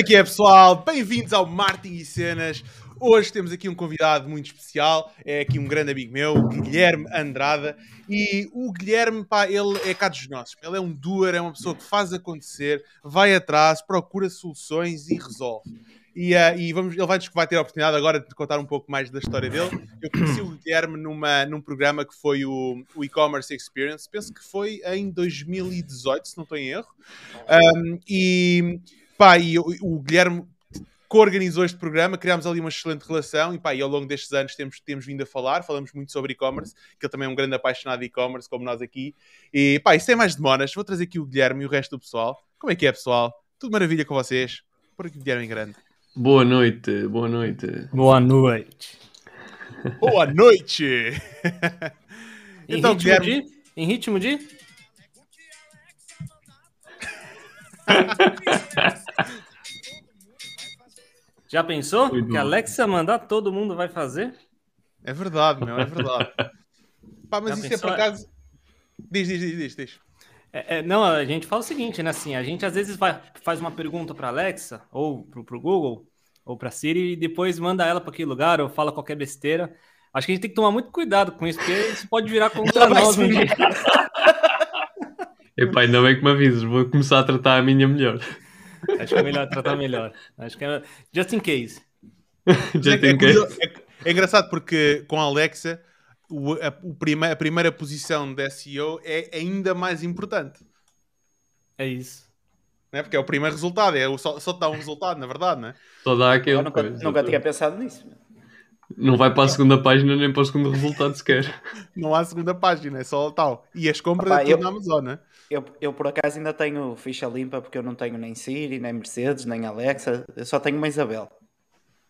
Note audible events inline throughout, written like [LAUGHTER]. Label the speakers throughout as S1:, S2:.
S1: É que é, pessoal? Bem-vindos ao Martin e Cenas. Hoje temos aqui um convidado muito especial, é aqui um grande amigo meu, Guilherme Andrada. E o Guilherme, pá, ele é cá dos nossos. Ele é um doer, é uma pessoa que faz acontecer, vai atrás, procura soluções e resolve. E, uh, e vamos, ele vai, vai ter a oportunidade agora de contar um pouco mais da história dele. Eu conheci o Guilherme numa, num programa que foi o, o E-Commerce Experience, penso que foi em 2018, se não estou em erro. Um, e pá, e o, o Guilherme co-organizou este programa, criámos ali uma excelente relação e, pá, e ao longo destes anos temos, temos vindo a falar, falamos muito sobre e-commerce, que ele também é um grande apaixonado de e-commerce, como nós aqui. E pá, isso é mais demoras, vou trazer aqui o Guilherme e o resto do pessoal. Como é que é, pessoal? Tudo maravilha com vocês? Por aqui o Guilherme em grande.
S2: Boa noite, boa noite.
S3: Boa noite.
S1: Boa noite!
S3: em, então, ritmo Guilherme... de... em ritmo de. [LAUGHS] Já pensou que a Alexa mandar todo mundo vai fazer?
S1: É verdade, meu, é verdade. Pá, mas Já isso pensou? é por acaso. Diz, diz, diz, diz. diz.
S3: É, é, não, a gente fala o seguinte, né? Assim, a gente às vezes vai, faz uma pergunta para Alexa ou para o Google ou para Siri e depois manda ela para aquele lugar ou fala qualquer besteira. Acho que a gente tem que tomar muito cuidado com isso, porque isso pode virar [LAUGHS] contra nós um dia. [LAUGHS]
S2: Epá, ainda bem que me avisas, vou começar a tratar a minha melhor.
S3: Acho que é melhor tratar melhor. Acho que é... Just in case. [LAUGHS]
S1: Just in case. É, é, engraçado porque com a Alexa o, a, o prima, a primeira posição da SEO é ainda mais importante.
S3: É isso.
S1: Não é? Porque é o primeiro resultado, é, só, só te dá um resultado, na verdade, não é?
S2: Só dá aquele. Eu
S4: nunca, coisa, nunca tinha pensado nisso.
S2: Não vai para a segunda página nem para o segundo resultado sequer.
S1: Não há segunda página, é só tal. E as compras Opa, é tudo eu, na Amazon, né?
S4: Eu, eu por acaso ainda tenho ficha limpa porque eu não tenho nem Siri, nem Mercedes, nem Alexa, eu só tenho uma Isabel.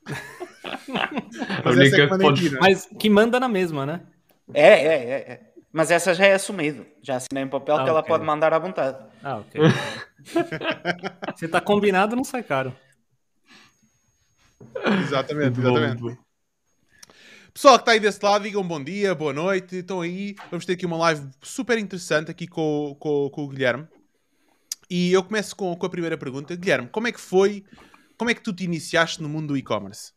S4: [LAUGHS]
S3: Mas, única é que pode... Mas que manda na mesma, né?
S4: É, é, é, é. Mas essa já é assumido. Já assinei um papel ah, que ela pode mandar à vontade.
S3: Ah, ok. [LAUGHS] Se tá combinado, não sai caro.
S1: Exatamente, exatamente. Pessoal que está aí desse lado, digam bom dia, boa noite, estão aí. Vamos ter aqui uma live super interessante aqui com, com, com o Guilherme. E eu começo com, com a primeira pergunta. Guilherme, como é que foi, como é que tu te iniciaste no mundo do e-commerce?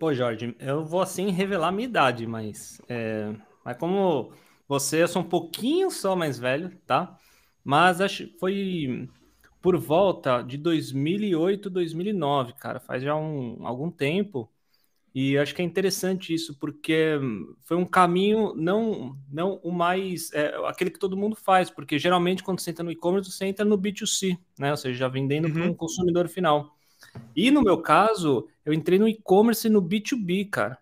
S3: Pô, Jorge, eu vou assim revelar a minha idade, mas, é, mas como você, eu sou um pouquinho só mais velho, tá? Mas acho foi por volta de 2008, 2009, cara, faz já um, algum tempo. E acho que é interessante isso, porque foi um caminho não, não o mais. É, aquele que todo mundo faz, porque geralmente quando você entra no e-commerce, você entra no B2C, né? Ou seja, já vendendo uhum. para um consumidor final. E no meu caso, eu entrei no e-commerce e no B2B, cara.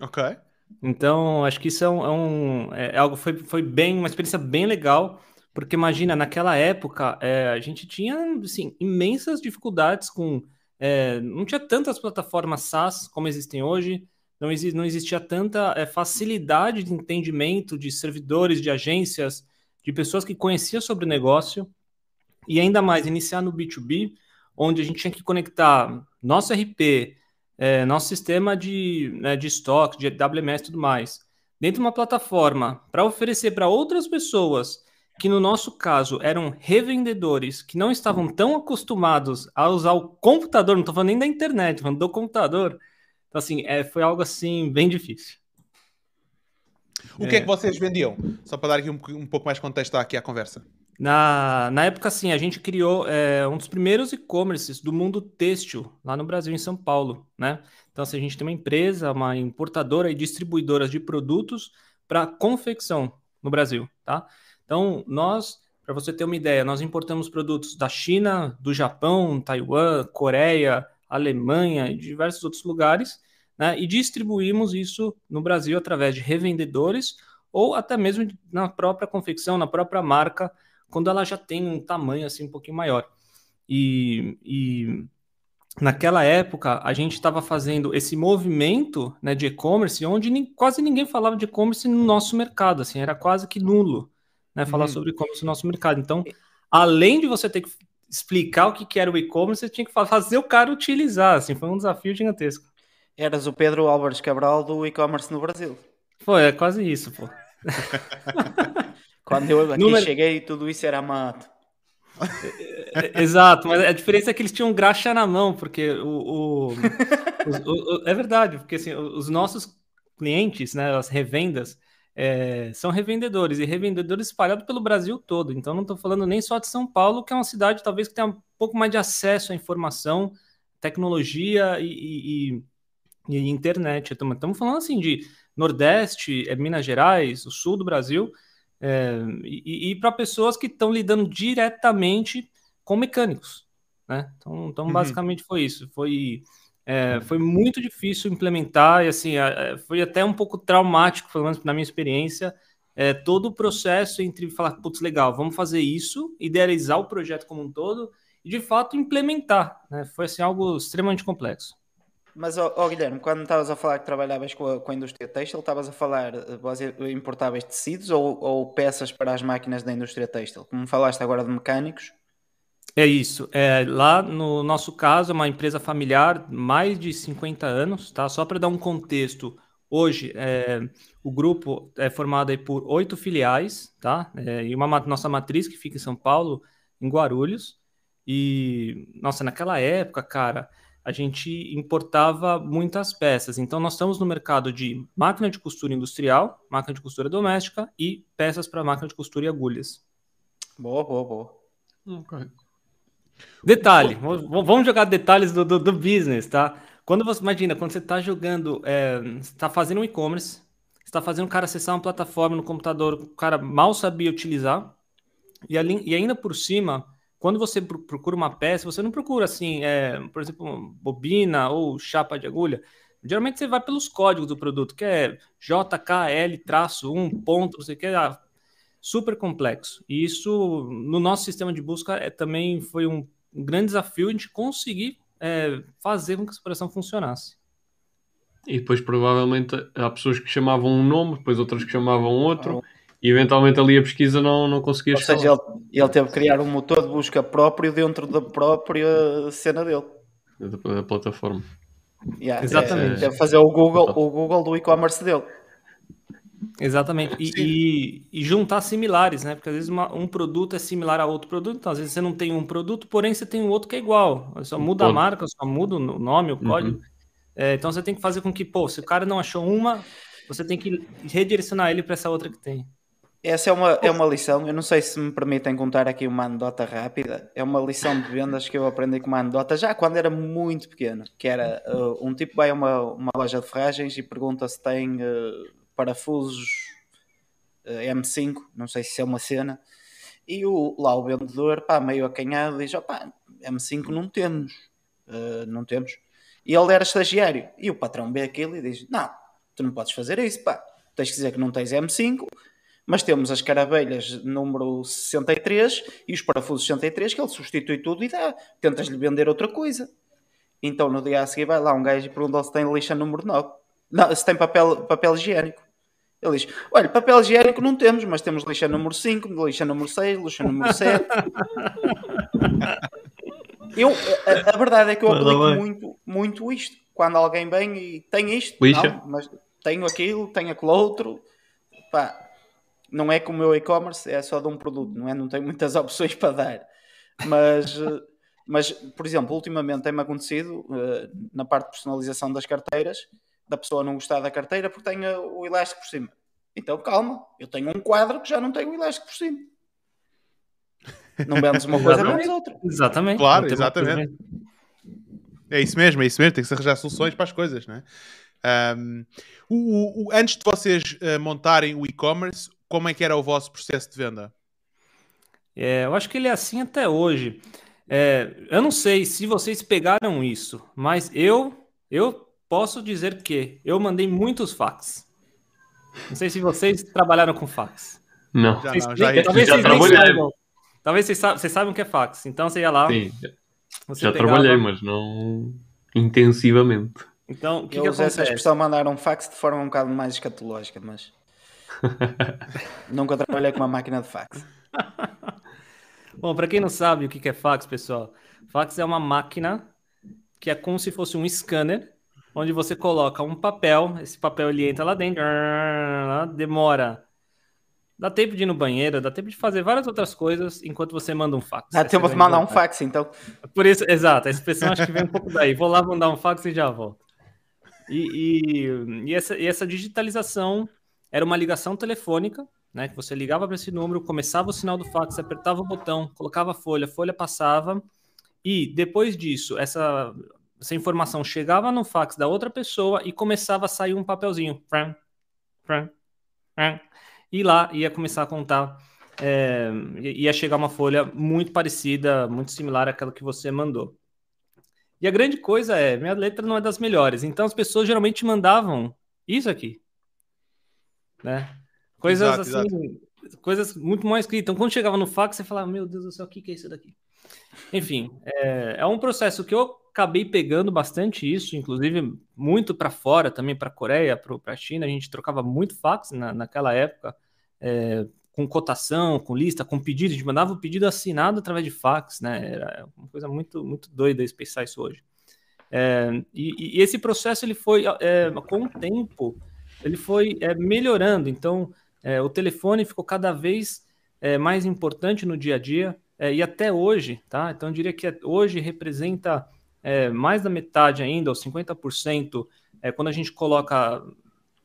S1: Ok.
S3: Então, acho que isso é, um, é, um, é, algo foi, foi bem, uma experiência bem legal, porque imagina, naquela época, é, a gente tinha assim, imensas dificuldades com. É, não tinha tantas plataformas SaaS como existem hoje, não, exi não existia tanta é, facilidade de entendimento de servidores, de agências, de pessoas que conheciam sobre o negócio, e ainda mais iniciar no B2B onde a gente tinha que conectar nosso RP, é, nosso sistema de, né, de estoque, de WMS e tudo mais, dentro de uma plataforma para oferecer para outras pessoas que no nosso caso eram revendedores que não estavam tão acostumados a usar o computador, não estou falando nem da internet, falando do computador. Então, assim, é, foi algo assim bem difícil.
S1: O que é, é que vocês vendiam? Só para dar aqui um, um pouco mais contexto aqui à conversa.
S3: Na, na época, assim, a gente criou é, um dos primeiros e-commerces do mundo têxtil, lá no Brasil, em São Paulo, né? Então, assim, a gente tem uma empresa, uma importadora e distribuidora de produtos para confecção no Brasil, tá? Então, nós, para você ter uma ideia, nós importamos produtos da China, do Japão, Taiwan, Coreia, Alemanha e diversos outros lugares, né? E distribuímos isso no Brasil através de revendedores ou até mesmo na própria confecção, na própria marca quando ela já tem um tamanho assim um pouquinho maior. E, e naquela época a gente estava fazendo esse movimento né, de e-commerce, onde nem, quase ninguém falava de e-commerce no nosso mercado, assim, era quase que nulo né, falar uhum. sobre e-commerce no nosso mercado. Então, além de você ter que explicar o que, que era o e-commerce, você tinha que fazer o cara utilizar, assim, foi um desafio gigantesco.
S4: Eras o Pedro Álvares Cabral do e-commerce no Brasil.
S3: Foi, é quase isso, pô. [LAUGHS]
S4: Quando eu aqui Número... cheguei, tudo isso era mato.
S3: É, exato, mas a diferença é que eles tinham graxa na mão, porque o, o, [LAUGHS] o, o é verdade, porque assim, os nossos clientes, né, as revendas, é, são revendedores e revendedores espalhados pelo Brasil todo. Então, não estou falando nem só de São Paulo, que é uma cidade talvez que tenha um pouco mais de acesso à informação, tecnologia e, e, e internet. Estamos falando assim de Nordeste, é, Minas Gerais, o sul do Brasil, é, e, e para pessoas que estão lidando diretamente com mecânicos. Né? Então, então uhum. basicamente foi isso. Foi é, foi muito difícil implementar e assim foi até um pouco traumático, pelo menos na minha experiência, é, todo o processo entre falar, putz, legal, vamos fazer isso, idealizar o projeto como um todo e de fato implementar. Né? Foi assim algo extremamente complexo.
S4: Mas, oh, oh Guilherme, quando estavas a falar que trabalhavas com a, com a indústria têxtil, estavas a falar, eh, importáveis tecidos ou, ou, peças para as máquinas da indústria têxtil? Como falaste agora de mecânicos,
S3: é isso. É, lá no nosso caso, é uma empresa familiar, mais de 50 anos, tá? Só para dar um contexto, hoje é, o grupo é formado aí por oito filiais, tá? É, e uma nossa matriz que fica em São Paulo, em Guarulhos. E, nossa, naquela época, cara, a gente importava muitas peças. Então, nós estamos no mercado de máquina de costura industrial, máquina de costura doméstica e peças para máquina de costura e agulhas.
S4: Boa, boa, boa.
S3: Okay. Detalhe, vamos jogar detalhes do, do, do, business, tá? Quando você imagina, quando você está jogando, é, está fazendo um e-commerce, está fazendo o cara acessar uma plataforma no computador, o cara mal sabia utilizar, e, ali, e ainda por cima, quando você procura uma peça, você não procura assim, é, por exemplo, bobina ou chapa de agulha. Geralmente você vai pelos códigos do produto, que é JKL-1, ponto, não sei o que, ah, super complexo. E isso, no nosso sistema de busca, é, também foi um, um grande desafio a gente conseguir é, fazer com que essa operação funcionasse.
S2: E depois, provavelmente, há pessoas que chamavam um nome, depois outras que chamavam outro, oh. e eventualmente ali a pesquisa não, não conseguia
S4: Ou seja, ele, ele, teve que criar um motor de busca próprio dentro da própria cena dele.
S2: Da, da plataforma.
S3: Yeah, Exatamente.
S4: É, teve que fazer o Google, o Google do e-commerce dele.
S3: Exatamente. E, e, e, juntar similares, né? Porque às vezes uma, um produto é similar a outro produto, então às vezes você não tem um produto, porém você tem um outro que é igual. Só muda a marca, só muda o nome, o uhum. código. Uhum. É, então você tem que fazer com que, pô, se o cara não achou uma, você tem que redirecionar ele para essa outra que tem.
S4: Essa é uma, é uma lição, eu não sei se me permitem contar aqui uma anedota rápida. É uma lição de vendas que eu aprendi com uma anedota já quando era muito pequeno. Que era uh, um tipo vai a uma, uma loja de ferragens e pergunta se tem uh, parafusos uh, M5, não sei se é uma cena, e o, lá o vendedor, pá, meio acanhado, diz: opá, M5 não temos, uh, não temos. E ele era estagiário, e o patrão vê aquilo e diz: não, tu não podes fazer isso, pá, tens que dizer que não tens M5, mas temos as caravelhas número 63 e os parafusos 63 que ele substitui tudo e dá, tentas-lhe vender outra coisa. Então no dia a seguir vai lá um gajo e pergunta se tem lixa número 9. Não, se tem papel, papel higiênico. Ele diz: Olha, papel higiênico não temos, mas temos lixa número 5, lixa número 6, lixa número 7. [LAUGHS] eu, a, a, verdade é que eu aplico muito, muito isto. Quando alguém vem e tem isto, não, mas tenho aquilo, tenho aquele outro. Pá, não é como o meu e-commerce, é só de um produto, não é? Não tenho muitas [LAUGHS] opções para dar. Mas, mas por exemplo, ultimamente tem-me acontecido, uh, na parte de personalização das carteiras, da pessoa não gostar da carteira porque tem o elástico por cima. Então calma, eu tenho um quadro que já não tem o elástico por cima. Não vendes uma coisa, vendes outra.
S3: Exatamente.
S1: Claro, exatamente. É isso mesmo, é isso mesmo. Tem que se arranjar soluções para as coisas, né? Um, o, o, antes de vocês uh, montarem o e-commerce, como é que era o vosso processo de venda?
S3: É, eu acho que ele é assim até hoje. É, eu não sei se vocês pegaram isso, mas eu, eu posso dizer que eu mandei muitos fax. Não sei se vocês trabalharam com fax.
S2: Não.
S3: Já, não, já, talvez já vocês trabalhei. Saibam. Talvez vocês, vocês saibam o que é fax. Então você ia lá. Sim,
S2: já pegava... trabalhei, mas não intensivamente.
S4: Então, o que, eu que acontece? essa expressão mandaram fax de forma um bocado mais escatológica, mas [LAUGHS] nunca trabalhei com uma máquina de fax. [LAUGHS]
S3: Bom, para quem não sabe o que é fax, pessoal, fax é uma máquina que é como se fosse um scanner onde você coloca um papel, esse papel ele entra lá dentro, demora Dá tempo de ir no banheiro, dá tempo de fazer várias outras coisas enquanto você manda um fax.
S4: Dá tempo de mandar um fax, então.
S3: Por isso, exato, a expressão acho que vem um pouco daí. Vou lá mandar um fax e já volto. E, e, e, essa, e essa digitalização era uma ligação telefônica, né? Que você ligava para esse número, começava o sinal do fax, apertava o botão, colocava a folha, a folha passava, e depois disso, essa, essa informação chegava no fax da outra pessoa e começava a sair um papelzinho. E lá ia começar a contar, é, ia chegar uma folha muito parecida, muito similar àquela que você mandou. E a grande coisa é, minha letra não é das melhores, então as pessoas geralmente mandavam isso aqui, né? Coisas exato, assim, exato. coisas muito mal escritas. Então, quando chegava no fax, você falava, meu Deus do céu, o que, que é isso daqui? Enfim, é, é um processo que eu acabei pegando bastante isso, inclusive muito para fora, também para a Coreia, para a China. A gente trocava muito fax na, naquela época, é, com cotação, com lista, com pedido. A gente mandava o pedido assinado através de fax, né? Era uma coisa muito, muito doida pensar isso hoje. É, e, e, esse processo ele foi é, com o tempo ele foi é, melhorando. Então, é, o telefone ficou cada vez é, mais importante no dia a dia e até hoje, tá? Então, eu diria que hoje representa é, mais da metade ainda, ou 50%, é, quando a gente coloca,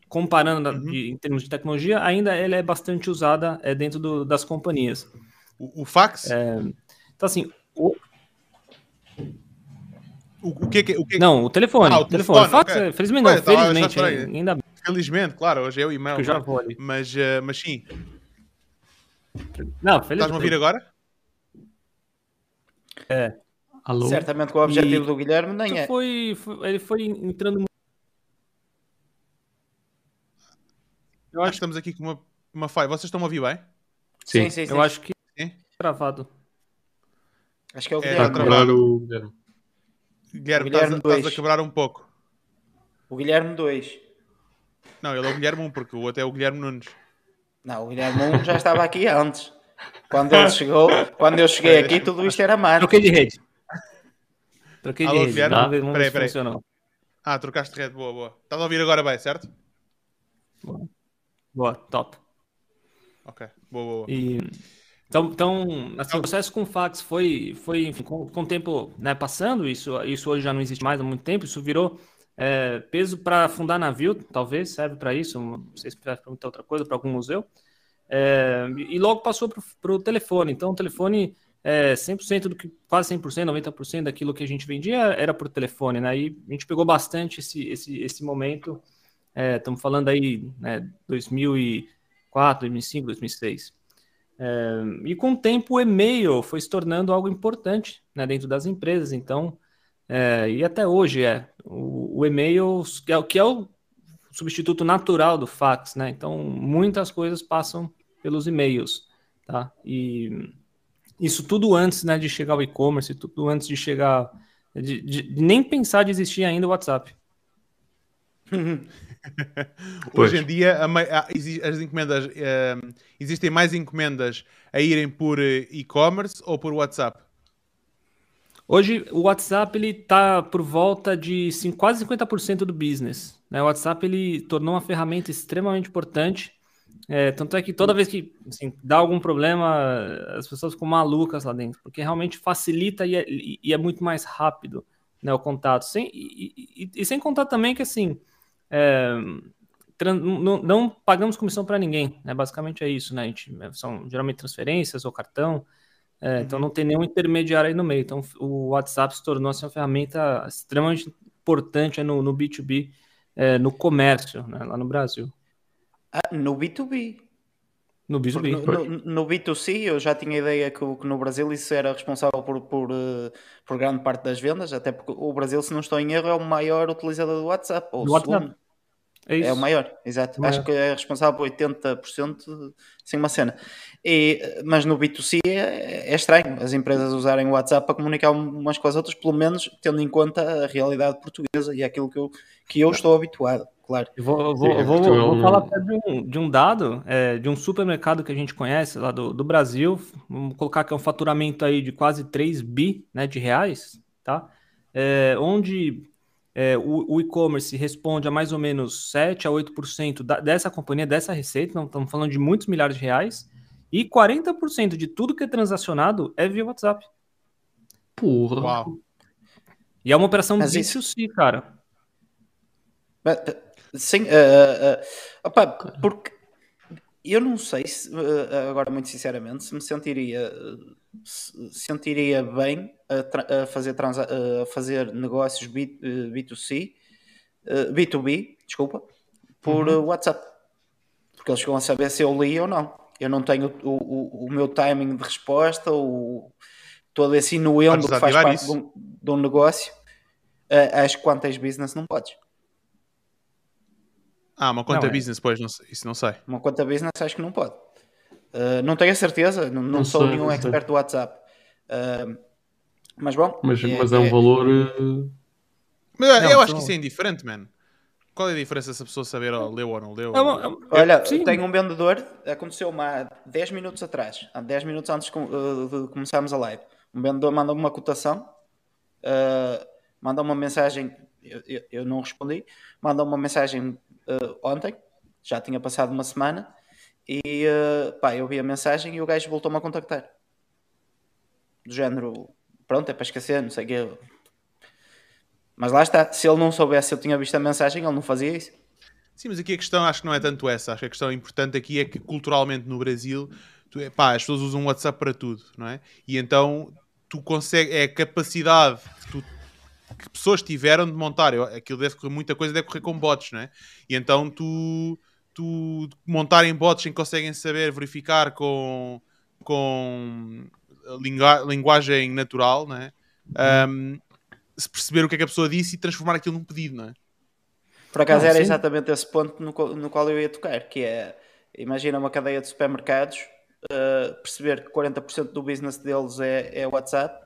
S3: comparando uhum. de, em termos de tecnologia, ainda ela é bastante usada é, dentro do, das companhias.
S1: O, o fax?
S3: É, então, assim, o,
S1: o, o que, o que
S3: Não, o telefone. Ah, o telefone. telefone. Fax, okay. felizmente não, felizmente, ainda
S1: Felizmente, claro, hoje é o e-mail.
S3: Eu já vou ali.
S1: Mas, uh, mas sim.
S3: Não, felizmente.
S1: Estás-me a ouvir agora?
S3: É.
S4: Alô? Certamente com o objetivo e... do Guilherme nem é.
S3: Foi, foi, ele foi entrando.
S1: Eu acho que estamos aqui com uma, uma falha. Vocês estão a ouvir bem?
S3: Sim, sim, sim. sim. Eu acho que sim. travado.
S4: Acho que é o
S2: Guilherme. É, está a quebrar o Guilherme.
S1: Guilherme, Guilherme estás, estás, a quebrar um pouco.
S4: O Guilherme 2.
S1: Não, ele é o Guilherme 1, porque o outro é o Guilherme Nunes.
S4: Não, o Guilherme 1 já estava aqui antes. Quando ele [LAUGHS] chegou, quando eu cheguei aqui, tudo isto era mar.
S3: Troquei de rede. Troquei
S1: Alô,
S3: de rede.
S1: Não, vamos peraí, peraí. Funcionou. Ah, trocaste de rede, boa, boa. Estás a ouvir agora bem, certo?
S3: Boa, boa top.
S1: Ok, boa, boa.
S3: E... Então, então assim, o processo com fax foi, foi enfim, com, com o tempo né, passando, isso, isso hoje já não existe mais há muito tempo, isso virou é, peso para fundar navio, talvez, serve para isso, não sei se muita outra coisa, para algum museu. É, e logo passou para o telefone. Então, o telefone, é, 100% do que, quase 100%, 90% daquilo que a gente vendia era por telefone, né? E a gente pegou bastante esse, esse, esse momento. É, estamos falando aí, né, 2004, 2005, 2006. É, e com o tempo o e-mail foi se tornando algo importante né, dentro das empresas. Então, é, e até hoje é. O, o e-mail, que é, que é o substituto natural do fax, né? Então, muitas coisas passam pelos e-mails, tá? E isso tudo antes né, de chegar ao e-commerce, tudo antes de chegar. De, de, nem pensar de existir ainda o WhatsApp. [LAUGHS]
S1: Hoje em dia, as encomendas. Uh, existem mais encomendas a irem por eh, e-commerce ou por WhatsApp?
S3: Hoje o WhatsApp ele está por volta de quase 50% do business. Né? O WhatsApp ele tornou uma ferramenta extremamente importante. É, tanto é que toda vez que assim, dá algum problema, as pessoas ficam malucas lá dentro, porque realmente facilita e é, e é muito mais rápido né, o contato. Sem, e, e, e, sem contar também que assim é, não, não, pagamos comissão para ninguém, né? basicamente é isso. Né? A gente, são geralmente transferências ou cartão. É, então não tem nenhum intermediário aí no meio. Então o WhatsApp se tornou assim, uma ferramenta extremamente importante no, no B2B, é, no comércio, né, lá no Brasil.
S4: Ah, no B2B.
S3: No B2B.
S4: No, no, no, B2C eu já tinha ideia que, que, no Brasil isso era responsável por, por, eh, por, grande parte das vendas, até porque o Brasil, se não estou em erro, é o maior utilizador do WhatsApp. Ou do WhatsApp. É, é, o maior, exato. O Acho maior. que é responsável por 80%, sim, uma cena. E, mas no B2C é, é, estranho as empresas usarem o WhatsApp para comunicar umas com as outras, pelo menos tendo em conta a realidade portuguesa e aquilo que eu, que eu estou habituado, claro.
S3: Eu vou, vou, vou, vou falar até de um, de um dado, é, de um supermercado que a gente conhece lá do, do Brasil, vamos colocar que é um faturamento aí de quase 3 bi né, de reais, tá? É, onde é, o, o e-commerce responde a mais ou menos 7 a 8% da, dessa companhia, dessa receita, não estamos falando de muitos milhares de reais, e 40% de tudo que é transacionado é via WhatsApp.
S2: Porra.
S1: Uau.
S3: E é uma operação
S4: Mas
S3: B2C, cara.
S4: Sim, uh, uh, opa, porque eu não sei se, agora muito sinceramente, se me sentiria, se sentiria bem a, a fazer, transa- a fazer negócios B, 2 c B2B, desculpa, por uh, WhatsApp. Porque eles a saber se eu li ou não. Eu não tenho o, o, o meu timing de resposta, o, todo esse inuendo que faz parte de um, de um negócio. Uh, acho que quando tens business não podes.
S1: Ah, uma conta
S3: Não, é.
S1: business, pois, não sei- isso não sei.
S4: Uma conta business acho que não pode. Uh, não tenho a certeza, não, não
S2: Não
S4: sou
S2: sei,
S4: nenhum
S2: não sei.
S4: expert do WhatsApp. Uh, mas bom,
S2: Mas, mas é um valor. eh,
S1: Mas eu-
S3: Não,
S1: eu acho que isso é indiferente, man. Qual é a diferença se a pessoa saber oh, leu ou não leu?
S3: É é
S4: Olha,
S3: Sim.
S4: tenho um vendedor, aconteceu-me há 10 minutos atrás, há 10 minutos antes de, uh, de começarmos a live. Um vendedor mandou-me uma cotação, uh, mandou uma mensagem, eu, eu- eu não respondi, mandou uma mensagem uh, ontem, já tinha passado uma semana, e uh, pá, eu vi a mensagem e o gajo voltou-me a contactar. Do género, pronto, é para esquecer, não sei o quê. Mas lá está, se ele não soubesse se eu tinha visto a mensagem, ele não fazia isso.
S1: Sim, mas aqui a questão acho que não é tanto essa. Acho que a questão importante aqui é que culturalmente no Brasil, tu, é, pá, as pessoas usam o WhatsApp para tudo, não é? E então tu consegues, é a capacidade que, tu- que pessoas tiveram de montar. Eu, aquilo deve correr, muita coisa deve correr com bots, não é? E então tu, tu montarem bots em que conseguem saber verificar com, com lingua- linguagem natural, não é? Um, se perceber o que é que a pessoa disse e transformar aquilo num pedido, não é?
S4: Por acaso
S3: Não,
S4: era
S3: sim.
S4: exatamente esse ponto no, qual- no qual eu ia tocar, que é, imagina uma cadeia de supermercados, uh, perceber que 40% do business deles é, é WhatsApp,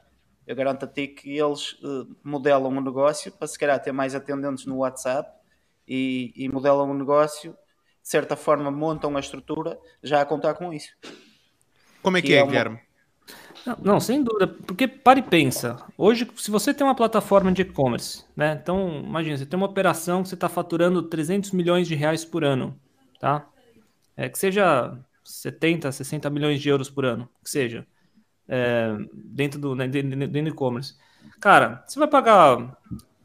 S4: eu garanto a ti que eles uh, modelam o negócio para se calhar ter mais atendentes no WhatsApp e, e modelam o negócio, de certa forma montam a estrutura já a contar com isso.
S1: Como é que,
S4: Que
S1: é,
S4: é uma-
S1: Guilherme?
S3: Não, não, sem dúvida, porque para e pensa. Hoje, se você tem uma plataforma de e-commerce, né? Então, imagina, você tem uma operação que você está faturando 300 milhões de reais por ano, tá? É, que seja 70, 60 milhões de euros por ano, que seja, é, dentro do né, e-commerce. Cara, você vai pagar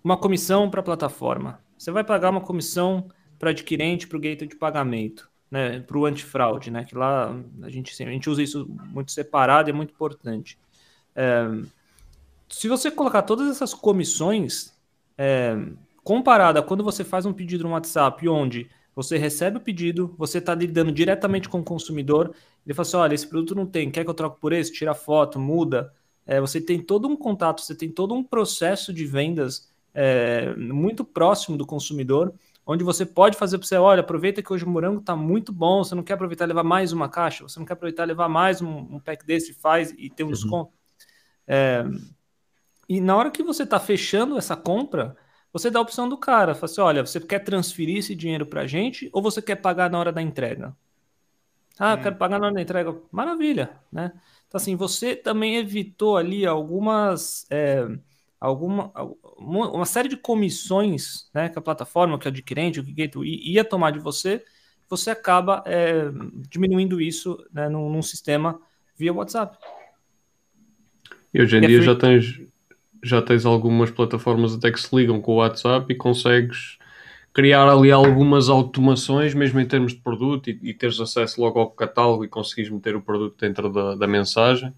S3: uma comissão para a plataforma, você vai pagar uma comissão para adquirente, para o gateway de pagamento, né, para o antifraude, né, que lá a gente, a gente usa isso muito separado e é muito importante. É, se você colocar todas essas comissões, é, comparada a quando você faz um pedido no WhatsApp, onde você recebe o pedido, você está lidando diretamente com o consumidor, ele fala assim, olha, esse produto não tem, quer que eu troque por esse? Tira foto, muda. É, você tem todo um contato, você tem todo um processo de vendas é, muito próximo do consumidor, onde você pode fazer para você, olha, aproveita que hoje o morango está muito bom, você não quer aproveitar e levar mais uma caixa, você não quer aproveitar e levar mais um, um pack desse, faz e tem um desconto. É, e na hora que você está fechando essa compra, você dá a opção do cara, fala assim, olha, você quer transferir esse dinheiro para a gente ou você quer pagar na hora da entrega? Ah, eu quero pagar na hora da entrega. Maravilha, né? Então, assim, você também evitou ali algumas... é, alguma, uma série de comissões né, que a plataforma, que o adquirente, o gateway ia tomar de você, você acaba é, diminuindo isso né, num, num sistema via WhatsApp.
S2: E hoje em
S3: É
S2: dia
S3: free.
S2: já tens, já tens algumas plataformas até que se ligam com o WhatsApp e consegues criar ali algumas automações, mesmo em termos de produto, e, e teres acesso logo ao catálogo e conseguires meter o produto dentro da, da mensagem,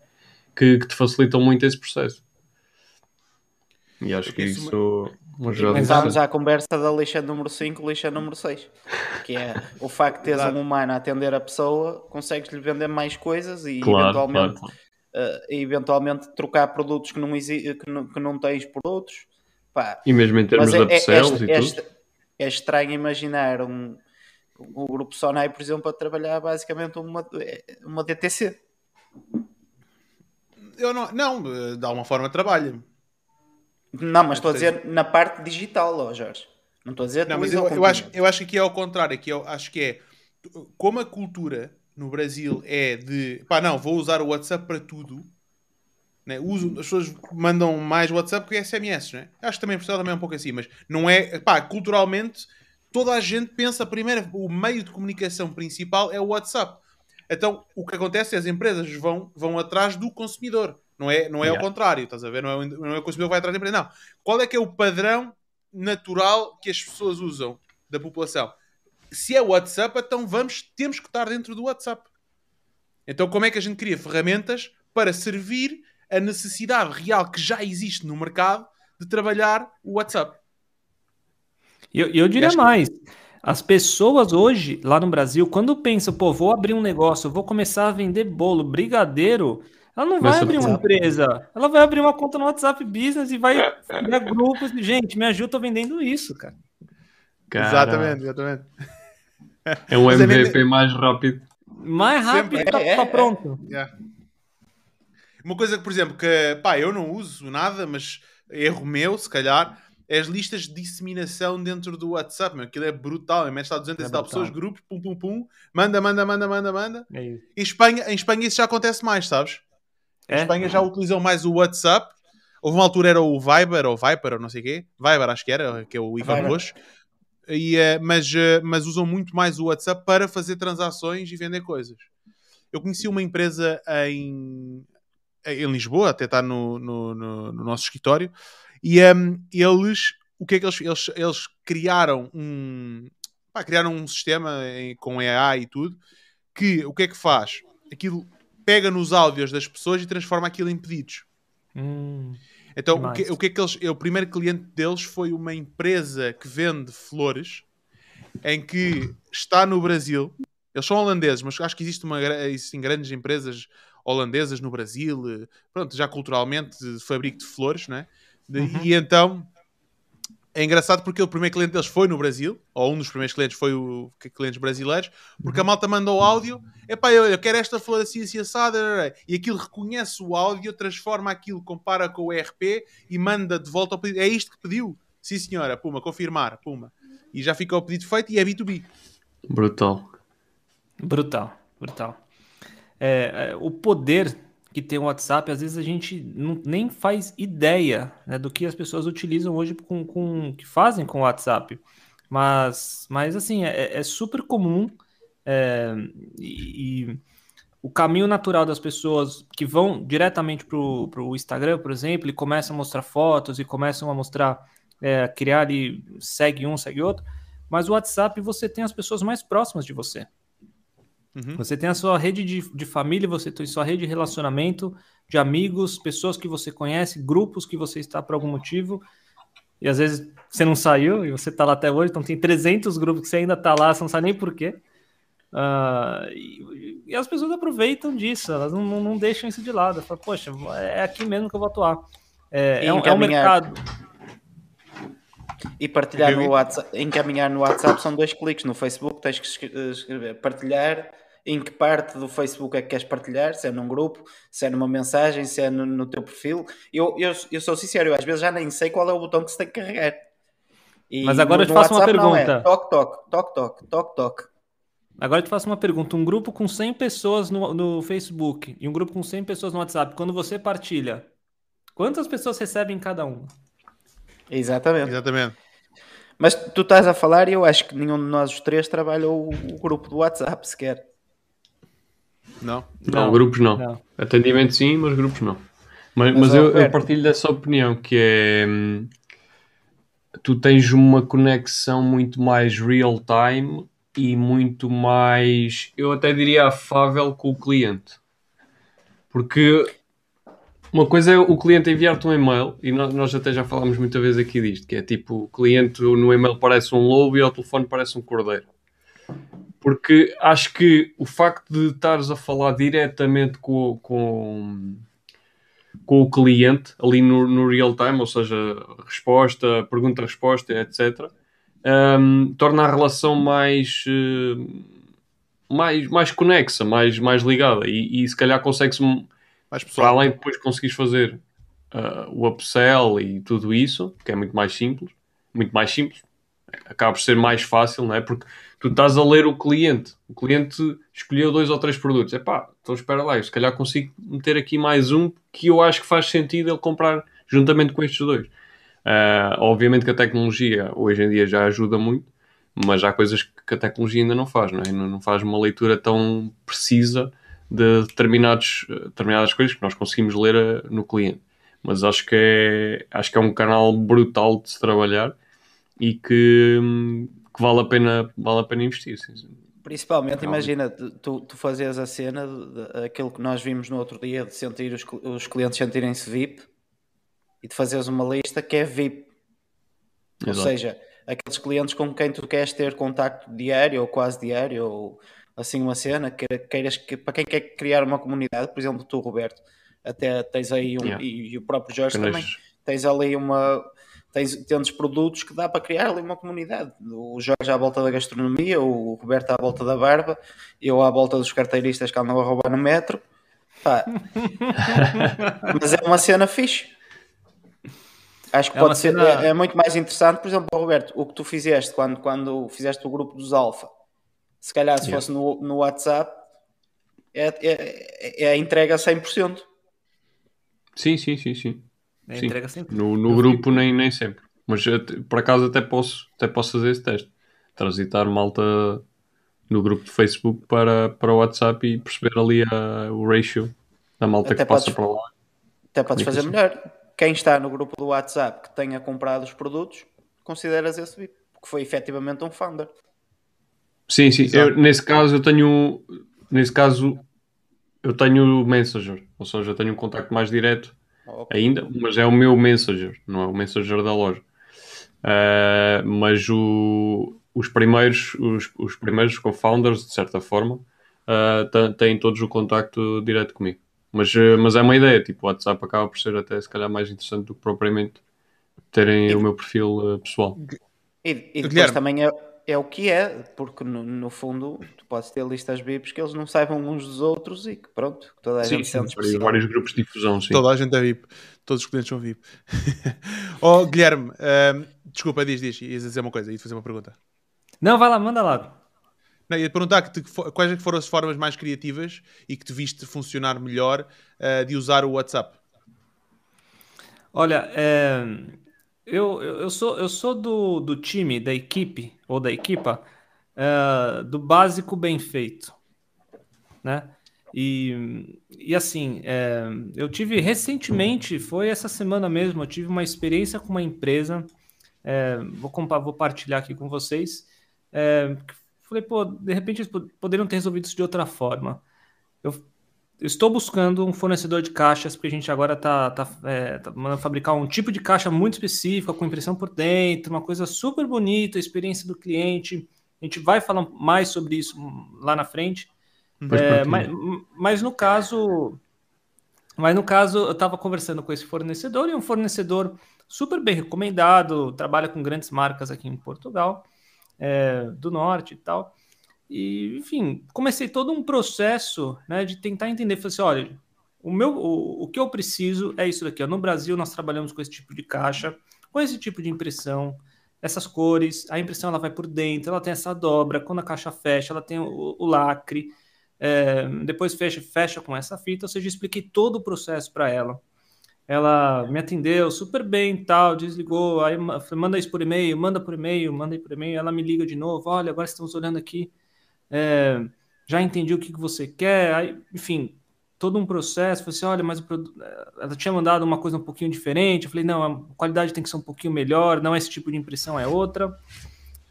S2: que, que te facilitam muito esse processo. E acho que
S1: Porque isso
S2: bastante.
S4: vamos à conversa da lixa número 5, lixa número 6. Que é o facto de teres um humano a atender a pessoa, consegues-lhe vender mais coisas e
S2: Claro,
S4: eventualmente,
S2: claro.
S4: E eventualmente trocar produtos que não, exi- que não, que não tens por outros. Pá,
S2: E mesmo em termos
S4: mas é,
S2: de
S4: é,
S2: upsells
S4: é,
S2: e
S4: é,
S2: tudo.
S4: estra- é estranho imaginar um, o grupo Sonai, por exemplo, a trabalhar basicamente uma, uma DTC.
S1: Eu não, não, eh, de alguma forma trabalha.
S4: Não, mas estou a dizer na parte digital, ó Jorge. Não estou a dizer
S1: Não, mas eu, eu, acho, eu acho que aqui é ao contrário. Aqui eu acho que é como a cultura no Brasil é de pá, não, vou usar o WhatsApp para tudo. Né? Uso, as pessoas mandam mais WhatsApp que SMS, né? Acho que também Portugal também é um pouco assim, mas não é. Pá, culturalmente, toda a gente pensa primeiro, o meio de comunicação principal é o WhatsApp. Então, o que acontece é as empresas vão, vão atrás do consumidor. Não é, não é
S2: Yeah.
S1: ao contrário, estás a ver? Não é, o- não é o consumidor que vai atrás da empresa. Não. Qual é que é o padrão natural que as pessoas usam da população? Se é WhatsApp, então vamos, temos que estar dentro do WhatsApp. Então, como é que a gente cria ferramentas para servir a necessidade real que já existe no mercado de trabalhar o WhatsApp?
S3: E eu, eu diria
S1: que-
S3: mais. As pessoas hoje, lá no Brasil, quando pensam, pô, vou abrir um negócio, vou começar a vender bolo, brigadeiro, ela não vai abrir uma
S4: WhatsApp.
S3: empresa. Ela vai abrir uma conta no WhatsApp Business e vai criar grupos. de, Gente, me ajuda, tô vendendo isso, cara.
S2: Cara,
S1: Exatamente, exatamente.
S2: É um
S1: é
S2: MVP mais rápido.
S3: Mais rápido
S4: Sempre.
S3: tá,
S4: É, é,
S3: tá
S4: é.
S3: pronto.
S1: Yeah. Uma coisa que, por exemplo, que pá, eu não uso nada, mas erro meu, se calhar, é as listas de disseminação dentro do WhatsApp. Meu. Aquilo é brutal. Mete lá 200
S3: É
S1: e tal pessoas, grupos, pum, pum, pum, manda, manda, manda, manda, manda.
S3: É.
S1: Em Espanha, em Espanha isso já acontece mais, sabes? Em
S3: É?
S1: Espanha já utilizam mais o WhatsApp. Houve uma altura era o Viber ou Viper ou não sei o quê. Viber acho que era, que é o Ivan. Roxo. E, eh, mas, eh, mas usam muito mais o WhatsApp para fazer transações e vender coisas. Eu conheci uma empresa em, em Lisboa, até está no, no, no- no nosso escritório, e ehm, eles, o que é que eles, eles, eles criaram um, pá, criaram um sistema em- com AI e tudo, que o que é que faz? Aquilo pega nos áudios das pessoas e transforma aquilo em pedidos.
S3: Hum,
S1: Então, o que, o que é que eles. O primeiro cliente deles foi uma empresa que vende flores em que está no Brasil. Eles são holandeses, mas acho que existe uma, existem grandes empresas holandesas no Brasil, eh, pronto, já culturalmente, de fabrico de flores, né? De-
S3: Uhum.
S1: E então é engraçado porque o primeiro cliente deles foi no Brasil, ou um dos primeiros clientes foi o clientes brasileiros, porque a malta mandou áudio, epá, eu, eu quero esta flor assim, assim, assada, e aquilo reconhece o áudio, transforma aquilo, compara com o ERP e manda de volta ao pedido. É isto que pediu? Sim, senhora, puma, confirmar, puma. E já fica o pedido feito e é B2B.
S2: Brutal.
S3: brutal, brutal. É, é, o poder que tem o WhatsApp, às vezes a gente não, nem faz ideia né, do que as pessoas utilizam hoje com, com que fazem com o WhatsApp. Mas, mas assim, é, é super comum é, e, e o caminho natural das pessoas que vão diretamente para o Instagram, por exemplo, e começam a mostrar fotos e começam a mostrar, é, criar ali, segue um, segue outro. Mas o WhatsApp você tem as pessoas mais próximas de você.
S1: Uhum.
S3: Você tem a sua rede de, de família, você tem a sua rede de relacionamento, de amigos, pessoas que você conhece, grupos que você está por algum motivo. E às vezes você não saiu e você está lá até hoje, então tem 300 grupos que você ainda está lá, você não sabe nem por quê. Ah, e, e as pessoas aproveitam disso, elas não, não, não deixam isso de lado. Falam, Poxa, é aqui mesmo que eu vou atuar. É, é, um, é um mercado.
S4: E partilhar no WhatsApp, encaminhar no WhatsApp são dois cliques. No Facebook tens que escre- escrever partilhar. Em que parte do Facebook é que queres partilhar? Se é num grupo, se é numa mensagem, se é no, no teu perfil. Eu, eu, eu sou sincero, eu às vezes já nem sei qual é o botão que se tem que carregar. E
S3: Mas agora eu te faço uma
S4: WhatsApp não é.
S3: pergunta.
S4: Toque, toque, toque, toque, toque, toque.
S3: Agora eu te faço uma pergunta. Um grupo com 100 pessoas no, no Facebook e um grupo com 100 pessoas no WhatsApp, quando você partilha, quantas pessoas recebem cada um?
S4: Exatamente.
S1: Exatamente.
S4: Mas tu estás a falar e eu acho que nenhum de nós os três trabalha o, o grupo do WhatsApp sequer.
S1: Não?
S2: Não,
S3: Não,
S2: grupos não.
S3: não.
S2: Atendimento sim, mas grupos não. Mas,
S4: Mas,
S2: mas eu, eu partilho dessa opinião, que é... hum, Tu tens uma conexão muito mais real time e muito mais, eu até diria, afável com o cliente. Porque uma coisa é o cliente enviar-te um e-mail, e nós, nós até já falámos muitas vezes aqui disto, que é tipo, o cliente no e-mail parece um lobo e ao telefone parece um cordeiro. Porque acho que o facto de estares a falar diretamente com, com, com o cliente, ali no, no real time, ou seja, resposta, pergunta-resposta, etc., hum, torna a relação mais, eh, mais, mais conexa, mais, mais ligada. E, e se calhar consegue-se,
S1: Mais
S2: para além de depois conseguires fazer ah, o upsell e tudo isso, que é muito mais simples, muito mais simples, acaba por ser mais fácil, não é? Porque tu estás a ler o cliente. O cliente escolheu dois ou três produtos. É pá, então espera lá, eu se calhar consigo meter aqui mais um que eu acho que faz sentido ele comprar juntamente com estes dois. Uh, obviamente que a tecnologia hoje em dia já ajuda muito, mas há coisas que a tecnologia ainda não faz, não, é? não faz uma leitura tão precisa de determinados, determinadas coisas que nós conseguimos ler uh, no cliente. Mas acho que, é, acho que é um canal brutal de se trabalhar e que, que vale, a pena, vale a pena investir. Sim.
S4: Principalmente, imagina, tu, tu fazes a cena, de, aquilo que nós vimos no outro dia, de sentir os, os clientes sentirem-se VIP e de fazeres uma lista que é VIP. Exato. Ou seja, aqueles clientes com quem tu queres ter contacto diário ou quase diário ou assim uma cena, que queiras que, para quem quer criar uma comunidade, por exemplo, tu, Roberto, até tens aí um, yeah. e, e, o próprio Jorge também, tens ali uma tens, tens produtos que dá para criar ali uma comunidade. O Jorge à volta da gastronomia, o Roberto à volta da barba, eu à volta dos carteiristas que andam a roubar no metro. Pá. [LAUGHS] Mas é uma cena fixe. Acho que é pode ser, cena... é, é, muito mais interessante, por exemplo, Roberto, o que tu fizeste quando, quando fizeste o grupo dos Alfa. Se calhar se yeah. fosse no, no WhatsApp, é, é, é a entrega 100%.
S2: Sim, sim, sim, sim.
S3: É sim. entrega sempre.
S2: No, no grupo nem, nem sempre. Mas por acaso até posso, até posso fazer esse teste. Transitar malta no grupo de Facebook para, para o WhatsApp e perceber ali a, o ratio da malta até que podes, passa para lá.
S4: Até podes fazer melhor quem está no grupo do WhatsApp que tenha comprado os produtos, consideras esse VIP, porque foi efetivamente um founder.
S2: Sim, sim. Eu, nesse caso eu tenho nesse caso eu tenho o Messenger, ou seja, eu tenho um contacto mais direto okay. ainda, mas é o meu Messenger, não é o Messenger da loja. Uh, mas o, os primeiros, os, os primeiros co-founders, de certa forma, uh, têm todos o contacto direto comigo. Mas, eh, mas é uma ideia, tipo, o WhatsApp acaba por ser até se calhar mais interessante do que propriamente terem e, o meu perfil uh, pessoal.
S4: E, e depois Guilherme. também é, é o que é, porque no, no, fundo tu podes ter listas VIPs que eles não saibam uns dos outros e que pronto, toda a sim, gente
S2: sim, sente vários grupos de difusão, sim.
S1: Toda a gente é VIP, todos os clientes são VIP. [LAUGHS] oh, Guilherme, uh, desculpa, diz, diz, ias dizer uma coisa, ia fazer uma pergunta.
S3: Não, vai lá, manda lá.
S1: Não, ia perguntar que te, quais é foram as formas mais criativas e que te viste funcionar melhor uh, de usar o WhatsApp.
S3: Olha, é, eu, eu, sou, eu sou do, do time, da equipe, ou da equipa, é, do básico bem feito. Né? E, e assim, é, eu tive recentemente, foi essa semana mesmo, eu tive uma experiência com uma empresa, é, vou, vou partilhar aqui com vocês, Falei, pô, de repente eles poderiam ter resolvido isso de outra forma. Eu estou buscando um fornecedor de caixas, porque a gente agora está tá, é, tá mandando fabricar um tipo de caixa muito específica, com impressão por dentro, uma coisa super bonita, a experiência do cliente. A gente vai falar mais sobre isso lá na frente. É, mas, mas no caso, mas no caso, eu estava conversando com esse fornecedor e um fornecedor super bem recomendado, trabalha com grandes marcas aqui em Portugal é, do norte e tal. E, enfim, comecei todo um processo né, de tentar entender. Falei assim: olha, o, meu, o, o que eu preciso é isso daqui. Ó. No Brasil, nós trabalhamos com esse tipo de caixa, com esse tipo de impressão, essas cores. A impressão ela vai por dentro, ela tem essa dobra. Quando a caixa fecha, ela tem o, o lacre. É, depois fecha, fecha com essa fita. Ou seja, expliquei todo o processo para ela. Ela me atendeu super bem, tal, desligou, aí manda isso por e-mail, manda por e-mail, manda por e-mail, ela me liga de novo, olha, agora estamos olhando aqui, é, já entendi o que, que você quer, aí, enfim, todo um processo, falei assim, olha, mas produto... ela tinha mandado uma coisa um pouquinho diferente, eu falei, não, a qualidade tem que ser um pouquinho melhor, não é esse tipo de impressão, é outra,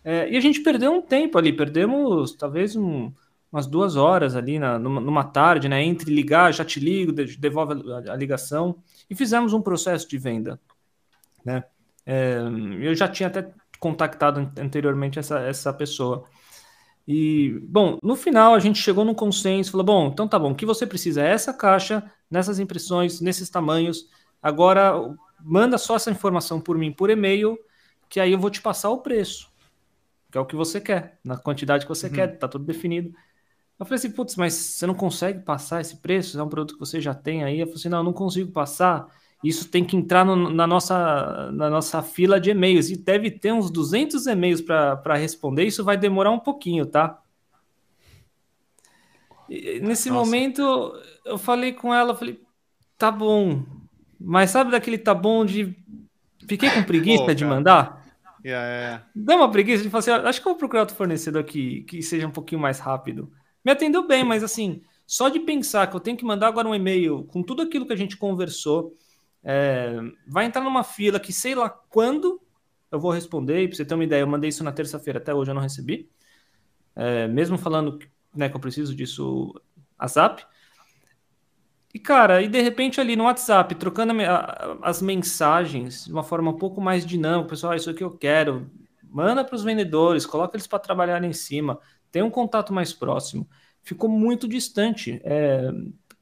S3: é, e a gente perdeu um tempo ali, perdemos talvez um, umas duas horas ali na, numa, numa, tarde, né? Entre ligar, já te ligo, devolve a, a, ligação e fizemos um processo de venda, né? É, eu já tinha até contactado anteriormente essa, essa pessoa. E, bom, no final a gente chegou num consenso, falou, bom, então tá bom, o que você precisa é essa caixa, nessas impressões, nesses tamanhos, agora manda só essa informação por mim por e-mail, que aí eu vou te passar o preço, que é o que você quer, na quantidade que você uhum. quer, tá tudo definido. Eu falei assim, putz, mas você não consegue passar esse preço? É um produto que você já tem aí? Eu falei assim, não, eu não consigo passar. Isso tem que entrar no, na, nossa, na nossa fila de e-mails. E deve ter uns 200 e-mails para responder. Isso vai demorar um pouquinho, tá? E, nesse nossa. momento, eu falei com ela, falei, tá bom. Mas sabe daquele tá bom de. Fiquei com preguiça oh, de mandar?
S1: Yeah, yeah.
S3: Dá uma preguiça de falar assim, acho que eu vou procurar outro fornecedor que, que seja um pouquinho mais rápido. Me atendeu bem, mas assim, só de pensar que eu tenho que mandar agora um e-mail com tudo aquilo que a gente conversou, é, vai entrar numa fila que sei lá quando eu vou responder. E você ter uma ideia, eu mandei isso na terça-feira, até hoje eu não recebi. É, mesmo falando né, que eu preciso disso a Zap. E, cara, e de repente ali no WhatsApp, trocando as mensagens de uma forma um pouco mais dinâmica, pessoal, ah, isso é que eu quero, manda para os vendedores, coloca eles para trabalhar em cima, tem um contato mais próximo. Ficou muito distante. É,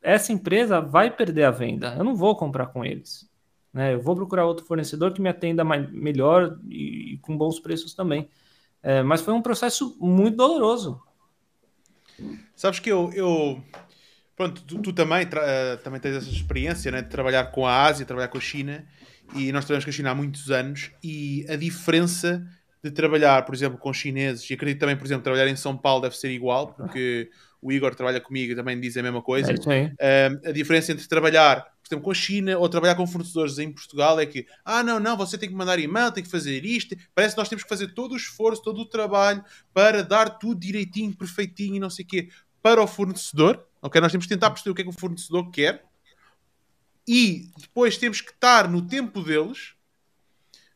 S3: essa empresa vai perder a venda. Eu não vou comprar com eles. Né? Eu vou procurar outro fornecedor que me atenda mais, melhor e, e com bons preços também. É, mas foi um processo muito doloroso.
S1: Sabes que eu, eu pronto, tu, tu também, uh, também tens essa experiência né, de trabalhar com a Ásia, trabalhar com a China, e nós trabalhamos com a China há muitos anos, e a diferença de trabalhar, por exemplo, com chineses, e acredito também, por exemplo, trabalhar em São Paulo deve ser igual, porque o Igor trabalha comigo e também diz a mesma coisa. É, uh, a diferença entre trabalhar, por exemplo, com a China ou trabalhar com fornecedores em Portugal é que, ah, não, não, você tem que mandar e-mail, tem que fazer isto. Parece que nós temos que fazer todo o esforço, todo o trabalho para dar tudo direitinho, perfeitinho e não sei o quê para o fornecedor. Ok? Nós temos que tentar perceber o que é que o fornecedor quer e depois temos que estar no tempo deles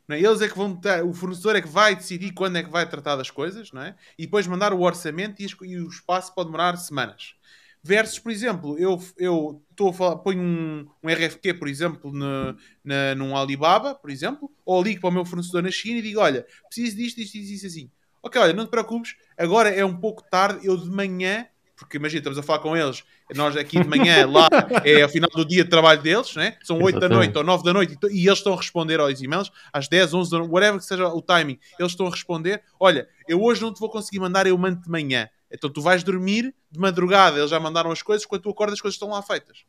S1: não é? Eles é que vão o fornecedor é que vai decidir quando é que vai tratar das coisas, não é? E depois mandar o orçamento e, e o espaço pode demorar semanas. Versus, por exemplo, eu eu estou a falar, ponho um, um RFQ, por exemplo, no, na, num Alibaba, por exemplo, ou ligo para o meu fornecedor na China e digo: Olha, preciso disto, disto, disto, disto assim. Ok, olha, não te preocupes, agora é um pouco tarde, eu de manhã porque imagina, estamos a falar com eles, nós aqui de manhã, lá é ao final do dia de trabalho deles, né? são 8 da noite ou 9 da noite, e eles estão a responder aos e-mails, às 10, 11 da noite, whatever que seja o timing, eles estão a responder: Olha, eu hoje não te vou conseguir mandar, eu mando de manhã. Então tu vais dormir de madrugada, eles já mandaram as coisas, quando tu acordas as coisas estão lá feitas.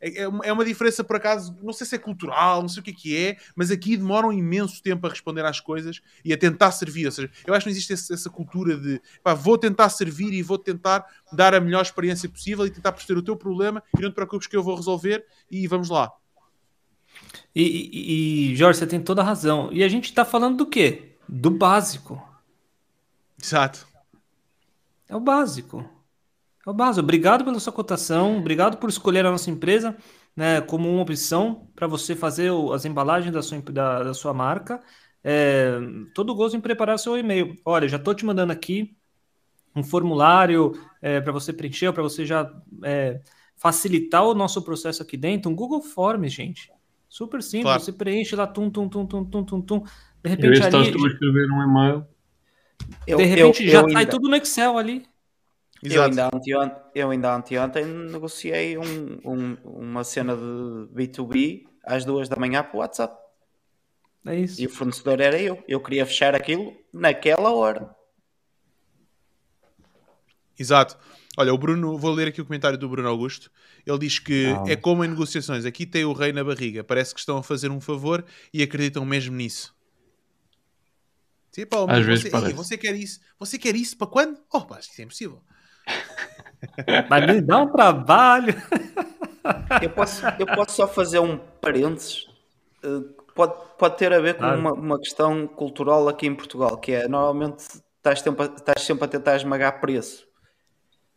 S1: É, é, é uma diferença, por acaso, não sei se é cultural, não sei o que é que é, mas aqui demoram imenso tempo a responder às coisas e a tentar servir. Ou seja, eu acho que não existe essa cultura de pá, vou tentar servir e vou tentar dar a melhor experiência possível e tentar perceber o teu problema e não te preocupes que eu vou resolver e vamos lá.
S3: E, e, e Jorge, você tem toda a razão. E a gente está falando do quê? Do básico.
S1: Exato.
S3: É o básico. Básico. Obrigado pela sua cotação, obrigado por escolher a nossa empresa né, como uma opção para você fazer o, as embalagens da sua, da, da sua marca. É, todo gosto em preparar seu e-mail. Olha, já estou te mandando aqui um formulário é, para você preencher, para você já é, facilitar o nosso processo aqui dentro. Um Google Forms, gente. Super simples. Claro. Você preenche lá, tum, tum, tum, tum, tum, tum, tum. De repente,
S2: ali, escrever um e-mail.
S3: de repente, eu, já está tudo no Excel ali.
S4: Eu ainda, anteontem, eu ainda anteontem negociei um, um, uma cena de B2B às duas da manhã para o WhatsApp.
S3: É isso.
S4: E o fornecedor era eu. Eu queria fechar aquilo naquela hora.
S1: Exato. Olha, o Bruno, vou ler aqui o comentário do Bruno Augusto. Ele diz que ah. é como em negociações, aqui tem o rei na barriga. Parece que estão a fazer um favor e acreditam mesmo nisso. Sim, pá, Às você, vezes você quer isso? Você quer isso para quando? Oh, pá, isso é impossível.
S3: Mas me dá um trabalho.
S4: Eu posso, eu posso só fazer um parênteses. Eh, pode, pode ter a ver com uma, uma questão cultural aqui em Portugal, que é normalmente estás sempre, estás sempre a tentar esmagar preço.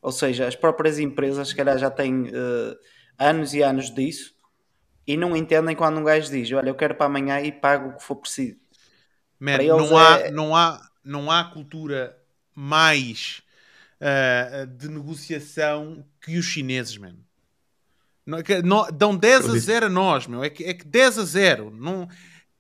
S4: Ou seja, as próprias empresas, se calhar, já têm uh, anos e anos disso e não entendem quando um gajo diz: Olha, eu quero para amanhã e pago o que for preciso.
S1: Man, não, há, é... não, há, não há cultura mais uh, de negociação que os chineses, mano. Não, é que, não, dão 10 a 0 a nós, meu. É que, é que 10 a 0. Não,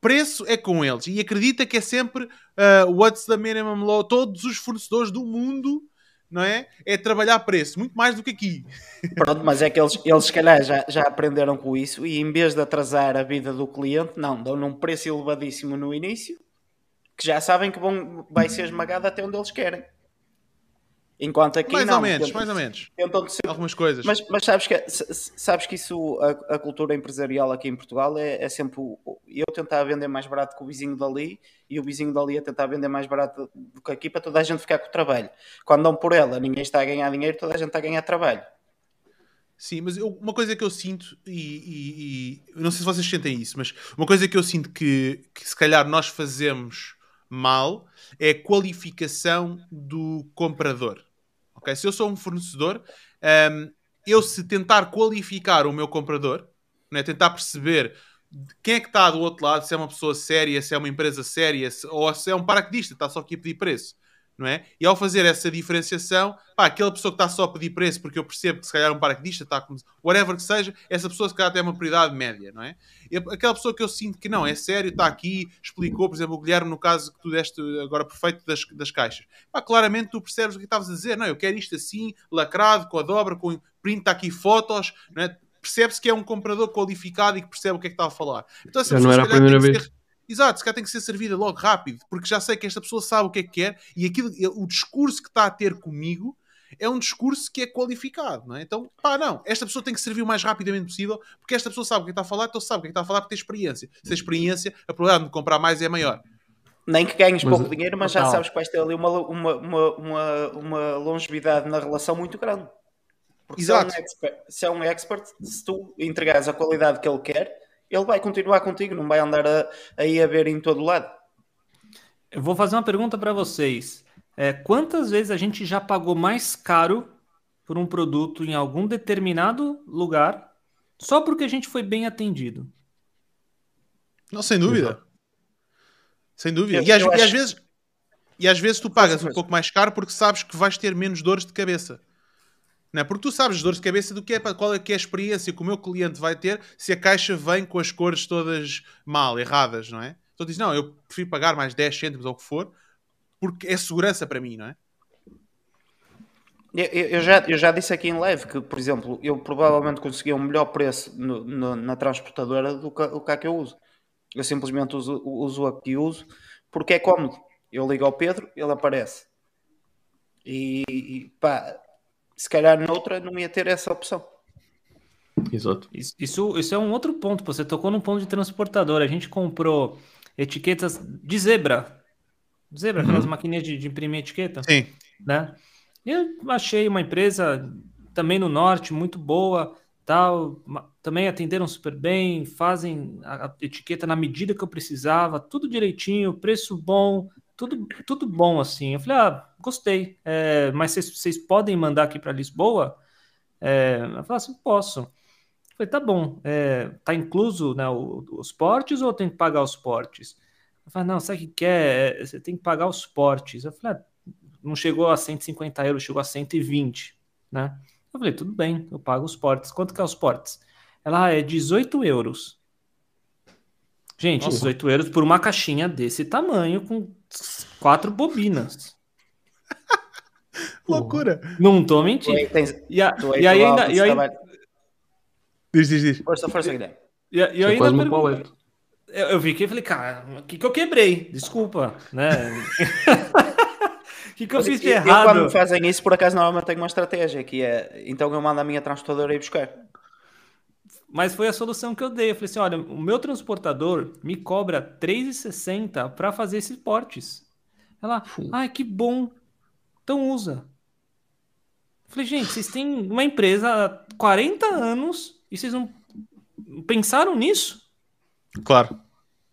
S1: preço é com eles. E acredita que é sempre uh, what's the minimum law. Todos os fornecedores do mundo, não é? É trabalhar preço. Muito mais do que aqui.
S4: Pronto, mas é que eles, eles se calhar já, já aprenderam com isso e em vez de atrasar a vida do cliente, não, dão num preço elevadíssimo no início que já sabem que vão, vai ser esmagado até onde eles querem. Enquanto aqui
S1: mais
S4: não,
S1: ou menos,
S4: tentam-
S1: mais ou menos.
S4: tentam
S1: Algumas coisas.
S4: Mas, mas sabes, que, sabes que isso, a, a cultura empresarial aqui em Portugal é, é sempre o- eu tentar vender mais barato que o vizinho dali e o vizinho dali a tentar vender mais barato do que aqui para toda a gente ficar com o trabalho. Quando dão por ela, ninguém está a ganhar dinheiro, toda a gente está a ganhar trabalho.
S1: Sim, mas eu- uma coisa que eu sinto, e, e- e- não sei se vocês sentem isso, mas uma coisa que eu sinto que, que se calhar nós fazemos mal é a qualificação do comprador. Se eu sou um fornecedor, hum, eu se tentar qualificar o meu comprador, né, tentar perceber quem é que está do outro lado, se é uma pessoa séria, se é uma empresa séria, se- ou se é um paraquedista, está só aqui a pedir preço. Não é? E ao fazer essa diferenciação, pá, aquela pessoa que está só a pedir preço, porque eu percebo que se calhar um paraquedista está com whatever que seja, essa pessoa se calhar tem uma prioridade média, não é? E aquela pessoa que eu sinto que não, é sério, está aqui, explicou, por exemplo, o Guilherme, no caso que tu deste agora perfeito das, das caixas. Pá, claramente tu percebes o que estavas a dizer, não, eu quero isto assim, lacrado, com a dobra, com print está aqui fotos, não é? Percebe-se que é um comprador qualificado e que percebe o que é que está a falar. Então, essa
S2: Já não
S1: pessoa,
S2: era
S1: se
S2: a primeira
S1: que ser- Exato, se calhar tem que ser servida logo rápido, porque já sei que esta pessoa sabe o que é que quer e aquilo, o discurso que está a ter comigo é um discurso que é qualificado, não é? Então, pá, não, esta pessoa tem que servir o mais rapidamente possível, porque esta pessoa sabe o que está a falar, então sabe o que é que está a falar porque tem experiência. Se tem experiência, a probabilidade de comprar mais é maior.
S4: Nem que ganhes
S2: Mas-
S4: pouco dinheiro, mas já
S3: Total.
S4: sabes que vais ter ali uma, uma, uma, uma, uma longevidade na relação muito grande. Porque se é, um
S1: Exato.
S4: expert, se é um expert, se tu entregares a qualidade que ele quer, ele vai continuar contigo, não vai andar a, aí a ver em todo lado.
S3: Eu vou fazer uma pergunta para vocês. É, quantas vezes a gente já pagou mais caro por um produto em algum determinado lugar só porque a gente foi bem atendido?
S1: Não, sem dúvida.
S2: Exato.
S1: Sem dúvida.
S4: Eu-
S1: e, às,
S4: eu
S1: e às
S4: acho-
S1: vezes, e às vezes tu pagas um pouco mais caro porque sabes que vais ter menos dores de cabeça. Não é? Porque tu sabes dores de cabeça do que é, qual é que é a experiência que o meu cliente vai ter se a caixa vem com as cores todas mal, erradas, não é? Então diz, não, eu prefiro pagar mais 10 cêntimos ou o que for, porque é segurança para mim, não é?
S4: Eu, eu- já, eu já disse aqui em live que, por exemplo, eu provavelmente conseguia um melhor preço no- no- na transportadora do que, o que que eu uso. Eu simplesmente uso, uso a que uso porque é cómodo. Eu ligo ao Pedro, ele aparece. E, e pá, se calhar noutra não ia ter essa opção.
S2: Exato.
S3: Isso, isso, isso é um outro ponto. Você tocou num ponto de transportadora. A gente comprou etiquetas de zebra. Zebra, aquelas maquininhas de, de imprimir etiqueta.
S1: Sim.
S3: né? Eu achei uma empresa também no norte muito boa, tal, também atenderam super bem, fazem a, a etiqueta na medida que eu precisava, tudo direitinho, preço bom, tudo, tudo bom assim. Eu falei, ah, gostei, é, mas vocês, podem mandar aqui para Lisboa? É, eu falei assim, posso. Eu falei, tá bom, é, tá incluso né, os portes ou eu tenho que pagar os portes? Eu falei, não, sabe o que que é? É, Você tem que pagar os portes. Eu falei, ah, não chegou a 150 euros, chegou a 120, né? Eu falei, tudo bem, eu pago os portes. Quanto que é os portes? Ela, ah, é 18 euros. Gente,
S1: Nossa.
S3: 18 euros por uma caixinha desse tamanho, com quatro bobinas. [LAUGHS]
S1: Loucura.
S3: Não tô
S4: Tu aí
S3: mentindo.
S4: tens,
S3: E, a-
S4: tu aí
S3: e aí ainda... E aí,
S4: trabalho.
S1: Diz, diz, diz.
S4: Força, força, Guilherme.
S3: e, e
S2: quase
S3: ainda
S2: uma
S3: pergun-
S2: paleta.
S3: eu, eu fiquei e falei, cara, o que que eu quebrei? Desculpa, né? [LAUGHS] O que que eu fiz de
S4: Eu- eu, quando
S3: errado?
S4: me fazem isso, por acaso, normalmente tenho uma estratégia que é então eu mando a minha transportadora ir buscar.
S3: Mas foi a solução que eu dei. Eu falei assim: olha, o meu transportador me cobra R$3,60 para fazer esses portes. Ela, ai, que bom. Então usa. Eu falei, gente, vocês têm uma empresa há 40 anos e vocês não pensaram nisso?
S1: Claro.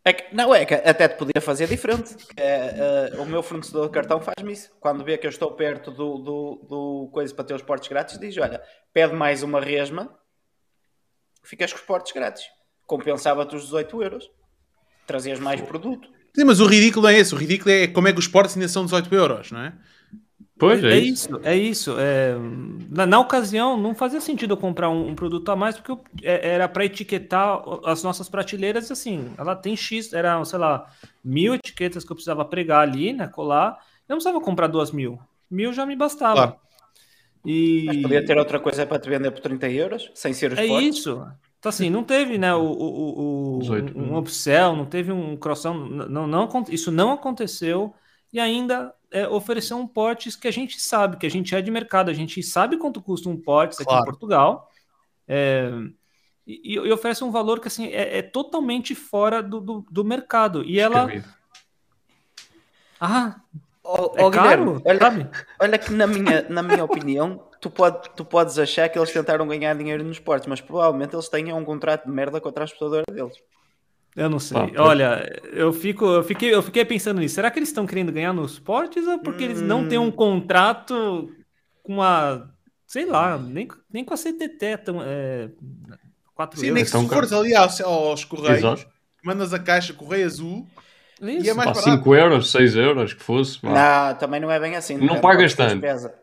S4: É que- não, é que até te podia fazer diferente. É, é, o meu fornecedor de cartão faz-me isso. Quando vê que eu estou perto do, do, do coisa para ter os portes grátis, diz: Olha, pede mais uma resma, ficas com os portes grátis. Compensava-te os 18 euros, trazias mais produto.
S1: Sim, mas o ridículo não é esse. O ridículo é como é que os portes ainda são 18 euros, não é?
S2: Pois, é,
S3: É
S2: isso.
S3: isso, é isso. é, na, na ocasião, não fazia sentido eu comprar um, um produto a mais, porque eu- é- era para etiquetar as nossas prateleiras, assim, ela tem X, eram, sei lá, mil etiquetas que eu precisava pregar ali, né, colar. Eu não precisava comprar duas mil. Mil já me bastava.
S1: Claro.
S3: E
S4: Mas podia ter outra coisa para te vender por 30 euros, sem ser os
S3: é isso. Então, assim, não teve, né, o, o, o-
S2: 18
S3: um, um upsell, não teve um cross-sell, não, não, isso não aconteceu. E ainda é, oferecer um portes que a gente sabe, que a gente é de mercado, a gente sabe quanto custa um portes aqui
S1: Claro.
S3: em Portugal. É, e, e oferece um valor que assim é, é totalmente fora do, do, do mercado. E ela. Ah,
S4: Ó,
S3: é
S4: ó,
S3: caro?
S4: Olha,
S3: sabe?
S4: olha que na minha, na minha opinião, tu, pode, tu podes achar que eles tentaram ganhar dinheiro nos esportes, mas provavelmente eles têm um contrato de merda com a transportadora deles.
S3: Eu não sei.
S2: Pois.
S3: Olha, eu fico, eu fiquei, eu fiquei pensando nisso. Será que eles estão querendo ganhar nos portes ou porque eles não têm
S4: Hum.
S3: um contrato com a, sei lá, nem, nem com a CTT, tão, é, 4
S1: Sim, nem
S3: euros.
S1: que se fores ali aos, aos correios,
S2: Exato.
S1: mandas a caixa correio azul
S3: Isso.
S1: e é mais
S2: Pá,
S1: barato.
S2: 5 euros, 6 euros, que fosse. vá.
S4: Não, também não é bem assim.
S2: Não
S4: depende
S2: pagas tanto.
S4: pesa.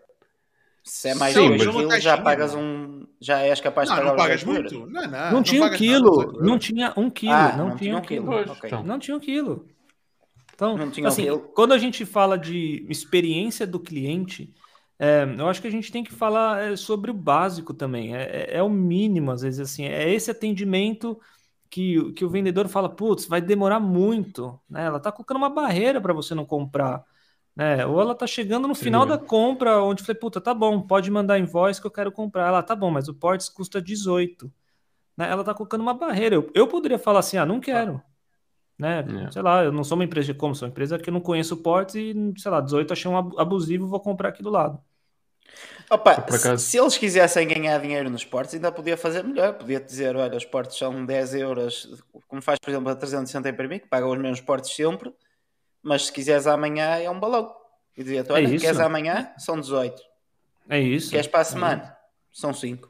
S4: Se é mais
S2: Sim,
S4: de
S2: mas-
S4: 2
S1: Uma
S4: quilos, já
S1: caixinha,
S4: pagas um. Já és capaz de
S1: Não,
S4: pagar
S1: não pagas
S4: 8 euros.
S1: muito. Não, não,
S3: Não, tinha um
S1: nada,
S3: quilo,
S1: 18 euros.
S3: não tinha um quilo,
S4: Ah,
S3: não,
S4: não
S3: tinha um quilo.
S2: Pois,
S4: Ok.
S2: então.
S3: Não tinha um quilo. Então,
S4: um
S3: assim,
S4: quilo.
S3: quando a gente fala de experiência do cliente, é, eu acho que a gente tem que falar é, sobre o básico também. É, é- é o mínimo, às vezes, assim. É esse atendimento que, o- que o vendedor fala, putz, vai demorar muito. Né? Ela tá colocando uma barreira para você não comprar. Né? Ou ela tá chegando no final da compra, onde falei, puta, tá bom, pode mandar invoice que eu quero comprar. Ela, tá bom, mas o Ports custa 18. Né? Ela tá colocando uma barreira. Eu, eu poderia falar assim, ah, não quero. Né?
S2: É.
S3: Sei lá, eu não sou uma empresa de como, sou uma empresa que eu não conheço o Ports e, sei lá, 18 achei um abu- abusivo, vou comprar aqui do lado.
S4: Opa,
S2: Por acaso-
S4: se, eles quisessem ganhar dinheiro nos esportes, ainda podia fazer melhor. Podia dizer: olha, os esportes são 10 euros, como faz, por exemplo, a 360 para mim, que paga os mesmos esportes sempre, mas se quiseres amanhã é um balão. E dizia-te: olha,
S3: É
S4: queres amanhã? São 18.
S3: É isso.
S4: Queres para a semana? São 5.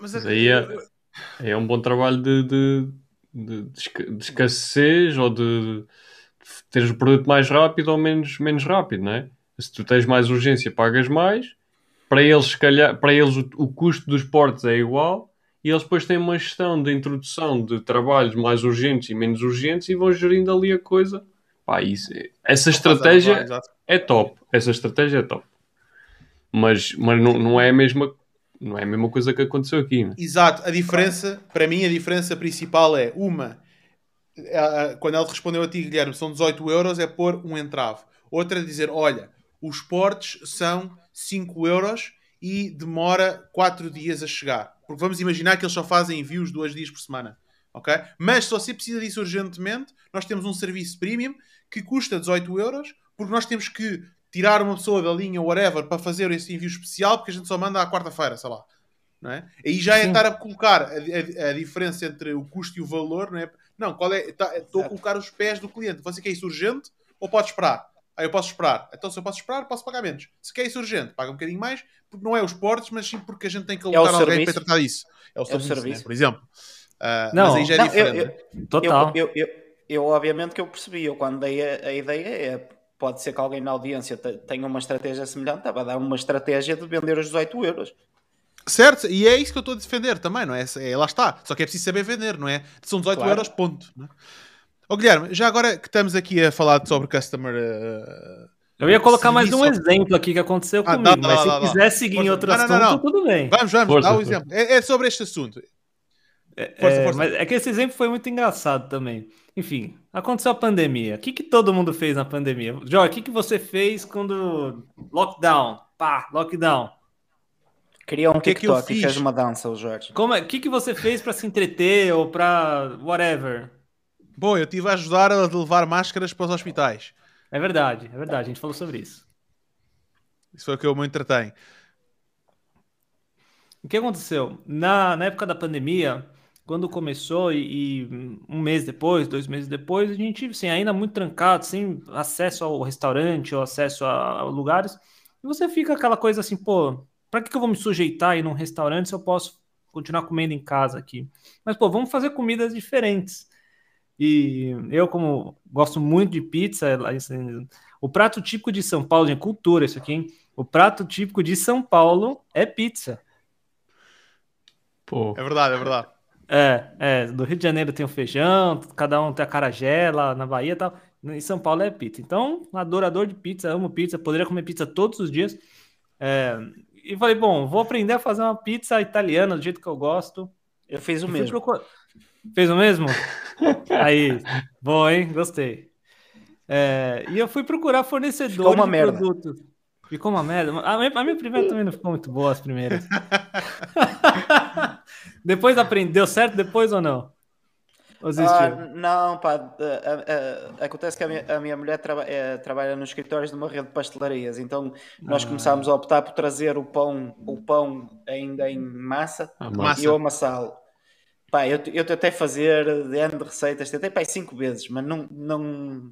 S1: Mas
S2: Mas
S1: é-
S2: aí é, é um bom trabalho de, de, de, de escassez ou de, de teres o produto mais rápido ou menos, menos rápido, não é? Se tu tens mais urgência, pagas mais. Para eles, se calhar, para eles o, o custo dos portos é igual e eles depois têm uma gestão de introdução de trabalhos mais urgentes e menos urgentes e vão gerindo ali a coisa. Pá, isso, é- essa estratégia é top. Essa estratégia é top. Mas, mas não, não, é a mesma, não é a mesma coisa que aconteceu aqui. Né?
S1: Exato, a diferença, para mim, a diferença principal é uma, quando ela respondeu a ti, Guilherme, são 18 euros, é pôr um entrave. Outra é dizer, olha, os portes são 5 euros e demora 4 dias a chegar. Porque vamos imaginar que eles só fazem envios 2 dias por semana. ok? Mas se você precisa disso urgentemente, nós temos um serviço premium que custa 18 euros, porque nós temos que tirar uma pessoa da linha whatever para fazer esse envio especial, porque a gente só manda à quarta-feira, sei lá. Não é? Aí já é
S3: Sim.
S1: estar a colocar a, a- a diferença entre o custo e o valor, não é? Não, qual é? tá- Estou a colocar os pés do cliente. Você quer isso urgente ou pode esperar? Ah, eu posso esperar. Então, se eu posso esperar, posso pagar menos. Se quer isso urgente, paga um bocadinho mais, porque não é os portos, mas sim porque a gente tem que
S4: É o
S1: alocar alguém
S4: serviço.
S1: para tratar disso. É o serviço,
S4: serviço.
S1: né? por exemplo. Ah,
S3: Não.
S1: mas aí já é
S4: Não,
S1: diferente.
S4: eu-
S1: né?
S3: Total.
S4: Eu, eu, eu, eu, obviamente que eu percebi, eu quando dei a, a ideia é, pode ser que alguém na audiência te- tenha uma estratégia semelhante, estava a dar uma estratégia de vender os 18 euros.
S1: Certo, e é isso que eu estou a defender também, não é? É, Lá está. Só que é preciso saber vender, não é? São 18
S4: Claro.
S1: euros, ponto. Não é? Ó, Guilherme, já agora que estamos aqui a falar sobre customer. ah,
S3: Eu ia colocar mais um exemplo aqui que aconteceu
S1: Ah,
S3: comigo,
S1: dá, dá,
S3: mas
S1: dá,
S3: se quiser seguir em
S1: Força.
S3: outro
S1: Não,
S3: assunto,
S1: não, não.
S3: tudo bem.
S1: Vamos, vamos,
S2: Força,
S1: dá
S2: força.
S1: exemplo. É, é sobre este assunto.
S3: É,
S1: Força,
S3: é,
S1: força.
S3: mas é que esse exemplo foi muito engraçado também. Enfim, aconteceu a pandemia. O que, que todo mundo fez na pandemia? Jorge, o que, que você fez quando. Lockdown. Pá, lockdown.
S4: Cria um
S1: que é que
S4: TikTok e
S1: fiz?
S4: fez uma dança, o Jorge.
S3: Como é, o que, que você fez para se entreter ou para whatever?
S1: Bom, eu estive a ajudar a levar máscaras para os hospitais.
S3: É verdade, é verdade. A gente falou sobre isso.
S1: Isso foi o que eu me entretei.
S3: O que aconteceu? Na, na época da pandemia, quando começou e, e um mês depois, dois meses depois, a gente, assim, ainda muito trancado, sem acesso ao restaurante ou acesso a, a lugares, e você fica aquela coisa assim, pô, pra que, que eu vou me sujeitar a ir num restaurante se eu posso continuar comendo em casa aqui? Mas, pô, vamos fazer comidas diferentes. E eu, como gosto muito de pizza, assim, o prato típico de São Paulo, gente, cultura isso aqui, hein? O prato típico de São Paulo é pizza.
S2: Pô,
S1: É verdade, é verdade.
S3: É, é, do Rio de Janeiro tem o feijão, cada um tem a carajé lá na Bahia e tal. Em São Paulo é pizza. Então, adorador de pizza, amo pizza, poderia comer pizza todos os dias. É, e falei, bom, vou aprender a fazer uma pizza italiana do jeito que eu gosto.
S4: Eu fiz o
S3: E fui
S4: mesmo.
S3: Fez o mesmo? Aí, bom, hein? Gostei. É, e eu fui procurar
S4: uma
S3: de
S4: merda.
S3: produtos. Ficou uma merda. A minha, a minha primeira também não ficou muito boa, as primeiras. [LAUGHS] depois aprendeu certo depois ou não? Ou?
S4: Ah, não, pá, ah, ah, ah, acontece que a minha, a minha mulher traba- trabalha nos escritórios de uma rede de pastelarias, então nós
S3: Ah.
S4: começámos a optar por trazer o pão, o pão ainda em massa
S2: Ah,
S1: Massa.
S4: e eu amassá-lo. Pá, eu, eu tentei fazer de ano de receitas, tentei pá, cinco vezes, mas não, não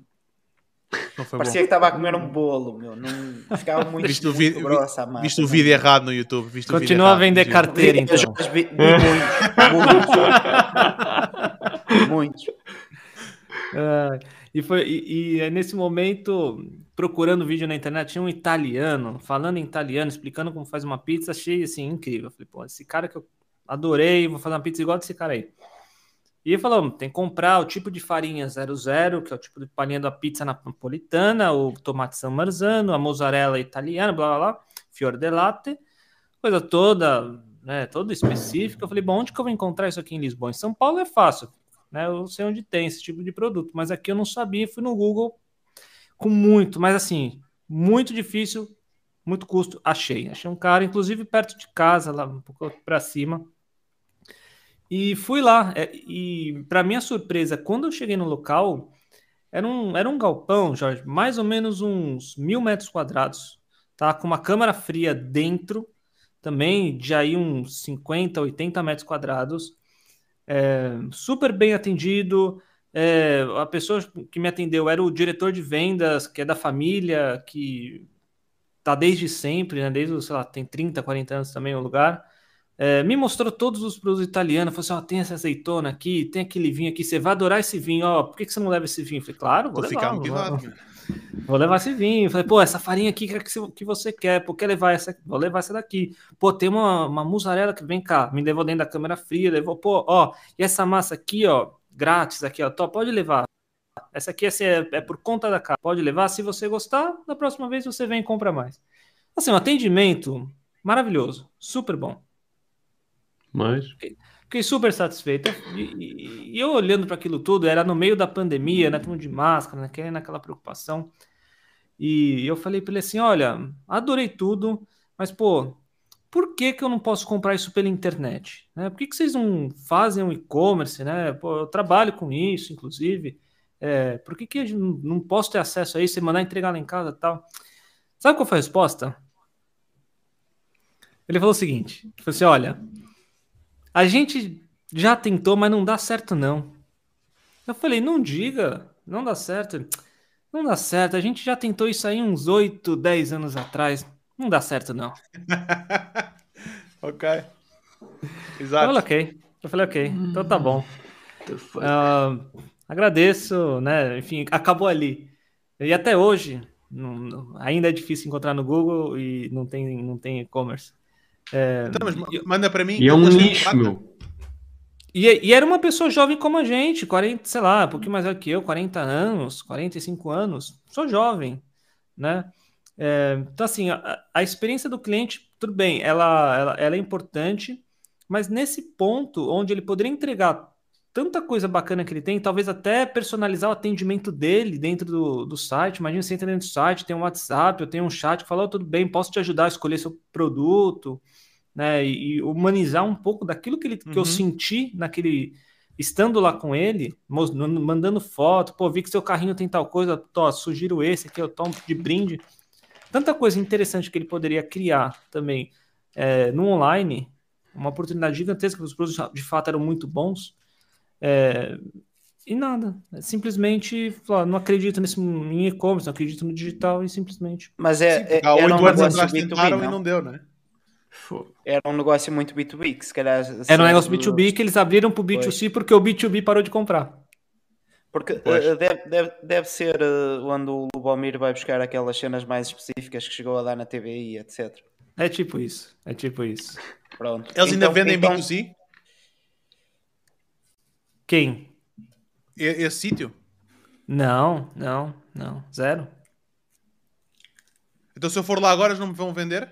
S1: Não foi
S4: parecia que estava a comer um bolo, meu, não ficava muito,
S1: Viste o
S4: muito
S1: vídeo-
S4: grossa
S1: bom. Viste o vídeo errado no YouTube. Viste o vídeo
S3: Continua a vender carteira, então.
S4: vi- vi muitos, [LAUGHS] muitos, muitos.
S3: Ah, e foi e, e é nesse momento, procurando vídeo na internet, tinha um italiano falando em italiano, explicando como faz uma pizza, achei assim incrível. Falei, pô, esse cara que eu adorei, vou fazer uma pizza igual desse cara aí. E falou, tem que comprar o tipo de farinha 00, que é o tipo de farinha da pizza napolitana, o tomate San Marzano, a mozzarella italiana, blá blá blá, fior de latte, coisa toda, né, toda específica. Eu falei, bom, onde que eu vou encontrar isso aqui em Lisboa? Em São Paulo é fácil, né? Eu sei onde tem esse tipo de produto, mas aqui eu não sabia, fui no Google com muito, mas assim, muito difícil, muito custo, achei. Achei um cara, inclusive perto de casa, lá um pouco para cima. E fui lá, é, e para minha surpresa, quando eu cheguei no local, era um, era um galpão, Jorge, mais ou menos uns mil metros quadrados, tá? Com uma câmara fria dentro, também de aí uns 50, 80 metros quadrados, é, super bem atendido. é, a pessoa que me atendeu era o diretor de vendas, que é da família, que tá desde sempre, né? Desde, sei lá, tem 30, 40 anos também o lugar. É, me mostrou todos os produtos italianos, falou assim, ó, tem essa azeitona aqui, tem aquele vinho aqui, você vai adorar esse vinho, ó, por que, que você não leva esse vinho? Eu falei, claro, vou
S1: Vou
S3: levar,
S1: ficar
S3: vou,
S1: motivado.
S3: vou- vou levar esse vinho. Eu falei, pô, essa farinha aqui que, você- que você quer, pô, quer levar essa? Vou levar essa daqui. Pô, tem uma, uma mussarela que vem cá, me levou dentro da câmera fria, levou, pô, ó, e essa massa aqui, ó, grátis aqui, ó, tó, pode levar. Essa aqui assim, é, é por conta da casa, pode levar, se você gostar, na próxima vez você vem e compra mais. Assim, um atendimento maravilhoso, super bom.
S2: Mas
S3: Fiquei super satisfeito. E, e- eu olhando para aquilo tudo, era no meio da pandemia, né? Mundo de máscara, né? Querendo aquela preocupação. E eu falei para ele assim: olha, adorei tudo, mas pô, por que, que eu não posso comprar isso pela internet? Né? Por que, que vocês não fazem um e-commerce, né? Pô, eu trabalho com isso, inclusive. É, por que, que eu não posso ter acesso a isso e mandar entregar lá em casa tal? Sabe qual foi a resposta? Ele falou o seguinte: ele falou assim, olha. A gente já tentou, mas não dá certo, não. Eu falei, não diga, não dá certo. Não dá certo, a gente já tentou isso aí uns 8, 10 anos atrás. Não dá certo, não. [LAUGHS]
S1: ok.
S3: Eu
S1: Exato.
S3: falei, ok. Eu falei, ok, então tá bom. Ah, agradeço, né? Enfim, acabou ali. E até hoje, não- não- ainda é difícil encontrar no Google e não tem não tem e-commerce. É,
S1: Então, manda para mim.
S2: e é um nicho, meu.
S3: E, e era uma pessoa jovem como a gente, 40, sei lá, um pouquinho mais velho que eu, 40 anos, 45 anos, sou jovem, né? É, então, assim, a, a experiência do cliente, tudo bem, ela, ela, ela é importante, mas nesse ponto onde ele poderia entregar tanta coisa bacana que ele tem, talvez até personalizar o atendimento dele dentro do, do site. Imagina você entra dentro do site, tem um WhatsApp, eu tenho um chat que fala, "Oh, tudo bem, posso te ajudar a escolher seu produto, né? E, e humanizar um pouco daquilo que, ele, que eu
S1: Uhum.
S3: senti naquele. Estando lá com ele, mandando foto, pô, vi que seu carrinho tem tal coisa, tô, sugiro esse aqui, eu tomo de brinde. Tanta coisa interessante que ele poderia criar também é, no online, uma oportunidade gigantesca, os produtos de fato eram muito bons. É, e nada, é simplesmente falar, não acredito nesse em e-commerce, não acredito no digital e simplesmente.
S4: Mas é,
S1: Sim,
S4: é,
S1: há oito
S4: um
S1: anos atrás
S4: B2B,
S1: tentaram e
S4: não?
S1: não deu, né?
S4: Era um negócio muito B2B, que se calhar...
S3: Era um negócio B2B que eles abriram para o
S4: Pois.
S3: B2C porque o B2B parou de comprar.
S4: Porque eh, deve, deve, deve ser eh, onde o Lubomir vai buscar aquelas cenas mais específicas que chegou a dar na TVI, etc.
S3: É tipo isso, é tipo isso.
S4: Pronto.
S1: Eles ainda
S4: Então-
S1: vendem
S4: então-
S1: B2C?
S3: Quem?
S1: Esse sítio?
S3: Não, não, não, zero.
S1: Então se eu for lá agora, eles não me vão vender?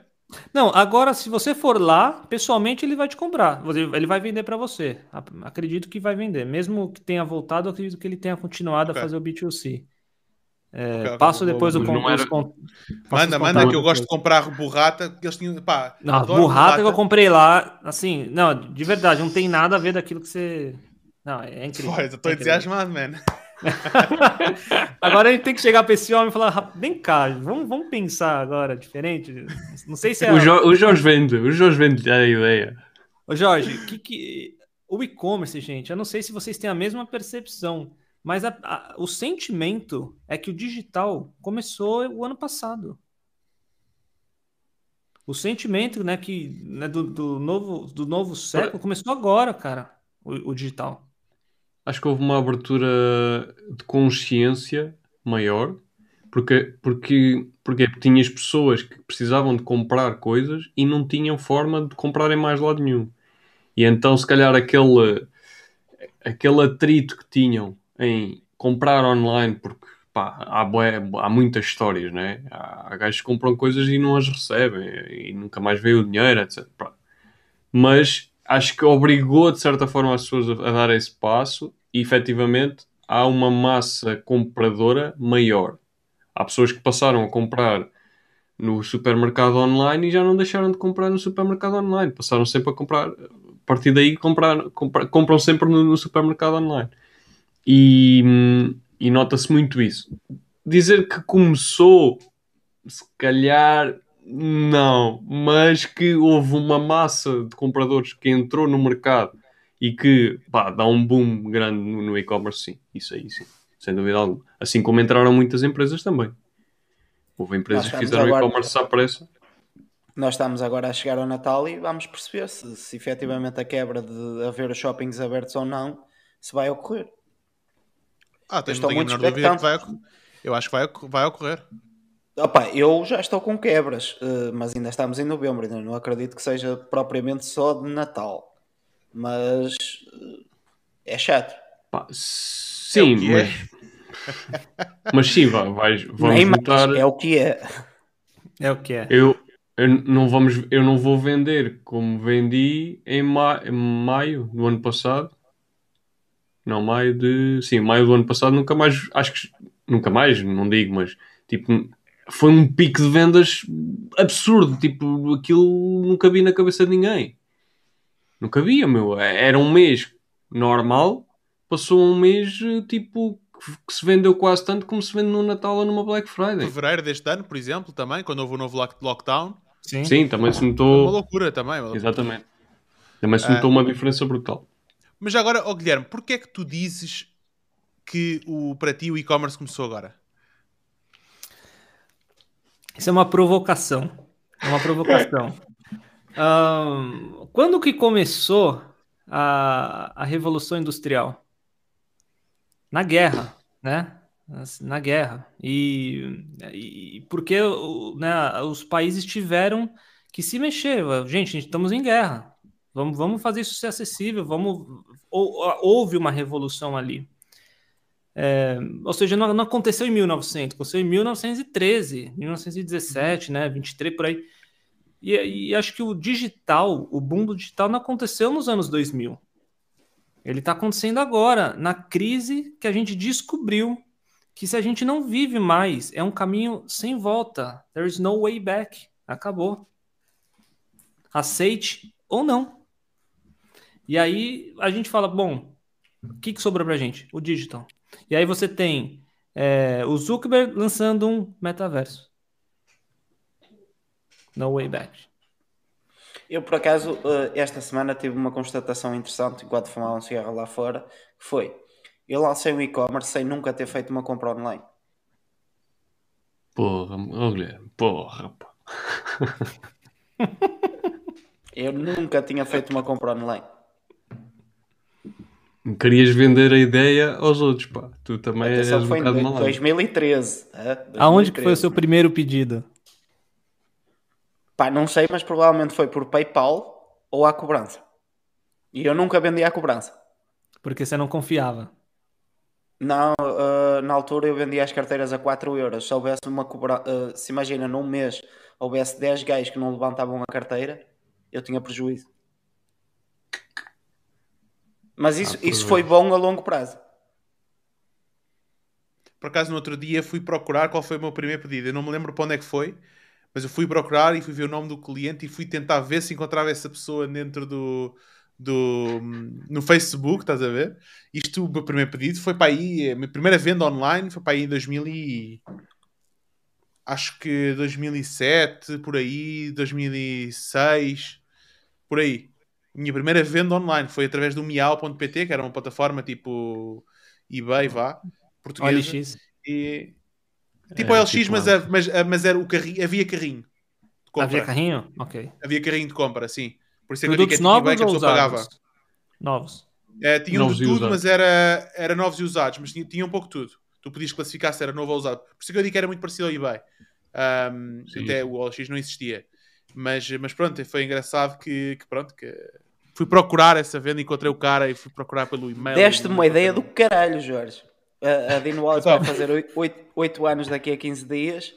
S3: Não, agora se você for lá, pessoalmente ele vai te comprar. Ele vai vender para você. Ac- Acredito que vai vender. Mesmo que tenha voltado, acredito que ele tenha continuado
S1: Ok.
S3: a fazer o B2C. É,
S1: Ok, ok,
S3: passo
S1: vou-
S3: depois o
S2: vou-
S3: con-
S2: não era-
S3: con-
S1: Manda, manda, que eu gosto de comprar burrata. Que eles tinham, pá,
S3: Não,
S1: adoro
S3: burrata que eu comprei lá, assim, não, de verdade, não tem nada a ver daquilo que você. Não, é incrível.
S1: Pois, eu estou
S3: é
S1: entusiasmado, mano. [LAUGHS]
S3: Agora a gente tem que chegar pra esse homem e falar, "Rap- vem cá, vamos, vamos pensar agora diferente. Não sei se é.
S2: O, Jo- o Jorge vende, o Jorge vende a ideia.
S3: Ô Jorge, que que... o e-commerce, gente, eu não sei se vocês têm a mesma percepção, mas a- a- o sentimento é que o digital começou o ano passado. O sentimento, né, que né, do, do novo do novo século começou agora, cara, o, o digital.
S2: Acho que houve uma abertura de consciência maior, porque, porque, porque tinhas pessoas que precisavam de comprar coisas e não tinham forma de comprar em mais lado nenhum. E então, se calhar, aquele, aquele atrito que tinham em comprar online, porque pá, há, há muitas histórias, né? Há, há gajos que compram coisas e não as recebem e nunca mais veio o dinheiro, etc. Mas acho que obrigou, de certa forma, as pessoas a, a dar esse passo e efetivamente há uma massa compradora maior. Há pessoas que passaram a comprar no supermercado online e já não deixaram de comprar no supermercado online. Passaram sempre a comprar, a partir daí comprar, compram sempre no, no supermercado online. E, e nota-se muito isso. Dizer que começou, se calhar, não, mas que houve uma massa de compradores que entrou no mercado e que pá, dá um boom grande no, no e-commerce, sim. Isso aí, sim. Sem dúvida alguma. Assim como entraram muitas empresas também. Houve empresas que fizeram
S4: agora-
S2: e-commerce à pressa.
S4: Nós estamos agora a chegar ao Natal e vamos perceber se, se efetivamente a quebra de haver os shoppings abertos ou não se vai ocorrer.
S1: Ah, tenho,
S4: estou
S1: tenho a
S4: muito
S1: menor dúvida que vai. Eu acho que vai, vai ocorrer.
S4: Opa, eu já estou com quebras, eh, mas ainda estamos em novembro, ainda não acredito que seja propriamente só de Natal. Mas eh, é chato.
S2: Pá, sim,
S1: É que é.
S2: mas, mas sim, vai, vais- vamos
S4: Nem
S2: notar.
S4: é o que é.
S3: É o que é.
S2: Eu, eu, não vamos, eu não vou vender como vendi em, ma em maio do ano passado. Não, maio de. Sim, maio do ano passado nunca mais. Acho que. Nunca mais, não digo, mas tipo. Foi um pico de vendas absurdo. Tipo, aquilo nunca vi na cabeça de ninguém. Nunca via, meu. Era um mês normal, passou um mês tipo que- se vendeu quase tanto como se vende no Natal ou numa Black Friday.
S1: Fevereiro deste ano, por exemplo, também, quando houve o novo lock- lockdown.
S3: Sim.
S2: Sim, também se
S1: Foi uma
S2: notou.
S1: loucura também. uma loucura.
S2: Exatamente. Também se
S1: Ah.
S2: notou uma diferença brutal.
S1: Mas agora, ó Guilherme, porquê é que tu dizes que o, para ti o e-commerce começou agora?
S3: Isso é uma provocação. É uma provocação. Ahn, quando que começou a, a Revolução Industrial? Na guerra, né? Na guerra. E, e porque né, os países tiveram que se mexer. Gente, estamos em guerra. Vamos, vamos fazer isso ser acessível. Vamos, ou- houve uma revolução ali. É, ou seja, não, não aconteceu em 1900, aconteceu em 1913, 1917, né, 23 por aí. E, e acho que o digital, o boom do digital não aconteceu nos anos 2000. Ele está acontecendo agora, na crise que a gente descobriu que se a gente não vive mais, é um caminho sem volta. There is no way back. Acabou. Aceite ou não. E aí a gente fala, bom, o que, que sobrou pra gente? O digital. E aí você tem é, o Zuckerberg lançando um metaverso. No way back.
S4: Eu, por acaso, eh, esta semana tive uma constatação interessante enquanto fumava um cigarro lá fora, que foi, eu lancei um e-commerce sem nunca ter feito uma compra online.
S2: Porra, Guilherme, porra. pá. [LAUGHS]
S4: Eu nunca tinha feito uma compra online.
S2: Querias vender a ideia aos outros, pá. Tu também és um
S4: foi em
S2: bocado malandro.
S4: 2013. hã?
S3: Aonde que foi o
S4: 2013.
S3: seu primeiro pedido?
S4: Pá, não sei, mas provavelmente foi por PayPal ou à cobrança. E eu nunca vendi à cobrança.
S3: Porque você não confiava.
S4: Não, ah, na altura eu vendia as carteiras a 4 euros. Se houvesse uma cobrança, se imagina num mês houvesse 10 gajos que não levantavam a carteira, eu tinha prejuízo. Mas isso,
S2: Ah,
S4: isso foi bom a longo prazo.
S1: por acaso no outro dia fui procurar qual foi o meu primeiro pedido. Eu não me lembro para onde é que foi, mas eu fui procurar e fui ver o nome do cliente e fui tentar ver se encontrava essa pessoa dentro do, do no Facebook, estás a ver? Isto, o meu primeiro pedido foi para aí, a minha primeira venda online foi para aí em 2000 e... acho que 2007, por aí, 2006, por aí. Minha primeira venda online foi através do miau.pt, que era uma plataforma tipo eBay, vá, portuguesa.
S3: OLX.
S1: E... Tipo
S2: É,
S1: OLX,
S2: tipo
S1: mas, a- mas, a- mas era o carrinho, havia carrinho. de compra.
S3: Havia carrinho? Ok.
S1: Havia carrinho de compra, sim. Por isso é que eu digo é tipo eBay
S3: novos
S1: que a
S3: ou
S1: pessoa pagava.
S3: usados? Novos.
S1: É, tinham
S2: Novos
S1: de tudo, mas era, era novos e usados, mas tinha, tinha um pouco de tudo. Tu podias classificar se era novo ou usado. Por isso é que eu digo que era muito parecido ao eBay.
S2: Sim.
S1: até o OLX não existia. Mas, mas pronto, foi engraçado que, que pronto, que fui procurar essa venda, encontrei o cara e fui procurar pelo e-mail.
S4: Deste-me uma ideia do caralho, Jorge. A, a Dino Wallace
S1: Então.
S4: vai fazer 8 anos daqui a 15 dias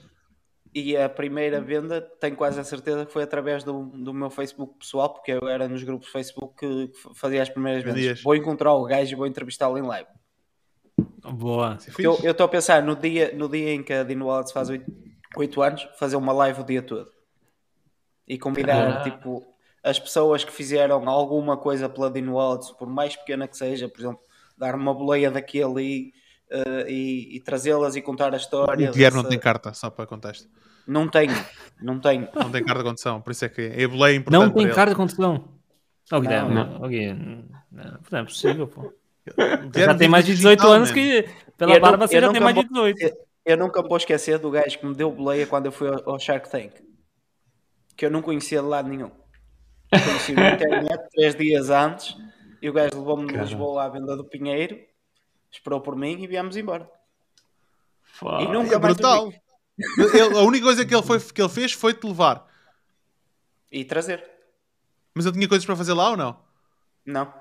S4: e a primeira venda tenho quase a certeza que foi através do, do meu Facebook pessoal, porque eu era nos grupos Facebook que fazia as primeiras vendas.
S1: Vendias.
S4: Vou encontrar o gajo e vou entrevistá-lo em live.
S3: Boa.
S4: Eu estou a pensar no dia, no dia em que a Dino Wallace faz 8, anos, fazer uma live o dia todo e convidar
S3: Ah.
S4: tipo as pessoas que fizeram alguma coisa pela Dino por mais pequena que seja, por exemplo, dar uma boleia daqui e ali eh, e, e trazê-las e contar a história.
S1: O Guilherme não
S4: dessa-
S1: tem carta, só para contexto.
S4: Não tenho, não tenho.
S1: Não tem carta de condução, por isso é que é boleia importante.
S3: Não tem cara de condição. Ó, Guilherme,
S2: Não.
S3: ó, Guilherme, não, não é possível, pô. Já tem mais de 18
S1: digital,
S3: anos que, pela
S4: Eu não-
S3: barba, você já tem mais de
S4: vou-
S3: 18.
S4: Eu nunca vou esquecer do gajo que me deu boleia quando eu fui ao, ao Shark Tank. Que eu não conhecia de lado nenhum. Conheci na internet [LAUGHS] três dias antes e o gajo levou-me de. Lisboa à venda do Pinheiro, esperou por mim e viemos embora.
S2: Fá.
S4: E nunca
S1: É
S4: mais
S1: brutal. Ele- a única coisa que ele, foi, que ele fez foi te levar.
S4: E trazer.
S1: Mas ele tinha coisas para fazer lá ou não?
S4: Não.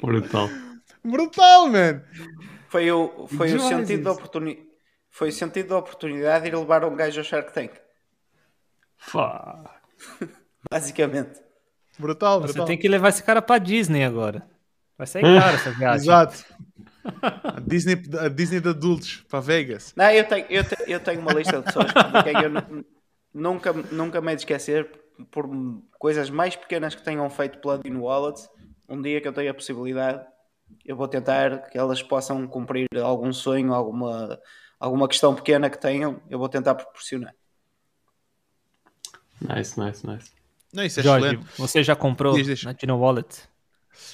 S2: Brutal.
S1: Brutal, man!
S4: Foi o, foi o sentido da oportunidade. Foi o sentido da oportunidade de ir levar um gajo ao Shark Tank.
S2: Fá. [LAUGHS]
S4: Basicamente.
S1: Brutal,
S3: Você
S1: brutal.
S3: tem que levar esse cara pra Disney agora. Vai sair [LAUGHS] caro essa viagem.
S1: Exato. [LAUGHS] A Disney, a Disney de adultos para Vegas.
S4: Não, eu tenho, eu, te- eu tenho uma lista de pessoas de quem eu nu- nunca, nunca me esquecer por coisas mais pequenas que tenham feito pela Dino Wallet. Um dia que eu tenho a possibilidade, eu vou tentar que elas possam cumprir algum sonho, alguma, alguma questão pequena que tenham, eu vou tentar proporcionar.
S2: Nice, nice, nice.
S1: Não, isso é
S3: Jorge,
S1: excelente.
S3: você já comprou
S1: Diz,
S3: na Dino Wallet?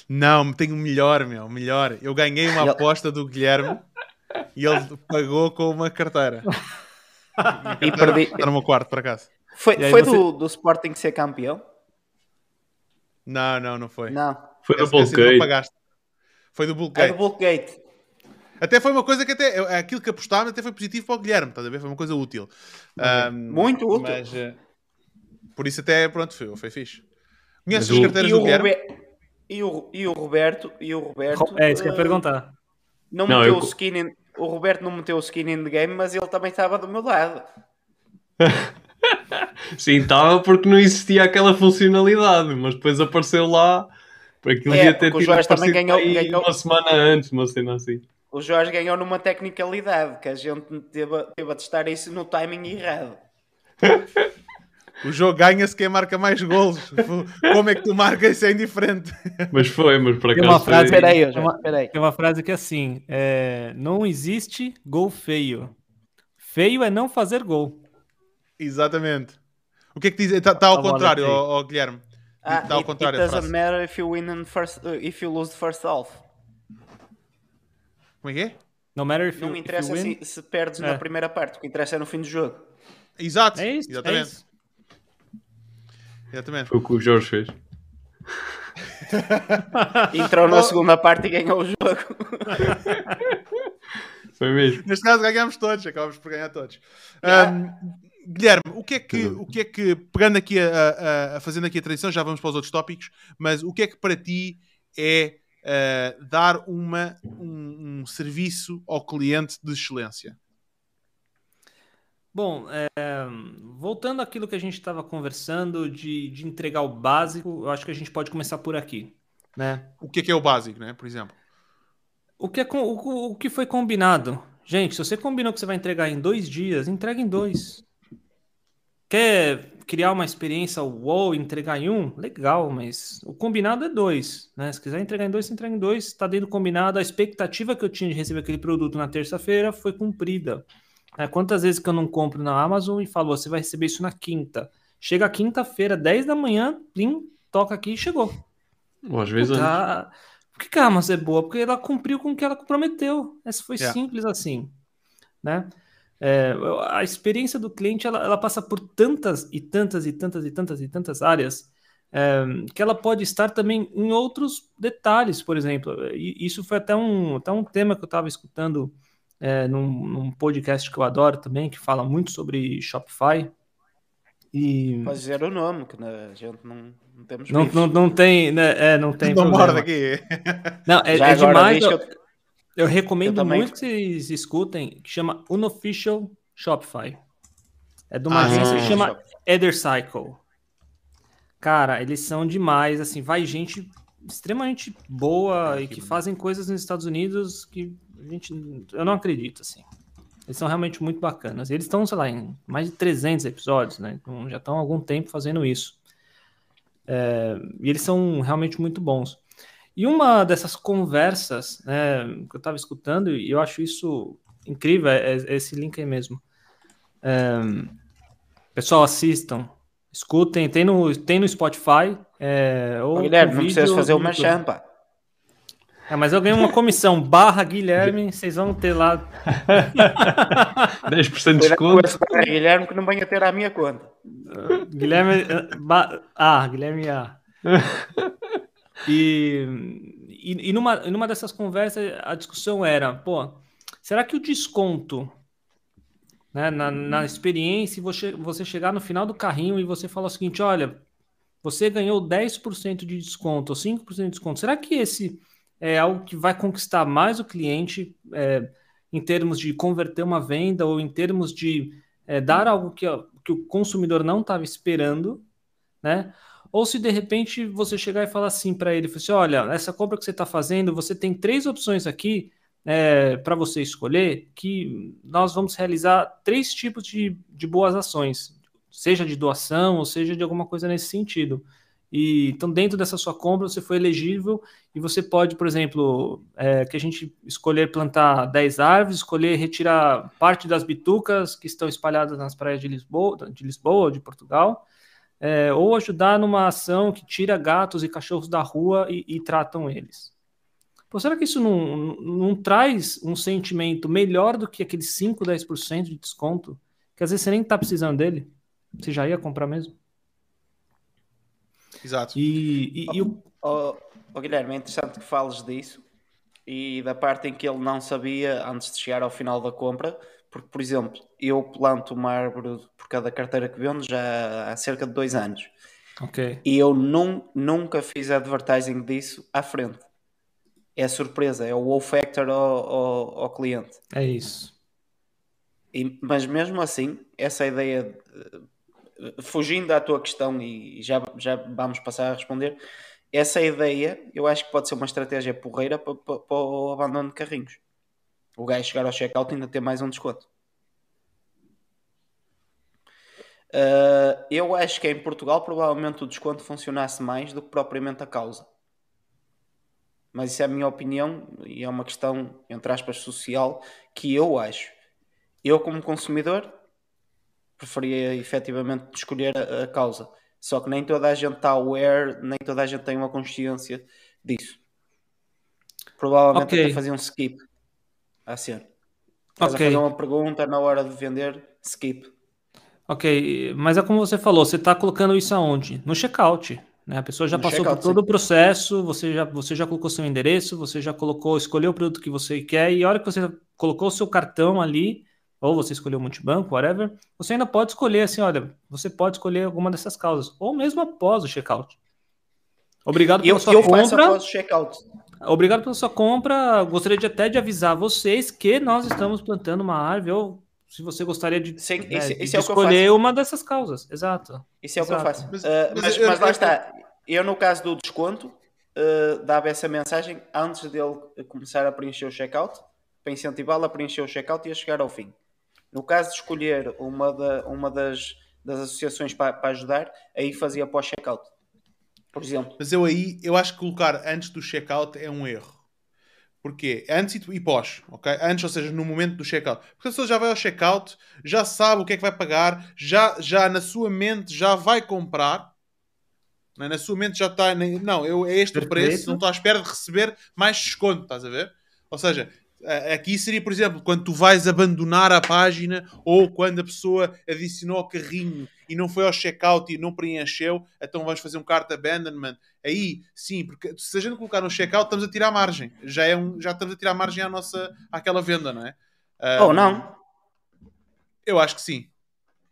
S1: Não, tenho melhor, meu, melhor. Eu ganhei uma aposta do Guilherme e ele pagou com uma carteira. [LAUGHS]
S4: E perdi.
S1: Está no meu quarto, por acaso.
S4: Foi, foi
S3: você-
S4: do, do Sporting ser campeão?
S1: Não, não, não foi.
S4: Não.
S2: Foi do
S1: pagaste. Foi do
S4: É
S1: Bullgate.
S4: do Bulkgate.
S1: Até foi uma coisa que até é aquilo que apostámos até foi positivo para o Guilherme, estás a ver? Foi uma coisa útil. Ahm,
S4: Muito útil.
S1: Mas eh, por isso até pronto, foi, foi fixe. Conheces as carteiras
S4: E
S1: do
S4: o,
S1: Guilherme?
S4: Robe- e, o, e o Roberto, e o Roberto
S3: É isso que eu ia
S4: eh,
S3: perguntar.
S4: Não,
S2: Não,
S4: meteu
S2: eu-
S4: o skin in- o Roberto não meteu o skin in the game, mas ele também estava do meu lado. [LAUGHS]
S2: Sim, estava porque não existia aquela funcionalidade, mas depois apareceu lá. Para aquilo
S4: É,
S2: devia ter tido
S4: Jorge também ganhou- ganhou-
S2: uma semana antes, uma cena assim.
S4: O Jorge ganhou numa tecnicalidade, que a gente teve, a- teve a testar isso no timing errado.
S1: O jogo ganha-se quem marca mais golos. Como é que tu marcas isso é indiferente.
S2: Mas foi, mas por
S3: Tem
S2: acaso.
S3: uma frase-
S2: foi-
S4: Espera aí,
S3: É
S4: Jorge,
S3: uma-
S4: espera aí.
S3: Tem uma frase que é assim: é, não existe gol feio. Feio é não fazer gol.
S1: Exatamente. O que é que diz? Está tá ao
S3: A bola
S1: contrário, ó, ó, Guilherme.
S4: Ah,
S1: Está ao
S4: it,
S1: contrário
S4: it doesn't matter if you win in first, uh, if you lose the first half.
S1: Como é que é?
S3: No matter if you,
S4: Não me
S3: if
S4: interessa
S3: you win.
S4: se, se perdes
S3: É.
S4: na primeira parte, o que interessa é no fim do jogo.
S1: Exato.
S3: É isso, é
S1: Exatamente.
S3: isso.
S1: Exatamente.
S2: Foi o que o Jorge fez. [LAUGHS]
S4: Entrou na segunda parte e ganhou o jogo. [LAUGHS]
S2: Foi mesmo.
S1: Neste caso ganhámos todos, acabamos por ganhar todos. Ahm, Guilherme, o que é que, o que é que pegando aqui a, a- a- fazendo aqui a tradição, já vamos para os outros tópicos, mas o que é que para ti é ah, dar uma, um, um serviço ao cliente de excelência?
S3: Bom, é, voltando àquilo que a gente estava conversando de, de entregar o básico, eu acho que a gente pode começar por aqui, né?
S1: O que é que é o básico, né? Por exemplo.
S3: o que, é, o, o que foi combinado? Gente, se você combinou que você vai entregar em dois dias, entrega em dois. Quer criar uma experiência wow, entregar em um? Legal, mas o combinado é dois. Né? Se quiser entregar em dois, você entrega em dois. Está dentro do combinado. A expectativa que eu tinha de receber aquele produto na terça-feira foi cumprida. É, quantas vezes que eu não compro na Amazon e falo, você vai receber isso na quinta? Chega quinta-feira, 10 da manhã, plim, toca aqui e chegou.
S2: Ou às vezes
S3: Puta, Por que, que a Amazon é boa? Porque ela cumpriu com o que ela prometeu. Essa foi yeah. simples assim. Né? É, a experiência do cliente ela, ela, passa por tantas e tantas e tantas e tantas e tantas áreas é, que ela pode estar também em outros detalhes, por exemplo. E isso foi até um, até um tema que eu estava escutando é, num, num, podcast que eu adoro também, que fala muito sobre Shopify.
S4: E... Pode dizer o nome, que a gente não, não temos.
S3: Não, não, não, tem, né? É, não tem.
S1: Não mora daqui.
S3: Não, é, é demais. Eu, recomendo eu muito que vocês escutem, que chama Unofficial Shopify. É de uma ah, agência que chama Ethercycle. Cara, eles são demais, assim, vai gente extremamente boa e que fazem coisas nos Estados Unidos que a gente, eu não acredito, assim. Eles são realmente muito bacanas. Eles estão, sei lá, em mais de 300 episódios, né? Então, já estão há algum tempo fazendo isso. É, e eles são realmente muito bons. E uma dessas conversas né, que eu estava escutando, e eu acho isso incrível, é, é esse link aí mesmo. É, pessoal, assistam, escutem, tem no, tem no Spotify. É, ou
S4: Guilherme, não precisa fazer uma champa.
S3: É, mas eu ganhei uma comissão [LAUGHS] barra Guilherme, vocês vão ter lá [LAUGHS]
S2: 10% de desconto.
S4: Guilherme que não venha ter a minha conta.
S3: Guilherme Ah, Guilherme A. [LAUGHS] E, e, e, numa, numa dessas conversas a discussão era, pô, será que o desconto né, na, na experiência, você, você chegar no final do carrinho e você falar o seguinte, olha, você ganhou 10% de desconto ou 5% de desconto, será que esse é algo que vai conquistar mais o cliente é, em termos de converter uma venda ou em termos de é, dar algo que, que o consumidor não estava esperando, né? Ou se de repente você chegar e falar assim para ele, assim, olha, essa compra que você está fazendo, você tem três opções aqui é, para você escolher, que nós vamos realizar três tipos de, de boas ações, seja de doação ou seja de alguma coisa nesse sentido. E, então, dentro dessa sua compra, você foi elegível e você pode, por exemplo, é, que a gente escolher plantar 10 árvores, escolher retirar parte das bitucas que estão espalhadas nas praias de Lisboa, de Lisboa, de Portugal, é, ou ajudar numa ação que tira gatos e cachorros da rua e, e tratam eles. Pô, será que isso não, não traz um sentimento melhor do que aqueles 5, 10% de desconto? Que às vezes você nem está precisando dele, você já ia comprar mesmo?
S1: Exato.
S3: E, e, e o...
S4: oh, oh, Guilherme, é interessante que fales disso e da parte em que ele não sabia antes de chegar ao final da compra, porque, por exemplo, eu planto uma árvore por cada carteira que vendo já há cerca de dois anos.
S3: Ok.
S4: E eu nunca fiz advertising disso à frente. É surpresa, é o wow factor ao, ao, ao cliente.
S3: É isso.
S4: E, mas mesmo assim, essa ideia fugindo à tua questão e já, já vamos passar a responder, essa ideia eu acho que pode ser uma estratégia porreira para, para, para o abandono de carrinhos. O gajo chegar ao checkout ainda ter mais um desconto. Uh, eu acho que em Portugal provavelmente o desconto funcionasse mais do que propriamente a causa. Mas isso é a minha opinião e é uma questão, entre aspas, social que eu acho. Eu, como consumidor, preferia efetivamente escolher a, a, causa. Só que nem toda a gente está aware, nem toda a gente tem uma consciência disso. Provavelmente okay. até fazer um skip a ser. Estás okay. a fazer uma pergunta na hora de vender, skip.
S3: Ok, mas é como você falou, você está colocando isso aonde? No checkout. Né? A pessoa já no passou por todo sim. o processo, você já, você já colocou seu endereço, você já colocou, escolheu o produto que você quer, e a hora que você colocou o seu cartão ali, ou você escolheu multibanco, whatever, você ainda pode escolher assim, olha, você pode escolher alguma dessas causas, ou mesmo após o checkout. Obrigado pela eu, sua eu compra. Após o checkout. Obrigado pela sua compra. Gostaria de até de avisar vocês que nós estamos plantando uma árvore, ou se você gostaria de, né, esse, esse de é escolher uma dessas causas. Exato.
S4: Isso é o que eu faço. Mas, uh, mas, mas, mas lá está. Eu, no caso do desconto, uh, dava essa mensagem antes dele começar a preencher o checkout, para incentivá-lo a preencher o checkout e a chegar ao fim. No caso de escolher uma, da, uma das, das associações para, para ajudar, aí fazia pós-checkout. Por exemplo.
S1: Mas eu aí, eu acho que colocar antes do checkout é um erro. Porquê? Antes e pós, ok? Antes, ou seja, no momento do checkout. Porque a pessoa já vai ao checkout, já sabe o que é que vai pagar, já, já na sua mente já vai comprar. Não é? Na sua mente já está. Não, eu, é este o preço, não estou à espera de receber mais desconto, estás a ver? Ou seja, Aqui seria, por exemplo, quando tu vais abandonar a página ou quando a pessoa adicionou ao carrinho e não foi ao checkout e não preencheu, então vamos fazer um cart abandonment. Aí, sim, porque se a gente colocar no checkout, estamos a tirar margem. Já, é um, já estamos a tirar margem à nossa, àquela venda, não é?
S4: Ou não.
S1: Eu acho que sim.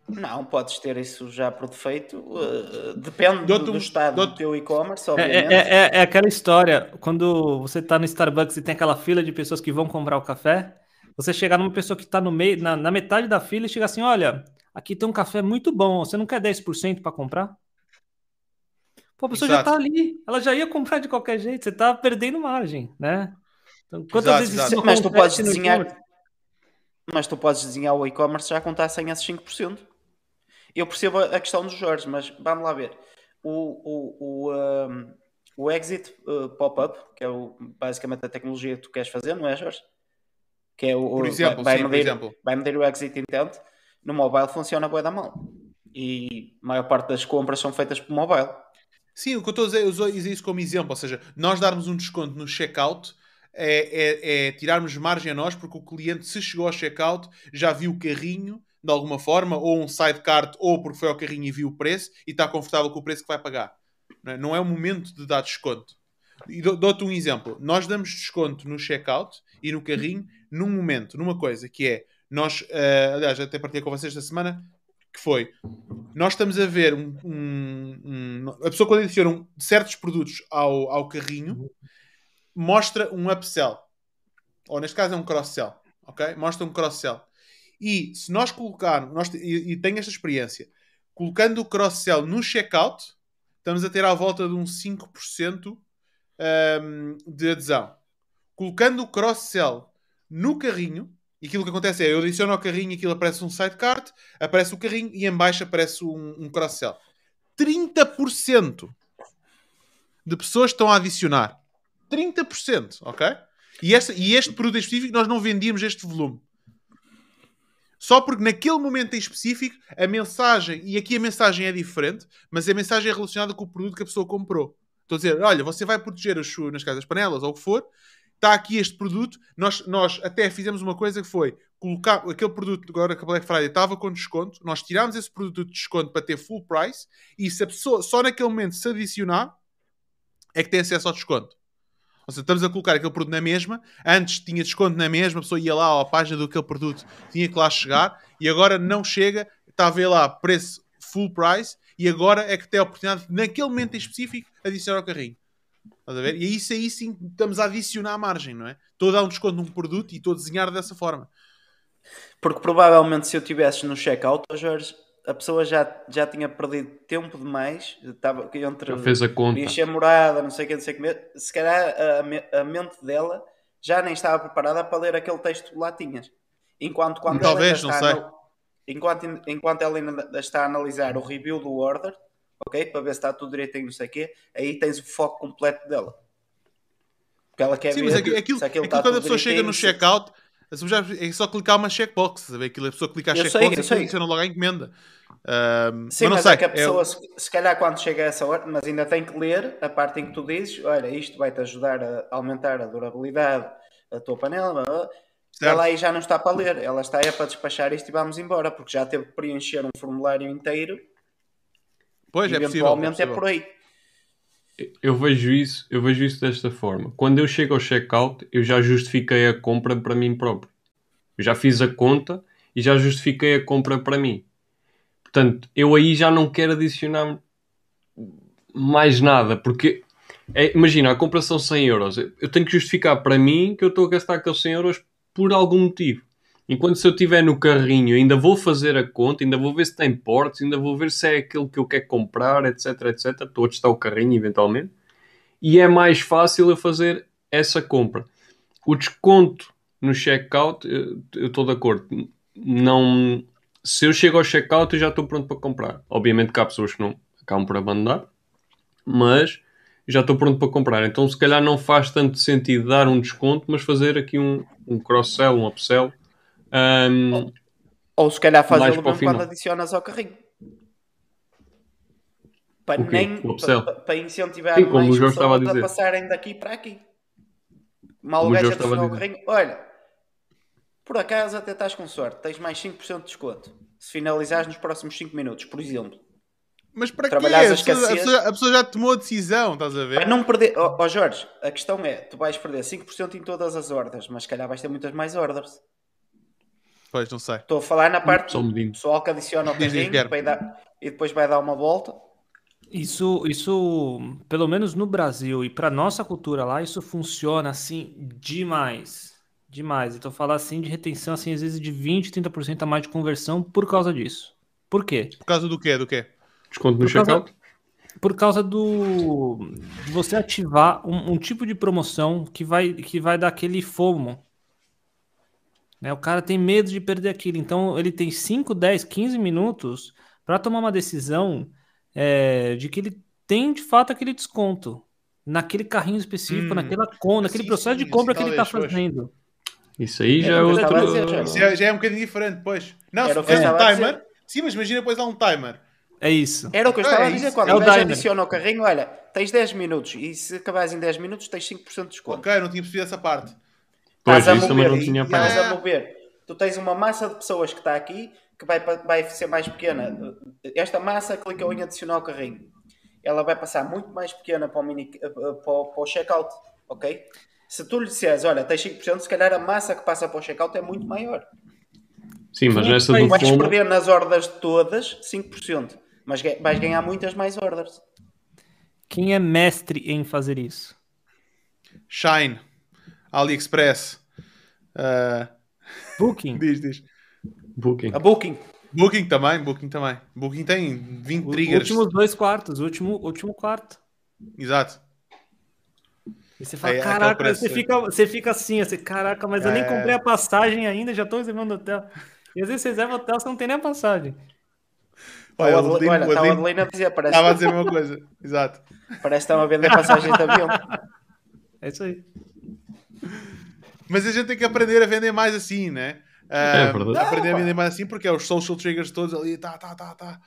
S4: Não, podes ter isso já por defeito. Uh, depende do, do, estado do, do teu e-commerce, é, obviamente.
S3: É, é, é, aquela história, quando você está no Starbucks e tem aquela fila de pessoas que vão comprar o café, você chegar numa pessoa que está no meio, na, na, metade da fila e chega assim, olha, aqui tem um café muito bom, você não quer 10% para comprar? Pô, a pessoa exato. já está ali, ela já ia comprar de qualquer jeito, você está perdendo margem, né?
S4: Então, quantas exato, vezes exato. Mas tu podes desenhar... Mas tu podes desenhar o e-commerce já contar sem esses 5%. Eu percebo a questão dos Jorge, mas vamos lá ver. O, o, o, um, o exit uh, pop-up, que é o, basicamente a tecnologia que tu queres fazer, não é, Jorge? Que é o,
S1: por exemplo,
S4: vai,
S1: sim,
S4: medir,
S1: por exemplo.
S4: vai medir o exit intent. No mobile funciona boa da mão. E a maior parte das compras são feitas por mobile.
S1: Sim, o que eu estou a dizer, uso isso como exemplo. Ou seja, nós darmos um desconto no checkout é, é, é tirarmos margem a nós, porque o cliente, se chegou ao checkout, já viu o carrinho de alguma forma, ou um sidecart, ou porque foi ao carrinho e viu o preço e está confortável com o preço que vai pagar. Não é, não é o momento de dar desconto. E dou-te um exemplo. Nós damos desconto no checkout e no carrinho num momento, numa coisa que é nós, uh, aliás, até partilhei com vocês esta semana, que foi nós estamos a ver um, um, um, a pessoa quando adiciona certos produtos ao, ao carrinho mostra um upsell ou neste caso é um cross-sell ok? mostra um cross-sell e se nós colocarmos, nós, e, e tenho esta experiência, colocando o cross-sell no checkout, estamos a ter à volta de um 5% um, de adesão. Colocando o cross-sell no carrinho, e aquilo que acontece é, eu adiciono ao carrinho e aquilo aparece um sidecart, aparece o carrinho e em baixo aparece um, um cross-sell. 30% de pessoas estão a adicionar. 30%, ok? E, esta, e este produto específico nós não vendíamos este volume. Só porque naquele momento em específico a mensagem, e aqui a mensagem é diferente, mas a mensagem é relacionada com o produto que a pessoa comprou. Estou a dizer, olha, você vai proteger as nas casas panelas ou o que for, está aqui este produto. Nós, nós até fizemos uma coisa que foi colocar aquele produto agora que a Black Friday estava com desconto, nós tirámos esse produto de desconto para ter full price e se a pessoa só naquele momento se adicionar é que tem acesso ao desconto. Ou seja, estamos a colocar aquele produto na mesma. Antes tinha desconto na mesma, a pessoa ia lá à página do aquele produto, tinha que lá chegar, e agora não chega, está a ver lá preço full price, e agora é que tem a oportunidade de, naquele momento em específico, adicionar ao carrinho. Estás a ver? E isso aí sim estamos a adicionar a margem, não é? Estou a dar um desconto num produto e estou a desenhar dessa forma.
S4: Porque provavelmente se eu tivesse no checkout, Jorge, a pessoa já, já tinha perdido tempo demais, estava entre
S2: já fez a conta.
S4: preencher morada, não sei o que, não sei o que, se calhar a, a, mente dela já nem estava preparada para ler aquele texto que lá tinhas. Enquanto quando
S1: Talvez, ela não sei. No,
S4: enquanto, enquanto ela ainda está a analisar o review do order, ok? Para ver se está tudo direitinho, não sei o quê, aí tens o foco completo dela.
S1: Porque ela quer Sim, ver mas aquilo, aquilo, aquilo quando a pessoa chega no checkout, é só clicar uma checkbox, sabe? Aquilo, a pessoa clicar a checkbox e funciona logo a encomenda.
S4: Um, Sim, mas, mas sei, é que a pessoa, é... se, se calhar quando chega a essa hora, mas ainda tem que ler a parte em que tu dizes: olha, isto vai-te ajudar a aumentar a durabilidade da tua panela. Certo. Ela aí já não está para ler, ela está aí para despachar isto e vamos embora, porque já teve que preencher um formulário inteiro.
S1: Pois, é possível, é, possível.
S4: é por aí.
S2: Eu vejo isso, eu vejo isso desta forma. Quando eu chego ao checkout, eu já justifiquei a compra para mim próprio. Eu já fiz a conta e já justifiquei a compra para mim. Portanto, eu aí já não quero adicionar mais nada, porque é, imagina, a compra são 100 euros. Eu tenho que justificar para mim que eu estou a gastar aqueles 100 euros por algum motivo. Enquanto se eu estiver no carrinho, ainda vou fazer a conta, ainda vou ver se tem portos, ainda vou ver se é aquilo que eu quero comprar, etc, etc. Estou a testar o carrinho eventualmente. e é mais fácil eu fazer essa compra. O desconto no checkout, eu estou de acordo. Não, se eu chego ao checkout, eu já estou pronto para comprar. Obviamente que há pessoas que não acabam por abandonar, mas já estou pronto para comprar. Então, se calhar, não faz tanto sentido dar um desconto, mas fazer aqui um, um cross-sell, um upsell. Um,
S4: Ou se calhar fazê-lo
S2: para o
S4: mesmo quando
S2: final.
S4: adicionas ao carrinho. Para,
S2: O quê?
S4: nem, para, para incentivar
S2: Sim,
S4: mais
S2: a
S4: pessoas a,
S2: dizer.
S4: passarem daqui para aqui. Mal o
S2: Como o
S4: gajo
S2: a
S4: adicionou ao carrinho, olha, por acaso até estás com sorte, tens mais 5% de desconto. Se finalizares nos próximos 5 minutos, por exemplo.
S1: Mas para quê? A a, a pessoa já tomou a decisão, estás a ver?
S4: Para não perder, ó ó Jorge, a questão é, tu vais perder 5% em todas as ordens, mas se calhar vais ter muitas mais ordens.
S1: Pois, não sei.
S4: Estou a falar na parte
S2: Só
S4: do pessoal que adiciona
S1: diz,
S4: carrinho e depois vai dar uma volta.
S3: Isso, isso, pelo menos no Brasil e para nossa cultura lá, isso funciona assim demais. Demais. Então, falar assim de retenção, assim, às vezes de 20, 30% a mais de conversão por causa disso. Por quê?
S1: Por causa do quê? Do quê?
S2: desconto no checkout?
S3: Por causa do de você ativar um, um tipo de promoção que vai, que vai dar aquele FOMO. Né? O cara tem medo de perder aquilo. Então, ele tem 5, 10, 15 minutos para tomar uma decisão é, de que ele tem de fato aquele desconto naquele carrinho específico,
S1: Hum.
S3: naquela compra, naquele
S1: Sim,
S3: processo
S1: sim,
S3: de compra que ele está fazendo.
S2: Isso aí já
S4: É
S2: é
S4: o
S2: outro.
S4: a já.
S1: Isso já, já é um bocadinho diferente, pois. Não,
S4: Era
S1: se
S4: o
S1: fizer um
S4: estava a
S1: timer.
S4: dizer.
S1: Sim, mas imagina depois há um timer.
S3: É isso.
S4: Era o que eu
S1: É
S4: estava a
S1: isso.
S4: dizer quando
S3: É o
S4: o gajo
S3: timer.
S4: adiciona ao carrinho, olha, tens 10 minutos e se acabares em 10 minutos tens 5% de desconto.
S1: Ok, não tinha percebido essa parte.
S2: Pois, isso também
S4: mover,
S2: não tinha.
S4: Estás a mover. Tu tens uma massa de pessoas que está aqui que vai, vai ser mais pequena. Esta massa clicou em adicionar ao carrinho. Ela vai passar muito mais pequena para o, mini, eh, para o, para o checkout, ok? Se tu lhe disseres, olha, tens 5%, se calhar a massa que passa para o checkout é muito maior.
S2: Sim, mas nessa do
S4: Vais
S2: FOMO,
S4: perder nas ordens todas 5%, mas vais ganhar muitas mais ordens.
S3: Quem é mestre em fazer isso?
S1: Shine. AliExpress. Ah,
S3: Booking. [LAUGHS]
S1: diz, diz.
S2: Booking.
S4: A Booking.
S1: Booking também, Booking também. Booking tem 20
S3: Os
S1: triggers.
S3: últimos dois quartos, o último, último quarto.
S1: Exato.
S3: E você fala,
S1: É,
S3: caraca, você fica, você fica assim, assim, caraca, mas eu nem
S1: É.
S3: comprei a passagem ainda, já tô reservando hotel. E às vezes você reserva hotel, você não tem nem a passagem.
S1: Olha,
S4: Olha,
S1: o Adelino-
S4: olha,
S1: o
S4: o
S1: Adelino
S4: Adelino a dizer, parece,
S1: estava a dizer a mesma coisa. Exato.
S4: parece que estão a vender passagens de avião. [LAUGHS]
S3: É isso aí.
S1: Mas a gente tem que aprender a vender mais assim, né?
S2: É verdade.
S1: Aprender a vender mais assim porque é os social triggers todos ali, tá, tá, tá, tá.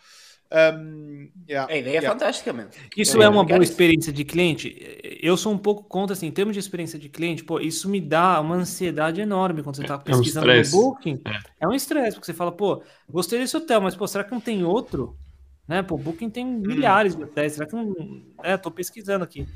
S1: Um, yeah,
S4: A ideia é
S1: yeah.
S4: fantástica, mesmo.
S3: Isso é
S4: ia
S3: uma boa experiência de cliente? Eu sou um pouco contra, assim, em termos de experiência de cliente, pô, isso me dá uma ansiedade enorme quando você tá
S2: É um
S3: pesquisando no. Booking.
S2: É.
S3: É um estresse, porque você fala, pô, gostei desse hotel, mas, pô, será que não tem outro? Né, pô, Booking tem milhares de hotéis, será que não... É, tô pesquisando aqui.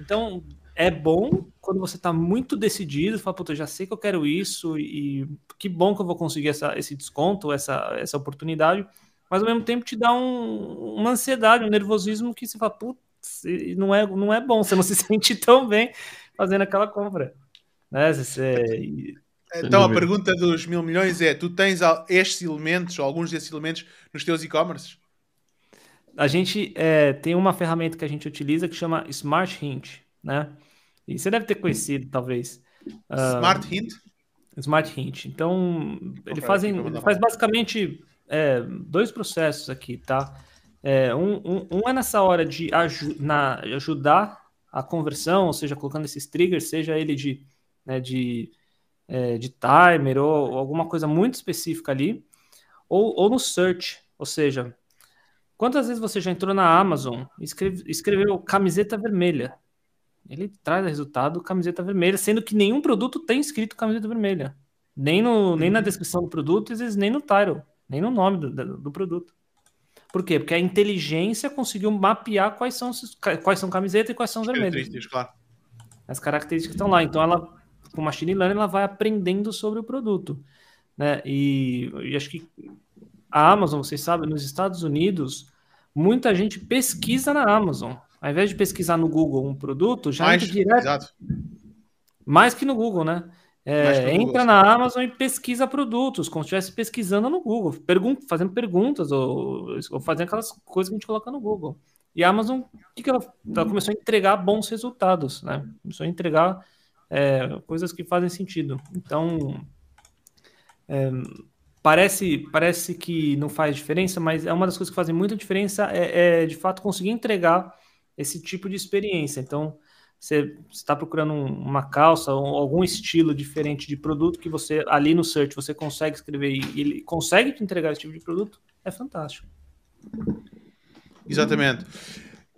S3: Então, é bom quando você tá muito decidido, fala, puta, eu já sei que eu quero isso e que bom que eu vou conseguir essa, esse desconto, essa, essa oportunidade, mas ao mesmo tempo te dá um- uma ansiedade, um nervosismo que você fala, putz, e não é, não é bom, você não [LAUGHS] se sente tão bem fazendo aquela compra. Né? Você-
S1: Então a pergunta dos mil milhões é: tu tens estes elementos, ou alguns desses elementos, nos teus e-commerces?
S3: a gente é, tem uma ferramenta que a gente utiliza que chama Smart Hint, né? E você deve ter conhecido, talvez. Ah,
S1: Smart Hint?
S3: Smart Hint. Então, ele, fazem, ele faz
S1: mal.
S3: basicamente é, dois processos aqui, tá? É, um, um- um é nessa hora de aju- na- ajudar a conversão, ou seja, colocando esses triggers, seja ele de, né, de, é, de timer ou, ou alguma coisa muito específica ali, ou, ou no search, ou seja, quantas vezes você já entrou na Amazon e escreve- escreveu camiseta vermelha? Ele traz resultado camiseta vermelha, sendo que nenhum produto tem escrito camiseta vermelha. Nem, no, nem na descrição do produto, às vezes nem no title, nem no nome do, do- produto. Por quê? Porque a inteligência conseguiu mapear quais são, quais são camisetas e quais são vermelhas.
S1: Claro.
S3: As características estão lá. Então, ela, com machine learning, ela vai aprendendo sobre o produto. Né? E, e acho que a Amazon, vocês sabem, nos Estados Unidos, muita gente pesquisa na Amazon. Ao invés de pesquisar no Google um produto, já
S1: Mais,
S3: entra direto
S1: exato.
S3: mais que no Google, né? É, entra
S1: Google,
S3: na Amazon e pesquisa produtos, como se estivesse pesquisando no Google, pergun fazendo perguntas ou, ou fazendo aquelas coisas que a gente coloca no Google. E a Amazon, o que, que ela, ela começou a entregar bons resultados, né? Começou a entregar é, coisas que fazem sentido. Então, é, parece, parece que não faz diferença, mas é uma das coisas que fazem muita diferença é, é de fato conseguir entregar esse tipo de experiência. Então, você está procurando uma calça ou algum estilo diferente de produto que você ali no search você consegue escrever e ele consegue te entregar esse tipo de produto, é fantástico.
S1: Exatamente.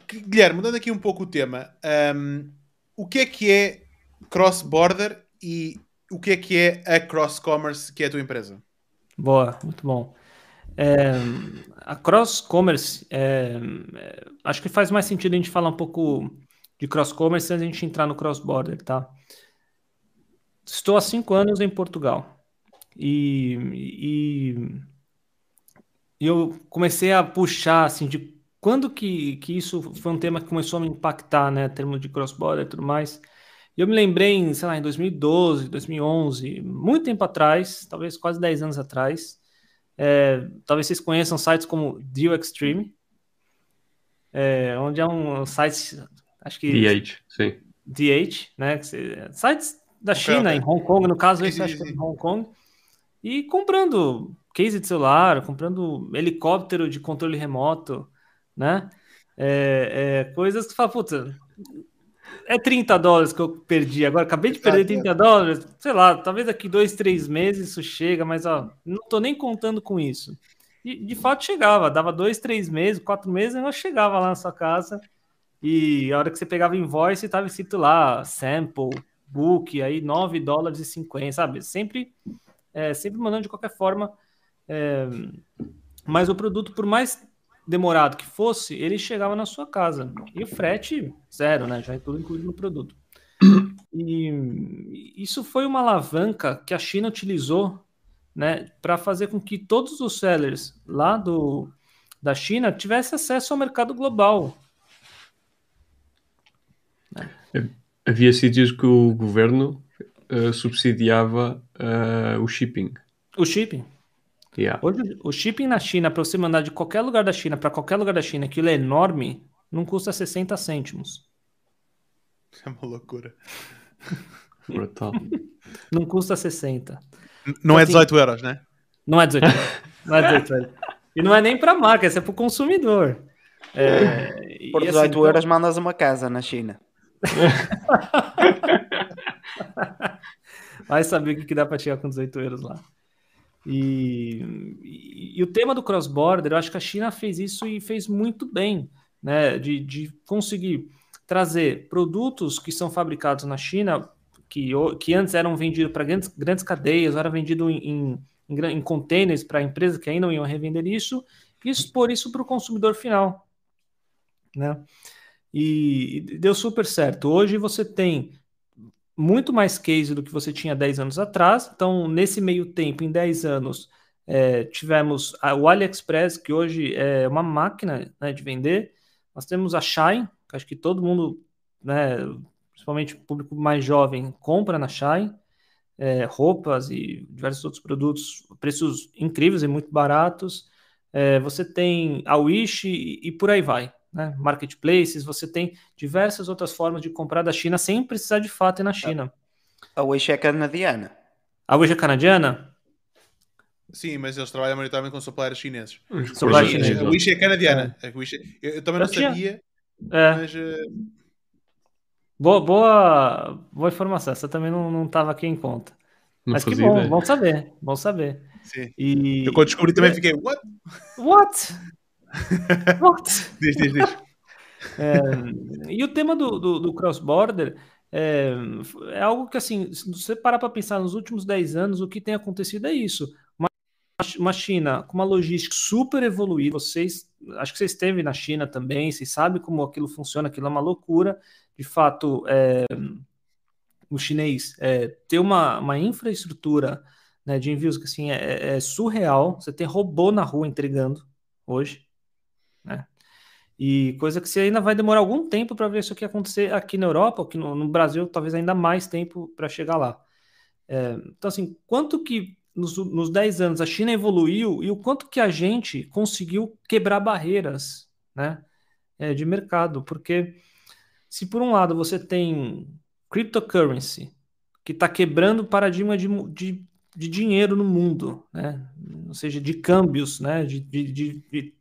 S1: Guilherme, mudando aqui um pouco o tema, um, o que é que é cross-border e o que é que é a cross-commerce que é a tua empresa?
S3: Boa, muito bom. É, a cross-commerce, é, é, acho que faz mais sentido a gente falar um pouco de cross-commerce antes a gente entrar no cross-border, tá? Estou há cinco anos em Portugal e, e, eu comecei a puxar, assim, de quando que, que isso foi um tema que começou a me impactar, né, em termos de cross-border e tudo mais. E eu me lembrei, em, sei lá, em 2012, 2011, muito tempo atrás, talvez quase 10 anos atrás, é, talvez vocês conheçam sites como Deal Extreme, é, onde é um site, acho que...
S2: DH, sim.
S3: DH, né? Sites da China, em Hong Kong, no caso, esse acho que é em Hong Kong, e comprando case de celular, comprando helicóptero de controle remoto, né? É, é, coisas que você fala, puta, é 30 dólares que eu perdi agora. Acabei de perder 30 dólares. Sei lá, talvez daqui dois, três meses isso chega, mas ó, não tô nem contando com isso. E de fato chegava, dava dois, três meses, quatro meses, eu chegava lá na sua casa e a hora que você pegava invoice, estava escrito lá sample, book, aí 9 dólares e 50, sabe? Sempre, é, sempre mandando de qualquer forma. É, mas o produto, por mais demorado que fosse, ele chegava na sua casa. E o frete, zero, né? Já é tudo incluído no produto. E isso foi uma alavanca que a China utilizou né, para fazer com que todos os sellers lá do, da China tivessem acesso ao mercado global.
S2: Havia sítios que o governo uh, subsidiava uh, o shipping.
S3: O shipping, Yeah. Hoje, o shipping na China, para você mandar de qualquer lugar da China para qualquer lugar da China, aquilo é enorme, não custa 60 cêntimos.
S1: É uma loucura. [LAUGHS]
S2: Brutal.
S3: não custa 60.
S1: Não então, é 18 assim, euros, né?
S3: Não é 18 euros. [LAUGHS] Não é 18 euros. E não é nem para a marca, isso é para o consumidor. É,
S4: Por 18 assim, então euros mandas uma casa na China. [LAUGHS]
S3: Vai saber o que, que dá para chegar com 18 euros lá. E, e, o tema do cross-border, eu acho que a China fez isso e fez muito bem, né? De, de conseguir trazer produtos que são fabricados na China, que, que antes eram vendidos para grandes, grandes cadeias, era vendido em, em, em containers para empresas que ainda não iam revender isso, e expor isso para o consumidor final, né? E, e deu super certo. Hoje você tem muito mais case do que você tinha 10 anos atrás. Então, nesse meio tempo, em 10 anos, é, tivemos a, o AliExpress, que hoje é uma máquina né, de vender. Nós temos a Shine, que acho que todo mundo, né, principalmente o público mais jovem, compra na Shine. É, roupas e diversos outros produtos, preços incríveis e muito baratos. É, você tem a Wish e, e por aí vai né, marketplaces, você tem diversas outras formas de comprar da China sem precisar de fato ir na China.
S4: A Wish é canadiana.
S3: A Wish é canadiana?
S1: Sim, mas eles trabalham maioritariamente com suppliers chineses. Suppliers chineses. A Wish é canadiana. É. Wish é... Eu, eu, também não sabia, é. mas... Uh...
S3: Boa, boa, boa informação. Essa também não estava aqui em conta. Não mas que bom, ideia. bom saber, bom saber.
S1: Sim. E... Eu quando descobri também fiquei, what?
S3: What?
S1: Diz, diz, diz.
S3: É, e o tema do, do, do cross-border é, é, algo que, assim, se você parar para pensar nos últimos 10 anos, o que tem acontecido é isso. Uma, uma China com uma logística super evoluída, vocês, acho que vocês esteve na China também, vocês sabem como aquilo funciona, aquilo é uma loucura. De fato, é, o chinês é, ter uma, uma infraestrutura né, de envios que assim, é, é surreal. Você tem robô na rua entregando hoje. E coisa que você ainda vai demorar algum tempo para ver isso aqui acontecer aqui na Europa, aqui no, no Brasil, talvez ainda mais tempo para chegar lá. É, então, assim, quanto que nos, nos 10 anos a China evoluiu e o quanto que a gente conseguiu quebrar barreiras, né? é, de mercado, porque se por um lado você tem cryptocurrency, que está quebrando o paradigma de, de, de, dinheiro no mundo, né? ou seja, de câmbios, né? de, de, de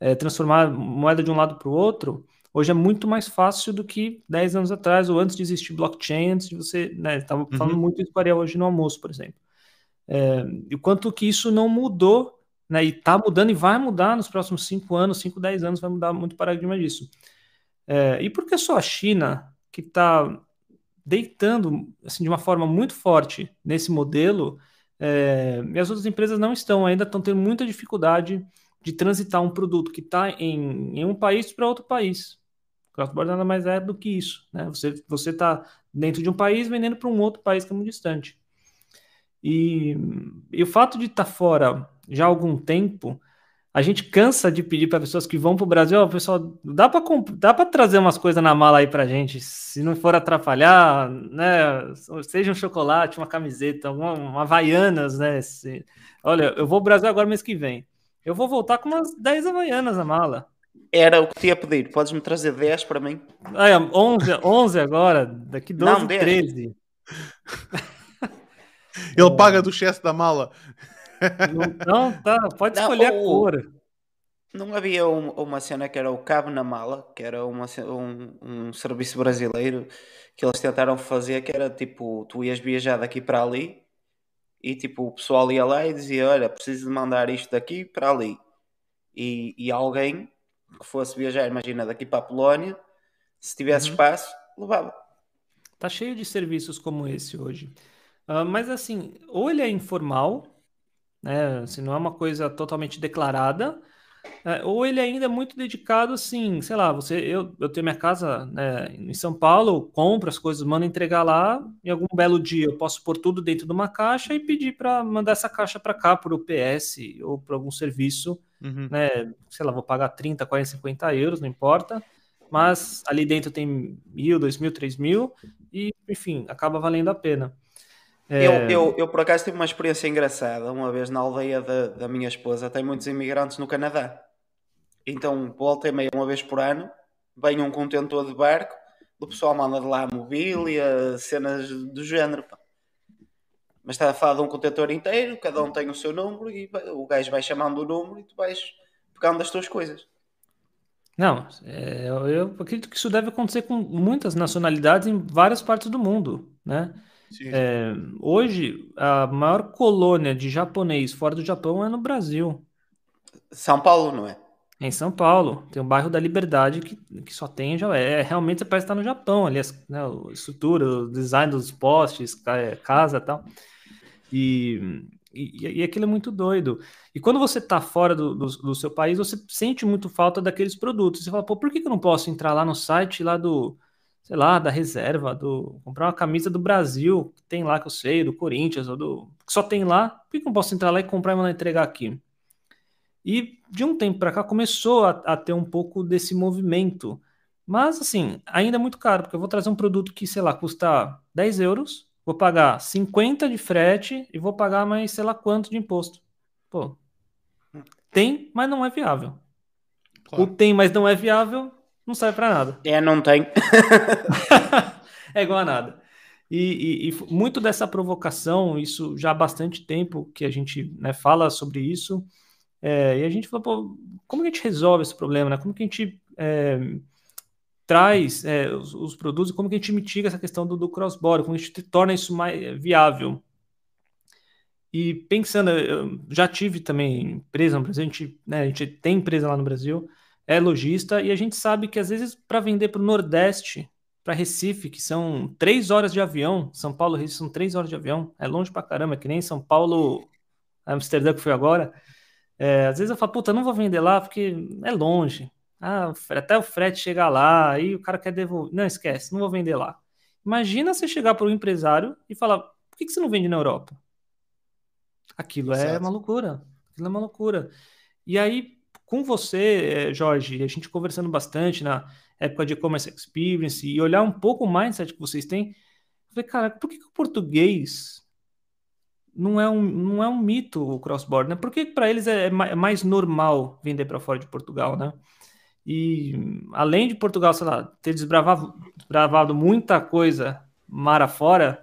S3: é, transformar moeda de um lado para o outro, hoje é muito mais fácil do que 10 anos atrás, ou antes de existir blockchain, antes de você. Estava né, falando uhum. muito isso com hoje no almoço, por exemplo. É, e quanto que isso não mudou, né? E está mudando e vai mudar nos próximos 5 anos, 5, 10 anos, vai mudar muito o paradigma disso. É, e por que só a China, que está deitando assim, de uma forma muito forte nesse modelo, é, e as outras empresas não estão, ainda estão tendo muita dificuldade de transitar um produto que está em, em, um país para outro país. Cross-border nada mais é do que isso. Né? Você está dentro de um país vendendo para um outro país que é muito distante. E, e o fato de estar tá fora já há algum tempo, a gente cansa de pedir para pessoas que vão para o Brasil, oh, pessoal, dá para dá para trazer umas coisas na mala aí para gente, se não for atrapalhar, né? Seja um chocolate, uma camiseta, uma, uma Havaianas, né? Se, olha, eu vou ao Brasil agora mês que vem. Eu vou voltar com umas 10 Havaianas na mala.
S4: Era o que te ia pedir. Podes me trazer 10 para mim?
S3: Ah, 11, 11 agora, daqui 12, não, 13.
S1: Ele paga do excesso da mala.
S3: Não, tá, pode não, escolher o, a cor.
S4: Não havia um, uma cena que era o Cabo na Mala, que era uma, um, um serviço brasileiro que eles tentaram fazer, que era tipo, tu ias viajar daqui para ali e tipo, o pessoal ia lá e dizia, olha, preciso de mandar isto daqui para ali. E, e alguém que fosse viajar, imagina, daqui para a Polónia, se tivesse uhum. espaço, levava.
S3: Tá cheio de serviços como esse hoje. Uh, mas assim, ou ele é informal, né? Se não é uma coisa totalmente declarada, é, ou ele ainda é muito dedicado, assim, sei lá, você, eu, eu tenho minha casa né, em São Paulo, compro as coisas, mando entregar lá, e algum belo dia eu posso pôr tudo dentro de uma caixa e pedir para mandar essa caixa para cá, por UPS ou por algum serviço, uhum. né? Sei lá, vou pagar 30, 40, 50 euros, não importa, mas ali dentro tem mil, dois mil, três mil, e enfim, acaba valendo a pena.
S4: É... Eu, eu, eu, por acaso tive uma experiência engraçada. Uma vez na aldeia da, da minha esposa, tem muitos imigrantes no Canadá. Então, volta e meia, uma vez por ano, vem um contentor de barco, o pessoal manda de lá mobília, cenas do género. Pá. Mas está a falar de um contentor inteiro, cada um tem o seu número e o gajo vai chamando o número e tu vais pegando as tuas coisas.
S3: Não, é, eu acredito que isso deve acontecer com muitas nacionalidades em várias partes do mundo, né? É, hoje, a maior colônia de japonês fora do Japão é no Brasil.
S4: São Paulo, não é?
S3: É em São Paulo. Tem o bairro da Liberdade que, que só tem já é realmente você parece estar no Japão, ali né, a estrutura, o design dos postes, é, casa e tal. E, e, e aquilo é muito doido. E quando você está fora do, do, do, seu país, você sente muito falta daqueles produtos. Você fala, pô, por que, que eu não posso entrar lá no site lá do, sei lá, da reserva, do comprar uma camisa do Brasil, que tem lá que eu sei, do Corinthians, ou do que só tem lá, por que eu não posso entrar lá e comprar e mandar entregar aqui? E de um tempo para cá começou a, a, ter um pouco desse movimento. Mas assim, ainda é muito caro, porque eu vou trazer um produto que, sei lá, custa 10 euros, vou pagar 50 de frete e vou pagar mais sei lá quanto de imposto. Pô, tem, mas não é viável. Claro. O tem, mas não é viável, não serve para nada.
S4: É, não tem. [LAUGHS]
S3: é igual a nada. E, e, e, muito dessa provocação, isso já há bastante tempo que a gente né, fala sobre isso, é, e a gente fala, pô, como que a gente resolve esse problema, né? Como que a gente é, traz é, os, os, produtos, como que a gente mitiga essa questão do, do cross-border, como a gente torna isso mais viável. E pensando, eu já tive também empresa no Brasil, a gente, né, a gente tem empresa lá no Brasil, é lojista, e a gente sabe que às vezes para vender para o Nordeste, para Recife, que são três horas de avião, São Paulo Recife são três horas de avião, é longe para caramba, que nem São Paulo, Amsterdã que foi agora. É, às vezes eu falo, puta, não vou vender lá porque é longe. Ah, até o frete chegar lá, aí o cara quer devolver. Não, esquece, não vou vender lá. Imagina você chegar para um empresário e falar, por que, que você não vende na Europa? Aquilo é uma loucura. Aquilo é uma loucura. E aí, com você, eh, Jorge, a gente conversando bastante na época de e-commerce experience e olhar um pouco o mindset que vocês têm, eu falei, cara, por que, que o português não é um, não é um mito o cross-border, né? Por que para eles é, é, mais normal vender para fora de Portugal, né? E além de Portugal, sei lá, ter desbravado, desbravado muita coisa mar afora,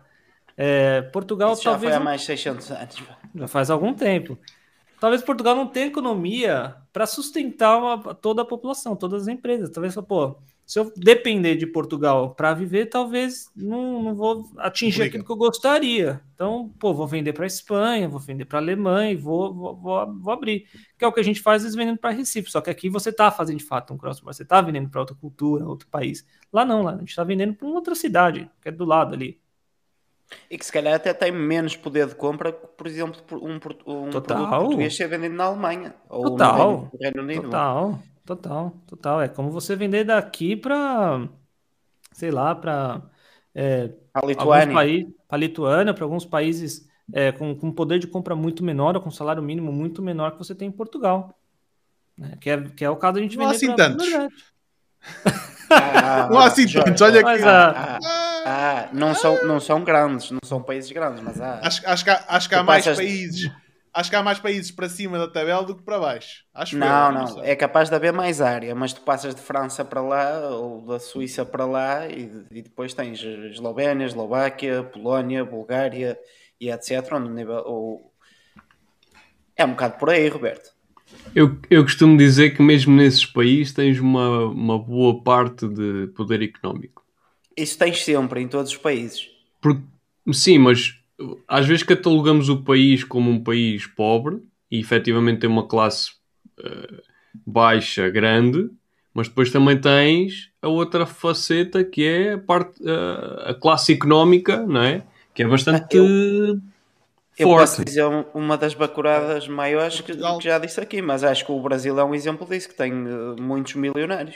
S3: é, Portugal
S4: Isso já
S3: talvez.
S4: foi há mais 600 anos.
S3: já faz algum tempo. Talvez Portugal não tenha economia para sustentar uma- toda a população, todas as empresas. Talvez, pô, se eu depender de Portugal para viver, talvez não, não vou atingir aquilo que eu gostaria. Então, pô, vou vender para Espanha, vou vender para Alemanha vou, vou, vou, vou abrir. Que é o que a gente faz, vezes, vendendo para Recife. Só que aqui você está fazendo de fato um cross-border, você está vendendo para outra cultura, outro país. Lá não, lá a gente está vendendo para outra cidade, que é do lado ali.
S4: E que se calhar até tem menos poder de compra que, por exemplo, um, um
S3: Total.
S4: português ser vendido na Alemanha ou no
S3: Total.
S4: Reino, no Reino Unido.
S3: Total, total, total. É como você vender daqui para, sei lá, para é,
S4: A
S3: alguns
S4: Lituânia.
S3: países, para Lituânia, para alguns países é, com, com poder de compra muito menor ou com salário mínimo muito menor que você tem em Portugal. né? Que, é, que é o caso da gente
S1: Não há
S3: vender
S1: assim
S3: pra-
S1: tantos.
S4: Ah, [LAUGHS]
S1: Não há assim tantos, olha
S3: Mas
S1: aqui.
S3: a-
S4: ah, ah, não, são, não são grandes, não são países grandes, mas há.
S1: Acho, acho que há, acho que há mais
S4: passas-
S1: países. Acho que há mais países para cima da tabela do que para baixo. Acho
S4: Não,
S1: eu,
S4: não,
S1: sei.
S4: é capaz de haver mais área, mas tu passas de França para lá ou da Suíça para lá e, e depois tens Eslovénia, Eslováquia, Polónia, Bulgária e etc. Onde nível, o- É um bocado por aí, Roberto.
S2: Eu, eu costumo dizer que mesmo nesses países tens uma, uma boa parte de poder económico.
S4: Isso tens sempre em todos os países.
S2: Porque, sim, mas às vezes catalogamos o país como um país pobre e efetivamente tem uma classe uh, baixa, grande, mas depois também tens a outra faceta que é a, parte, uh, a classe económica, não é? Que é bastante
S4: Eu
S2: forte.
S4: posso dizer um- uma das bacuradas maiores que, que já disse aqui, mas acho que o Brasil é um exemplo disso, que tem eh, muitos milionários.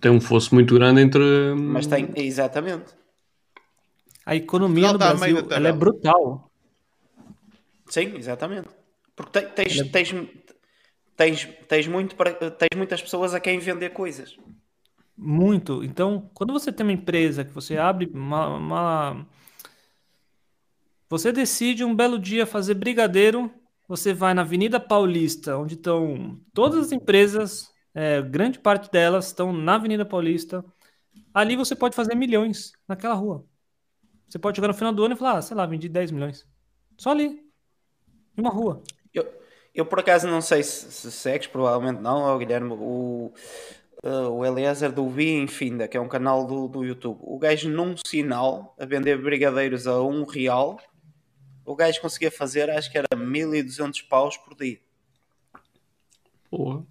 S2: Tem um fosso muito grande entre.
S4: Mas tem, exatamente.
S3: A economia no Brasil ela é brutal.
S4: Sim, exatamente. Porque te- tens, tens, tens, tens, muito para, tens muitas pessoas a quem vender coisas.
S3: Muito. Então, quando você tem uma empresa que você abre uma, uma- Você decide um belo dia fazer brigadeiro, você vai na Avenida Paulista, onde estão todas as empresas, é, grande parte delas estão na Avenida Paulista. Ali você pode fazer milhões naquela rua. Você pode chegar no final do ano e falar, ah, sei lá, vendi 10 milhões. Só ali. Em uma rua.
S4: Eu, eu por acaso não sei se, se segues, provavelmente não, ó, Guilherme, o, eh, o Eliezer do Vi Infinda, que é um canal do, do YouTube. O gajo num sinal a vender brigadeiros a um real, o gajo conseguia fazer, acho que era 1200 paus por dia.
S2: Porra.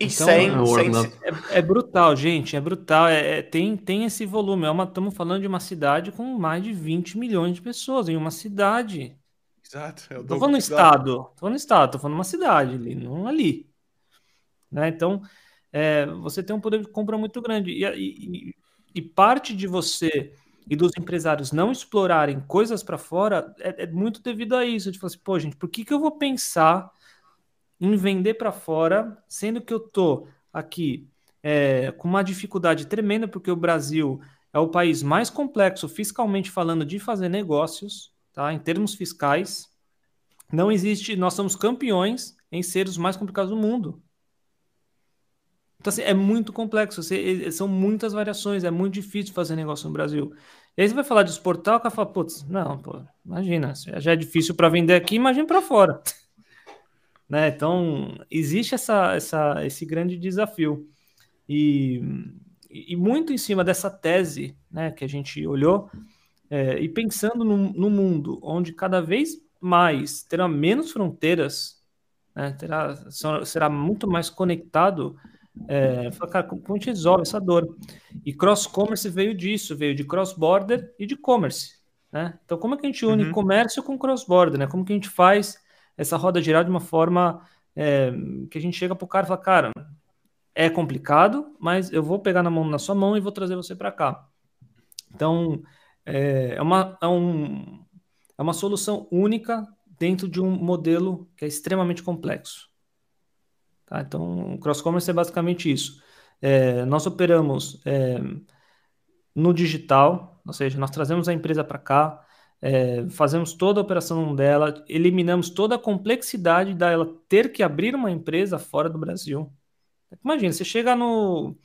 S4: E
S3: Então,
S4: sem,
S2: é
S4: sem,
S2: ordenado.
S3: É, é brutal, gente, é brutal. É, é- tem, tem esse volume. É uma, estamos falando de uma cidade com mais de 20 milhões de pessoas. Em uma cidade.
S1: Exato. É
S3: Não tô falando estado. Tô falando no estado, tô falando numa cidade ali, não ali. Né? Então, é, você tem um poder de compra muito grande. E, e- e- e parte de você e dos empresários não explorarem coisas para fora é, é muito devido a isso. De falar assim, pô, gente, por que, que eu vou pensar em vender para fora, sendo que eu tô aqui é, com uma dificuldade tremenda, porque o Brasil é o país mais complexo fiscalmente falando de fazer negócios, tá? Em termos fiscais, não existe. Nós somos campeões em ser os mais complicados do mundo. Então, assim, é muito complexo. são muitas variações. É muito difícil fazer negócio no Brasil. E aí você vai falar de exportar, o cara fala, putz, não, pô, imagina, já é difícil para vender aqui, imagina para fora. [LAUGHS] Né? Então, existe essa, essa, esse grande desafio. E, e muito em cima dessa tese né, que a gente olhou, é, e pensando no, no mundo onde cada vez mais terá menos fronteiras, né, terá, será muito mais conectado, é, cara, como como a gente resolve essa dor? E cross-commerce veio disso, veio de cross-border e de commerce. Né? Então, como é que a gente une
S1: Uhum.
S3: comércio com cross-border? Né? Como que a gente faz essa roda girar de uma forma é, que a gente chega para o cara e fala, cara, é complicado, mas eu vou pegar na mão na sua mão e vou trazer você para cá. Então, é, é uma, é, um, é uma solução única dentro de um modelo que é extremamente complexo. Tá? Então, o cross-commerce é basicamente isso. É, nós operamos é, no digital, ou seja, nós trazemos a empresa para cá, é, fazemos toda a operação dela, eliminamos toda a complexidade dela ter que abrir uma empresa fora do Brasil. Imagina, você chega no,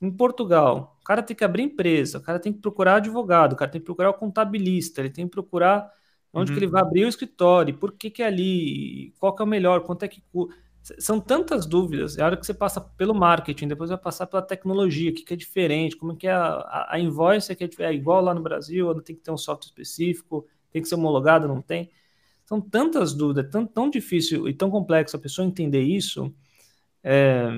S3: em Portugal, o cara tem que abrir empresa, o cara tem que procurar advogado, o cara tem que procurar o contabilista, ele tem que procurar onde
S1: Uhum.
S3: que ele vai abrir o escritório, por que que é ali, qual que é o melhor, quanto é que... cu- São tantas dúvidas, é a hora que você passa pelo marketing, depois vai passar pela tecnologia, o que que é diferente, como é que é a, a, invoice é, que é, é igual lá no Brasil, ou tem que ter um software específico, tem que ser homologado, não tem. São tantas dúvidas, tão, tão difícil e tão complexo a pessoa entender isso, é,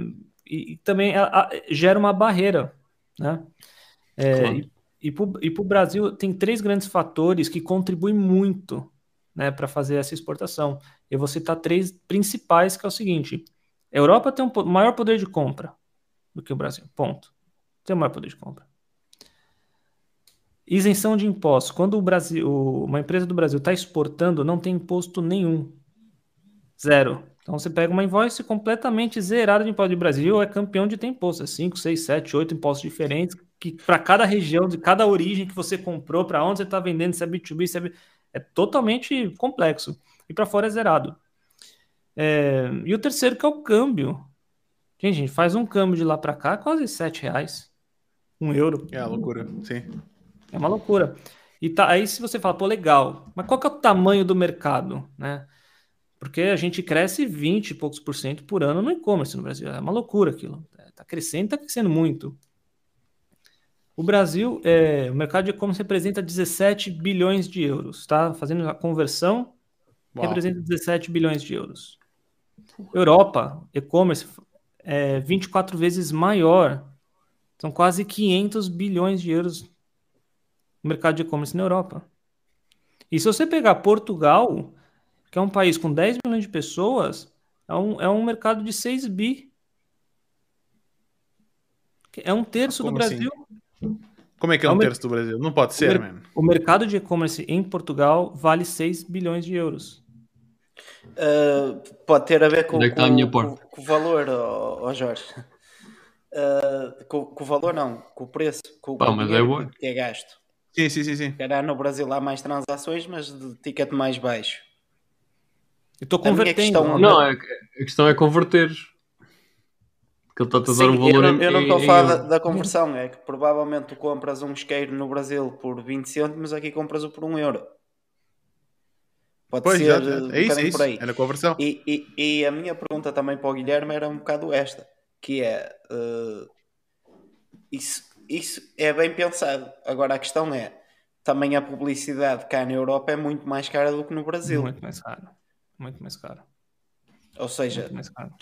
S3: e, e também a- a- gera uma barreira, né? É,
S2: Claro.
S3: E, e para o Brasil tem três grandes fatores que contribuem muito né, para fazer essa exportação. Eu vou citar três principais, que é o seguinte: a Europa tem um maior poder de compra do que o Brasil. Ponto. Tem o maior poder de compra. Isenção de impostos. Quando o Brasil, uma empresa do Brasil está exportando, não tem imposto nenhum. Zero. Então você pega uma invoice completamente zerada de imposto. O Brasil é campeão de ter imposto. É 5, 6, 7, 8 impostos diferentes que para cada região, de cada origem que você comprou, para onde você está vendendo, se é B2B, se é, é totalmente complexo. E para fora é zerado. É, E o terceiro que é o câmbio. Gente, gente, faz um câmbio de lá para cá quase 7 reais. Um euro.
S1: É loucura, sim.
S3: É uma loucura. E tá, aí se você fala, pô, legal, mas qual que é o tamanho do mercado, né? Porque a gente cresce 20 e poucos por cento por ano no e-commerce no Brasil. É uma loucura aquilo. Tá crescendo, tá crescendo muito. O Brasil, é, o mercado de e-commerce representa 17 bilhões de euros, tá? Fazendo a conversão,
S1: Uau.
S3: representa 17 bilhões de euros. Europa, e-commerce, é 24 vezes maior. São quase 500 bilhões de euros no mercado de e-commerce na Europa. E se você pegar Portugal, que é um país com 10 milhões de pessoas, é um, é um mercado de 6 bi. É um terço do
S1: Como assim? Como é que é
S3: É
S1: um
S3: o
S1: terço do Brasil? Não pode ser, mano.
S3: O mercado de e-commerce em Portugal vale 6 bilhões de euros.
S4: Uh, pode ter a ver com,
S2: é que
S4: com-
S2: a
S4: com-
S2: porta?
S4: com o valor, ó ó Jorge. Uh, com, com o valor não, com o preço, com,
S2: Pá,
S4: o
S2: mas é
S4: que é gasto.
S1: Sim, sim, sim, sim.
S4: Calhar no Brasil há mais transações, mas de ticket mais baixo.
S3: Eu estou
S4: A
S3: convertendo.
S4: questão-.
S2: Não, é, a questão é converter. Que ele está a dar
S4: Sim,
S2: o valor
S4: eu não,
S2: em-
S4: eu não estou a falar da, da conversão, é que provavelmente tu compras um isqueiro no Brasil por 20 cêntimos, aqui compras-o por 1 euro. Pode
S1: Pois,
S4: ser
S1: exato.
S4: um
S1: é isso, é
S4: bocadinho
S1: isso.
S4: por aí.
S1: É na conversão.
S4: E, e- e a minha pergunta também para o Guilherme era um bocado esta, que é uh, isso, isso é bem pensado. Agora a questão é também a publicidade cá na Europa é muito mais cara do que no Brasil.
S3: Muito mais caro. Muito mais caro.
S4: Ou seja,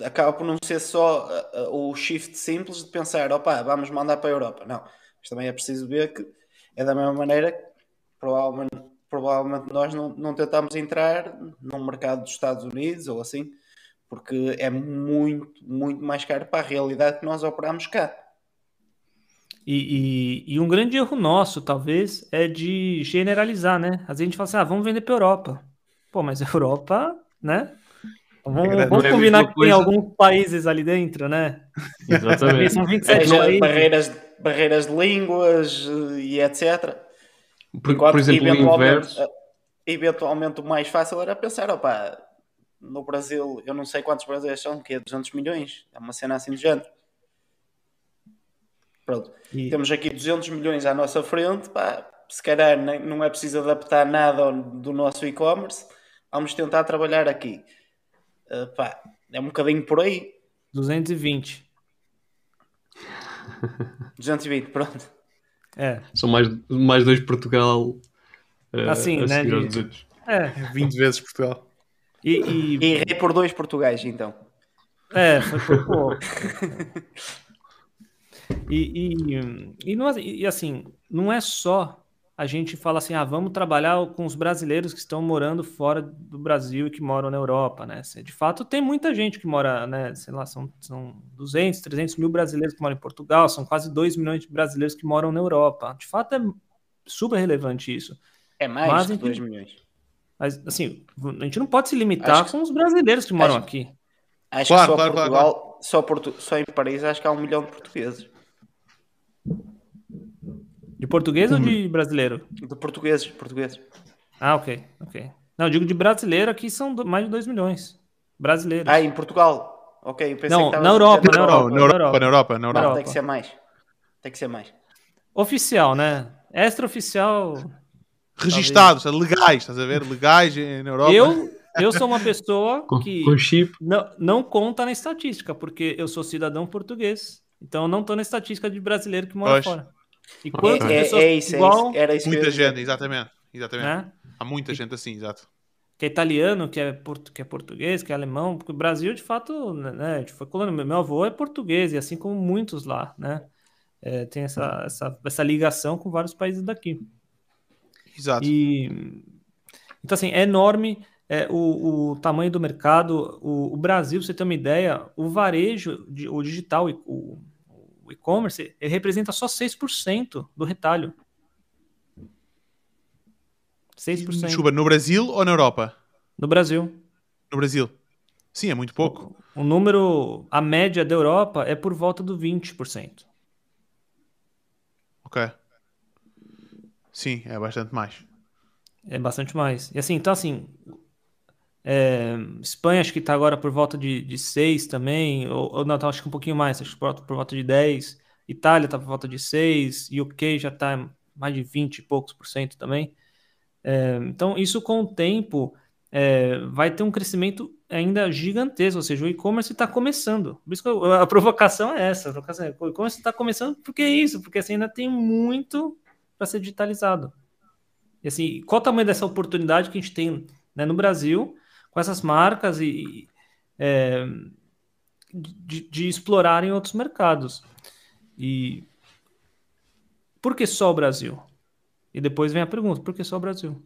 S4: acaba por não ser só uh, uh, o shift simples de pensar, opa, vamos mandar para a Europa. Não, mas também é preciso ver que é da mesma maneira que provavelmente, provavelmente nós não, não tentamos entrar no mercado dos Estados Unidos ou assim, porque é muito, muito mais caro para a realidade que nós operamos cá.
S3: E, e- e um grande erro nosso, talvez, é de generalizar, né? Às vezes a gente fala assim, ah, vamos vender para Europa. Pô, mas a Europa, né? Vamos, vamos
S2: É
S3: combinar que tem
S2: coisa.
S3: alguns países ali dentro, né? [LAUGHS]
S2: Exatamente.
S3: São 27
S4: Seja
S3: países.
S4: barreiras, barreiras de línguas uh, e etc.
S2: Por,
S4: Enquanto
S2: por exemplo,
S4: eventualmente,
S2: inverso.
S4: eh, eventualmente o mais fácil era pensar, opa, no Brasil, eu não sei quantos brasileiros são, que é 200 milhões, é uma cena assim do género. Pronto,
S3: E-
S4: temos aqui 200 milhões à nossa frente, pá, se calhar não é preciso adaptar nada do nosso e-commerce, vamos tentar trabalhar aqui. Eh, pá, é um bocadinho por aí,
S3: 220.
S4: 220, [LAUGHS] pronto.
S3: É,
S2: São mais, mais dois Portugal eh,
S3: Assim,
S2: a
S3: né,
S2: seguir aos
S3: de-
S2: 200.
S3: é.
S1: 20 vezes Portugal.
S3: E, e-
S4: E errei por dois Portugais, então.
S3: É, foi por pouco. [LAUGHS] E, e, e, não- e, assim, não é só a gente fala assim, ah, vamos trabalhar com os brasileiros que estão morando fora do Brasil e que moram na Europa, né? De fato, tem muita gente que mora, né? Sei lá, são, são 200, 300 mil brasileiros que moram em Portugal, são quase 2 milhões de brasileiros que moram na Europa. De fato, é super relevante isso.
S4: É mais
S3: Mas,
S4: de
S3: enfim.
S4: 2 milhões.
S3: Mas, assim, a gente não pode se limitar
S4: Acho que-
S3: com os brasileiros que moram
S4: acho-
S3: aqui.
S4: Acho
S1: Claro,
S4: que só
S1: claro, claro,
S4: Portugal, Só, Portu... só em Paris, acho que há um milhão de portugueses.
S3: De português ou de brasileiro?
S4: De portugueses, portugueses.
S3: Ah, ok, ok. Não, eu digo de brasileiro aqui são do- mais de 2 milhões. Brasileiros.
S4: Ah, em Portugal. Ok, eu pensei
S3: Não,
S4: que
S3: na Europa, na
S1: Não,
S3: Europa,
S1: na Europa, na Europa, na
S4: Não,
S1: Europa.
S3: Europa.
S4: tem que ser mais. Tem que ser mais.
S3: Oficial, né? Extraoficial.
S1: Registados, legais, estás a ver? Legais na Europa.
S3: Eu, eu sou uma pessoa
S2: Com,
S3: que
S2: com chip.
S3: não, não conta na estatística, porque eu sou cidadão português. Então eu não estou na estatística de brasileiro que mora
S1: Pois.
S3: fora. E
S2: É-
S3: quantas
S4: É,
S3: pessoas
S4: é isso, é
S3: igual,
S4: isso. Era isso que eu
S1: Muita gente, exatamente. exatamente.
S3: né?
S1: Há muita gente assim, exato.
S3: que é italiano, que é, portu- que é português, que é alemão, porque o Brasil, de fato, né, gente foi colônia. Meu avô é português, e assim como muitos lá, né? É, tem essa, essa, essa ligação com vários países daqui.
S1: Exato.
S3: E então, assim, é enorme é, o, o tamanho do mercado. O, o Brasil, pra você ter uma ideia, o varejo, de- o digital, e- o o e-commerce, ele representa só 6% do retalho. 6%
S1: Chuba, no Brasil ou na Europa?
S3: no Brasil.
S1: No Brasil. Sim, é muito pouco.
S3: O número, a média da Europa é por volta do 20%.
S1: Ok. Sim, é bastante mais.
S3: É bastante mais. E assim, então assim, é, Espanha acho que está agora por volta de, de 6 também, ou, ou não, tá, acho que um pouquinho mais, acho que por, por volta de 10. Itália está por volta de 6, UK já está mais de 20 e poucos por cento também. É, então, isso com o tempo é, vai ter um crescimento ainda gigantesco, ou seja, o e-commerce está começando. Por isso que eu- a provocação é essa. a é, O e-commerce está começando porque é isso, porque assim, ainda tem muito para ser digitalizado. E assim, qual o tamanho dessa oportunidade que a gente tem né, no Brasil com essas marcas e é, de, de explorarem outros mercados? E por que só o Brasil? E depois vem a pergunta: por que só o Brasil?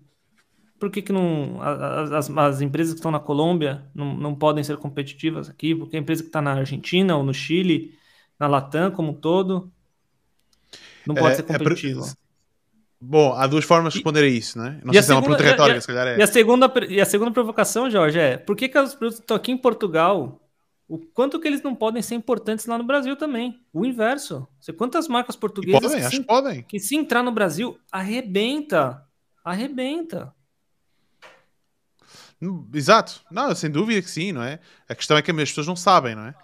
S3: Por que, que não, as, as empresas que estão na Colômbia não, não podem ser competitivas aqui? Porque a empresa que está na Argentina ou no Chile, na Latam como um todo, não pode
S1: É-
S3: ser
S1: é
S3: competitiva.
S1: Bom, há duas formas de responder a isso, né? Não
S3: E
S1: sei se é uma
S3: segunda-
S1: pergunta
S3: e
S1: retórica,
S3: e a-
S1: se calhar
S3: E
S1: é.
S3: a segunda, e a segunda provocação, Jorge, é por que, que os produtos estão aqui em Portugal? O quanto que eles não podem ser importantes lá no Brasil também? O inverso. Você, quantas marcas
S1: E
S3: portuguesas
S1: podem,
S3: que,
S1: acho
S3: se,
S1: podem.
S3: que se entrar no Brasil, arrebenta. Arrebenta.
S1: Hum, Exato. Não, sem dúvida que sim, não é? A questão é que as pessoas não sabem, não é?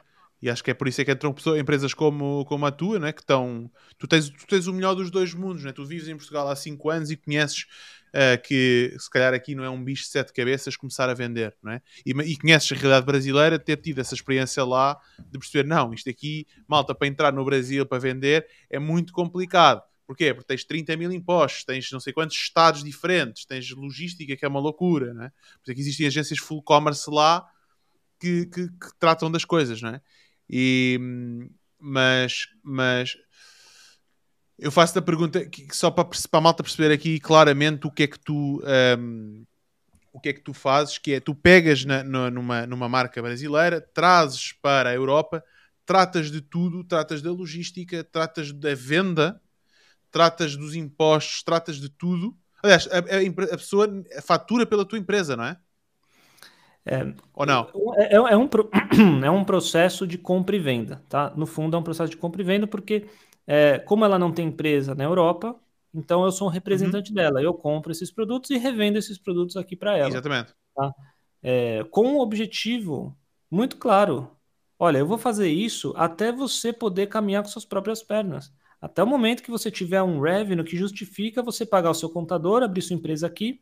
S1: E acho que é por isso é que entram pessoas- empresas como, como a tua, não é? Que estão... Tu tens, tu tens o melhor dos dois mundos, não é? Tu vives em Portugal há 5 anos e conheces eh, que se calhar aqui não é um bicho de sete cabeças começar a vender, não é? E, e conheces a realidade brasileira, ter tido essa experiência lá, de perceber, não, isto aqui, malta, para entrar no Brasil para vender é muito complicado. Porquê? Porque tens 30 mil impostos, tens não sei quantos estados diferentes, tens logística que é uma loucura, não é? Por isso é que existem agências full commerce lá que, que- que tratam das coisas, não é? E, mas, mas eu faço-te a pergunta só para, para a malta perceber aqui claramente o que é que tu hum, o que é que tu fazes, que é tu pegas na- na- numa, numa marca brasileira, trazes para a Europa, tratas de tudo, tratas da logística, tratas da venda, tratas dos impostos, tratas de tudo. Aliás, a, a a pessoa fatura pela tua empresa, não é?
S3: É,
S1: Ou não?
S3: É, é- é um, [CLEARS THROAT] é um processo de compra e venda, tá? No fundo, é um processo de compra e venda, porque é, como ela não tem empresa na Europa, então eu sou um representante dela. Eu compro esses produtos e revendo esses produtos aqui para ela.
S1: Exatamente.
S3: É, com um objetivo muito claro. Olha, eu vou fazer isso até você poder caminhar com suas próprias pernas. Até o momento que você tiver um revenue que justifica você pagar o seu contador, abrir sua empresa aqui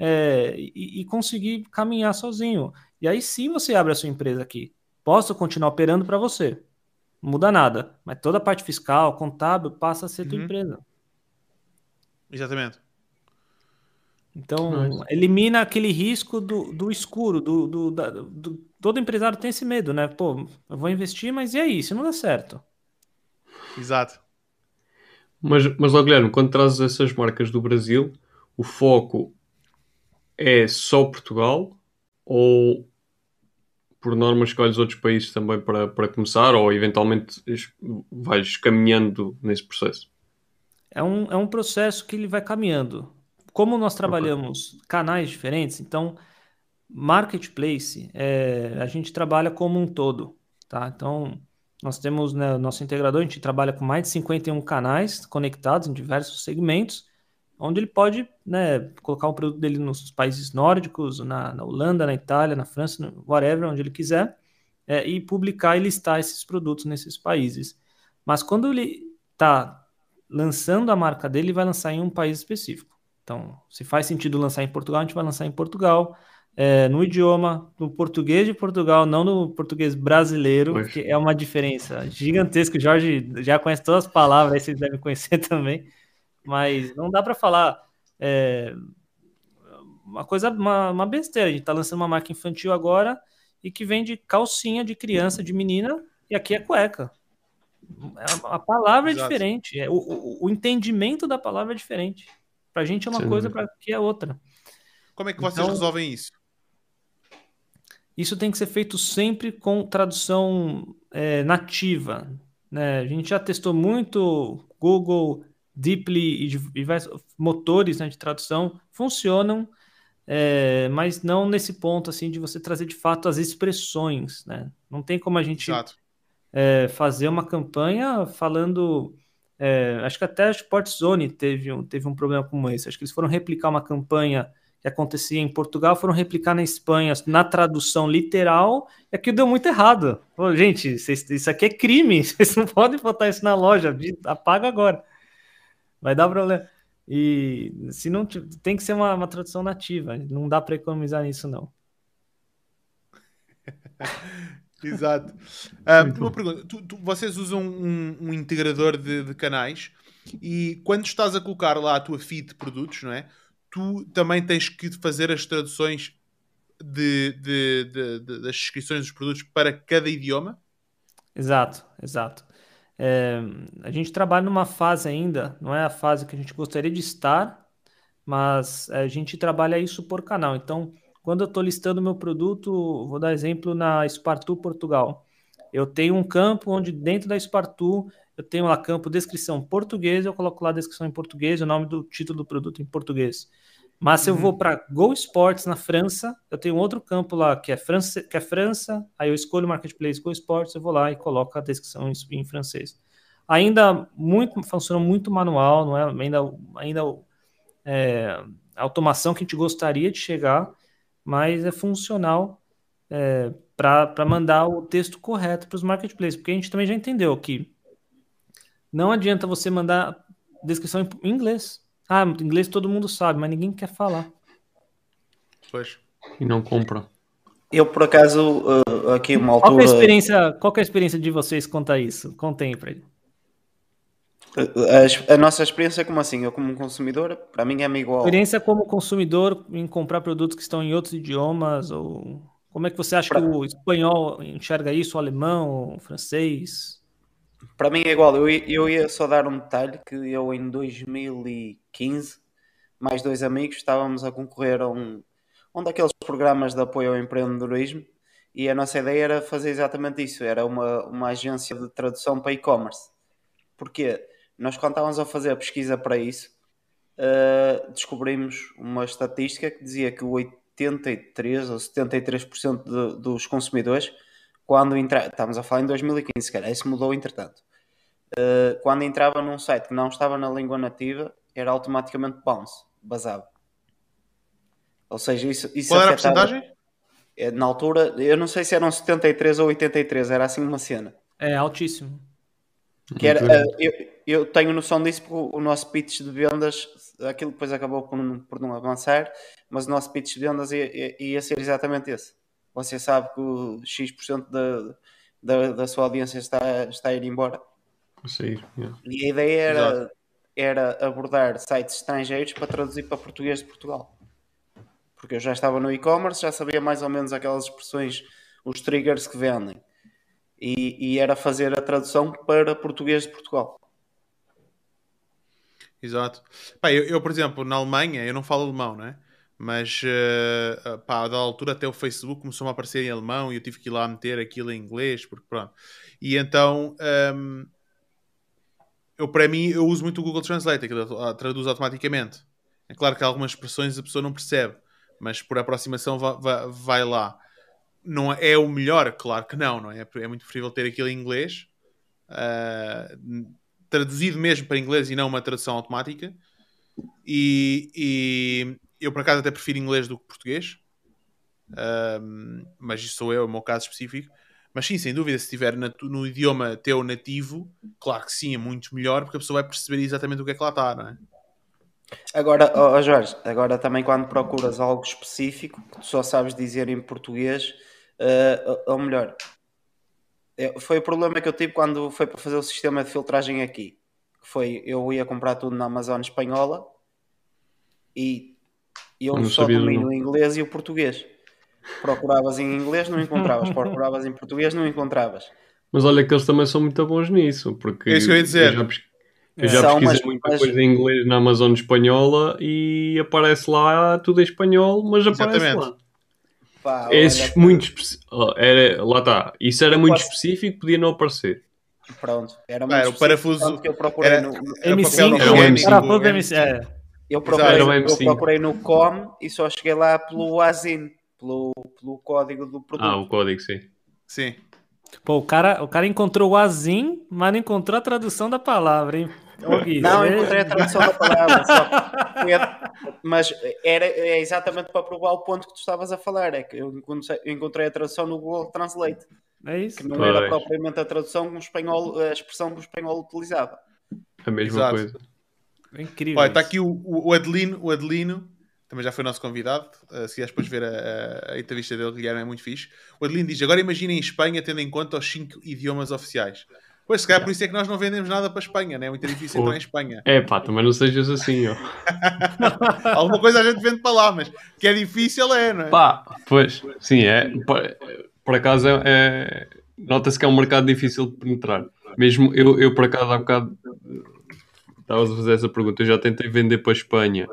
S3: é, e, e conseguir caminhar sozinho. E aí sim você abre a sua empresa aqui. Posso continuar operando para você. Não muda nada. Mas toda a parte fiscal, contábil, passa a ser tua
S1: Uhum.
S3: empresa.
S1: Exatamente.
S3: Então, elimina aquele risco do, do escuro, do, do, da- do- Todo empresário tem esse medo, né? Pô, eu vou investir, mas e aí, se não der certo?
S1: Exato.
S2: Mas, mas ó, Guilherme, quando trazes essas marcas do Brasil, o foco é só Portugal ou por norma escolhes outros países também para, para começar ou eventualmente vais caminhando nesse processo?
S3: É um, é um processo que ele vai caminhando. Como nós trabalhamos canais diferentes, então, marketplace, é, a gente trabalha como um todo, tá? Então, nós temos, né, nosso integrador, a gente trabalha com mais de 51 canais conectados em diversos segmentos, onde ele pode, né, colocar o produto dele nos países nórdicos, na, na Holanda, na Itália, na França, no- whatever, onde ele quiser, é, e publicar e listar esses produtos nesses países. Mas quando ele está lançando a marca dele, ele vai lançar em um país específico. Então, se faz sentido lançar em Portugal, a gente vai lançar em Portugal, é, no idioma, no português de Portugal, não no português brasileiro, pois. que é uma diferença gigantesca. O Jorge já conhece todas as palavras, aí vocês devem conhecer [LAUGHS] também, mas não dá para falar é, uma coisa, uma, uma besteira. A gente está lançando uma marca infantil agora e que vende calcinha de criança, de menina, e aqui é cueca. A, a palavra é Exato. é diferente, o, o, o, entendimento da palavra é diferente. Para a gente é uma Sim. coisa, para que é outra.
S1: Como é que vocês então, resolvem isso?
S3: Isso tem que ser feito sempre com tradução é, nativa. Né? A gente já testou muito Google, Deeply e diversos motores né, de tradução, funcionam, é, mas não nesse ponto assim de você trazer de fato as expressões. Né? Não tem como a gente é, fazer uma campanha falando. É, acho que até a Sportzone teve um, teve um problema como esse. Acho que eles foram replicar uma campanha que acontecia em Portugal, foram replicar na Espanha na tradução literal, e aquilo deu muito errado. Pô, gente, isso aqui é crime, [LAUGHS] vocês não podem botar isso na loja, apaga agora. Vai dar problema. E se não tem que ser uma, uma tradução nativa, não dá para economizar nisso, não. [LAUGHS]
S1: Exato. Uh, uma pergunta: tu, tu, vocês usam um, um integrador de, de, canais e quando estás a colocar lá a tua feed de produtos, não é? Tu também tens que fazer as traduções de, de, de das descrições dos produtos para cada idioma?
S3: Exato, exato. É, a gente trabalha numa fase ainda, não é a fase que a gente gostaria de estar, mas a gente trabalha isso por canal. Então, quando eu estou listando meu produto, vou dar exemplo na Spartu Portugal. Eu tenho um campo onde dentro da Spartu eu tenho lá campo descrição português, eu coloco lá a descrição em português, o nome do título do produto em português. Mas se eu vou uhum. para Go Sports na França, eu tenho outro campo lá que é França, que é França, aí eu escolho o marketplace Go Sports, eu vou lá e coloco a descrição em, em francês. Ainda muito funciona muito manual, não é ainda ainda é, a automação que a gente gostaria de chegar, mas é funcional é, para mandar o texto correto para os marketplaces, porque a gente também já entendeu que não adianta você mandar descrição em inglês. Ah, inglês todo mundo sabe, mas ninguém quer falar.
S1: Pois.
S2: E não compra.
S4: Eu, por acaso, uh, aqui uma altura...
S3: Qual é, a experiência, qual é a experiência de vocês quanto a isso? Contem para ele.
S4: A, a, nossa experiência como assim? Eu como consumidor, para mim é igual.
S3: Experiência como consumidor em comprar produtos que estão em outros idiomas ou como é que você acha pra... que o espanhol enxerga isso, o alemão, o francês?
S4: Para mim é igual. Eu, eu ia só dar um detalhe que eu em 2015, mais dois amigos, estávamos a concorrer a um, um daqueles programas de apoio ao empreendedorismo e a nossa ideia era fazer exatamente isso. Era uma, uma agência de tradução para e-commerce. Porquê? Nós quando estávamos a fazer a pesquisa para isso, uh, descobrimos uma estatística que dizia que 83 ou 73% de, dos consumidores quando entra... estamos a falar em 2015, se calhar isso mudou entretanto. Uh, quando entrava num site que não estava na língua nativa, era automaticamente bounce, basado. Ou seja, isso, isso
S1: Qual era a porcentagem?
S4: É, na altura, eu não sei se eram 73 ou 83, era assim uma cena.
S3: É altíssimo.
S4: Que era, uh, eu, eu tenho noção disso porque o nosso pitch de vendas, aquilo depois acabou por não, por não avançar, mas o nosso pitch de vendas ia, ia, ia ser exatamente esse você sabe que o X% da, da, da sua audiência está, está a ir embora.
S2: Sair, yeah.
S4: E a ideia era, era abordar sites estrangeiros para traduzir para português de Portugal. Porque eu já estava no e-commerce, já sabia mais ou menos aquelas expressões, os triggers que vendem. E, e era fazer a tradução para português de Portugal.
S1: Exato. Pá, eu, eu, por exemplo, na Alemanha, eu não falo alemão, não é? Mas, uh, pá, da altura até o Facebook começou a aparecer em alemão e eu tive que ir lá meter aquilo em inglês, porque pronto. E então, um, eu para mim, eu uso muito o Google Translate, que traduz automaticamente. É claro que algumas expressões a pessoa não percebe, mas por aproximação vai, vai, vai lá. Não é o melhor? Claro que não, não é? É muito preferível ter aquilo em inglês, uh, traduzido mesmo para inglês e não uma tradução automática. E, e, eu por acaso até prefiro inglês do que português, um, mas isso sou eu, é o meu caso específico. Mas sim, sem dúvida, se estiver no idioma teu nativo, claro que sim, é muito melhor, porque a pessoa vai perceber exatamente o que é que lá está, não é?
S4: Agora, ó Jorge, agora também quando procuras algo específico que tu só sabes dizer em português, eh, ou- melhor, é- foi o problema que eu tive quando foi para fazer o sistema de filtragem aqui. Foi, eu ia comprar tudo na Amazon espanhola e eu
S2: Não
S4: só domino o inglês e o português. Procuravas em inglês, não encontravas. [LAUGHS] Procuravas em português, não encontravas.
S2: Mas olha que eles também são muito bons nisso, porque
S1: É isso que eu ia dizer.
S2: eu já, eu já
S4: São,
S2: pesquisei
S4: mas-
S2: muita
S4: mas-
S2: coisa em inglês na Amazon espanhola e aparece lá tudo em espanhol, mas aparece
S1: Exatamente.
S2: lá.
S4: Pá,
S2: Esses
S4: olha,
S2: muito especi- oh, era, lá está. Isso era
S4: Eu
S2: muito
S4: posso-
S2: específico, podia não aparecer.
S4: Pronto, era,
S1: era
S4: muito
S1: o parafuso-
S4: que eu procurei
S1: era-
S4: no,
S1: Era
S3: M5,
S1: papel
S2: Era
S3: cara,
S2: M5.
S3: para pouco M5. É.
S4: Eu procurei,
S2: Era um
S4: eu
S2: M5.
S4: procurei no com e só cheguei lá pelo ASIN, pelo, pelo código do produto.
S2: Ah, o código, sim.
S1: Sim.
S3: Pô, o cara, o cara encontrou o azim, mas não encontrou a tradução da palavra, hein? Gui,
S4: não, eu encontrei a tradução da palavra, só [LAUGHS] mas era é exatamente para provar o ponto que tu estavas a falar, é que eu encontrei, eu encontrei a tradução no Google Translate,
S3: É isso.
S4: que não
S2: Pois.
S4: era propriamente a tradução que o espanhol, a expressão que o espanhol utilizava.
S2: A mesma
S1: Exato.
S2: coisa.
S3: É incrível.
S1: Olha, está aqui o, o, o Adelino, o Adelino, também já foi nosso convidado. uh, se queres depois ver a, a- a entrevista dele, Guilherme, é muito fixe. O Adelino diz: Agora imaginem Espanha tendo em conta os cinco idiomas oficiais. Pois, se calhar por isso é que nós não vendemos nada para a Espanha, né? é muito difícil
S2: Pô.
S1: entrar em Espanha.
S2: É pá, também não sejas assim, ó. [LAUGHS]
S1: Alguma coisa a gente vende para lá, mas que é difícil é, não é?
S2: Pá, pois, sim, é. Por, por acaso é. é- Nota-se que é um mercado difícil de penetrar. Mesmo eu, eu por acaso, há bocado. Estavas a fazer essa pergunta. Eu já tentei vender para a Espanha,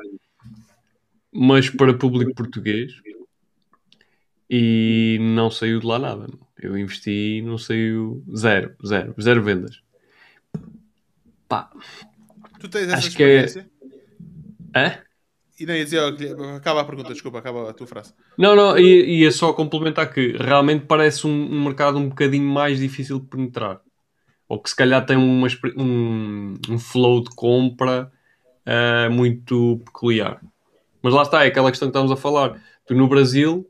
S2: mas para público português. E não saiu de lá nada. Eu investi, não saiu zero, zero, zero vendas. Pá,
S1: Tu tens essa
S2: acho que é-
S1: experiência?
S2: é?
S1: E não ia dizer, ó, Guilherme, acaba a pergunta, desculpa, acaba a tua frase.
S2: Não, não, e ia só complementar que realmente parece um, um mercado um bocadinho mais difícil de penetrar. Ou que se calhar tem uma um, um flow de compra ah, muito peculiar. Mas lá está, é aquela questão que estamos a falar. Tu no Brasil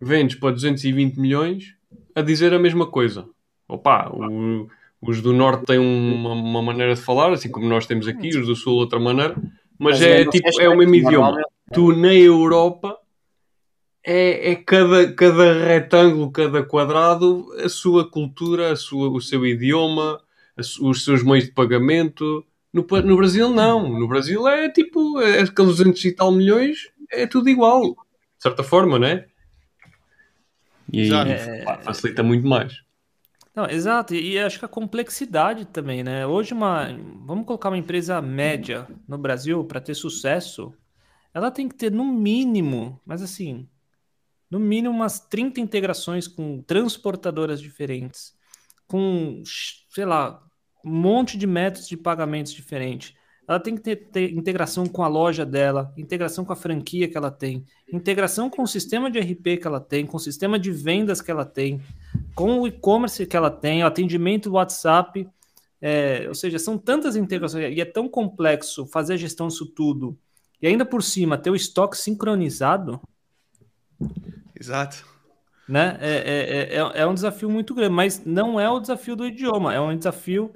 S2: vendes para 220 milhões a dizer a mesma coisa. Opa, o- os do Norte têm uma, uma maneira de falar, assim como nós temos aqui, os do Sul outra maneira, mas, é
S4: ainda
S2: tipo,
S4: se
S2: é o mesmo idioma
S4: normalmente-
S2: tu na Europa é, é cada, cada retângulo, cada quadrado, a sua cultura, a sua, o seu idioma, a os seus meios de pagamento. No, no Brasil, não. No Brasil é tipo, é, aqueles 200 e tal milhões, é tudo igual. De certa forma, não é? E aí
S1: Exato.
S2: pá, facilita muito mais.
S3: Não, exato, e, e acho que a complexidade também, né? Hoje, uma, vamos colocar uma empresa média no Brasil para ter sucesso, ela tem que ter no mínimo, mas assim, no mínimo umas 30 integrações com transportadoras diferentes, com, sei lá, um monte de métodos de pagamentos diferentes. Ela tem que ter, ter integração com a loja dela, integração com a franquia que ela tem, integração com o sistema de RP que ela tem, com o sistema de vendas que ela tem, com o e-commerce que ela tem, o atendimento WhatsApp. é, ou seja, são tantas integrações e é tão complexo fazer a gestão disso tudo. E ainda por cima, ter o estoque sincronizado,
S1: Exato.
S3: né? É, é, é, é um desafio muito grande, mas não é o desafio do idioma, é um desafio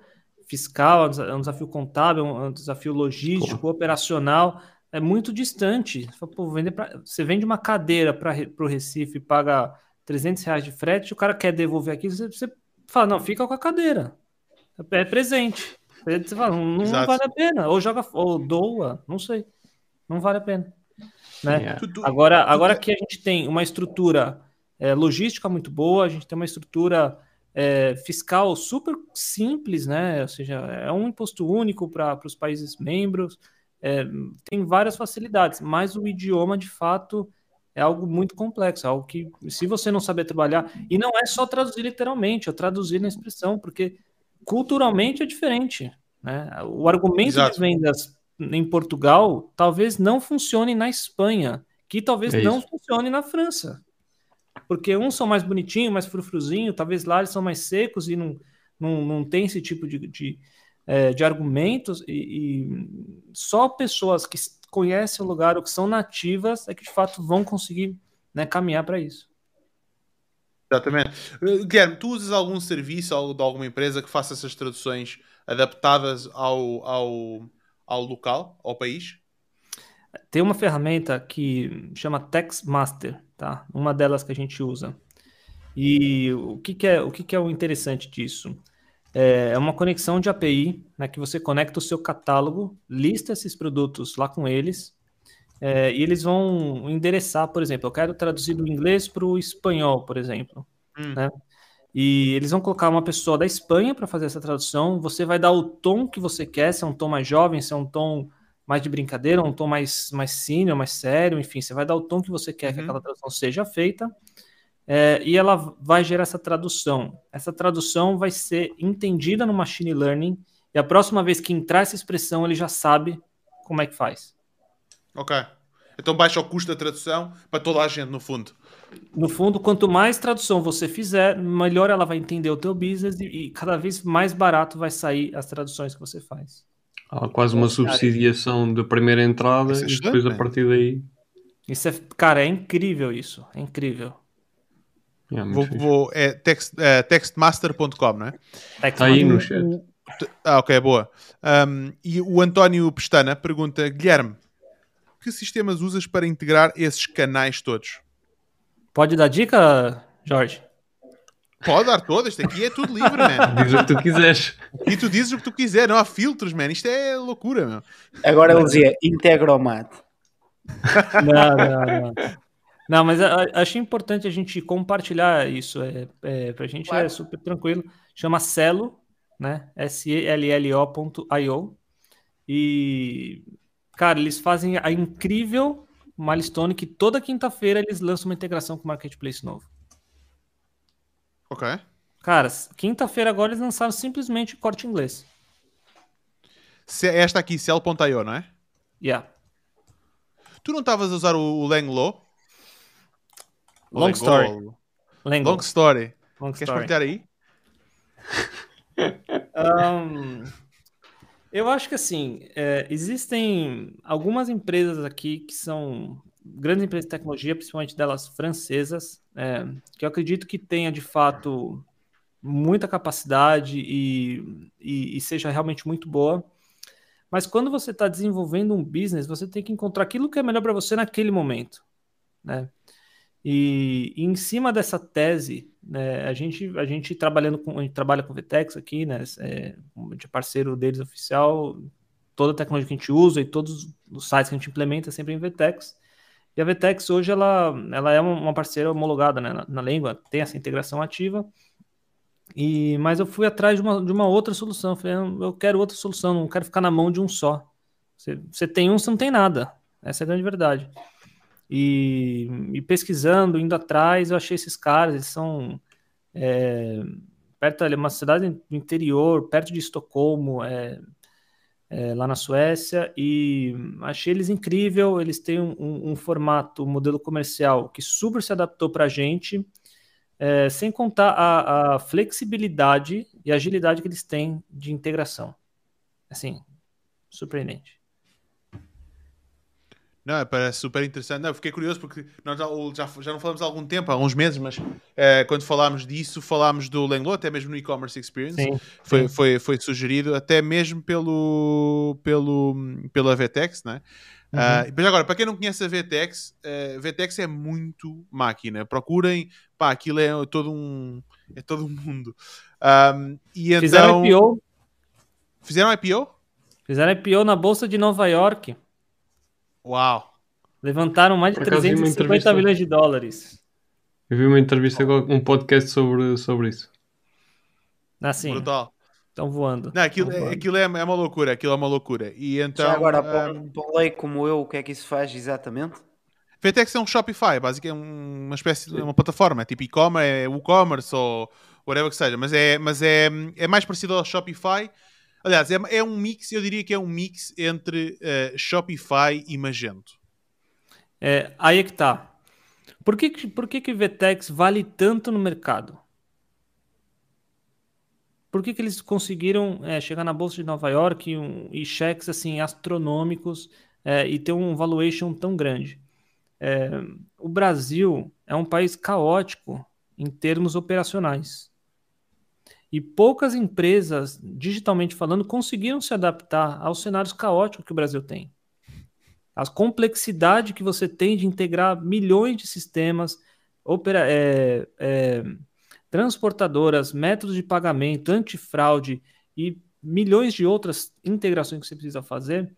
S3: fiscal, é um é desafio contábil, é um desafio logístico, operacional, é muito distante. Pô, vender pra- você vende uma cadeira para o Recife e paga 300 reais de frete, o cara quer devolver aqui, você, você fala, não, fica com a cadeira, é presente. Você fala, não, não vale a pena, ou joga, ou doa, não sei, não vale a pena. Né?
S1: Tu-
S3: Agora, agora que a gente tem uma estrutura é, logística muito boa, a gente tem uma estrutura é, fiscal super simples, né? Ou seja, é um imposto único para os países membros, é, tem várias facilidades, mas o idioma, de fato, é algo muito complexo, algo que, se você não saber trabalhar, e não é só traduzir literalmente, é traduzir na expressão, porque culturalmente é diferente. Né? O argumento
S1: Exato.
S3: de vendas em Portugal talvez não funcione na Espanha, que talvez
S2: É
S3: não
S2: isso.
S3: funcione na França. Porque uns são mais bonitinhos, mais frufruzinho, talvez lá eles são mais secos e não, não, não tem esse tipo de, de, é, de argumentos. E, e só pessoas que conhecem o lugar ou que são nativas é que de fato vão conseguir né, caminhar para isso.
S1: Exatamente. Uh, Guilherme, tu usas algum serviço de alguma empresa que faça essas traduções adaptadas ao, ao, ao local, ao país?
S3: Tem uma ferramenta que chama TextMaster, tá? Uma delas que a gente usa. E o que, que é o que, que é o interessante disso? É, é uma conexão de API, né, que você conecta o seu catálogo, lista esses produtos lá com eles, é, e eles vão endereçar, por exemplo, eu quero traduzir do inglês para o espanhol, por exemplo. Hum. Né? E eles vão colocar uma pessoa da Espanha para fazer essa tradução. Você vai dar o tom que você quer, se é um tom mais jovem, se é um tom mais de brincadeira, um tom mais, mais senior, mais sério, enfim, você vai dar o tom que você quer uhum. que aquela tradução seja feita. É, e ela vai gerar essa tradução. Essa tradução vai ser entendida no machine learning e a próxima vez que entrar essa expressão, ele já sabe como é que faz.
S1: Ok. Então baixa o custo da tradução para toda a gente, no fundo.
S3: No fundo, quanto mais tradução você fizer, melhor ela vai entender o teu business e, e cada vez mais barato vai sair as traduções que você faz.
S2: Há quase uma subsidiação da primeira entrada é e depois a partir daí.
S3: Isso é, cara, é incrível isso. É incrível.
S1: É, vou, vou, é text, é, textmaster.com, não é?
S2: Está aí no chat.
S1: Ah, ok, boa. Um, e o António Pestana pergunta: Guilherme, que sistemas usas para integrar esses canais todos?
S3: Pode dar dica, Jorge?
S1: Pode dar todas, isto aqui é tudo livre, man. [LAUGHS]
S2: Diz o que tu quiseres.
S1: E tu dizes o que tu quiser, não há filtros, man. Isto é loucura, meu.
S4: Agora ele dizia Integromat. [LAUGHS]
S3: Não, não, não. Não, mas acho importante a gente compartilhar isso. É, é, pra gente é claro. é super tranquilo. Chama Celo, né? S-E-L-L-O.io. E Cara, eles fazem a incrível milestone que toda quinta-feira eles lançam uma integração com o Marketplace novo.
S1: Ok.
S3: Cara, quinta-feira agora eles lançaram simplesmente corte inglês.
S1: Esta aqui, cell.io, não é?
S3: Yeah.
S1: Tu não estavas a usar o Langlo?
S3: Long story.
S1: Long story. Long Queres story. partilhar aí? [LAUGHS]
S3: um, eu acho que assim, é, existem algumas empresas aqui que são grandes empresas de tecnologia, principalmente delas francesas, é, que eu acredito que tenha de fato muita capacidade e, e, e seja realmente muito boa. Mas quando você está desenvolvendo um business, você tem que encontrar aquilo que é melhor para você naquele momento, né? E, e, em cima dessa tese, né, a, gente, a gente trabalhando com, a gente trabalha com o Vtex aqui, né, é, de parceiro deles oficial, toda a tecnologia que a gente usa e todos os sites que a gente implementa é sempre em Vtex. E a Vtex hoje ela, ela é uma parceira homologada né, na, na língua, tem essa integração ativa. E, mas eu fui atrás de uma, de uma outra solução. Eu falei, eu quero outra solução, não quero ficar na mão de um só. Você, você tem um, você não tem nada. Essa é a grande verdade. E, e, pesquisando, indo atrás, eu achei esses caras, eles são é, perto ali, uma cidade do interior, perto de Estocolmo, é, é, lá na Suécia, e achei eles incrível. Eles têm um, um, um formato, um modelo comercial que super se adaptou para a gente, é, sem contar a, a flexibilidade e agilidade que eles têm de integração. Assim, surpreendente.
S1: Não, parece super interessante. Não, fiquei curioso porque nós já, já não falamos há algum tempo, há uns meses, mas é, quando falámos disso, falámos do Langlo, até mesmo no e-commerce experience. Sim, foi, sim. Foi, foi sugerido até mesmo pelo, pelo, pela VTEX, né? Uhum. Uh, mas agora, para quem não conhece a VTEX, uh, VTEX é muito máquina. Procurem, pá, aquilo é todo um, é todo um mundo. Um, e
S3: Fizeram então... IPO?
S1: Fizeram IPO?
S3: Fizeram IPO na Bolsa de Nova York.
S1: Uau!
S3: Levantaram mais de 350 milhões de dólares.
S2: Eu vi uma entrevista, um podcast sobre, sobre isso.
S3: Assim. Brutal. Estão voando.
S1: Não, aquilo, voando. aquilo é, é, uma loucura, aquilo é uma loucura. E então,
S4: Já agora, para um, um lei como eu, o que é que isso faz exatamente?
S1: VTEX é um Shopify, basicamente é uma espécie de uma plataforma, tipo e-commerce, é WooCommerce ou whatever que seja, mas é, mas é, é mais parecido ao Shopify, Aliás, é, é um mix, eu diria que é um mix entre uh, Shopify e Magento.
S3: É, aí é que tá. Por que, por que, que Vtex vale tanto no mercado? Por que, que eles conseguiram é, chegar na Bolsa de Nova York um, e cheques assim, astronômicos é, e ter um valuation tão grande? É, o Brasil é um país caótico em termos operacionais. E poucas empresas, digitalmente falando, conseguiram se adaptar aos cenários caóticos que o Brasil tem. A complexidade que você tem de integrar milhões de sistemas, opera, é, é, transportadoras, métodos de pagamento, antifraude e milhões de outras integrações que você precisa fazer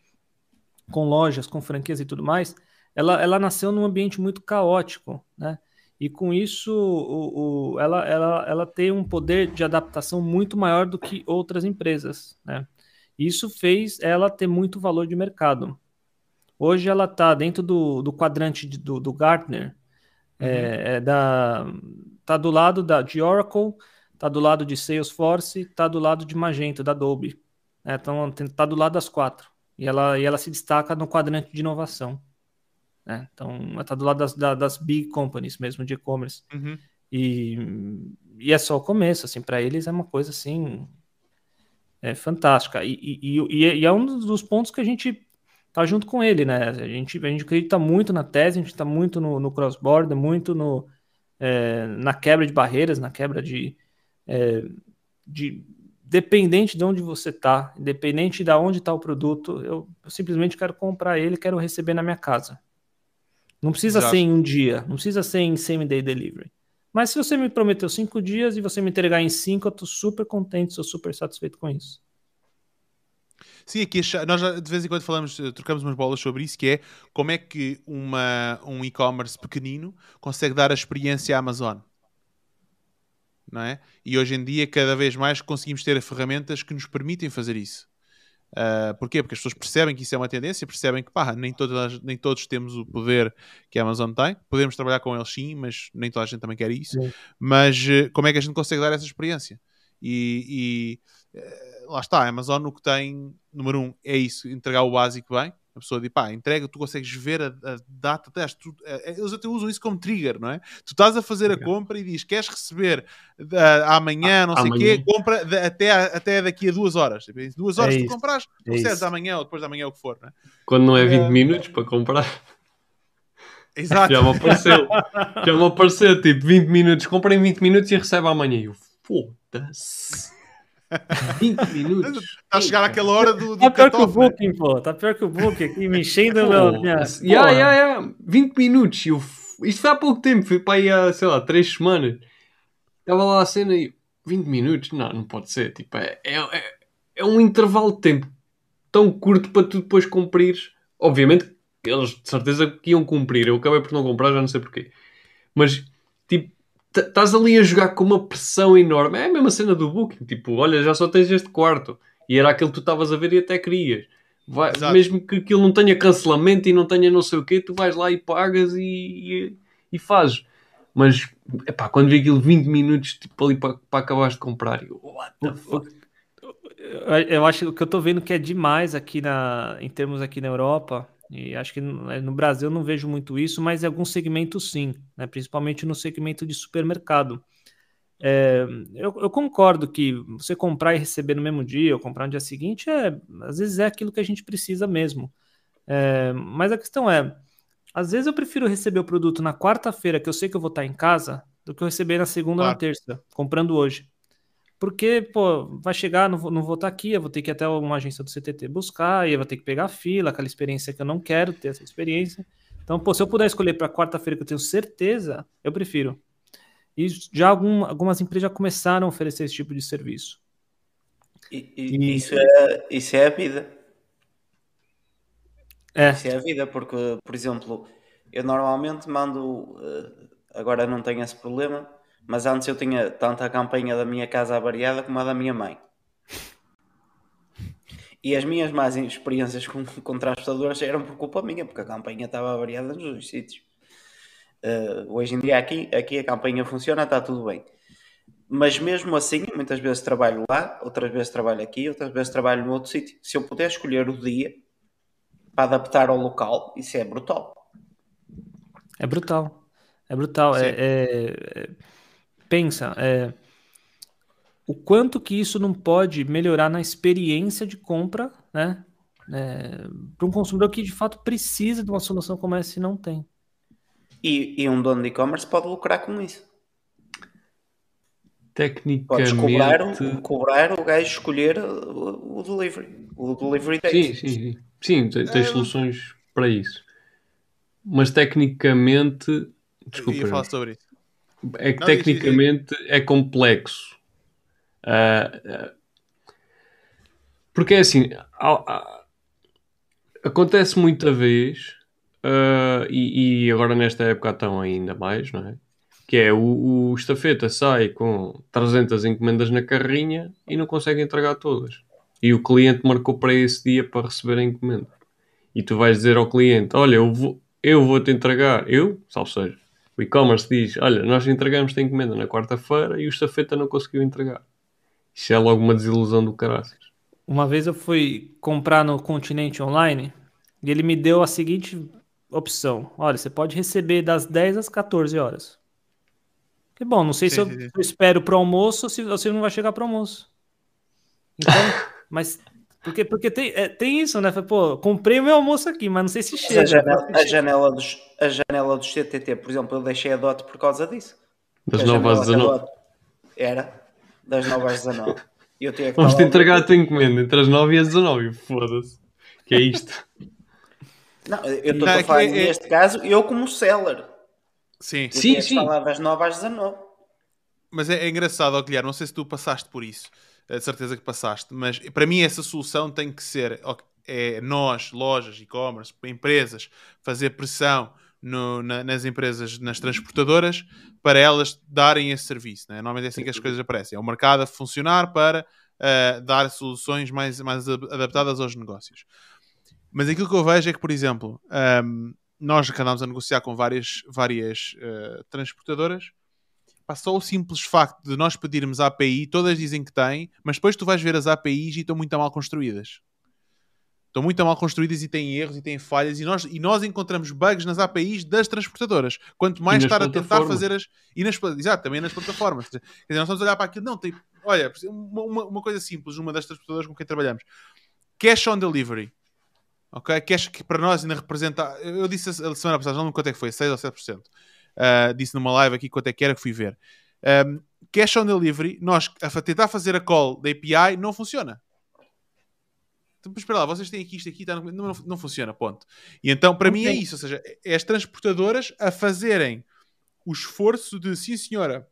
S3: com lojas, com franquias e tudo mais, ela, ela nasceu num ambiente muito caótico, né? E com isso, o, o, ela, ela, ela tem um poder de adaptação muito maior do que outras empresas, né? Isso fez ela ter muito valor de mercado. Hoje ela está dentro do, do quadrante de, do, do Gartner, uhum. é, é da, tá do lado da, de Oracle, tá do lado de Salesforce, tá do lado de Magento, da Adobe. É, então, tá do lado das quatro. E ela, e ela se destaca no quadrante de inovação. Né? Então, ela está do lado das, das big companies mesmo de e-commerce. Uhum. E, e é só o começo, assim, para eles é uma coisa assim é fantástica. E, e, e, é um dos pontos que a gente tá junto com ele, né? A gente, a gente acredita muito na tese, a gente está muito no, no cross-border, muito no, é, na quebra de barreiras, na quebra de, é, de dependente de onde você está, independente de onde está o produto, eu, eu, simplesmente quero comprar ele, quero receber na minha casa. Não precisa Exato. ser em um dia, não precisa ser em same-day delivery. Mas se você me prometeu cinco dias e você me entregar em cinco, eu estou super contente, sou super satisfeito com isso.
S1: Sim, aqui nós de vez em quando falamos, eh, trocamos umas bolas sobre isso, que é como é que uma, um e-commerce pequenino consegue dar a experiência à Amazon. Não é? E hoje em dia, cada vez mais conseguimos ter ferramentas que nos permitem fazer isso. Uh, porquê? Porque as pessoas percebem que isso é uma tendência, percebem que pá, nem, todas, nem todos temos o poder que a Amazon tem. Podemos trabalhar com eles sim, mas nem toda a gente também quer isso. Sim. Mas uh, como é que a gente consegue dar essa experiência? E, e uh, lá está, a Amazon o que tem, número um, é isso, entregar o básico bem. A pessoa diz, pá, entrega, tu consegues ver a, a data, até, tu, é, eles até usam isso como trigger, não é? Tu estás a fazer a compra e diz, queres receber uh, amanhã, não sei o quê, compra de, até, até daqui a duas horas. Tipo, duas horas é tu compras, é recebes amanhã ou depois de amanhã, o que for, não é?
S2: Quando não é 20 uh, minutos para comprar. [LAUGHS]
S1: Exato.
S2: Já me apareceu. Já me apareceu, tipo, 20 minutos, compra em 20 minutos e recebe amanhã. Eu, foda-se. 20 minutos.
S1: Está a chegar aquela hora do, do
S3: Tá pior que o né? Booking, pô. Tá pior que o Booking aqui, me enchendo meu. Minha...
S2: Yeah, yeah, yeah. 20 minutos. Eu... Isto foi há pouco tempo, foi para aí há, sei lá, 3 semanas. Estava lá a cena e 20 minutos? Não, não pode ser. Tipo, é, é, é, é um intervalo de tempo tão curto para tu depois cumprires. Obviamente, eles de certeza que iam cumprir. Eu acabei por não comprar, já não sei porquê. Mas, tipo, estás ali a jogar com uma pressão enorme. É a mesma cena do Booking. Tipo, olha, já só tens este quarto. E era aquilo que tu estavas a ver e até querias. Vai, mesmo que aquilo não tenha cancelamento e não tenha não sei o quê, tu vais lá e pagas e, e, e fazes. Mas, epá, quando vi aquilo 20 minutos tipo, ali para, para acabares de comprar, eu, what the fuck?
S3: Eu acho que eu estou vendo que é demais aqui na, em termos aqui na Europa e acho que no é, Brasil eu não vejo muito isso, mas em alguns segmentos sim, né? principalmente no segmento de supermercado. É, eu, eu, concordo que você comprar e receber no mesmo dia ou comprar no dia seguinte, é, às vezes é aquilo que a gente precisa mesmo. É, mas a questão é, às vezes eu prefiro receber o produto na quarta-feira, que eu sei que eu vou estar em casa, do que eu receber na segunda claro. ou na terça, comprando hoje. Porque, pô, vai chegar, não vou, não vou estar aqui, eu vou ter que ir até uma agência do CTT buscar, e eu vou ter que pegar a fila, aquela experiência que eu não quero ter essa experiência. Então, pô, se eu puder escolher para quarta-feira que eu tenho certeza, eu prefiro. E já algum, algumas empresas já começaram a oferecer esse tipo de serviço.
S4: E, e, e... Isso, é, isso é a vida.
S3: É.
S4: Isso é a vida, porque, por exemplo, eu normalmente mando. Eh, agora não tenho esse problema mas antes eu tinha tanto a campanha da minha casa avariada como a da minha mãe. E as minhas más experiências com, [LAUGHS] com transportadoras eram por culpa minha, porque a campanha estava avariada nos dois sítios. Uh, hoje em dia aqui, aqui a campanha funciona, está tudo bem. Mas mesmo assim, muitas vezes trabalho lá, outras vezes trabalho aqui, outras vezes trabalho no outro sítio. Se eu puder escolher o dia para adaptar ao local, isso é brutal.
S3: É brutal. É brutal. É, é, é pensa, é, o quanto que isso não pode melhorar na experiência de compra, né? É, para um consumidor que de fato precisa de uma solução como essa e não tem.
S4: E, e um dono de e-commerce pode lucrar com isso.
S2: Tecnicamente.
S4: Podes cobrar, o- cobrar o gajo escolher o, o delivery. O delivery date.
S2: Sim, sim, sim. Sim, te- tens
S1: Ah.
S2: soluções para isso. Mas tecnicamente.
S1: Eu
S2: Desculpa,
S1: ia falar sobre isso.
S2: É que
S1: Não,
S2: tecnicamente é complexo. Ah, porque é assim, há- acontece muita vez, ah, e, e agora nesta época estão ainda mais, não é? Que é o, o estafeta sai com 300 encomendas na carrinha e não consegue entregar todas. E o cliente marcou para esse dia para receber a encomenda. E tu vais dizer ao cliente: Olha, eu vou, eu vou te entregar. Eu, salvo seja, o e-commerce diz: Olha, nós entregamos a encomenda na quarta-feira e o estafeta não conseguiu entregar. Isso é logo uma desilusão do caraças.
S3: Uma vez eu fui comprar no Continente Online e ele me deu a seguinte opção: olha, você pode receber das 10 às 14 horas. Que bom, não sei
S1: Sim,
S3: se eu,
S1: sim,
S3: eu espero pro almoço ou se você não vai chegar pro almoço. Então, [LAUGHS] mas porque, porque tem, é, tem isso, né? Pô, comprei o meu almoço aqui, mas não sei se chega.
S4: a, janela, a, janela dos, a janela dos CTT, por exemplo, eu deixei a DOT por causa disso.
S2: Das
S4: A
S2: 9 às
S4: janela
S2: 19.
S4: da DOT Era das 9 às 19. E eu tinha que
S2: Vamos te entregar a tua encomenda entre as 9 e as 19. Foda-se. Que é isto?
S4: Não, eu estou a
S1: é
S4: falar
S1: que é-
S4: neste caso, eu como seller.
S1: Sim.
S4: Eu
S2: Sim, sim.
S4: das 9 às 19.
S1: Mas é, é engraçado, ó, Guilherme, não sei se tu passaste por isso, é de certeza que passaste, mas para mim essa solução tem que ser é nós, lojas, e-commerce, empresas, fazer pressão no- na- nas empresas, nas transportadoras, para elas darem esse serviço. Né? Normalmente é assim que as coisas aparecem. É o mercado a funcionar para ah, dar soluções mais, mais adaptadas aos negócios. Mas aquilo que eu vejo é que, por exemplo, ahm, nós que andamos a negociar com várias, várias ah, transportadoras, Pá, só o simples facto de nós pedirmos a API, todas dizem que têm, mas depois tu vais ver as APIs e estão muito mal construídas. Estão muito mal construídas e têm erros e têm falhas e nós, e nós encontramos bugs nas APIs das transportadoras. Quanto mais estar a tentar fazer as... E nas, exato, também nas plataformas. Quer dizer, nós estamos a olhar para aquilo. Não, tem... Olha, uma, uma- coisa simples, uma das transportadoras com quem trabalhamos. Cash on delivery. Ok? Cash que para nós ainda representa... Eu disse a semana passada, não lembro quanto é que foi, 6 ou 7%. Uh, disse numa live aqui quanto é que era que fui ver. Um, cash on delivery, nós a tentar fazer a call da API não funciona. Então, espera lá, vocês têm aqui isto aqui, tá no- não, não, funciona, ponto. E então, para mim é isso, ou seja, é as transportadoras a fazerem o esforço de, sim senhora,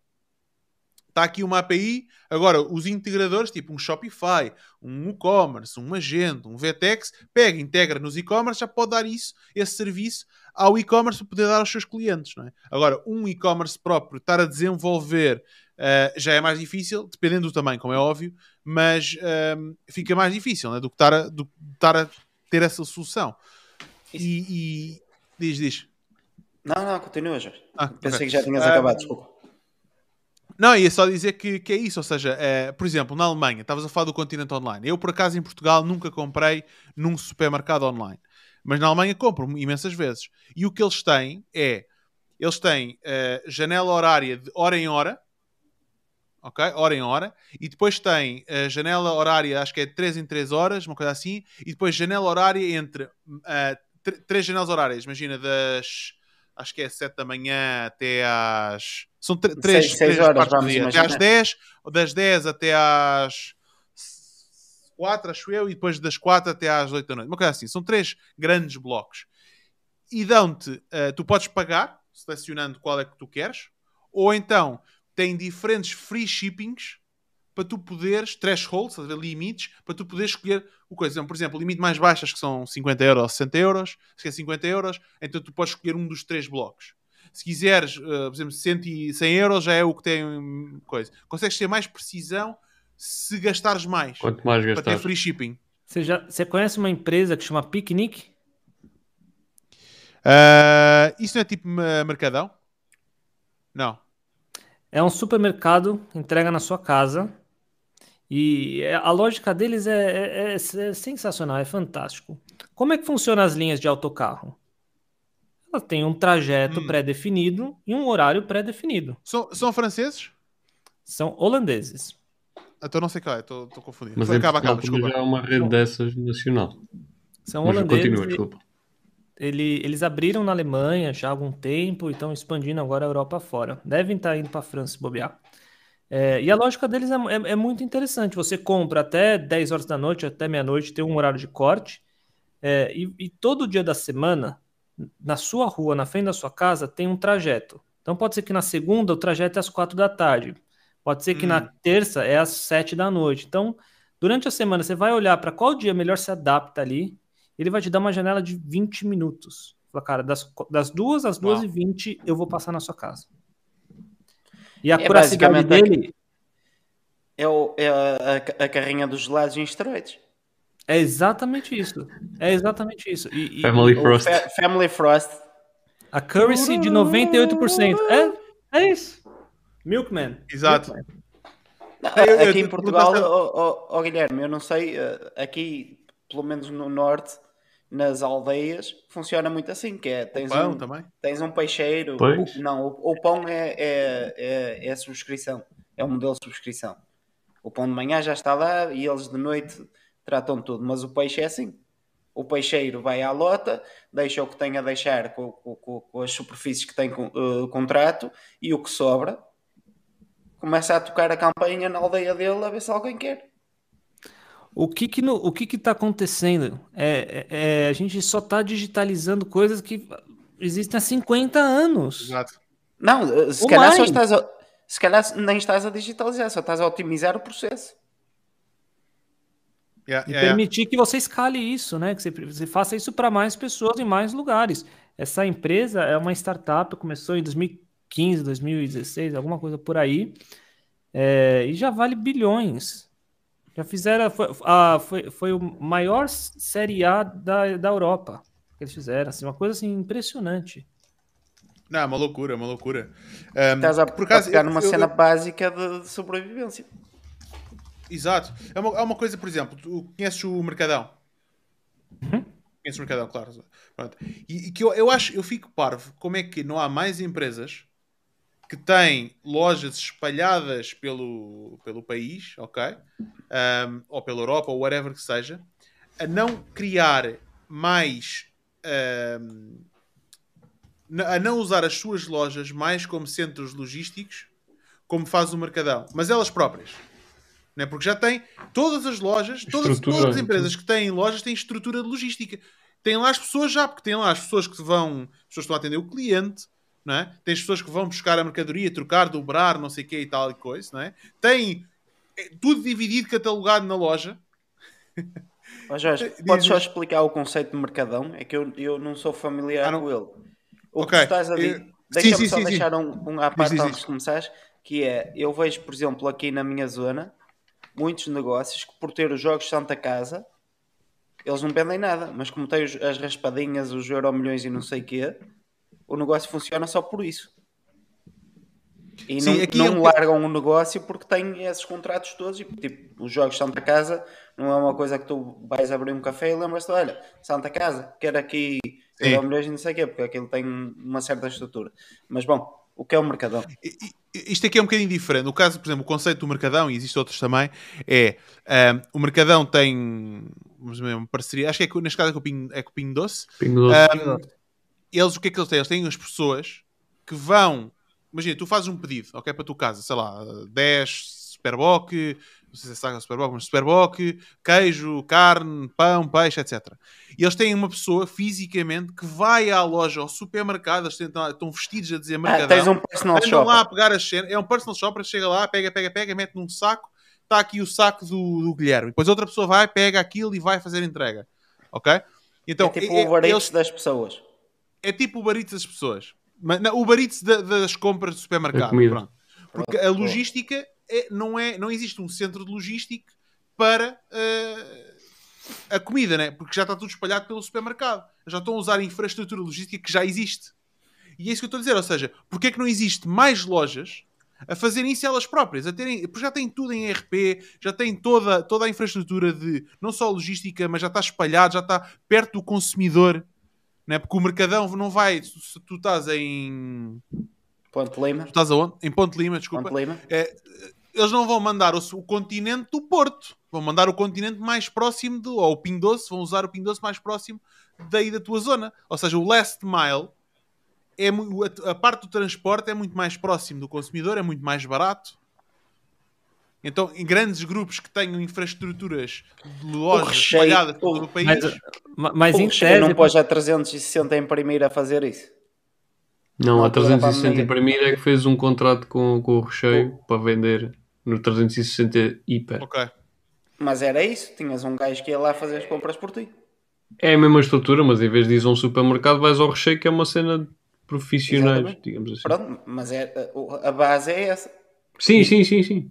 S1: está aqui uma API, agora os integradores, tipo um Shopify, um WooCommerce, um Magento, um VTEX, pega, integra nos e-commerce, já pode dar isso, esse serviço ao e-commerce para poder dar aos seus clientes. Não é? Agora, um e-commerce próprio estar a desenvolver eh, já é mais difícil, dependendo do tamanho, como é óbvio, mas ehm, fica mais difícil é? do, que estar a, do que estar a ter essa solução. E, e- diz, diz.
S4: Não, não, continua, Jorge.
S1: Ah,
S4: Pensei
S1: ok.
S4: que já tinhas
S1: Ah,
S4: acabado, desculpa.
S1: Não, ia só dizer que, que é isso, ou seja, eh, por exemplo, na Alemanha, estavas a falar do continente online. Eu, por acaso, em Portugal, nunca comprei num supermercado online. Mas na Alemanha compro imensas vezes. E o que eles têm é, eles têm eh, janela horária de hora em hora, ok? Hora em hora. E depois tem a janela horária, acho que é de 3 em 3 horas, uma coisa assim. E depois janela horária entre eh, tr- três janelas horárias. Imagina, das, acho que é 7 da manhã até às... São 3
S4: Seis- seis horas, vamos
S1: Até
S4: imaginar.
S1: às 10, ou das 10 até às 4, acho eu, e depois das 4 até às 8 da noite. Uma coisa assim. São três grandes blocos. E dão-te, eh, tu podes pagar, selecionando qual é que tu queres, ou então tem diferentes free shippings para tu poderes, thresholds, limites, para tu poderes escolher o coisa. Então, por exemplo, limite mais baixo, acho que são 50 euros ou 60 euros, se é 50 euros, então tu podes escolher um dos três blocos. Se quiseres, eh, por exemplo, 100, e 100 euros já é o que tem hum, coisa. Consegues ter mais precisão se gastares mais
S2: Quanto mais
S1: para ter free shipping.
S3: Você, já, você conhece uma empresa que chama Picnic?
S1: Ah, isso não é tipo Mercadão? Não.
S3: É um supermercado, entrega na sua casa. E é- a lógica deles é, é- é- é sensacional, é fantástico. Como é que funcionam as linhas de autocarro? Elas têm um trajeto
S1: Hum.
S3: pré-definido e um horário pré-definido.
S1: São, são franceses?
S3: São holandeses.
S1: Então não sei qual é, estou confundido.
S2: Mas em
S1: acaba, acaba, desculpa.
S2: já há uma rede dessas nacional.
S3: São
S2: Mas
S3: holandeses.
S2: continua, desculpa.
S3: Ele- eles abriram na Alemanha já há algum tempo e estão expandindo agora a Europa fora. Devem estar indo para a França se bobear. É, e a lógica deles é, é, é, muito interessante. Você compra até 10 horas da noite, até meia-noite, tem um horário de corte. É, e, e, todo dia da semana, na sua rua, na frente da sua casa, tem um trajeto. Então pode ser que na segunda o trajeto é às quatro da tarde. Pode ser que hum. na terça é às sete da noite. Então, durante a semana, você vai olhar para qual dia melhor se adapta ali. Ele vai te dar uma janela de 20 minutos. Fala, cara, das, das duas às duas e vinte eu vou passar na sua casa. E a é curiosidade dele.
S4: É, o, é a, a, carrinha dos gelados em esteroides.
S3: É exatamente isso. É exatamente isso. E,
S2: Family Frost.
S4: Fa Family Frost.
S3: A currency de 98%. É, é isso. Milkman.
S1: Exato.
S4: Milkman. Não, aqui em Portugal, oh, oh, oh, Guilherme, eu não sei, eh, aqui, pelo menos no norte, nas aldeias funciona muito assim, que é tens,
S1: pão,
S4: um,
S1: também.
S4: tens um peixeiro, o, não, o, o, pão é, é, é, é subscrição, é um modelo de subscrição. O pão de manhã já está lá e eles de noite tratam tudo, mas o peixe é assim. O peixeiro vai à lota, deixa o que tem a deixar com, com, com as superfícies que tem uh, contrato e o que sobra começa a tocar a campanha na aldeia dele a ver se alguém quer.
S3: O que que, no, o que que tá acontecendo? É, é, é a gente só está digitalizando coisas que existem há 50 anos.
S1: Exato.
S4: Não, eh, se Ou calhar mais. só estás a, se calhar nem estás a digitalizar, só estás a otimizar o processo.
S3: Yeah, yeah, e permitir yeah. que você escale isso, né? Que você, você faça isso para mais pessoas em mais lugares. Essa empresa é uma startup, começou em 2015, 2016, alguma coisa por aí, é, e já vale bilhões. Já fizeram. Foi, a, foi, foi o maior Série A da, da Europa que eles fizeram. Assim, uma coisa assim, impressionante.
S1: Não, é uma loucura, é uma loucura.
S4: Um, Estás a, por causa, a numa eu, cena eu, básica de sobrevivência.
S1: Exato. É uma, é uma coisa, por exemplo, tu conheces o Mercadão? Uhum. Conheces o Mercadão, claro. Pronto. E, e, que eu, eu acho, eu fico parvo, como é que não há mais empresas que têm lojas espalhadas pelo, pelo país, ok? Um, ou pela Europa, ou whatever que seja, a não criar mais. Um, a não usar as suas lojas mais como centros logísticos, como faz o Mercadão, mas elas próprias. Né? Porque já tem todas as lojas, todas, todas as empresas que têm lojas têm estrutura de logística. Tem lá as pessoas já, porque tem lá as pessoas que vão, as pessoas que estão a atender o cliente, não é? Tens pessoas que vão buscar a mercadoria, trocar, dobrar, não sei o que e tal e coisa, não é? Tem é, tudo dividido, catalogado na loja.
S4: Oh, Jorge, [LAUGHS] podes só explicar o conceito de mercadão? É que eu, eu não sou familiar ah, não. com ele. O okay. que estás a dizer, deixa-me só sim, deixar sim. um, um à parte antes de começares, que é, eu vejo, por exemplo, aqui na minha zona, muitos negócios que por ter os jogos Santa Casa, eles não vendem nada, mas como tem as raspadinhas, os euro milhões e não sei o quê, o negócio funciona só por isso. E Sim, não, não é... largam o negócio porque têm esses contratos todos. E, tipo, os jogos Santa Casa não é uma coisa que tu vais abrir um café e lembras-te: olha, Santa Casa, quero aqui é milhões e não sei o quê, porque aquilo tem uma certa estrutura. Mas bom, o que é o Mercadão?
S1: Isto aqui é um bocadinho diferente. No caso, por exemplo, o conceito do Mercadão, e existem outros também, é um, o Mercadão tem uma parceria, acho que é, neste caso é com o Pinho, é com o Pinho Doce.
S2: Pinho Doce. Um,
S1: eles o que é que eles têm? Eles têm as pessoas que vão. Imagina, tu fazes um pedido, ok, para a tua casa, sei lá, 10 Superboc, não sei se é saga Superboc, mas Superboc, queijo, carne, pão, peixe, etc. E eles têm uma pessoa fisicamente que vai à loja, ao supermercado, eles estão, estão vestidos a dizer ah, mercadão.
S4: Ah, tens um personal
S1: shopper. lá a pegar as cenas. É um personal shopper, chega lá, pega, pega, pega, mete num saco, está aqui o saco do, do Guilherme. Depois outra pessoa vai, pega aquilo e vai fazer entrega. Ok?
S4: Então, é tipo é, o Uber eles... das pessoas
S1: é tipo o barito das pessoas. o barito da, das compras do supermercado. Pronto. Porque a logística é, não, é, não existe um centro de logística para uh, a comida, né? porque já está tudo espalhado pelo supermercado. Já estão a usar a infraestrutura logística que já existe. E é isso que eu estou a dizer. Ou seja, porque é que não existe mais lojas a fazerem isso elas próprias? A terem, porque já têm tudo em ERP, já têm toda, toda a infraestrutura de não só logística, mas já está espalhado, já está perto do consumidor né? porque o Mercadão não vai. Se tu estás em.
S4: Ponte Lima.
S1: Tu estás aonde? Em Ponte Lima, desculpa.
S4: Ponte Lima.
S1: É, eles não vão mandar o, o, continente do Porto. Vão mandar o continente mais próximo do. Ou o Ping Doce, vão usar o Ping Doce mais próximo daí da tua zona. Ou seja, o last mile. É, a, a parte do transporte é muito mais próximo do consumidor, é muito mais barato. Então, em grandes grupos que tenham infraestruturas de lojas espalhadas por
S4: o-
S1: todo o país,
S3: Mas, ma- mas
S4: O
S3: em tese,
S4: não pôs a 360 imprimir a fazer isso.
S2: Não, a
S4: altura da
S2: 360
S4: pandemia.
S2: imprimir é que fez um contrato com, com o recheio para vender no 360 hiper.
S1: ok.
S4: Mas era isso, tinhas um gajo que ia lá fazer as compras por ti.
S2: É a mesma estrutura, mas em vez de ir a um supermercado, vais ao recheio, que é uma cena de profissionais,
S4: Exatamente.
S2: digamos assim.
S4: Pronto, mas é, a base é essa.
S2: Sim, sim, sim, sim.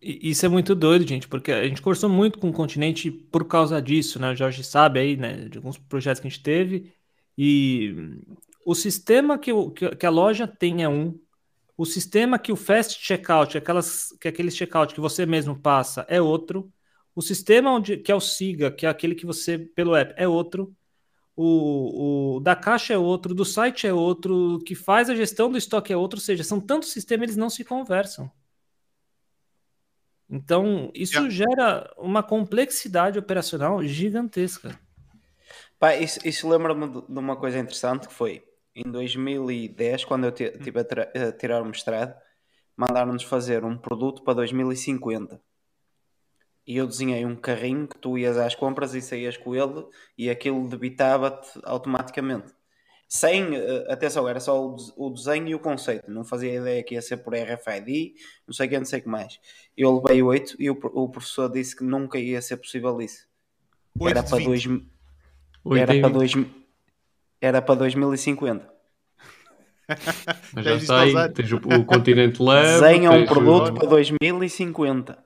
S3: Isso é muito doido, gente, porque a gente conversou muito com o continente por causa disso, né? O Jorge sabe aí, né, de alguns projetos que a gente teve. E o sistema que, o- que- a loja tem é um, o sistema que o fast checkout, aquelas, que é aquele checkout que você mesmo passa, é outro. O sistema onde, que é o Siga, que é aquele que você, pelo app, é outro. O, o da caixa é outro, do site é outro, que faz a gestão do estoque é outro, ou seja, são tantos sistemas, eles não se conversam. Então, isso
S1: Yeah.
S3: gera uma complexidade operacional gigantesca.
S4: Pá, isso, isso lembra-me de uma coisa interessante que foi em 2010, quando eu estive a, a tirar o mestrado, mandaram-nos fazer um produto para 2050. E eu desenhei um carrinho que tu ias às compras e saías com ele e aquilo debitava-te automaticamente. Sem, eh, atenção, era só o, des- o desenho e o conceito. Não fazia ideia que ia ser por RFID, não sei o que, não sei o que mais. Eu levei 8 e o, o professor disse que nunca ia ser possível isso. Era para,
S1: 20.
S4: dois, era, para
S2: vinte.
S4: dois, era para 2050.
S2: Mas [LAUGHS]
S1: Já
S2: está aí. Tens o, o continente leve.
S4: Desenha um
S2: tens o-
S4: produto para 2050.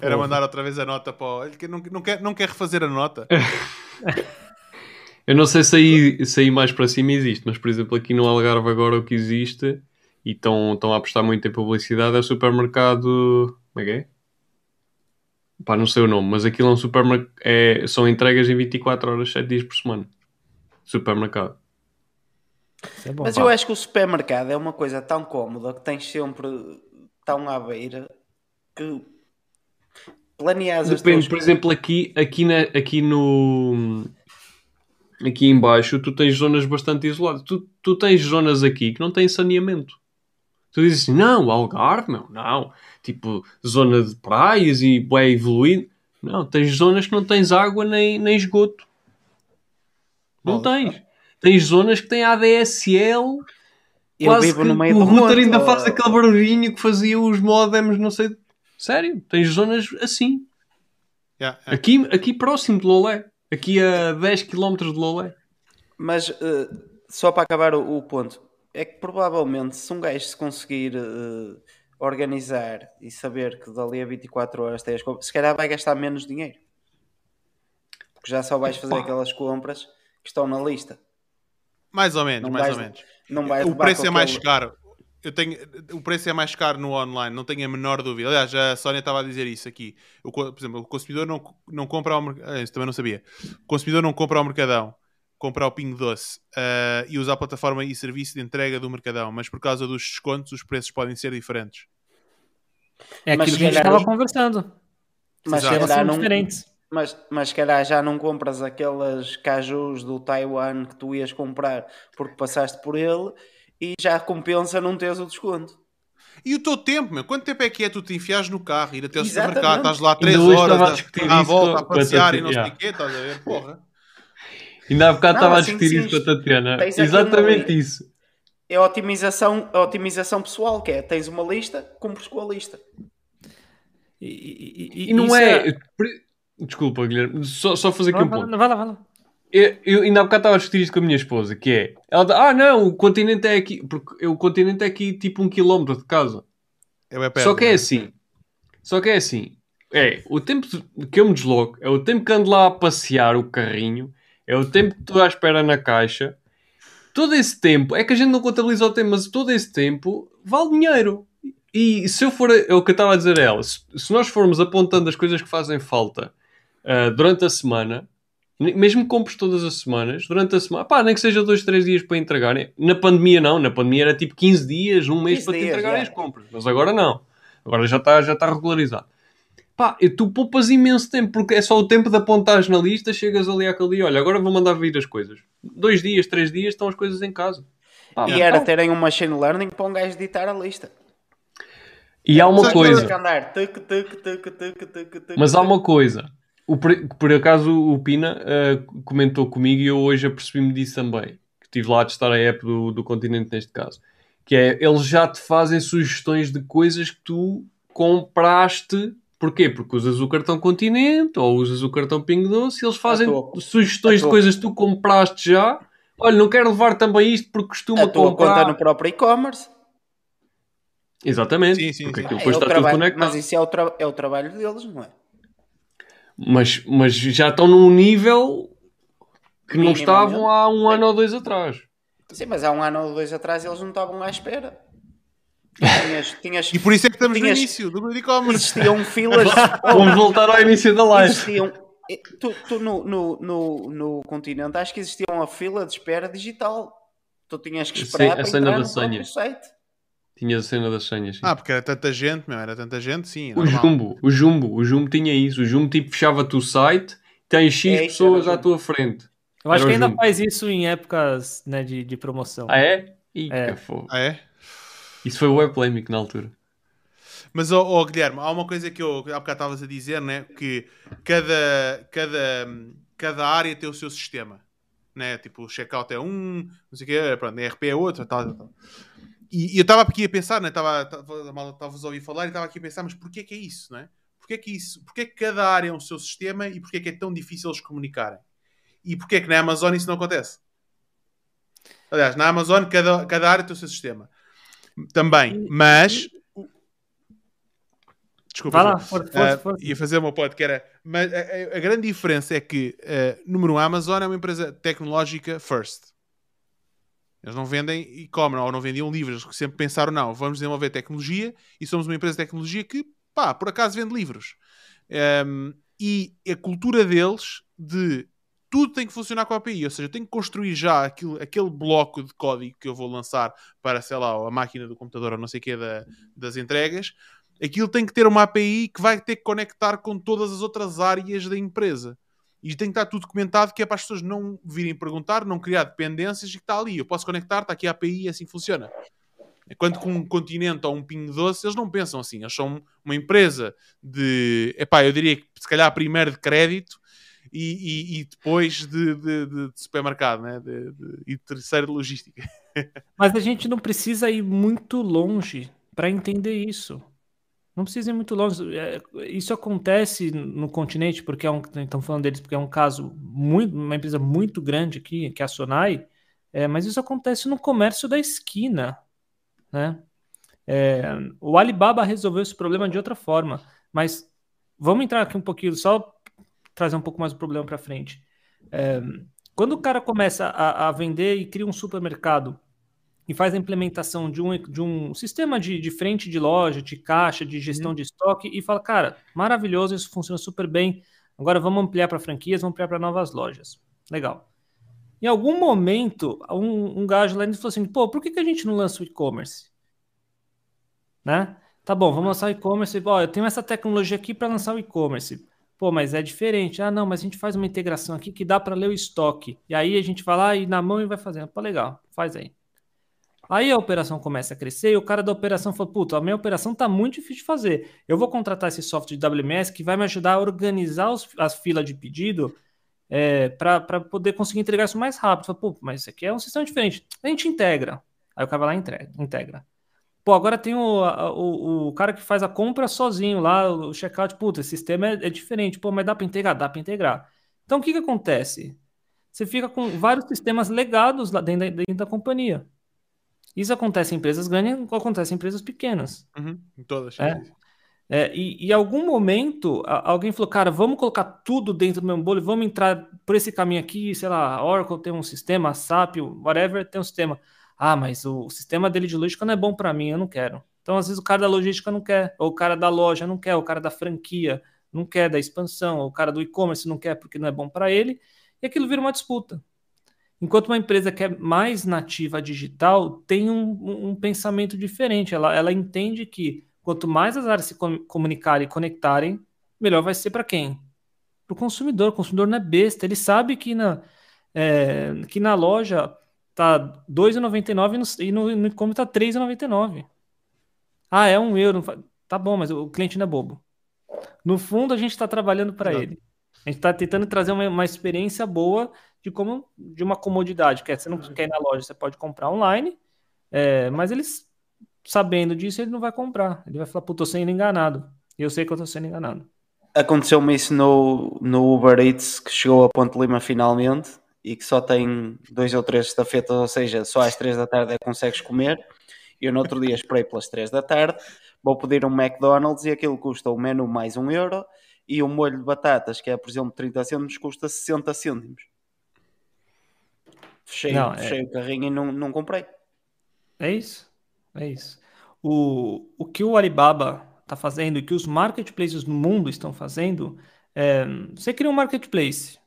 S1: Era mandar outra vez a nota para o... Ele que não, não, quer, não quer refazer a nota. [LAUGHS]
S2: Eu não sei se aí, se aí mais para cima existe, mas por exemplo aqui no Algarve agora o que existe e estão, a apostar muito em publicidade é o supermercado. Como é que é? Pá, não sei o nome, mas aquilo é um supermercado. É, são entregas em 24 horas, 7 dias por semana. Supermercado.
S3: É bom.
S4: Mas eu acho que o supermercado é uma coisa tão cómoda que tens sempre tão à beira que planeas as
S2: Depende, por exemplo, aqui, aqui, na, aqui no. Aqui em baixo tu tens zonas bastante isoladas. Tu, tu tens zonas aqui que não têm saneamento. Tu dizes assim, não, Algarve, meu, não. Tipo, zona de praias e bem evoluído. Não, tens zonas que não tens água nem, nem esgoto. Não tens. Tens zonas que têm ADSL.
S4: Eu
S2: quase
S4: vivo no meio
S2: o router ainda
S4: ó.
S2: faz aquele barulhinho que fazia os modems, não sei. Sério, tens zonas assim.
S1: Yeah, yeah.
S2: Aqui, aqui próximo de Lolé. Aqui a 10 km de Lolé.
S4: Mas eh, só para acabar o, o ponto, é que provavelmente se um gajo se conseguir eh, organizar e saber que dali a 24 horas tem as compras, se calhar vai gastar menos dinheiro. Porque já só vais fazer
S2: Opa.
S4: aquelas compras que estão na lista.
S1: Mais ou menos,
S4: Não
S1: mais
S4: vais-
S1: ou menos.
S4: Não vais
S1: O preço é mais caro. Eu tenho, o preço é mais caro no online, não tenho a menor dúvida. Aliás, a Sónia estava a dizer isso aqui. O, por exemplo, o consumidor não, não compra ao mercadão. Isso também não sabia. O consumidor não compra ao mercadão, compra ao Pingo Doce ah, e usa a plataforma e serviço de entrega do mercadão, mas por causa dos descontos, os preços podem ser diferentes.
S3: É
S4: Mas
S3: aquilo que a gente estava conversando.
S4: Mas se calhar
S3: são
S4: não,
S3: diferentes.
S4: Mas, mas se calhar já não compras aquelas cajus do Taiwan que tu ias comprar porque passaste por ele e já compensa não teres o desconto.
S1: E o teu tempo, meu? Quanto tempo é que é tu te enfiares no carro, ir até ao
S4: Exatamente.
S1: supermercado, estás lá 3
S2: Ainda hoje
S1: horas,
S2: a
S1: a,
S2: discutir
S1: à
S2: isso
S1: volta,
S2: com-
S1: a
S2: a
S1: passear e não sei o quê, estás a ver? Porra.
S2: Ainda há bocado
S4: Não,
S2: estava a
S4: assim,
S2: discutir
S4: sim,
S2: isso com a Tatiana. Exatamente
S4: uma-
S2: isso.
S4: É a otimização, a otimização pessoal, que é tens uma lista, cumpres com a lista.
S3: E, e- e-
S2: E não
S3: isso
S2: é. Desculpa, Guilherme. Só, só fazer aqui
S3: Vai,
S2: um ponto.
S3: vai lá, vai lá.
S2: Eu, eu ainda há bocado estava a discutir isto com a minha esposa, que é... Ela diz, ah, não, o continente é aqui... Porque o continente é aqui tipo um quilómetro de casa.
S1: É bem perto,
S2: Só que é
S1: né?
S2: assim. Só que é assim. É, o tempo que eu me desloco, é o tempo que ando lá a passear o carrinho, é o tempo que estou à espera na caixa. Todo esse tempo, é que a gente não contabiliza o tempo, mas todo esse tempo vale dinheiro. E se eu for, é o que eu estava a dizer a ela, se, se nós formos apontando as coisas que fazem falta ah, durante a semana, mesmo que compres todas as semanas, durante a semana, pá, nem que seja dois, três dias para entregarem. Na pandemia não, na pandemia era tipo 15 dias, um mês
S4: 15
S2: para te
S4: dias,
S2: entregarem
S4: já.
S2: as compras. Mas agora não. Agora já está já tá regularizado. Pá, e tu poupas imenso tempo, porque é só o tempo de apontares na lista, chegas ali àquele dia, olha, agora vou mandar vir as coisas. Dois dias, três dias, estão as coisas em casa. Pá,
S4: E era
S2: então,
S4: terem um machine learning para um gajo editar a lista.
S2: E há uma coisa. Mas há uma coisa. O, por, por acaso o Pina eh, comentou comigo e eu hoje apercebi-me disso também. Que estive lá a testar a app do, do continente neste caso. Que é, eles já te fazem sugestões de coisas que tu compraste. Porquê? Porque usas o cartão Continente ou usas o cartão Pingo Doce e eles fazem
S4: tua-
S2: sugestões de coisas que tu compraste já. Olha, não quero levar também isto porque costumo
S4: A tua
S2: comprar.
S4: conta no próprio e-commerce.
S2: Exatamente.
S1: Sim, sim,
S2: porque
S1: sim.
S2: aquilo
S4: É
S2: depois
S4: o
S2: está tudo
S4: trabalho-
S2: conectado.
S4: mas isso é o, tra- é o trabalho deles, não é?
S2: Mas, mas já estão num nível que não estavam há um ano ou dois atrás.
S4: Sim, mas há um ano ou dois atrás eles não estavam à espera. Tinhas, tinhas,
S1: E por isso é que estamos
S4: Tinhas-
S1: no início do e-commerce.
S4: existiam [LAUGHS] filas.
S2: Vamos voltar ao início da live.
S4: existiam, eh, tu, tu no, no, no, no continente acho que existia uma fila de espera digital. Tu tinhas que
S2: Sim,
S4: esperar
S2: a
S4: para entrar no site.
S2: Tinhas a cena das senhas. sim.
S1: Ah, porque era tanta gente, meu, era tanta gente, sim.
S2: o
S1: normal.
S2: Jumbo, o Jumbo, o Jumbo tinha isso. O Jumbo tipo fechava-te o site, tem X
S4: É,
S2: pessoas à tua frente.
S3: Eu acho
S2: Era
S3: que ainda
S2: Jumbo.
S3: faz isso em épocas né, de, de promoção.
S2: Ah, é? Ih,
S3: É.
S2: que fogo.
S1: Ah, é?
S2: Isso foi o polémico na altura.
S1: Mas, ó ó, Guilherme, há uma coisa que eu há bocado estavas a dizer, né? Que cada, cada, cada área tem o seu sistema. Né? Tipo, o checkout é um, não sei o quê, pronto, a RP é outro, tal, tal, tal. E, e eu estava aqui a pensar, né? Estava-vos a ouvir falar e estava aqui a pensar, mas porquê que é isso, né? Porquê que isso? Porquê que cada área é o seu sistema e porquê que é tão difícil eles comunicarem? E porquê que na Amazon isso não acontece? Aliás, na Amazon cada, cada área tem o seu sistema. Também, mas... Desculpa,
S3: Vai lá, força, força,
S1: Ah,
S3: força.
S1: ia fazer uma pod que era. Mas a, a- a grande diferença é que, ah, número um, a Amazon é uma empresa tecnológica first. Eles não vendem e comem, ou não vendiam livros. Eles sempre pensaram, não, vamos desenvolver tecnologia e somos uma empresa de tecnologia que, pá, por acaso vende livros. Ahm, e a cultura deles de tudo tem que funcionar com a API, ou seja, eu tenho que construir já aquilo, aquele bloco de código que eu vou lançar para, sei lá, a máquina do computador ou não sei o que da, das entregas. Aquilo tem que ter uma API que vai ter que conectar com todas as outras áreas da empresa. E tem que estar tudo documentado que é para as pessoas não virem perguntar, não criar dependências e que está ali. Eu posso conectar, está aqui a API e assim funciona. Enquanto com um continente ou um pingo doce, eles não pensam assim. Eles são uma empresa de, epá, eu diria que se calhar primeiro de crédito e, e- e depois de, de- de- de supermercado, né? E terceiro de logística. [LAUGHS]
S3: Mas a gente não precisa ir muito longe para entender isso. Não precisa ir muito longe. É, Isso acontece no continente, porque é um, estão falando deles porque é um caso muito, uma empresa muito grande aqui, que é a Sonai, é, mas isso acontece no comércio da esquina, né? É, o Alibaba resolveu esse problema de outra forma, mas vamos entrar aqui um pouquinho, só trazer um pouco mais o problema para frente. É, quando o cara começa a, a vender e cria um supermercado e faz a implementação de um, de um sistema de, de frente de loja, de caixa, de gestão de estoque e fala, cara, maravilhoso, isso funciona super bem. Agora vamos ampliar para franquias, vamos ampliar para novas lojas. Legal. Em algum momento, um, um gajo lá falou assim: pô, por que, que a gente não lança o e-commerce? Né? Tá bom, vamos lançar o e-commerce. Ó, eu tenho essa tecnologia aqui para lançar o e-commerce. Pô, mas é diferente. Ah, não, mas a gente faz uma integração aqui que dá para ler o estoque. E aí a gente vai lá e na mão e vai fazendo. Pô, legal, faz aí. Aí a operação começa a crescer e o cara da operação fala: Puta, a minha operação tá muito difícil de fazer. Eu vou contratar esse software de WMS que vai me ajudar a organizar os- as filas de pedido é, para poder conseguir entregar isso mais rápido. Fala, Pô, mas isso aqui é um sistema diferente. A gente integra. Aí o cara vai lá e entrega, integra. Pô, agora tem o, o, o cara que faz a compra sozinho lá, o checkout. Puta, esse sistema é, é diferente. Pô, mas dá para integrar? Dá para integrar. Então o que que acontece? Você fica com vários sistemas legados lá dentro da, dentro da companhia. Isso acontece em empresas grandes, acontece em empresas pequenas.
S1: Uhum, em todas.
S3: É. É, e, em algum momento alguém falou, cara, vamos colocar tudo dentro do mesmo bolo vamos entrar por esse caminho aqui, sei lá, Oracle tem um sistema, a SAP, whatever, tem um sistema. Ah, mas o, o sistema dele de logística não é bom para mim, eu não quero. Então, às vezes, o cara da logística não quer, ou o cara da loja não quer, ou o cara da franquia não quer, da expansão, ou o cara do e-commerce não quer porque não é bom para ele, e aquilo vira uma disputa. Enquanto uma empresa que é mais nativa digital tem um, um- pensamento diferente. Ela, ela entende que quanto mais as áreas se com- comunicarem e conectarem, melhor vai ser para quem? Para o consumidor. O consumidor não é besta. Ele sabe que na, é, que na loja tá R$ 2,99 e no, e no e-commerce tá R$ 3,99. Ah, é um euro. Tá bom, mas o cliente não é bobo. No fundo, a gente está trabalhando para ele. A gente está tentando trazer uma, uma, experiência boa de como de uma comodidade. Que é, você não quer ir na loja, você pode comprar online, é, mas eles, sabendo disso, ele não vai comprar. Ele vai falar, pô, tô sendo enganado. E eu sei que eu tô sendo enganado.
S4: Aconteceu-me isso no, no Uber Eats, que chegou a Ponte Lima finalmente, e que só tem dois ou três estafetas, ou seja, só às três da tarde é que consegues comer. Eu no outro dia esperei pelas três da tarde, vou pedir um McDonald's e aquilo custa o menu mais um euro e o molho de batatas, que é por exemplo 30 cêntimos, custa 60 cêntimos. Fechei, não, é fechei é... o carrinho e não, não comprei.
S3: É isso, é isso. O, o que o Alibaba está fazendo e que os marketplaces no mundo estão fazendo, é, você cria um marketplace,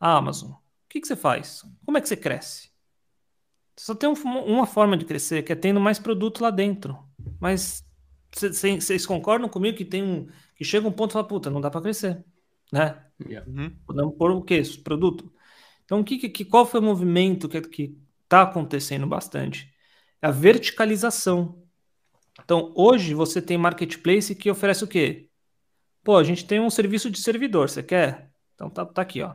S3: a Amazon, o que, que você faz? Como é que você cresce? Só tem um, uma forma de crescer, que é tendo mais produto lá dentro. Mas vocês concordam comigo que tem um que chega um ponto e fala, puta, não dá para crescer, né? Yeah. Uhum. Podemos pôr o quê? Produto. Então, que, que, qual foi o movimento que está acontecendo bastante? É a verticalização. Então, hoje você tem marketplace que oferece o quê? Pô, a gente tem um serviço de servidor, você quer? Então tá, tá aqui, ó.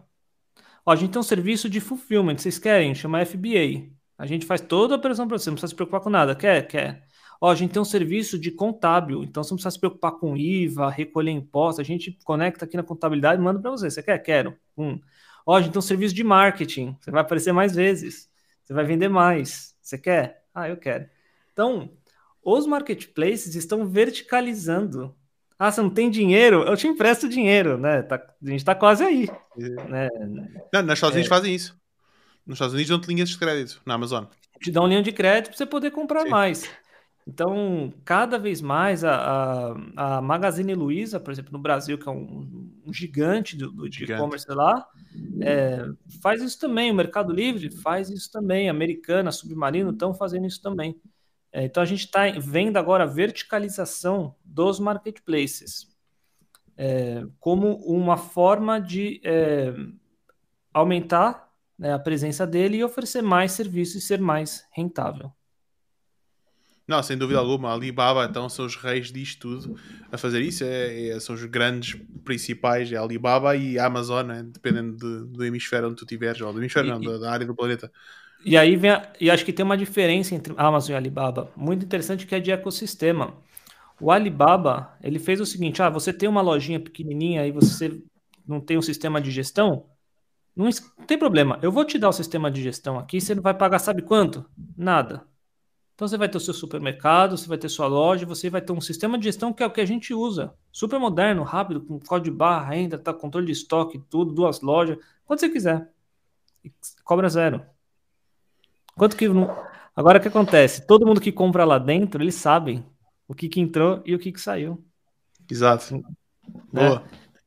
S3: ó. A gente tem um serviço de fulfillment, vocês querem? Chama FBA. A gente faz toda a operação para você, não precisa se preocupar com nada. Quer? Quer. Ó, a gente tem um serviço de contábil, então você não precisa se preocupar com IVA, recolher impostos, a gente conecta aqui na contabilidade e manda para você. Você quer? Quero. Um. Ó, a gente tem um serviço de marketing, você vai aparecer mais vezes, você vai vender mais. Você quer? Ah, eu quero. Então, os marketplaces estão verticalizando. Ah, você não tem dinheiro? Eu te empresto dinheiro, né? Tá, a gente está quase aí. É. Né?
S1: Não, nas Estados Unidos é. fazem isso. Nos Estados Unidos dão-te linhas de crédito na Amazon.
S3: Te dão linha de crédito para você poder comprar Sim. mais. Então, cada vez mais a, a, a Magazine Luiza, por exemplo, no Brasil, que é um, um gigante do, do e-commerce lá, é, faz isso também. O Mercado Livre faz isso também. Americana, Submarino estão fazendo isso também. É, então, a gente está vendo agora a verticalização dos marketplaces é, como uma forma de é, aumentar né, a presença dele e oferecer mais serviços e ser mais rentável.
S1: Não, sem dúvida alguma. Alibaba, então, são os reis disto tudo a fazer isso. É, é, são os grandes principais, é Alibaba e Amazon, né? dependendo de, do hemisfério onde tu estiveres, ou do hemisfério, e, não, da, da, área do planeta.
S3: E aí vem, a, e acho que tem uma diferença entre Amazon e Alibaba, muito interessante que é de ecossistema. O Alibaba, ele fez o seguinte, ah, você tem uma lojinha pequenininha e você não tem um sistema de gestão, não, não tem problema, eu vou te dar o sistema de gestão aqui, você não vai pagar sabe quanto? Nada. Então você vai ter o seu supermercado, você vai ter sua loja, você vai ter um sistema de gestão que é o que a gente usa. Super moderno, rápido, com código de barra, ainda, tá, controle de estoque, tudo, duas lojas, quanto você quiser. E cobra zero. Quanto que não... Agora o que acontece? Todo mundo que compra lá dentro, eles sabem o que, que entrou e o que, que saiu.
S1: Exato.
S3: Né? Boa.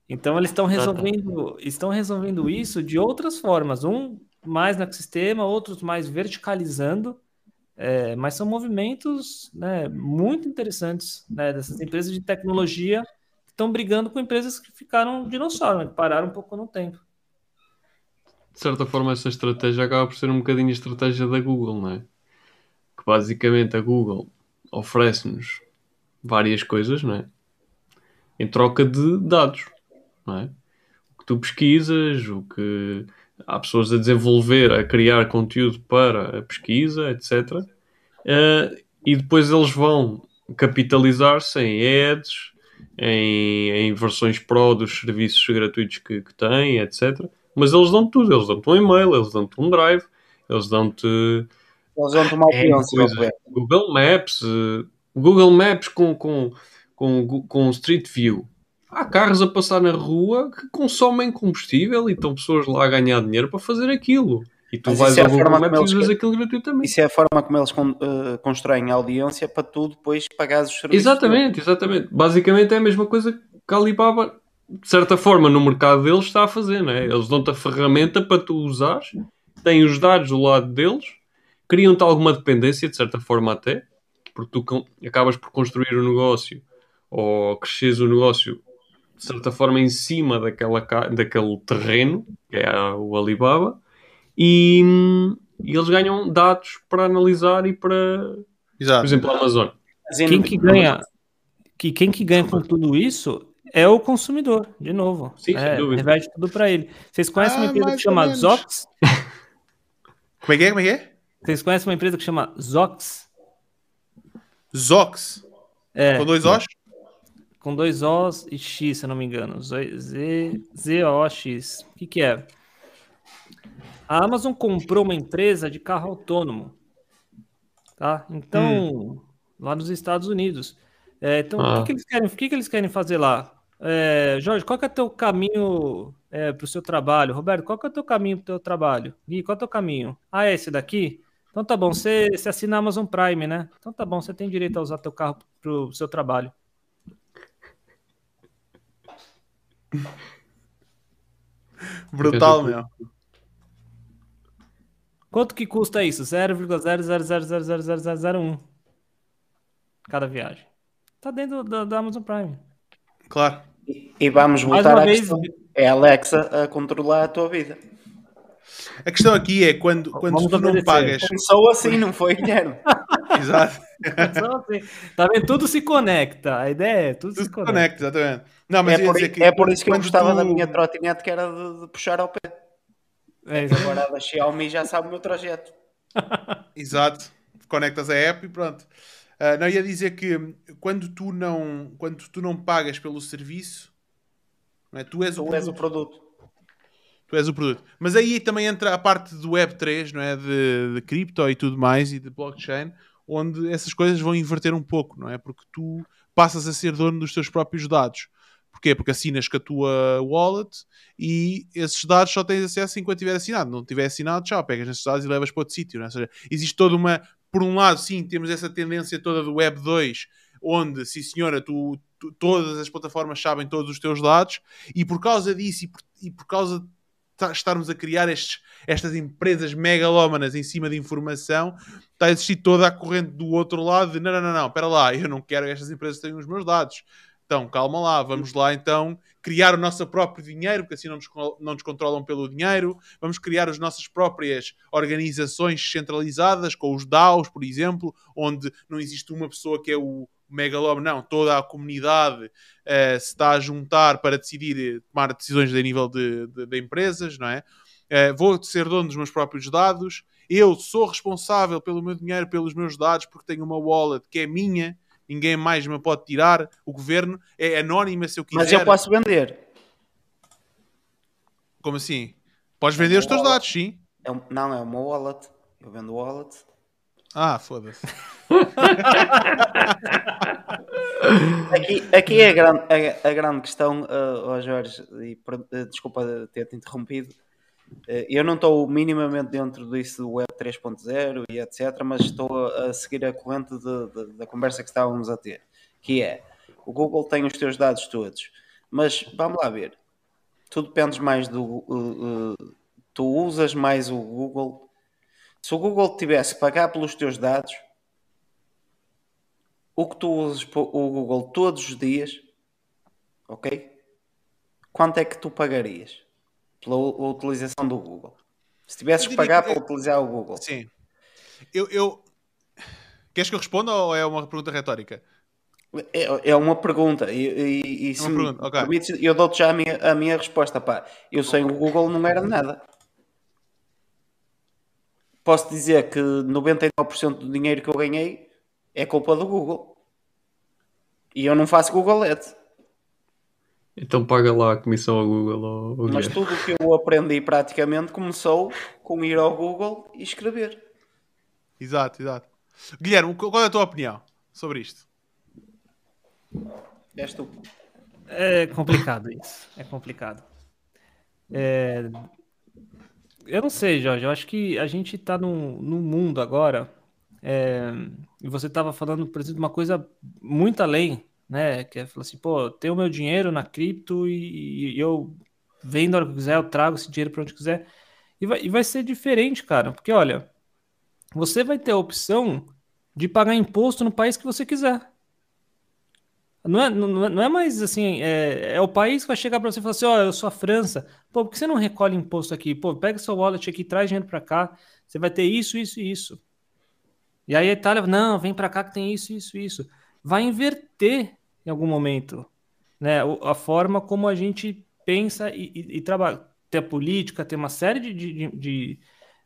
S3: Então eles estão resolvendo, estão resolvendo isso de outras formas. Um mais no ecossistema, outros mais verticalizando é, mas são movimentos né, muito interessantes né, dessas empresas de tecnologia que estão brigando com empresas que ficaram dinossauro, né, que pararam um pouco no tempo.
S2: De certa forma, essa estratégia acaba por ser um bocadinho a estratégia da Google, é? Que basicamente a Google oferece-nos várias coisas, é? Em troca de dados, é? O que tu pesquisas, o que há pessoas a desenvolver, a criar conteúdo para a pesquisa, etc. Uh, eh, e depois eles vão capitalizar-se em ads, em, em, versões pro dos serviços gratuitos que, que têm, etc. Mas eles dão tudo, eles dão-te um e-mail, eles dão-te um drive, eles dão-te.
S4: Eles dão-te uma
S2: é, Google Maps, uh, Google Maps com, com, com, com Street View há carros a passar na rua que consomem combustível e estão pessoas lá a ganhar dinheiro para fazer aquilo. E tu Mas vais é ao Google Maps e usas aquilo gratuitamente.
S4: Isso é a forma como eles con uh, constroem a audiência para tu depois pagares os serviços.
S2: Exatamente, exatamente. Basicamente é a mesma coisa que a Alibaba, de certa forma, no mercado deles está a fazer, não é? Eles dão-te a ferramenta para tu usares, têm os dados do lado deles, criam-te alguma dependência, de certa forma até, porque tu acabas por construir o um negócio ou cresces o negócio de certa forma, em cima daquela, daquele terreno, que é o Alibaba, e, e eles ganham dados para analisar e para,
S1: Exato.
S2: por exemplo, a Amazon.
S3: Quem que ganha, que quem que ganha com tudo isso é o consumidor, de novo.
S2: Sim,
S3: é,
S2: sem dúvida.
S3: reverte tudo para ele. Vocês conhecem uma
S1: Ah,
S3: empresa que chama. Zox?
S1: Como é que é? Como é que é?
S3: Vocês conhecem uma empresa que chama Zox?
S1: Zox.
S3: É,
S1: Com dois Os?
S3: Com dois Os e X, se eu não me engano. Z, Z, Z-O-X. O que que é? A Amazon comprou uma empresa de carro autônomo. Tá? Então, lá nos Estados Unidos. É, então, o,
S2: Ah.
S3: que, que eles querem, o que, que eles querem fazer lá? É, Jorge, qual que é o teu caminho para o seu trabalho? Roberto, qual que é o teu caminho para o teu trabalho? Gui, qual é o teu caminho? Ah, é esse daqui? Então tá bom, você, você assina a Amazon Prime, né? Então tá bom, você tem direito a usar teu carro para o seu trabalho.
S1: Brutal, meu.
S3: Quanto que custa isso? 0,000000001 cada viagem. Tá dentro da, da Amazon Prime.
S1: Claro.
S4: E, e vamos voltar à
S3: vez,
S4: questão. É a Alexa a controlar a tua vida.
S1: A questão aqui é quando, quando
S3: Vamos
S1: tu não
S3: obedecer.
S1: pagas.
S4: Começou assim, não foi, Guilherme?
S1: Exato.
S3: Só assim. Tá vendo? Tudo se conecta. A ideia é tudo,
S1: Tudo
S3: se
S1: se
S3: conecta.
S1: conecta, exatamente. Não, mas
S4: É por,
S1: dizer que
S4: é por isso que eu gostava
S1: tu-
S4: da minha trotinete, que era de, de puxar ao pé.
S3: É.
S4: Agora a da Xiaomi já sabe o meu trajeto. [LAUGHS]
S1: Exato. Conectas a app e pronto. Ah, não ia dizer que quando tu não, quando tu não pagas pelo serviço, não é? tu és o
S4: Tu és o
S1: produto.
S4: produto.
S1: Tu és o produto. Mas aí também entra a parte do Web3, não é? De, de cripto e tudo mais e de blockchain, onde essas coisas vão inverter um pouco, não é? Porque tu passas a ser dono dos teus próprios dados. Porquê? Porque assinas com a tua wallet e esses dados só tens acesso enquanto tiver assinado. Não tiver assinado, tchau, pegas esses dados e levas para outro sítio. Não é? Ou seja, existe toda uma. Por um lado, sim, temos essa tendência toda do Web 2, onde, sim senhora, tu, tu- todas as plataformas sabem todos os teus dados, e por causa disso e por, e por causa de ta- estarmos a criar estes, estas empresas megalómanas em cima de informação, está a existir toda a corrente do outro lado de não, não, não, não, espera lá, eu não quero que estas empresas tenham os meus dados. Então, calma lá, vamos lá então criar o nosso próprio dinheiro, porque assim não nos, não nos controlam pelo dinheiro. Vamos criar as nossas próprias organizações centralizadas, com os DAOs, por exemplo, onde não existe uma pessoa que é o megalómano, não, toda a comunidade eh, se está a juntar para decidir, eh, tomar decisões a nível de, de- de empresas, não é? Eh, vou ser dono dos meus próprios dados, eu sou responsável pelo meu dinheiro, pelos meus dados, porque tenho uma wallet que é minha, ninguém mais me pode tirar, o governo é anónima se eu quiser.
S4: Mas eu posso vender.
S1: Como assim? Podes vender os teus dados, sim.
S4: É um- não, é uma wallet. Eu vendo wallet.
S1: Ah, foda-se. [LAUGHS]
S4: Aqui, aqui é a grande, a, a grande questão, uh, ó Jorge, e eh, desculpa ter-te interrompido. Eh, eu não estou minimamente dentro disso do Web 3.0 e etc., mas estou a, seguir a corrente de- de- da conversa que estávamos a ter, que é o Google tem os teus dados todos, mas vamos lá ver. Tu dependes mais do. uh, uh, tu usas mais o Google. Se o Google tivesse pagar pelos teus dados, o que tu usas o Google todos os dias, ok? Quanto é que tu pagarias pela utilização do Google? Se tivesses que pagar
S1: que-
S4: para utilizar o Google,
S1: Sim. Eu, eu... Queres que eu responda ou é uma pergunta retórica?
S4: é, é uma pergunta. E, e- e se
S1: uma pergunta, ok.
S4: permites, eu dou-te já a minha, a minha resposta. Pá. Eu sem o Google não era nada. Posso dizer que 99% do dinheiro que eu ganhei é culpa do Google. E eu não faço Google Ads.
S2: Então paga lá a comissão ao Google. Ao, ao
S4: Mas tudo o que eu aprendi praticamente começou com ir ao Google e escrever.
S1: Exato, exato. Guilherme, qual é a tua opinião sobre isto?
S4: És tu.
S3: É complicado isso. É complicado. É, Eu não sei, Jorge. Eu acho que a gente está num, num mundo agora. é, E você estava falando, por exemplo, uma coisa muito além, né? Que é falar assim, pô, eu tenho meu dinheiro na cripto e, e eu vendo a hora que eu quiser, eu trago esse dinheiro para onde quiser. E vai, e vai ser diferente, cara. Porque, olha, você vai ter a opção de pagar imposto no país que você quiser. Não é, não, não é mais assim, é, é o país que vai chegar para você e falar assim, ó, eu sou a França, pô, por que você não recolhe imposto aqui? Pô, pega seu wallet aqui, traz dinheiro para cá, você vai ter isso, isso e isso. E aí a Itália, não, vem para cá que tem isso, isso, isso. Vai inverter em algum momento. Né? A forma como a gente pensa e, e, e trabalha. Tem a política, tem uma série de, de, de,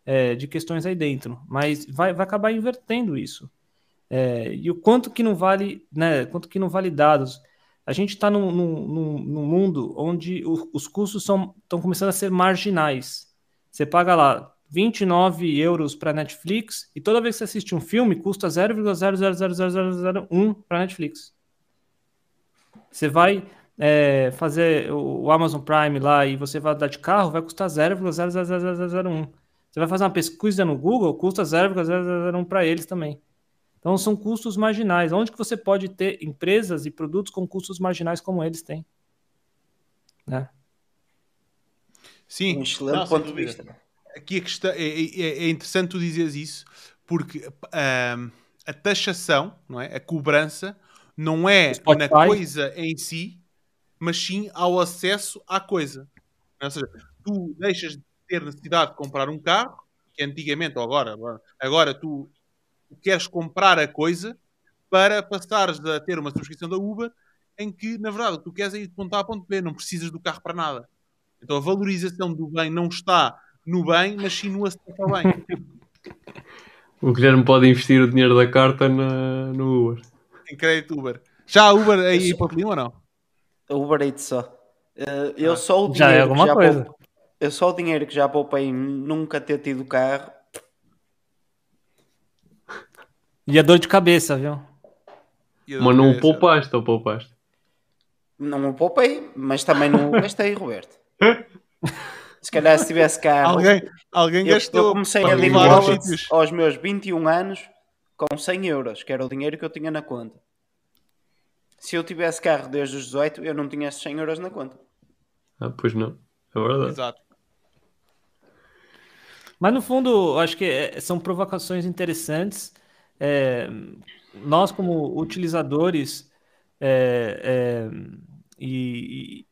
S3: é, de questões aí dentro, mas vai, vai acabar invertendo isso. É, e o quanto que não vale, né? Quanto que não vale dados. A gente está num, num, num, mundo onde o, os custos estão começando a ser marginais. Você paga lá 29 euros para Netflix e toda vez que você assiste um filme custa 0,00001 para Netflix. Você vai é, fazer o Amazon Prime lá e você vai dar de carro, vai custar 0,00001. Você vai fazer uma pesquisa no Google, custa 0,001 para eles também. Então são custos marginais. Onde que você pode ter empresas e produtos com custos marginais como eles têm? Né?
S1: Sim, um não, ponto de vista. Aqui a questão, é, é, é, interessante tu dizeres isso, porque a taxação, não é? a cobrança, não é na coisa em si, mas sim ao acesso à coisa. Ou seja, tu deixas de ter necessidade de comprar um carro, que antigamente, ou agora, agora tu queres comprar a coisa para passares a ter uma subscrição da Uber em que, na verdade, tu queres é ir de ponto A a ponto B, não precisas do carro para nada. Então a valorização do bem não está no bem, mas sim no acesso ao bem.
S2: O Guilherme pode investir o dinheiro da carta na, no Uber.
S1: Em crédito Uber. Já a Uber aí para o ou não?
S4: Uber Eats só. Uh, eu ah, só o dinheiro já é alguma já coisa. Poup... Eu só o dinheiro que já poupei nunca ter tido carro
S3: E a dor de cabeça, viu?
S2: Mas não o poupaste ou poupaste?
S4: Não o poupei, mas também não [LAUGHS] gastei, Roberto. [LAUGHS] Se calhar se tivesse cá.
S1: Alguém, alguém
S4: eu,
S1: gastou.
S4: Eu comecei a limpar aos meus 21 anos com 100 euros, que era o dinheiro que eu tinha na conta. Se eu tivesse carro desde os 18, eu não tinha esses 100 euros na conta.
S2: Ah, pois não. É verdade.
S1: Exato.
S3: Mas no fundo, acho que é, são provocações interessantes é, nós como utilizadores é, é e,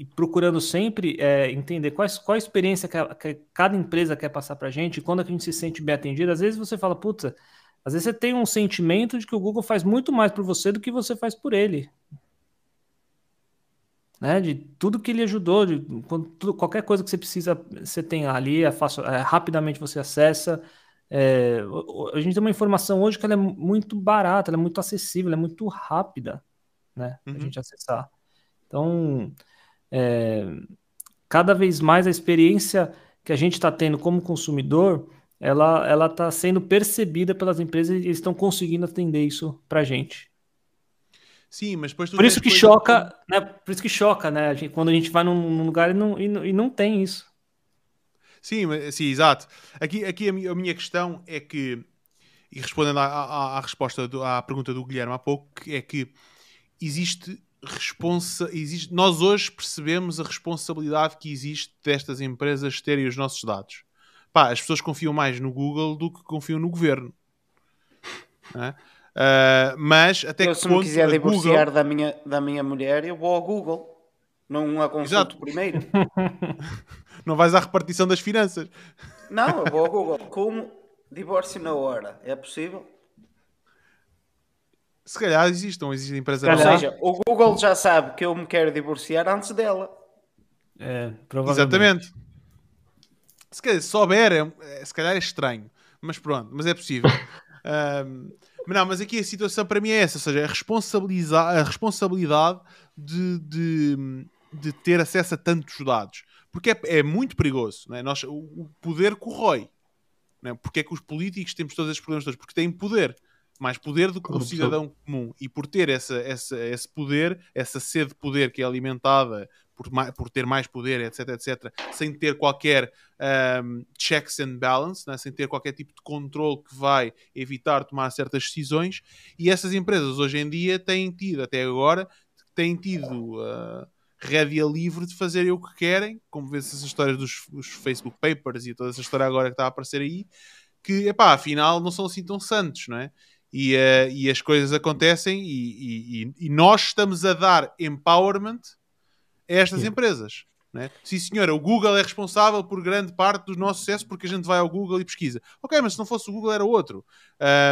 S3: e, procurando sempre é, entender quais, qual a experiência que, a, que, cada empresa quer passar para a gente, quando a gente se sente bem atendido, às vezes você fala, puta, às vezes você tem um sentimento de que o Google faz muito mais por você do que você faz por ele. Né, de tudo que ele ajudou, de tudo, qualquer coisa que você precisa, você tem ali, é fácil, é, rapidamente você acessa, é, a gente tem uma informação hoje que ela é muito barata, ela é muito acessível, ela é muito rápida, né? Uhum. A gente acessar. Então, é, cada vez mais a experiência que a gente está tendo como consumidor, ela ela está sendo percebida pelas empresas e eles estão conseguindo atender isso para a gente.
S1: Sim, mas depois
S3: por isso que choca, né? Por isso que choca, né? A gente, quando a gente vai num, num lugar e não, e, e não tem isso.
S1: Sim, sim, exato. Aqui, aqui a, minha, a minha questão é que, e respondendo à, à, à resposta do, à pergunta do Guilherme há pouco, é que existe responsa, existe, nós hoje percebemos a responsabilidade que existe destas empresas terem os nossos dados. Pá, as pessoas confiam mais no Google do que confiam no governo. É? Uh, mas até
S4: eu, que se me quiser divorciar Google... da, minha, da minha mulher, eu vou ao Google. Não a consulto Exato. primeiro. [LAUGHS]
S1: não vais à repartição das finanças.
S4: Não, eu vou ao [LAUGHS] Google. Como divórcio na hora? É possível?
S1: Se calhar existam, existem empresas.
S4: Ou seja, o Google já sabe que eu me quero divorciar antes dela.
S3: É,
S1: Exatamente. Se calhar souber, é, é, se calhar é estranho. Mas pronto, mas é possível. [LAUGHS] um, não, mas aqui a situação para mim é essa, ou seja, a responsabilidade, a responsabilidade de, de, de ter acesso a tantos dados porque é, é muito perigoso. Não é? Nós, o, o poder corrói. Não é? Porque é que os políticos temos todos esses problemas todos? Porque têm poder. Mais poder do que o cidadão comum. E por ter essa, essa, esse poder, essa sede de poder que é alimentada por, por ter mais poder, etc, etc, sem ter qualquer um, checks and balance, né? sem ter qualquer tipo de controle que vai evitar tomar certas decisões. E essas empresas hoje em dia têm tido, até agora, têm tido uh, rédea livre de fazerem o que querem, como vê-se as histórias dos, dos, Facebook Papers e toda essa história agora que está a aparecer aí, que, epá, afinal não são assim tão santos, não é? E, uh, e as coisas acontecem e, e, e, nós estamos a dar empowerment a estas Sim. empresas. Não é? Sim, senhora, o Google é responsável por grande parte do nosso sucesso porque a gente vai ao Google e pesquisa. Ok, mas se não fosse o Google era outro.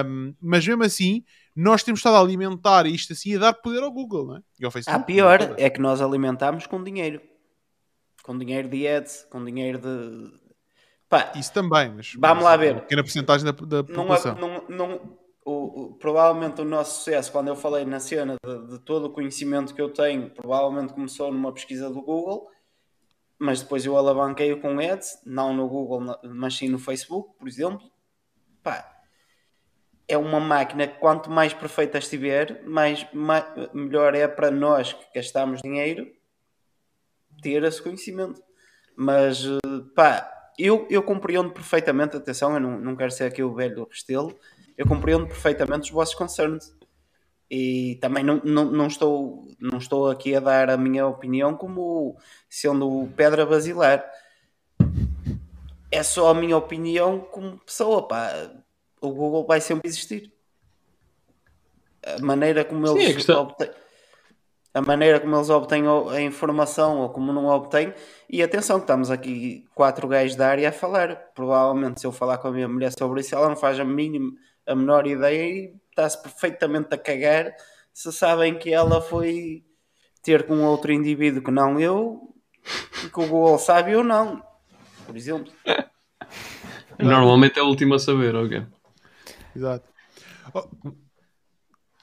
S1: Um, mas mesmo assim, nós temos estado a alimentar isto assim e a dar poder ao Google, não é? E ao
S4: Ah,
S1: Facebook.
S4: pior é que nós alimentamos com dinheiro. Com dinheiro de ads, com dinheiro de. Pá,
S1: Isso também, mas.
S4: Vamos
S1: mas
S4: lá
S1: é
S4: ver.
S1: Uma pequena porcentagem da, da
S4: não,
S1: população.
S4: não, não- o- o- provavelmente o nosso sucesso, quando eu falei na cena de, de todo o conhecimento que eu tenho, provavelmente começou numa pesquisa do Google, mas depois eu alavanquei com ads, não no Google, mas sim no Facebook, por exemplo. Pá, é uma máquina que quanto mais perfeita estiver, mais, ma- melhor é para nós que gastamos dinheiro ter esse conhecimento. Mas, eh, pá, eu, eu compreendo perfeitamente, atenção, eu não, não quero ser aqui o velho Restelo, eu compreendo perfeitamente os vossos concerns. E também não, não, não, estou, não estou aqui a dar a minha opinião como sendo pedra basilar. É só a minha opinião como pessoa, pá. O Google vai sempre existir. A maneira como
S2: Sim,
S4: eles obtêm a maneira como eles obtêm a informação ou como não a obtêm. E atenção, que estamos aqui quatro gajos da área a falar. Provavelmente, se eu falar com a minha mulher sobre isso, ela não faz a, mínima, a menor ideia e está-se perfeitamente a cagar se sabem que ela foi ter com outro indivíduo que não eu e que o Google sabe ou não. Por exemplo. [LAUGHS]
S2: Normalmente é o último a saber, ok.
S1: Exato. Oh.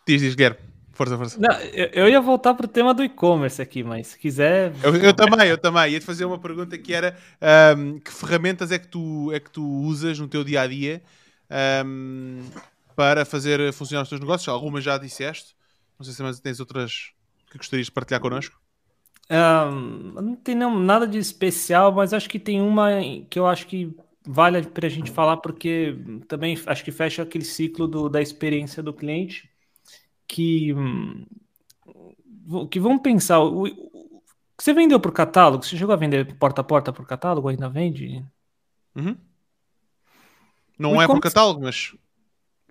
S1: Diz, diz, Guilherme. Força, força.
S3: Não, eu, eu ia voltar pro tema do e-commerce aqui, mas se quiser.
S1: Eu, eu também, eu também. Ia-te fazer uma pergunta que era ahm, que ferramentas é que, tu, é que tu usas no teu dia a dia ahm, para fazer funcionar os teus negócios? Algumas já disseste. Não sei se mais tens outras que gostarias de partilhar connosco.
S3: Ahn, não tem não- nada de especial, mas acho que tem uma que eu acho que vale para a gente falar, porque também acho que fecha aquele ciclo do- da experiência do cliente, que, hum, que vamos pensar, o, o- você vendeu por catálogo? Você chegou a vender porta a porta por catálogo? Ainda vende?
S1: Uhum. Não
S3: O
S1: é por
S3: e-commerce-
S1: catálogo, mas,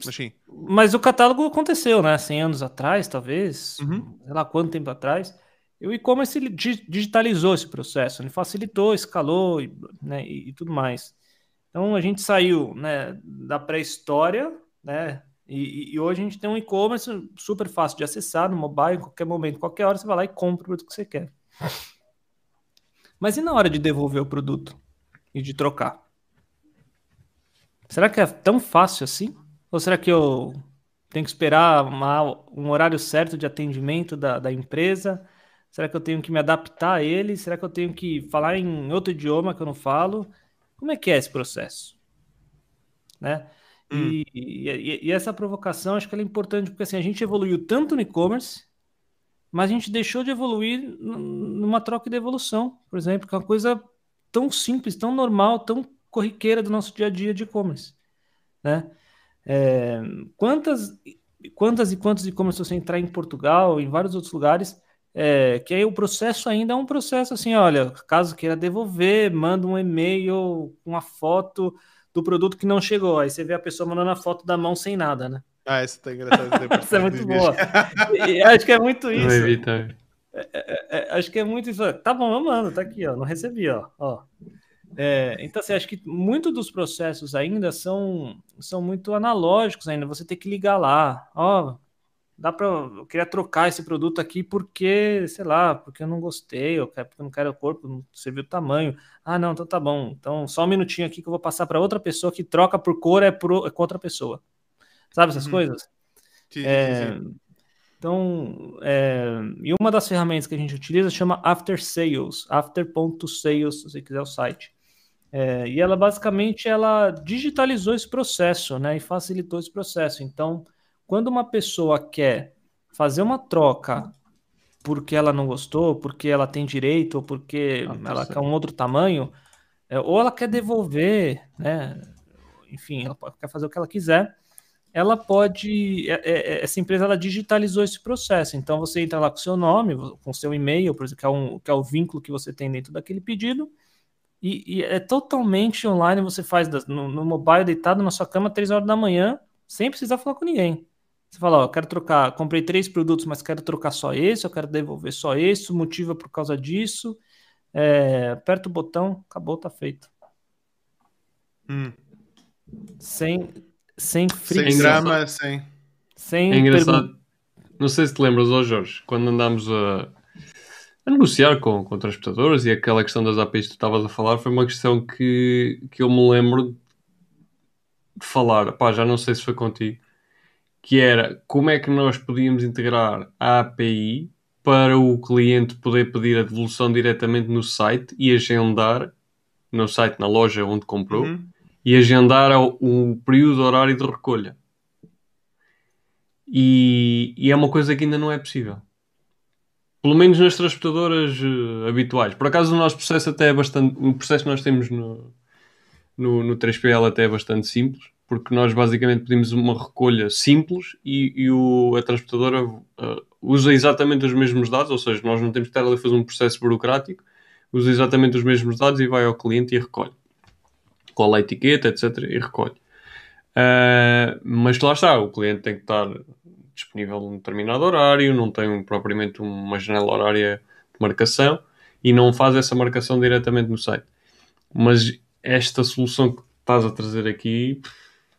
S1: mas sim.
S3: Mas o catálogo aconteceu, né? 100 anos atrás, talvez,
S1: Uhum.
S3: sei lá quanto tempo atrás. E o e-commerce digitalizou esse processo, ele facilitou, escalou e, né, e, tudo mais. Então a gente saiu né, da pré-história, né? E, e- e hoje a gente tem um e-commerce super fácil de acessar no mobile, em qualquer momento, qualquer hora você vai lá e compra o produto que você quer. Mas e na hora de devolver o produto e de trocar? Será que é tão fácil assim? Ou será que eu tenho que esperar uma- um horário certo de atendimento da, da empresa? Será que eu tenho que me adaptar a ele? Será que eu tenho que falar em outro idioma que eu não falo? Como é que é esse processo? Né? E, e- e essa provocação acho que ela é importante porque assim, a gente evoluiu tanto no e-commerce, mas a gente deixou de evoluir numa troca e devolução, por exemplo, que é uma coisa tão simples, tão normal, tão corriqueira do nosso dia a dia de e-commerce, né? É, quantas, quantas e quantos e-commerce você entrar em Portugal, em vários outros lugares, é, que aí o processo ainda é um processo assim, olha, caso queira devolver, manda um e-mail com a foto do produto que não chegou, aí você vê a pessoa mandando a foto da mão sem nada, né?
S1: Ah, essa tá engraçado. [LAUGHS]
S3: Essa é muito boa. E acho que é muito isso.
S2: evitar.
S3: É, acho que é muito isso. Tá bom, eu mando, tá aqui, ó. Não recebi, ó. ó. É, então, assim, acho que muito dos processos ainda são, são muito analógicos ainda. Você tem que ligar lá. Ó, dá pra. Eu queria trocar esse produto aqui porque, sei lá, porque eu não gostei, ou porque eu não quero o corpo, não você viu o tamanho. Ah, não, então tá bom. Então, só um minutinho aqui que eu vou passar para outra pessoa que troca por cor é, pro, é com outra pessoa. Sabe essas
S1: Uhum.
S3: coisas?
S1: Sim,
S3: É,
S1: sim.
S3: então, é, e uma das ferramentas que a gente utiliza chama After Sales, after.sales, se você quiser o site. É, e ela basicamente ela digitalizou esse processo, né, e facilitou esse processo. Então, quando uma pessoa quer fazer uma troca porque ela não gostou, porque ela tem direito, ou porque
S2: Ah, tá
S3: ela
S2: certo.
S3: quer um outro tamanho, é, ou ela quer devolver, né, enfim, ela pode- quer fazer o que ela quiser ela pode. é- é- Essa empresa ela digitalizou esse processo. Então você entra lá com seu nome, com seu e-mail, por exemplo, que é, um, que é o vínculo que você tem dentro daquele pedido, e, e é totalmente online. Você faz no, no mobile, deitado na sua cama, três horas da manhã, sem precisar falar com ninguém. Você fala, ó, eu quero trocar, comprei três produtos, mas quero trocar só esse, eu quero devolver só esse, o motivo é por causa disso. É, aperta o botão, acabou, tá feito.
S1: Hum.
S3: Sem, sem
S1: Sem
S3: fricção.
S1: drama, sem.
S3: Sem
S2: É engraçado. Não sei se te lembras, ó Jorge, quando andámos a, a negociar com, com transportadoras e aquela questão das APIs que tu estavas a falar, foi uma questão que, que eu me lembro de falar, pá, já não sei se foi contigo, que era como é que nós podíamos integrar a API para o cliente poder pedir a devolução diretamente no site e agendar no site, na loja onde comprou,
S1: Uhum.
S2: e agendar ao- o período horário de recolha. E, e é uma coisa que ainda não é possível. Pelo menos nas transportadoras eh, habituais. Por acaso o nosso processo até é bastante. O processo que nós temos no, no, no 3PL até é bastante simples, porque nós basicamente pedimos uma recolha simples e, e o, a transportadora eh, usa exatamente os mesmos dados, ou seja, nós não temos que estar ali a fazer um processo burocrático, usa exatamente os mesmos dados e vai ao cliente e recolhe. Cola a etiqueta, etc. e recolhe. Uh, mas lá está, o cliente tem que estar disponível num determinado horário, não tem propriamente uma janela horária de marcação e não faz essa marcação diretamente no site. Mas esta solução que estás a trazer aqui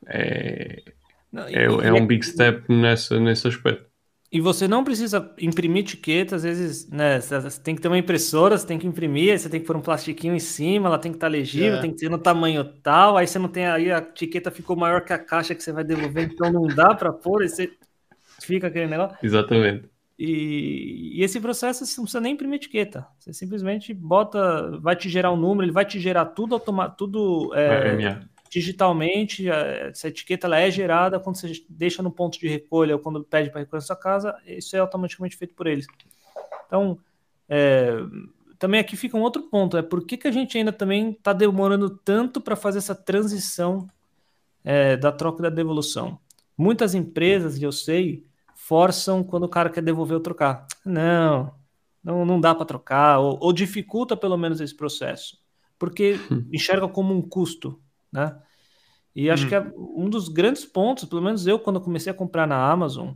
S2: é,
S3: Não, e-
S2: é,
S3: e-
S2: é um big step nessa, nesse aspecto.
S3: E você não precisa imprimir etiqueta, às vezes, né? Você tem que ter uma impressora, você tem que imprimir, você tem que pôr um plastiquinho em cima, ela tem que estar legível,
S1: É.
S3: tem que ser no tamanho tal, aí você não tem, aí a etiqueta ficou maior que a caixa que você vai devolver, então não dá para pôr, aí você fica aquele negócio.
S2: Exatamente.
S3: E, e esse processo você não precisa nem imprimir etiqueta. Você simplesmente bota, vai te gerar um número, ele vai te gerar tudo automa tudo é, digitalmente. é, Essa etiqueta ela é gerada quando você deixa no ponto de recolha ou quando pede para recolher na sua casa, isso é automaticamente feito por eles. Então, é, também aqui fica um outro ponto: é por que, que a gente ainda também está demorando tanto para fazer essa transição é, da troca e da devolução? Muitas empresas, e eu sei, forçam quando o cara quer devolver ou trocar. Não, não, não dá para trocar, ou, ou dificulta pelo menos esse processo, porque [LAUGHS] enxerga como um custo, né? E acho
S1: Hum.
S3: que é um dos grandes pontos, pelo menos eu, quando comecei a comprar na Amazon,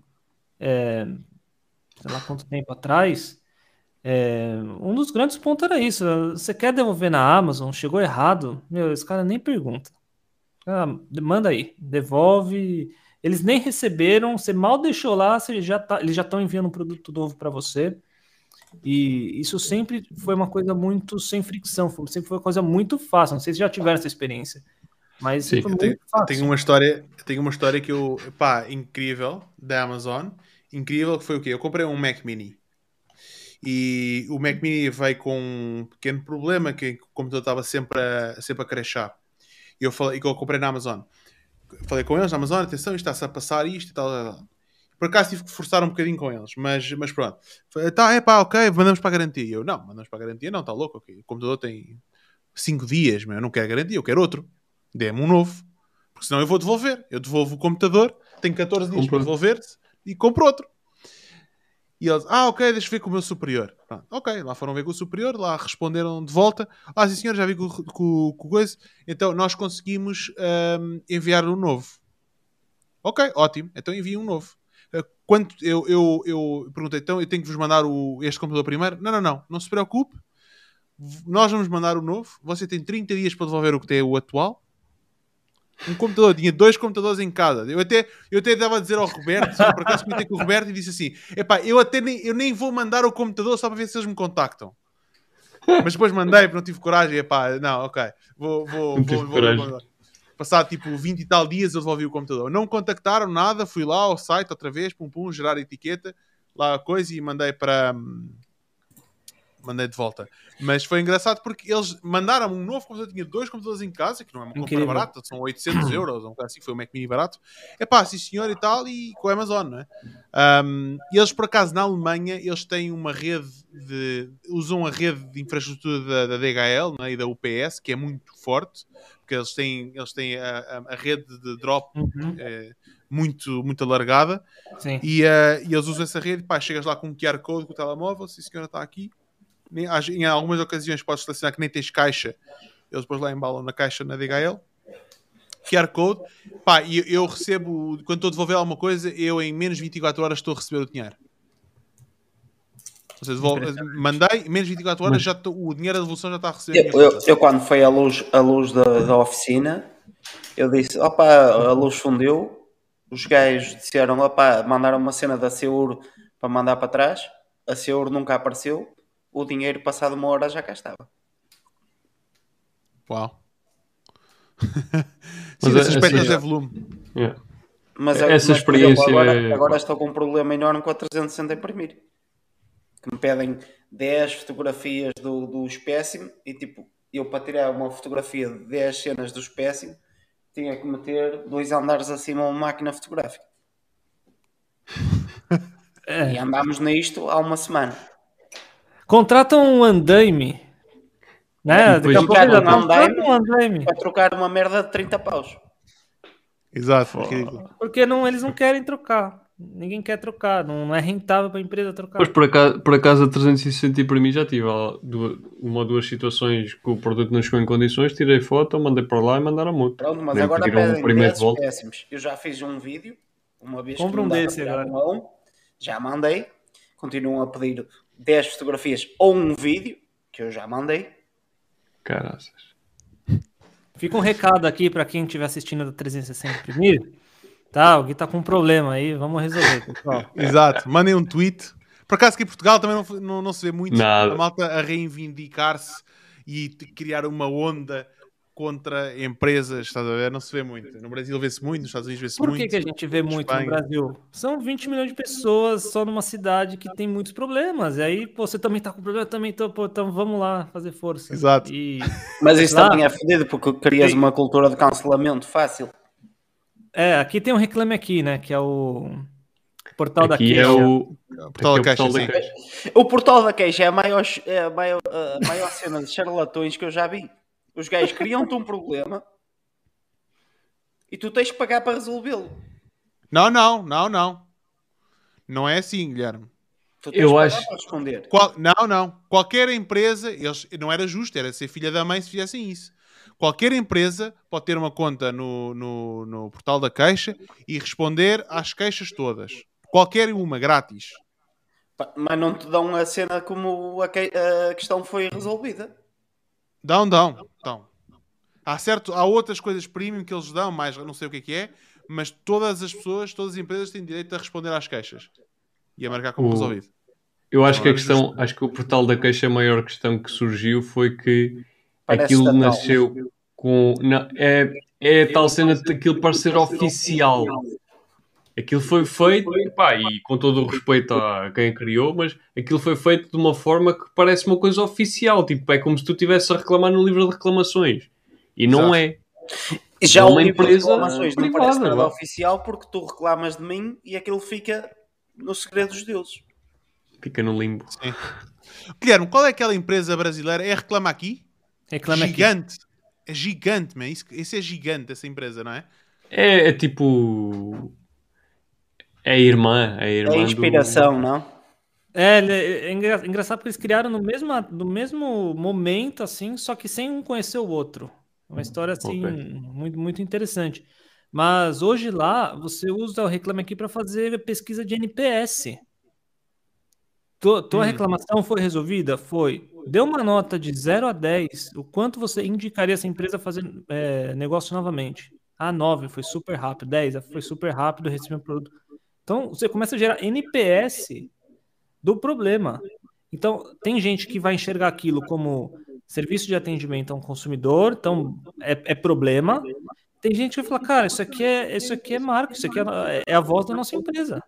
S3: é, sei lá quanto tempo atrás, é, um dos grandes pontos era isso. Você quer devolver na Amazon, chegou errado, meu, esse cara nem pergunta. Ah, manda aí, devolve. Eles nem receberam, você mal deixou lá, você já tá, eles já estão enviando um produto novo para você. E isso sempre foi uma coisa muito sem fricção, foi- sempre foi uma coisa muito fácil. Não sei se já tiveram essa experiência, mas
S2: Sim,
S3: fácil.
S1: Tenho uma história, tenho uma história que eu, pá, incrível da Amazon. Incrível que foi o quê? Eu comprei um Mac Mini. E o Mac Mini veio com um pequeno problema que o computador estava sempre a, sempre a crashar. E eu falei, que eu comprei na Amazon. Falei com eles na Amazon, atenção, isto está-se a passar isto e tal, tal, tal. Por acaso tive que forçar um bocadinho com eles, mas, mas pronto. Falei, Tá, é pá, ok, mandamos para a garantia. Eu, não, mandamos para a garantia, não, está louco, ok. O computador tem 5 dias, meu, eu não quero garantia, eu quero outro. Dê-me um novo. Porque senão eu vou devolver. Eu devolvo o computador, tenho 14 dias para devolver e compro outro. E eles, ah, ok, deixa eu ver com o meu superior. Pronto, ok, lá foram ver com o superior, lá responderam de volta. Ah, sim senhor, já vi com, com, com o coisa. Então nós conseguimos ahm, enviar um novo. Ok, ótimo, então envia um novo. Ah, Quanto eu, eu, eu perguntei, então eu tenho que vos mandar o, este computador primeiro? Não, não, não, não se preocupe. Nós vamos mandar o novo. Você tem 30 dias para devolver o que tem o atual. Um computador, tinha dois computadores em casa. Eu até, eu até dava a dizer ao Roberto, só por acaso comentei com o Roberto e disse assim: epá, eu até nem, eu nem vou mandar o computador só para ver se eles me contactam. Mas depois mandei, porque não tive coragem. Epá, não, ok, vou, vou, vou, vou, Passado tipo 20 e tal dias, eu devolvi o computador. Não me contactaram nada, fui lá ao site outra vez, pum pum, gerar etiqueta, lá a coisa e mandei para. Mandei de volta. Mas foi engraçado porque eles mandaram um novo computador. Tinha dois computadores em casa, que não é uma compra
S3: Incrível.
S1: barata, são 800 euros, um assim, foi um Mac Mini barato. É pá, sim senhor e tal, e com a Amazon, não é? Um, e eles, por acaso, na Alemanha, eles têm uma rede de. usam a rede de infraestrutura da, da DHL é? e da UPS, que é muito forte, porque eles têm, eles têm a, a- a rede de drop
S3: Uhum,
S1: é, muito, muito alargada.
S3: sim.
S1: E, eh, e eles usam essa rede, pá, chegas lá com um QR Code com o telemóvel, sim senhora está aqui. Em algumas ocasiões podes selecionar que nem tens caixa, eles depois lá embalam na caixa na DHL. QR Code, pá, e eu, eu recebo, quando estou a devolver alguma coisa, eu em menos de 24 horas estou a receber o dinheiro. Ou seja, devolve- mandei, em menos de 24 horas, já estou- o dinheiro da devolução já está a receber.
S4: Eu, eu, eu quando foi a luz, a luz da, da oficina, eu disse, opa, a luz fundeu, os gajos disseram, opá, mandaram uma cena da Seur para mandar para trás, a Seur nunca apareceu, o dinheiro passado uma hora já cá estava.
S1: Uau. [LAUGHS]
S2: Mas
S1: Sim, nesse
S2: é-
S1: aspecto
S2: assim,
S1: é volume.
S2: Yeah.
S4: Mas,
S2: Essa
S4: mas,
S2: experiência
S4: exemplo, agora,
S2: é-
S4: agora estou com um problema enorme com a 360 imprimir. Que me pedem 10 fotografias do, do espécime e tipo, eu para tirar uma fotografia de 10 cenas do espécime tinha que meter dois andares acima uma máquina fotográfica. [LAUGHS]
S3: É.
S4: E andámos nisto há uma semana.
S3: Contrata um andaime. Né? Daqui a pouco
S4: Contrata um andaime.
S3: um
S4: trocar uma merda de 30 paus.
S1: Exato. ridículo.
S3: Porque não, eles não querem trocar. Ninguém quer trocar. Não, não é rentável para a empresa trocar.
S2: Mas por acaso, por acaso a 360 para mim já tive duas- uma ou duas situações que o produto não chegou em condições, tirei foto, mandei para lá e mandaram muito.
S4: Pronto, mas
S2: Nem
S4: agora
S2: um
S4: pedem
S2: primeiro
S4: 10
S2: de volta.
S4: espécimes. Eu já fiz um vídeo, uma vez
S3: Compra
S4: que não
S3: um desse agora.
S4: um, já mandei. Continuam a pedir 10 fotografias ou um vídeo, que eu já mandei.
S2: Caraças.
S3: Fica um recado aqui para quem estiver assistindo da 360 primeiro. Tá, o Gui tá com um problema aí, vamos resolver, pessoal. [LAUGHS]
S1: Exato. Mandem um tweet. Por acaso que em Portugal também não, não, não se vê muito
S2: Nada.
S1: a malta a reivindicar-se e criar uma onda contra empresas, estás a ver? Não se vê muito. No Brasil vê-se muito, nos Estados Unidos vê-se
S3: Por
S1: muito.
S3: que, que a gente vê muito
S1: Espanha.
S3: no Brasil? São 20 milhões de pessoas só numa cidade que tem muitos problemas. E aí, pô, você também tá com problema, eu também tô, pô, então vamos lá fazer força.
S1: Exato.
S3: E
S4: Mas isso
S3: Lá-
S4: também é fedido porque crias uma cultura de cancelamento fácil.
S3: é, aqui tem um reclame aqui, né? Que é o portal da
S2: Aqui
S3: queixa.
S2: é o.
S1: Portal
S2: aqui
S1: da
S2: é o portal da. Caixa.
S4: O portal da queixa é a maior, é a maior, a maior cena de charlatões que eu já vi. Os gajos criam-te um problema e tu tens que pagar para resolvê-lo.
S1: Não, não, não, não. Não é assim, Guilherme.
S4: Tu tens
S2: Eu
S4: que pagar
S2: acho-
S4: para responder.
S1: Qual- não, não. Qualquer empresa, eles, não era justo, era ser filha da mãe se fizessem isso. Qualquer empresa pode ter uma conta no, no, no portal da queixa e responder às queixas todas. Qualquer uma, grátis.
S4: Mas não te dão a cena como a, que- a questão foi resolvida.
S1: Dão, dão, dão. Há, certo, há outras coisas premium que eles dão, mais não sei o que é que é, mas todas as pessoas, todas as empresas têm direito a responder às queixas e a marcar como
S2: O-
S1: resolvido.
S2: Eu acho que a
S1: é
S2: questão, acho que o portal da queixa, a maior questão que surgiu foi que
S4: Parece
S2: aquilo
S4: estatal.
S2: nasceu com. Não, é, é tal cena de aquilo parecer oficial. Aquilo foi feito, pá, e com todo o respeito a quem a criou, mas aquilo foi feito de uma forma que parece uma coisa oficial. Tipo, é como se tu estivesse a reclamar no livro de reclamações. E não
S1: Exato.
S2: é.
S4: Já
S2: É uma empresa
S4: reclamações não
S2: privada,
S4: parece nada
S2: vá.
S4: oficial porque tu reclamas de mim e aquilo fica no segredo dos deuses.
S2: Fica no limbo.
S1: Guilherme, qual é aquela empresa brasileira? É Reclama Aqui?
S3: Reclame aqui.
S1: gigante. É gigante, man. Isso, isso é gigante, essa empresa, não é?
S2: É, é tipo. É a irmã. É a irmã
S4: É a inspiração, não?
S3: É, é engra- engraçado porque eles criaram no mesmo, no mesmo momento, assim, só que sem um conhecer o outro. É Uma história, assim, muito, muito interessante. Mas hoje lá, você usa o Reclame Aqui para fazer pesquisa de NPS. Tua, tua
S1: Hum.
S3: reclamação foi resolvida? Foi. Deu uma nota de 0 a 10. O quanto você indicaria essa empresa a fazer é, negócio novamente? Ah, 9, foi super rápido. 10, foi super rápido, recebi um produto. Então, você começa a gerar NPS do problema. Então, tem gente que vai enxergar aquilo como serviço de atendimento a um consumidor, então é, é problema. Tem gente que vai falar, cara, isso aqui é, isso aqui é marca, isso aqui é, é a voz da nossa empresa.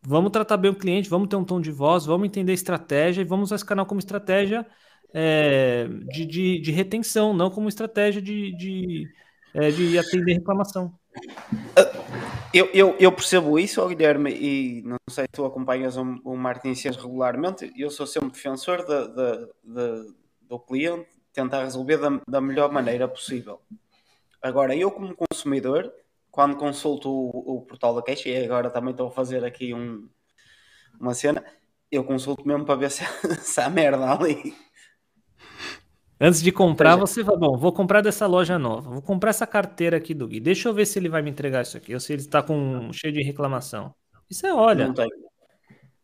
S3: Vamos tratar bem o cliente, vamos ter um tom de voz, vamos entender a estratégia e vamos usar esse canal como estratégia é, de, de, de retenção, não como estratégia de, de, é, de atender reclamação.
S4: Eu, eu, eu percebo isso, ó, Guilherme, e não sei se tu acompanhas o, o Martin regularmente. Eu sou sempre defensor de, de- de- do cliente tentar resolver da, da melhor maneira possível. Agora, eu, como consumidor, quando consulto o, o portal da queixa, e agora também estou a fazer aqui um- uma cena, eu consulto mesmo para ver se, [LAUGHS] se há merda ali.
S3: Antes de comprar,
S4: Seja-
S3: você vai, bom, vou comprar dessa loja nova, vou comprar essa carteira aqui do Gui. Deixa eu ver se ele vai me entregar isso aqui, ou se ele está com cheio de reclamação. Isso é olha,
S4: Não tem.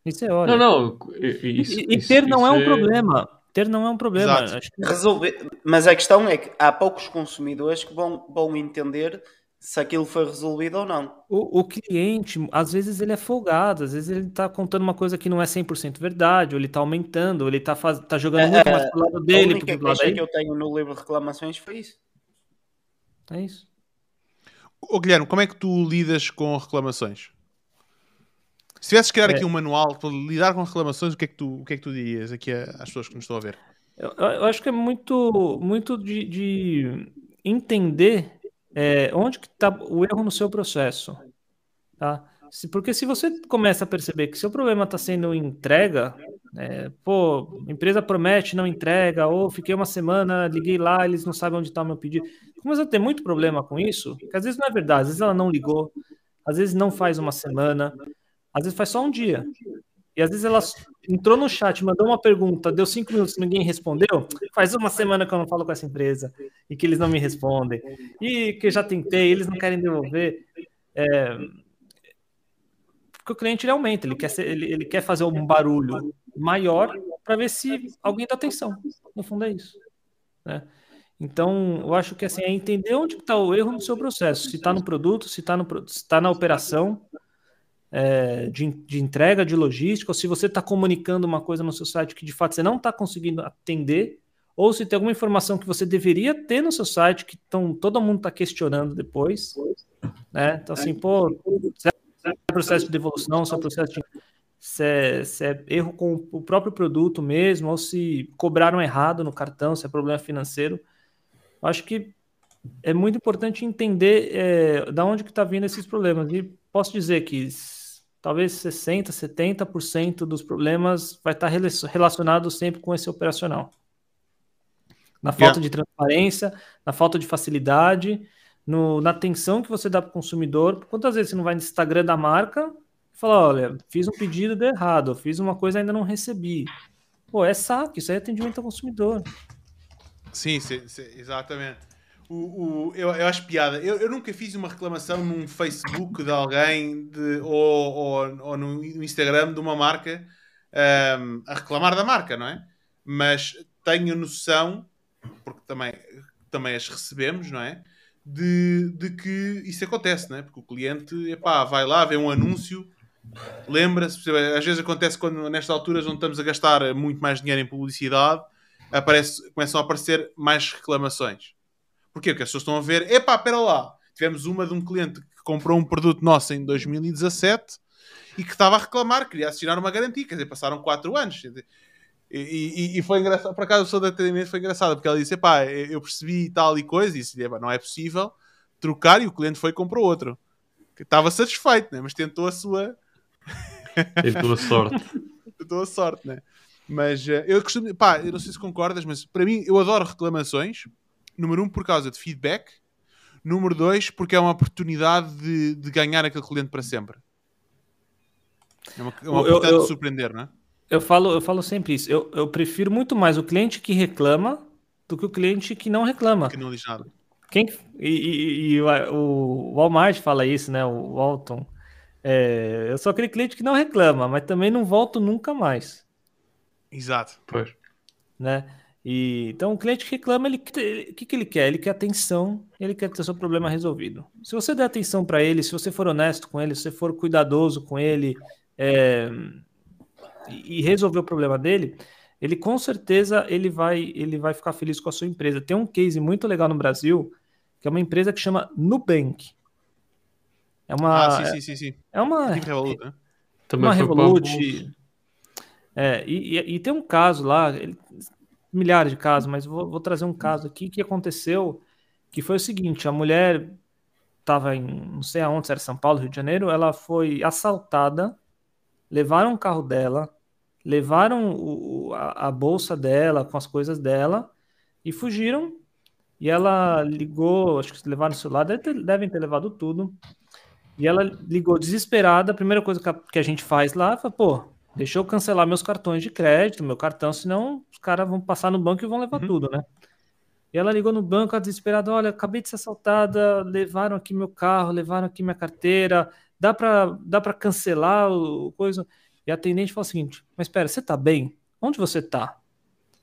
S3: isso é olha.
S2: Não, não. Isso,
S3: E, e
S2: isso-
S3: ter não é um problema. Ter não é um problema. Que-
S4: resolver. Mas a questão é que há poucos consumidores que vão, vão entender se aquilo foi resolvido ou não.
S3: O, o, cliente, às vezes ele é folgado, às vezes ele está contando uma coisa que não é 100% verdade, ou ele está aumentando, ou ele está tá jogando muito é, mais pro lado dele.
S4: A única queixa que eu tenho no livro de reclamações foi isso.
S3: É isso.
S1: Ô Guilherme, como é que tu lidas com reclamações? Se tivesses que criar é. aqui um manual para lidar com reclamações, o que é que tu, o que é que tu dirias aqui às pessoas que nos estão a ver?
S3: Eu, eu acho que é muito, muito de, de entender é, onde que está o erro no seu processo, tá? Se, porque se você começa a perceber que seu problema está sendo entrega, é, pô, empresa promete, não entrega, ou fiquei uma semana, liguei lá, eles não sabem onde está o meu pedido. Começa a ter muito problema com isso, que às vezes não é verdade, às vezes ela não ligou, às vezes não faz uma semana, às vezes faz só um dia. E às vezes ela entrou no chat, mandou uma pergunta, deu cinco minutos ninguém respondeu. Faz uma semana que eu não falo com essa empresa e que eles não me respondem. E que eu já tentei, eles não querem devolver. É... Porque o cliente ele aumenta, ele quer, ser, ele, ele quer fazer um barulho maior para ver se alguém dá atenção. No fundo é isso. Né? Então, eu acho que assim, é entender onde está o erro no seu processo. Se está no produto, se está tá na operação, é, de, de, entrega, de logística, ou se você está comunicando uma coisa no seu site que de fato você não está conseguindo atender, ou se tem alguma informação que você deveria ter no seu site que tão, todo mundo está questionando depois. Né? Então, assim, pô, se é processo de devolução, se é processo de. Se é, se é erro com o próprio produto mesmo, ou se cobraram errado no cartão, se é problema financeiro. Eu acho que é muito importante entender é, da onde que está vindo esses problemas. E posso dizer que talvez 60%, 70% dos problemas vai estar relacionado sempre com esse operacional. Na falta yeah. de transparência, na falta de facilidade, no, na atenção que você dá para o consumidor. Quantas vezes você não vai no Instagram da marca e fala, olha, fiz um pedido de errado, fiz uma coisa e ainda não recebi. Pô, é saco, isso aí é atendimento ao consumidor.
S1: Sim, sim, sim exatamente o, o, eu, eu acho piada. Eu, eu, nunca fiz uma reclamação num Facebook de alguém de, ou, ou, ou no Instagram de uma marca um, a reclamar da marca, não é? Mas tenho noção, porque também, também as recebemos, não é? De, de que isso acontece, não é? Porque o cliente epá, vai lá, vê um anúncio, lembra-se, às vezes acontece quando nestas alturas onde estamos a gastar muito mais dinheiro em publicidade, aparece, começam a aparecer mais reclamações. Porquê? Porque as pessoas estão a ver, epá, espera lá, tivemos uma de um cliente que comprou um produto nosso em 2017 e que estava a reclamar, queria assinar uma garantia, quer dizer, passaram 4 anos. E, e, e, foi engraçado, por acaso a pessoa de atendimento foi engraçada, porque ela disse, epá, eu percebi tal e coisa, e disse, não é possível trocar, e o cliente foi e comprou outro. Estava satisfeito, né? mas tentou a sua...
S2: tentou a sorte. [LAUGHS]
S1: tentou a sorte, né? Mas uh, eu costumo, pá, eu não sei se concordas, mas para mim, eu adoro reclamações, número um, por causa de feedback. Número dois, porque é uma oportunidade de, de ganhar aquele cliente para sempre. É uma, é uma oportunidade eu, eu, de surpreender, não é?
S3: Eu falo, eu falo sempre isso. Eu, eu prefiro muito mais o cliente que reclama do que o cliente que não reclama.
S1: Que não diz nada.
S3: Quem, e, e, e o Walmart fala isso, né? O Walton. É, eu sou aquele cliente que não reclama, mas também não volto nunca mais.
S1: Exato.
S2: Pois.
S3: Né? E, então, o cliente que reclama, ele, o que, que ele quer? Ele quer atenção, ele quer ter seu problema resolvido. Se você der atenção para ele, se você for honesto com ele, se você for cuidadoso com ele é, e resolver o problema dele, ele com certeza ele vai, ele vai ficar feliz com a sua empresa. Tem um case muito legal no Brasil, que é uma empresa que chama Nubank. É uma,
S1: ah, sim, sim, sim, sim.
S3: É uma,
S1: Revolut, né?
S3: Também uma Revolut. É, e, e, e, tem um caso lá, ele, milhares de casos, mas vou, vou trazer um caso aqui que aconteceu, que foi o seguinte, a mulher estava em, não sei aonde, se era São Paulo, Rio de Janeiro, ela foi assaltada, levaram o carro dela, levaram o, a, a, bolsa dela com as coisas dela e fugiram. E ela ligou, acho que levaram o celular, deve ter, devem ter levado tudo. E ela ligou desesperada. A primeira coisa que a, que a gente faz lá foi, pô, Deixa eu cancelar meus cartões de crédito, meu cartão, senão os caras vão passar no banco e vão levar uhum. tudo, né? E ela ligou no banco, desesperada, olha, acabei de ser assaltada, levaram aqui meu carro, levaram aqui minha carteira, dá para dá para cancelar o coisa? E a atendente falou o seguinte: "Mas espera, você tá bem? Onde você tá?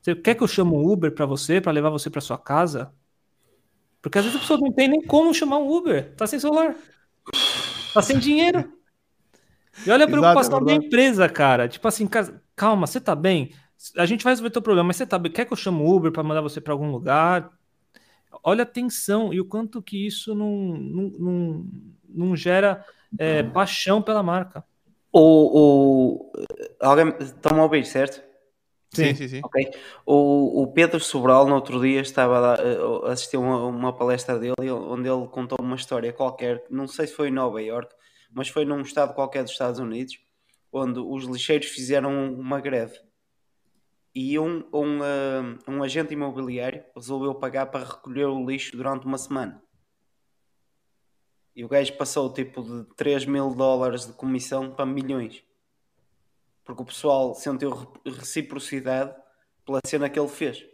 S3: Você quer que eu chame um Uber para você, para levar você para sua casa?" Porque às vezes a pessoa não tem nem como chamar um Uber, tá sem celular, tá sem dinheiro. E olha a preocupação Exato, é da empresa, cara. Tipo assim, calma, você tá bem? A gente vai resolver teu problema, mas você tá bem? Quer que eu chame o Uber para mandar você para algum lugar? Olha a tensão e o quanto que isso não, não, não, não gera é, paixão pela marca.
S4: O, o... Alguém... A ouvir, certo?
S1: Sim, sim, sim.
S4: Ok. O, o Pedro Sobral, no outro dia, estava a assistir uma, uma palestra dele onde ele contou uma história qualquer, não sei se foi em Nova York, mas foi num estado qualquer dos Estados Unidos, onde os lixeiros fizeram uma greve. E um, um, uh, um agente imobiliário resolveu pagar para recolher o lixo durante uma semana. E o gajo passou tipo de 3 mil dólares de comissão para milhões porque o pessoal sentiu reciprocidade pela cena que ele fez.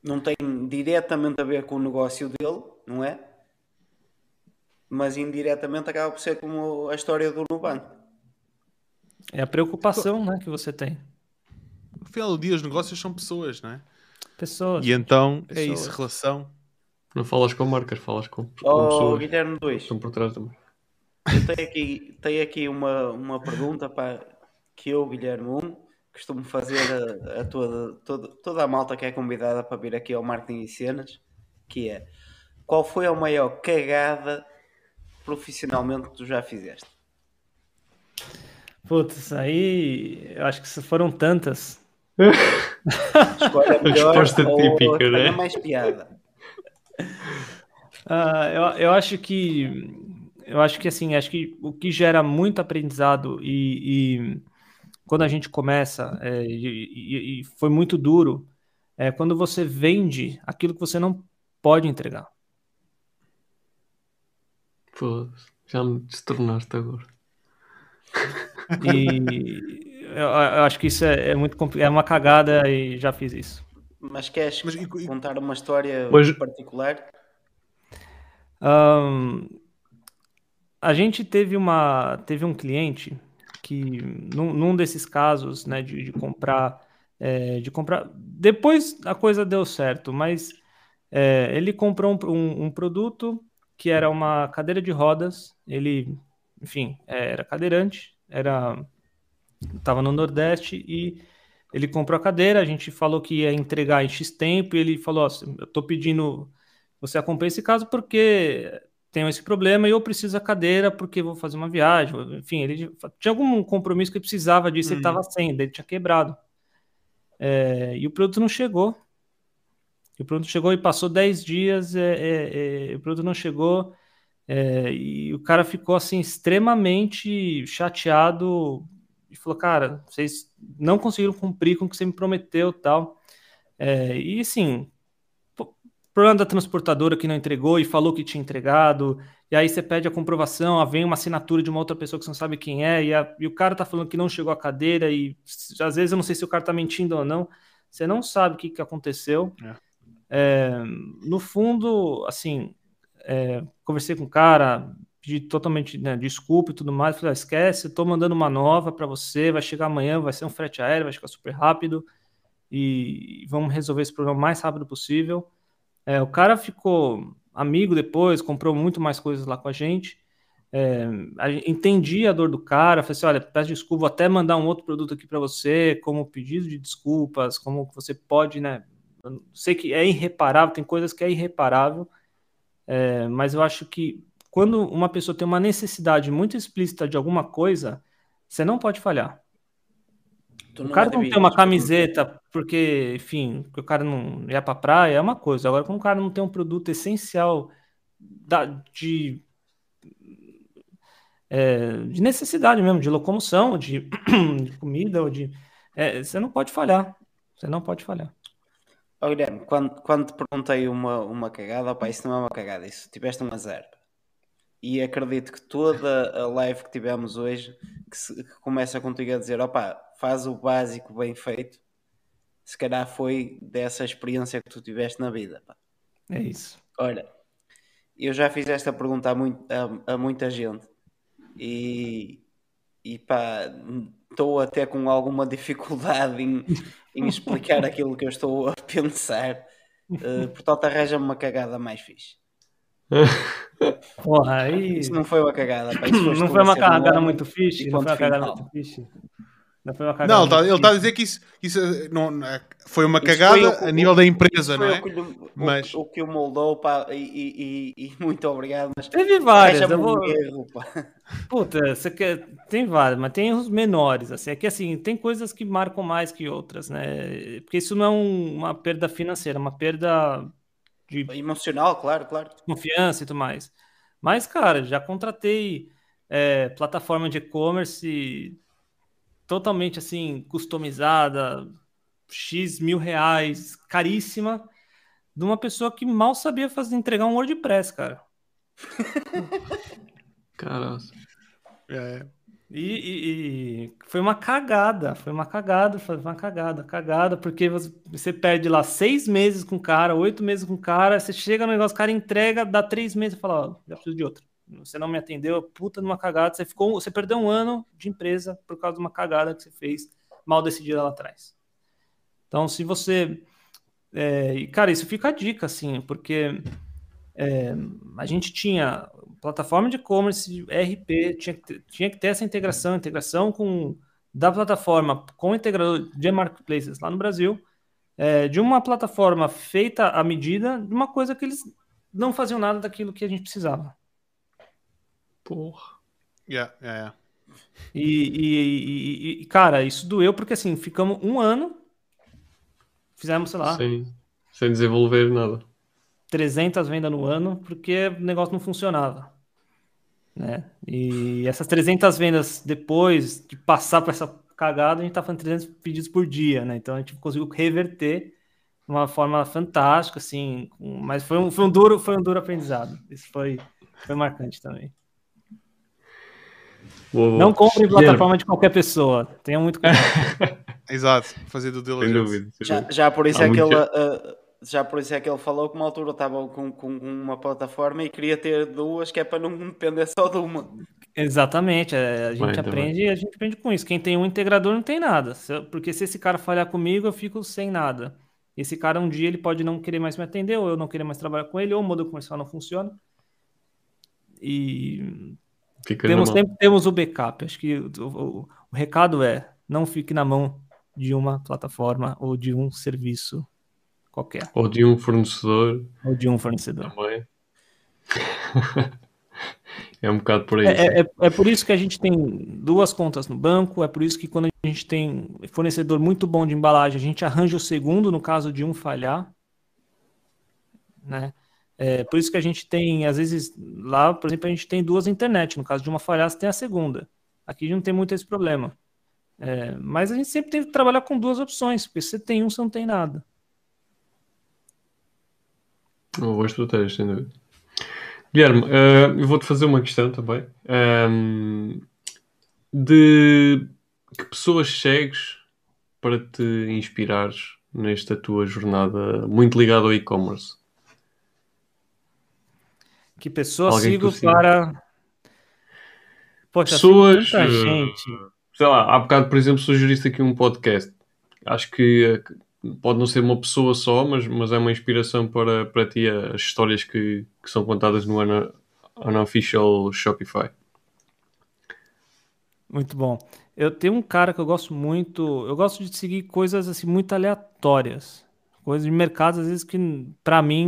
S4: Não tem diretamente a ver com o negócio dele, não é? Mas indiretamente acaba por ser como a história do Nubank.
S3: É a preocupação né, que você tem.
S1: No final do dia, os negócios são pessoas, não é?
S3: Pessoas.
S1: E então pessoas. é isso, relação.
S2: Não falas com marcas, falas com,
S4: com oh, pessoas. Guilherme 2.
S2: Estão por trás da marca.
S4: Eu tenho aqui, tenho aqui uma, uma pergunta para que eu, Guilherme 1, costumo fazer a, a toda, toda, toda a malta que é convidada para vir aqui ao Marketing e Cenas, que é qual foi a maior cagada profissionalmente que tu já fizeste?
S3: Putz, aí eu acho que foram tantas. [LAUGHS]
S4: Escolha a melhor Resposta típica, né? mais piada.
S3: Uh, eu, eu acho que eu acho que assim, acho que o que gera muito aprendizado e, e quando a gente começa, é, e, e, foi muito duro, é quando você vende aquilo que você não pode entregar.
S2: Pô, já me destornaste agora.
S3: E eu, eu, acho que isso é, é muito é uma cagada e já fiz isso.
S4: Mas queres Mas, contar uma história Mas... particular?
S3: Um, a gente teve uma teve um cliente que num, num desses casos né de, de comprar é, de comprar depois a coisa deu certo mas é, ele comprou um, um, um, produto que era uma cadeira de rodas ele enfim é, era cadeirante era estava no Nordeste e ele comprou a cadeira a gente falou que ia entregar em X tempo e ele falou assim, eu estou pedindo você acompanha esse caso porque tenho esse problema e eu preciso da cadeira porque vou fazer uma viagem. Enfim, ele tinha algum compromisso que precisava disso, ele estava sem, ele tinha quebrado. É, e o produto não chegou. E o produto chegou e passou 10 dias, é, é, é, o produto não chegou. É, e o cara ficou assim extremamente chateado e falou: Cara, vocês não conseguiram cumprir com o que você me prometeu tal. É, e assim, problema da transportadora que não entregou e falou que tinha entregado, e aí você pede a comprovação, vem uma assinatura de uma outra pessoa que você não sabe quem é, e, a, e o cara tá falando que não chegou a cadeira, e às vezes eu não sei se o cara tá mentindo ou não, você não sabe o que, que aconteceu. É. É, no fundo, assim, é, conversei com o cara, pedi totalmente né, desculpa e tudo mais, falei, ah, esquece, tô mandando uma nova para você, vai chegar amanhã, vai ser um frete aéreo, vai chegar super rápido, e vamos resolver esse problema o mais rápido possível. É, o cara ficou amigo depois, comprou muito mais coisas lá com a gente. É, entendi a dor do cara, falei assim, olha, peço desculpa, vou até mandar um outro produto aqui para você, como pedido de desculpas, como você pode, né? Eu sei que é irreparável, tem coisas que é irreparável, é, mas eu acho que quando uma pessoa tem uma necessidade muito explícita de alguma coisa, você não pode falhar o cara não tem uma camiseta porque, enfim, o cara não ia pra praia, é uma coisa. Agora, quando o cara não tem um produto essencial da, de, é, de necessidade mesmo, de locomoção, de, [CLEARS THROAT] de comida, ou de. É, você não pode falhar. Você não pode falhar.
S4: Oh, Guilherme, quando, quando te perguntei uma, uma cagada, opa, isso não é uma cagada, isso tiveste um azar. E acredito que toda a live que tivemos hoje, que, se, que começa contigo a dizer, opa, faz o básico bem feito, se calhar foi dessa experiência que tu tiveste na vida. Pá.
S3: É isso.
S4: Olha, eu já fiz esta pergunta a, muito, a, a muita gente e, e pá, estou até com alguma dificuldade em, em explicar aquilo que eu estou a pensar, Uh, portanto, arranja-me uma cagada mais fixe. [LAUGHS]
S3: Porra, aí.
S4: Isso não foi uma cagada. Pá. Isso
S3: Não foi uma cagada muito fixe. Não foi uma cagada muito fixe. Não foi uma cagada
S1: Não, ele está está a dizer que isso, isso não, não é- foi uma
S4: Isso
S1: cagada
S4: foi
S1: a nível da empresa, não é?
S4: o que, lhe- o-
S1: Mas-
S4: o, que o moldou, pá, e, e- e- [LAUGHS] muito obrigado. Mas
S3: Teve várias. Eu vou...
S4: erro, pá. [LAUGHS]
S3: Puta, você quer... tem várias, mas tem os menores. Assim. É que assim, tem coisas que marcam mais que outras, né? Porque isso não é um- uma perda financeira, é uma perda de
S4: Emocional, claro, claro.
S3: confiança e tudo mais. Mas, cara, já contratei é, plataforma de e-commerce totalmente assim, customizada, X mil reais, caríssima, de uma pessoa que mal sabia fazer entregar um WordPress, cara. [LAUGHS]
S2: Caralho.
S1: É.
S3: E, e- e foi uma cagada, foi uma cagada, foi uma cagada, cagada, porque você, você perde lá seis meses com o cara, oito meses com o cara, você chega no negócio, o cara entrega, dá três meses e fala, ó, já preciso de outro. Você não me atendeu, puta numa cagada, você ficou, você perdeu um ano de empresa por causa de uma cagada que você fez mal decidida lá atrás. Então, se você. é, cara, isso fica a dica, assim, porque é, a gente tinha plataforma de e-commerce, RP, tinha que, ter, tinha que ter essa integração, integração com da plataforma com integrador de marketplaces lá no Brasil, é, de uma plataforma feita à medida de uma coisa que eles não faziam nada daquilo que a gente precisava.
S2: Porra.
S1: Yeah, yeah, yeah.
S3: E, e- e- e, cara, isso doeu porque assim, ficamos um ano, fizemos, sei lá,
S2: Sem, sem desenvolver nada.
S3: 300 vendas no ano, porque o negócio não funcionava. Né? E essas 300 vendas depois de passar por essa cagada, a gente tá fazendo 300 pedidos por dia, né? Então a gente conseguiu reverter de uma forma fantástica, assim, mas foi um, foi um duro, foi um duro aprendizado. Isso foi, foi marcante também.
S2: Vou-
S3: Não compre em plataforma de qualquer pessoa. Tenha muito cuidado. [LAUGHS]
S1: Exato, fazer do
S2: Sem
S1: diligence.
S2: dúvida. sem
S4: Já,
S2: dúvida.
S4: já por isso
S2: Há
S4: é que ele, uh, já por isso é que ele falou que uma altura estava com, com uma plataforma e queria ter duas, que é para não depender só de uma.
S3: Exatamente, é, a gente aprende e a gente aprende com isso. Quem tem um integrador não tem nada. Porque se esse cara falhar comigo, eu fico sem nada. Esse cara um dia ele pode não querer mais me atender, ou eu não querer mais trabalhar com ele, ou o modelo comercial não funciona. E
S2: Fica
S3: temos, sempre temos o backup. Acho que o, o- o recado é: não fique na mão de uma plataforma ou de um serviço qualquer,
S2: Ou de um fornecedor
S3: ou de um fornecedor.
S2: também. [LAUGHS] é um bocado por aí. sim.
S3: É, é, é por isso que a gente tem duas contas no banco, é por isso que quando a gente tem fornecedor muito bom de embalagem, a gente arranja o segundo no caso de um falhar. Né? É por isso que a gente tem, às vezes, lá, por exemplo, a gente tem duas internet. No caso de uma falhar, você tem a segunda. Aqui não tem muito esse problema. É, mas a gente sempre tem que trabalhar com duas opções, porque se você tem um, você não tem nada.
S2: Uma boa estratégia, sem dúvida. Guilherme, eh, eu vou-te fazer uma questão também. Ehm, de que pessoas segues para te inspirares nesta tua jornada muito ligada ao e-commerce?
S3: Que pessoa
S2: Alguém que
S3: sigo para. Poxa, sigo
S2: Pessoas,
S3: tanta
S2: eh,
S3: gente.
S2: Sei lá, há bocado, por exemplo, sugeriste aqui um podcast. Acho que eh, pode não ser uma pessoa só, mas, mas é uma inspiração para, para ti as histórias que, que são contadas no Una- Unofficial Shopify.
S3: Muito bom. Eu tenho um cara que eu gosto muito. Eu gosto de seguir coisas assim muito aleatórias. Coisas de mercado, às vezes, que pra mim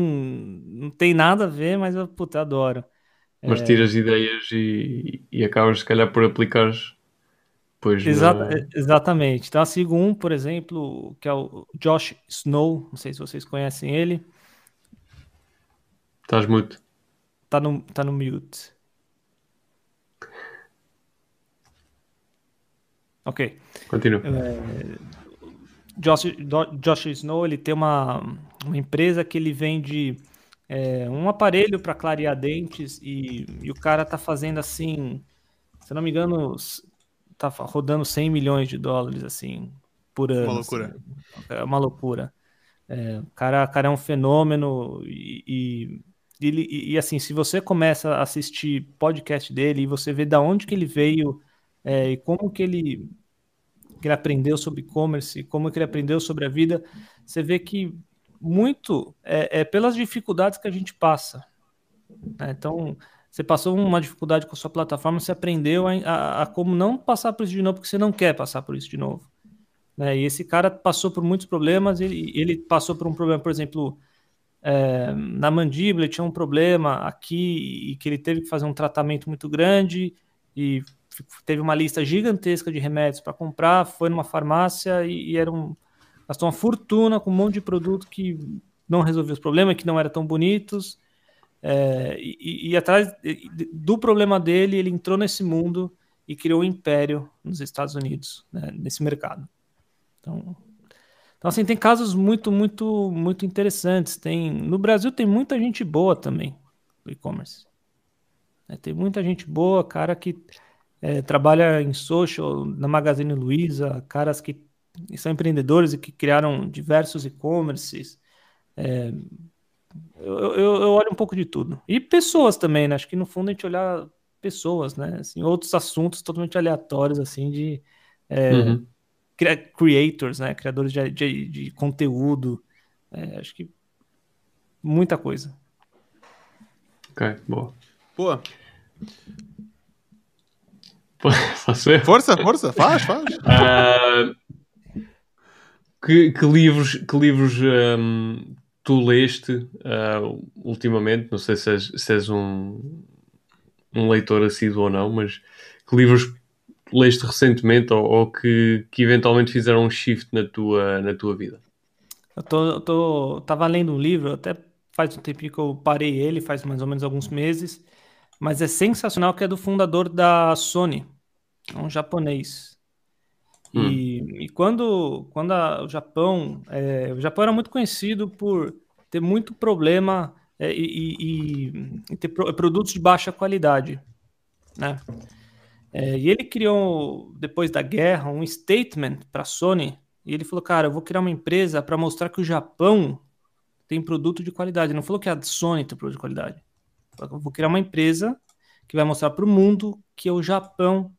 S3: não tem nada a ver, mas eu, puta, adoro.
S2: Mas tiras ideias e, e acabas, se calhar, por aplicar depois
S3: exatamente. Então, sigo um, por exemplo, que é o Josh Snow. Não sei se vocês conhecem ele.
S2: Estás muito.
S3: Tá no, tá no mute. Ok.
S2: Continua.
S3: Josh, Josh Snow, ele tem uma, uma empresa que ele vende é, um aparelho para clarear dentes e, e o cara tá fazendo assim, se não me engano, tá rodando 100 milhões de dólares assim por ano.
S1: loucura.
S3: assim. É uma loucura. É, o cara, o cara é um fenômeno e, e, ele- e, e, assim, se você começa a assistir podcast dele e você vê da onde que ele veio é, e como que ele que ele aprendeu sobre e-commerce, como que ele aprendeu sobre a vida, você vê que, muito é, é, pelas dificuldades que a gente passa. Né? Então, você passou uma dificuldade com a sua plataforma, você aprendeu a, a, a, como não passar por isso de novo, porque você não quer passar por isso de novo. Né? E esse cara passou por muitos problemas, ele, ele passou por um problema, por exemplo, é, na mandíbula, ele tinha um problema aqui e que ele teve que fazer um tratamento muito grande e teve uma lista gigantesca de remédios para comprar, foi numa farmácia e, e era um, gastou uma fortuna com um monte de produto que não resolvia os problemas, que não eram tão bonitos. É, e, e, atrás do problema dele, ele entrou nesse mundo e criou um império nos Estados Unidos, né, nesse mercado. Então, então, assim, tem casos muito, muito, muito interessantes. Tem, no Brasil tem muita gente boa também do e-commerce. É, tem muita gente boa, cara que é, trabalha em social, na Magazine Luiza, caras que são empreendedores e que criaram diversos e-commerces. É, eu, eu, eu, olho um pouco de tudo. E pessoas também, né? Acho que no fundo a gente olhar pessoas, né? Assim, outros assuntos totalmente aleatórios, assim, de é, uhum. creators, né? Criadores de, de, de conteúdo. É, acho que muita coisa.
S2: Ok, boa.
S1: Boa. [LAUGHS]
S2: Fazer?
S1: Força, força, faz, faz. Uh, [LAUGHS]
S2: que, que, livros, que livros um, tu leste uh, ultimamente? Não sei se és, se és um, um leitor assíduo ou não, mas que livros leste recentemente ou, ou, que, que eventualmente fizeram um shift na tua, na tua vida?
S3: Eu tô, tô, tava lendo um livro, até faz um tempinho que eu parei ele, faz mais ou menos alguns meses, mas é sensacional que é do fundador da Sony, é um japonês. Hum. E, e, quando, quando a, o Japão, é, o Japão era muito conhecido por ter muito problema é, e, e, e, ter pro, produtos de baixa qualidade, né? É, e ele criou depois da guerra um statement para a Sony e ele falou, cara, eu vou criar uma empresa para mostrar que o Japão tem produto de qualidade. Ele não falou que a Sony tem produto de qualidade. Vou criar uma empresa que vai mostrar para o mundo que o Japão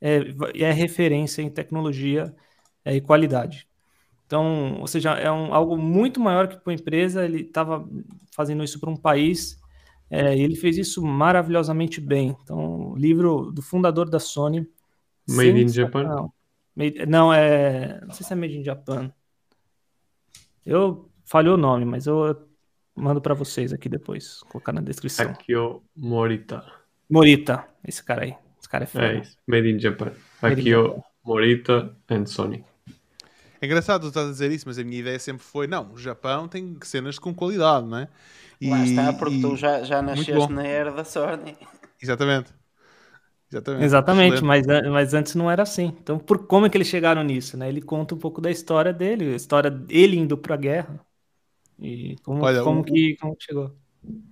S3: é, é referência em tecnologia é, e qualidade. Então, ou seja, é um, algo muito maior que para uma empresa, ele estava fazendo isso para um país é, e ele fez isso maravilhosamente bem. Então, livro do fundador da Sony.
S2: Made in Japan?
S3: Made, não, é. Não sei se é Made in Japan. Eu falhou o nome, mas eu mando para vocês aqui depois, colocar na descrição.
S2: Akio Morita.
S3: Morita, esse cara aí. Esse cara é foda. É
S2: isso, Made in Japan. Akio Morita and Sony.
S1: É engraçado tu estás a dizer isso, mas a minha ideia sempre foi: não, o Japão tem cenas com qualidade, não é?
S4: E, Lá está, porque e... tu já, já nasceste na era da Sony.
S1: Exatamente. Exatamente,
S3: Exatamente mas, mas antes não era assim. Então, por como é que eles chegaram nisso? Né? Ele conta um pouco da história dele, a história dele indo para a guerra. E como, Olha, como, o, que, como chegou.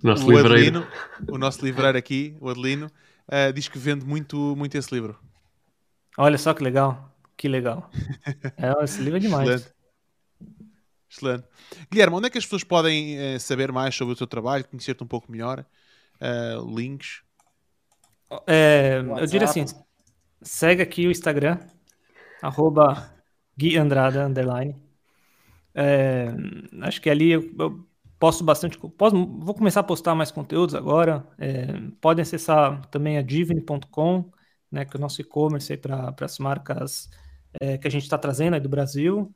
S2: Nosso o, Adelino,
S1: o nosso livreiro aqui, o Adelino, uh, diz que vende muito, muito esse livro.
S3: Olha só que legal. Que legal. É, esse livro é demais.
S1: Excelente. Excelente. Guilherme, onde é que as pessoas podem uh, saber mais sobre o teu trabalho, conhecer-te um pouco melhor? Uh, links?
S3: É, eu diria assim, segue aqui o Instagram, arroba Gui Andrada, underline. É, acho que ali eu, posto bastante, posso, vou começar a postar mais conteúdos agora. É, podem acessar também a divine.com, né, que é o nosso e-commerce para as marcas é, que a gente está trazendo aí do Brasil.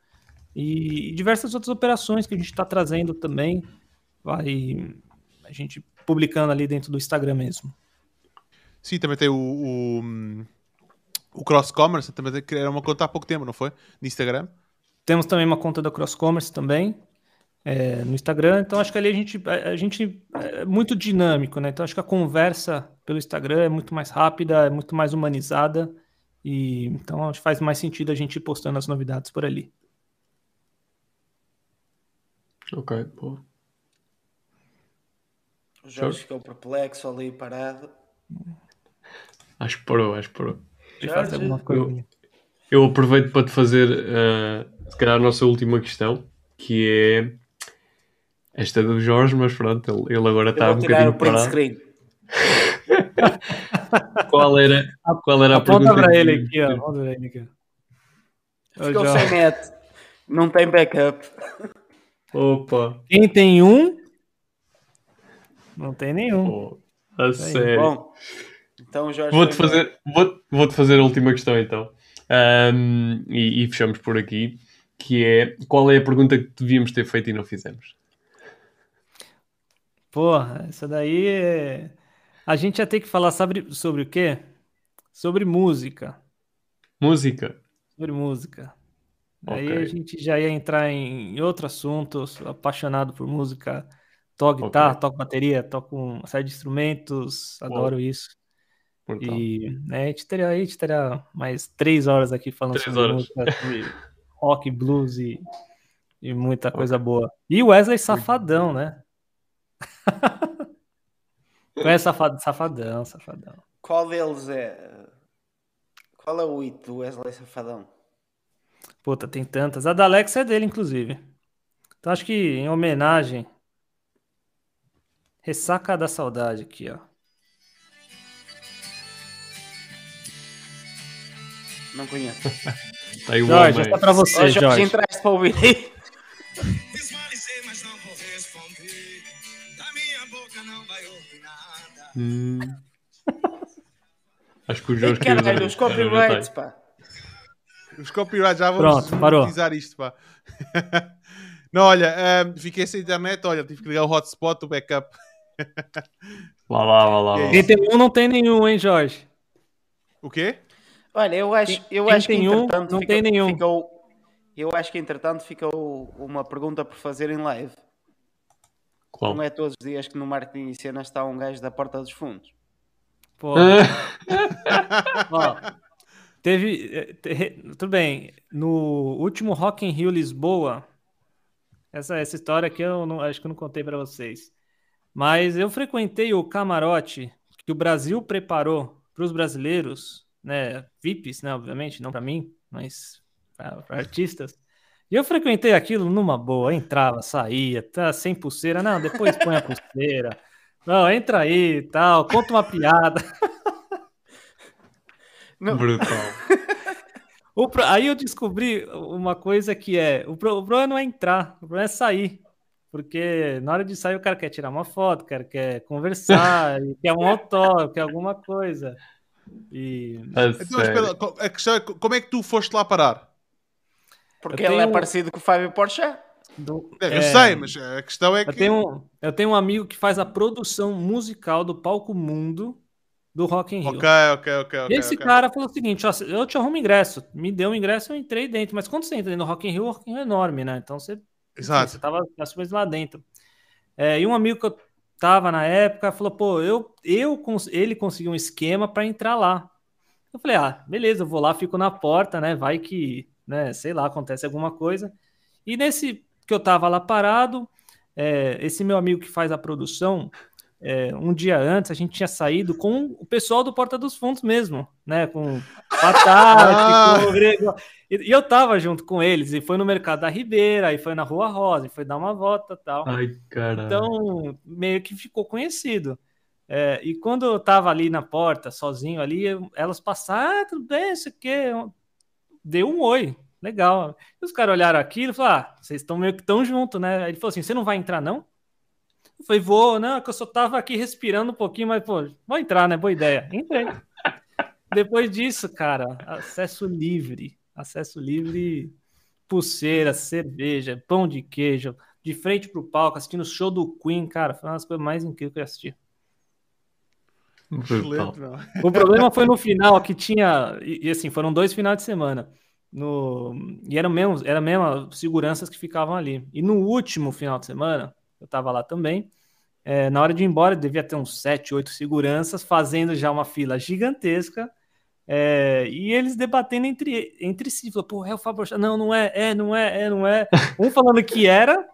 S3: E, e diversas outras operações que a gente está trazendo também. Vai a gente publicando ali dentro do Instagram mesmo.
S1: Sim, também tem o, o, o Cross Commerce, também era uma conta há pouco tempo, não foi? No Instagram.
S3: Temos também uma conta da Cross Commerce também, é, no Instagram. Então acho que ali a gente, a, a gente é muito dinâmico, né? Então acho que a conversa pelo Instagram é muito mais rápida, é muito mais humanizada. E então acho que faz mais sentido a gente ir postando as novidades por ali.
S2: Ok, pô.
S4: O Jorge ficou perplexo ali parado.
S2: Acho que parou, acho que parou. Eu, eu aproveito para te fazer, uh, se calhar, a nossa última questão, que é esta é do Jorge, mas pronto, ele, ele agora está um bocadinho parado. [LAUGHS] qual era, qual era a
S3: Aponta
S2: pergunta?
S3: para ele aqui, ó. Aponta para ele aqui.
S4: Ficou sem net. Não tem backup.
S2: Opa!
S3: Quem tem um, não tem nenhum.
S2: Pô, a sério.
S4: Bom, então o Jorge.
S2: Vou-te fazer, vou, vou-te fazer a última questão então. Ahm, e, e fechamos por aqui. Que é qual é a pergunta que devíamos ter feito e não fizemos?
S3: Porra, essa daí é... A gente ia ter que falar sobre, sobre o quê? Sobre música.
S2: Música.
S3: Sobre música. Aí
S2: Ok.
S3: a gente já ia entrar em outro assunto. Apaixonado por música. Toco guitarra,
S2: Ok.
S3: toco bateria, toco uma série de instrumentos. Adoro isso.
S2: Então,
S3: E né, a, gente teria, a gente teria mais três horas aqui falando
S2: Três
S3: sobre
S2: horas.
S3: música, [LAUGHS] rock, blues e, e muita coisa boa. E o Wesley Safadão, né? [LAUGHS] Conhece Safadão? Safadão, Safadão.
S4: Qual deles é. Qual é o hit do Wesley Safadão?
S3: Puta, tem tantas. A da Alex é dele, inclusive. Então acho que em homenagem. Ressaca da saudade aqui, ó.
S4: Não conheço. [LAUGHS]
S2: tá aí o
S3: Jorge,
S2: homem.
S3: essa é pra você,
S4: Ó, Jorge,
S3: Jorge.
S4: entraste para ouvir aí.
S5: Visualizei, mas não vou responder. Da minha boca não vai ouvir nada.
S2: Hum. Acho que o Jorge
S4: caralho, os
S2: isto. Já
S4: copyrights, pá.
S1: Os copyrights já vamos
S3: Pronto, parou.
S1: utilizar isto, pá. [LAUGHS] Não, olha, ahm, fiquei sem internet, olha, tive que ligar o hotspot, o backup.
S2: Vá lá, vá lá. vá lá.
S3: Tem um não tem nenhum, hein, Jorge?
S1: O quê?
S4: Olha, eu acho, eu
S3: quem
S4: acho que
S3: tem um,
S4: entretanto
S3: não
S4: fica-
S3: tem nenhum.
S4: ficou. Eu acho que entretanto ficou uma pergunta por fazer em live.
S2: Qual?
S4: Não é todos os dias que no marketing e cenas está um gajo da porta dos fundos.
S3: Pô, [LAUGHS] ó, teve, eh, te- tudo bem, no último Rock in Rio Lisboa, essa, essa história aqui eu não, acho que eu não contei para vocês, mas eu frequentei o camarote que o Brasil preparou para os brasileiros, né, VIPs, né, obviamente, não para mim, mas para artistas, e eu frequentei aquilo numa boa, entrava, saía, tá sem pulseira, não, depois põe a pulseira, não, entra aí e tal, conta uma piada. [LAUGHS]
S2: Brutal.
S3: O pro- Aí eu descobri uma coisa que é: o, pro... o problema não é entrar, o problema é sair. Porque na hora de sair o cara quer tirar uma foto, o cara quer conversar, quer um autógrafo, quer alguma coisa. E
S2: A
S1: Então, espera, a questão é co- como é que tu foste lá parar?
S4: Porque
S3: Eu
S4: ele é
S3: tenho-
S4: parecido com o Fábio Porchat.
S3: do-
S1: É, Eu
S3: é,
S1: sei, mas a questão é
S3: eu
S1: que.
S3: tenho, um- eu tenho um amigo que faz a produção musical do Palco Mundo do Rock in Rio.
S1: Ok, ok, ok.
S3: E esse
S1: ok.
S3: cara falou o seguinte: ó, eu te arrumo ingresso. Me deu um ingresso, eu entrei dentro. Mas quando você entra do Rock in Rio, o Rock in Rio é enorme, né? Então você
S1: Exato.
S3: Você tava as coisas lá dentro. É, e um amigo que eu tava na época falou: pô, eu, eu ele conseguiu um esquema para entrar lá. Eu falei: ah, beleza, eu vou lá, fico na porta, né? Vai que, né, sei lá, acontece alguma coisa. E nesse que eu tava lá parado, é, esse meu amigo que faz a produção, é, um dia antes a gente tinha saído com o pessoal do Porta dos Fundos mesmo, né? Com Patati,
S1: Ah.
S3: com o Grego. E, e eu tava junto com eles, e foi no Mercado da Ribeira, e foi na Rua Rosa, e foi dar uma volta e tal.
S2: Ai, caralho.
S3: Então, meio que ficou conhecido. É, e quando eu tava ali na porta, sozinho ali, eu- elas passaram, ah, tudo bem, isso aqui. Deu um oi, legal. E os caras olharam aquilo e falaram, ah, vocês estão meio que tão junto, né? Ele falou assim, você não vai entrar, não? Eu falei, vou, não, é que eu só tava aqui respirando um pouquinho, mas, pô, vou entrar, né? Boa ideia. Entrei. Depois disso, cara, acesso livre. Acesso livre, pulseira, cerveja, pão de queijo, de frente pro palco, assistindo o show do Queen, cara, foi uma das coisas mais incríveis que eu assisti. O problema foi no final que tinha. E, e, assim, foram dois finais de semana. No, e eram mesmo, eram mesmo seguranças que ficavam ali. E no último final de semana, eu tava lá também. é, na hora de ir embora, devia ter uns sete, oito seguranças fazendo já uma fila gigantesca. é, e eles debatendo entre, entre si. Falou, pô, é o Fábio Porchat. Não, não é, é, não é, é, não é. Um falando que era,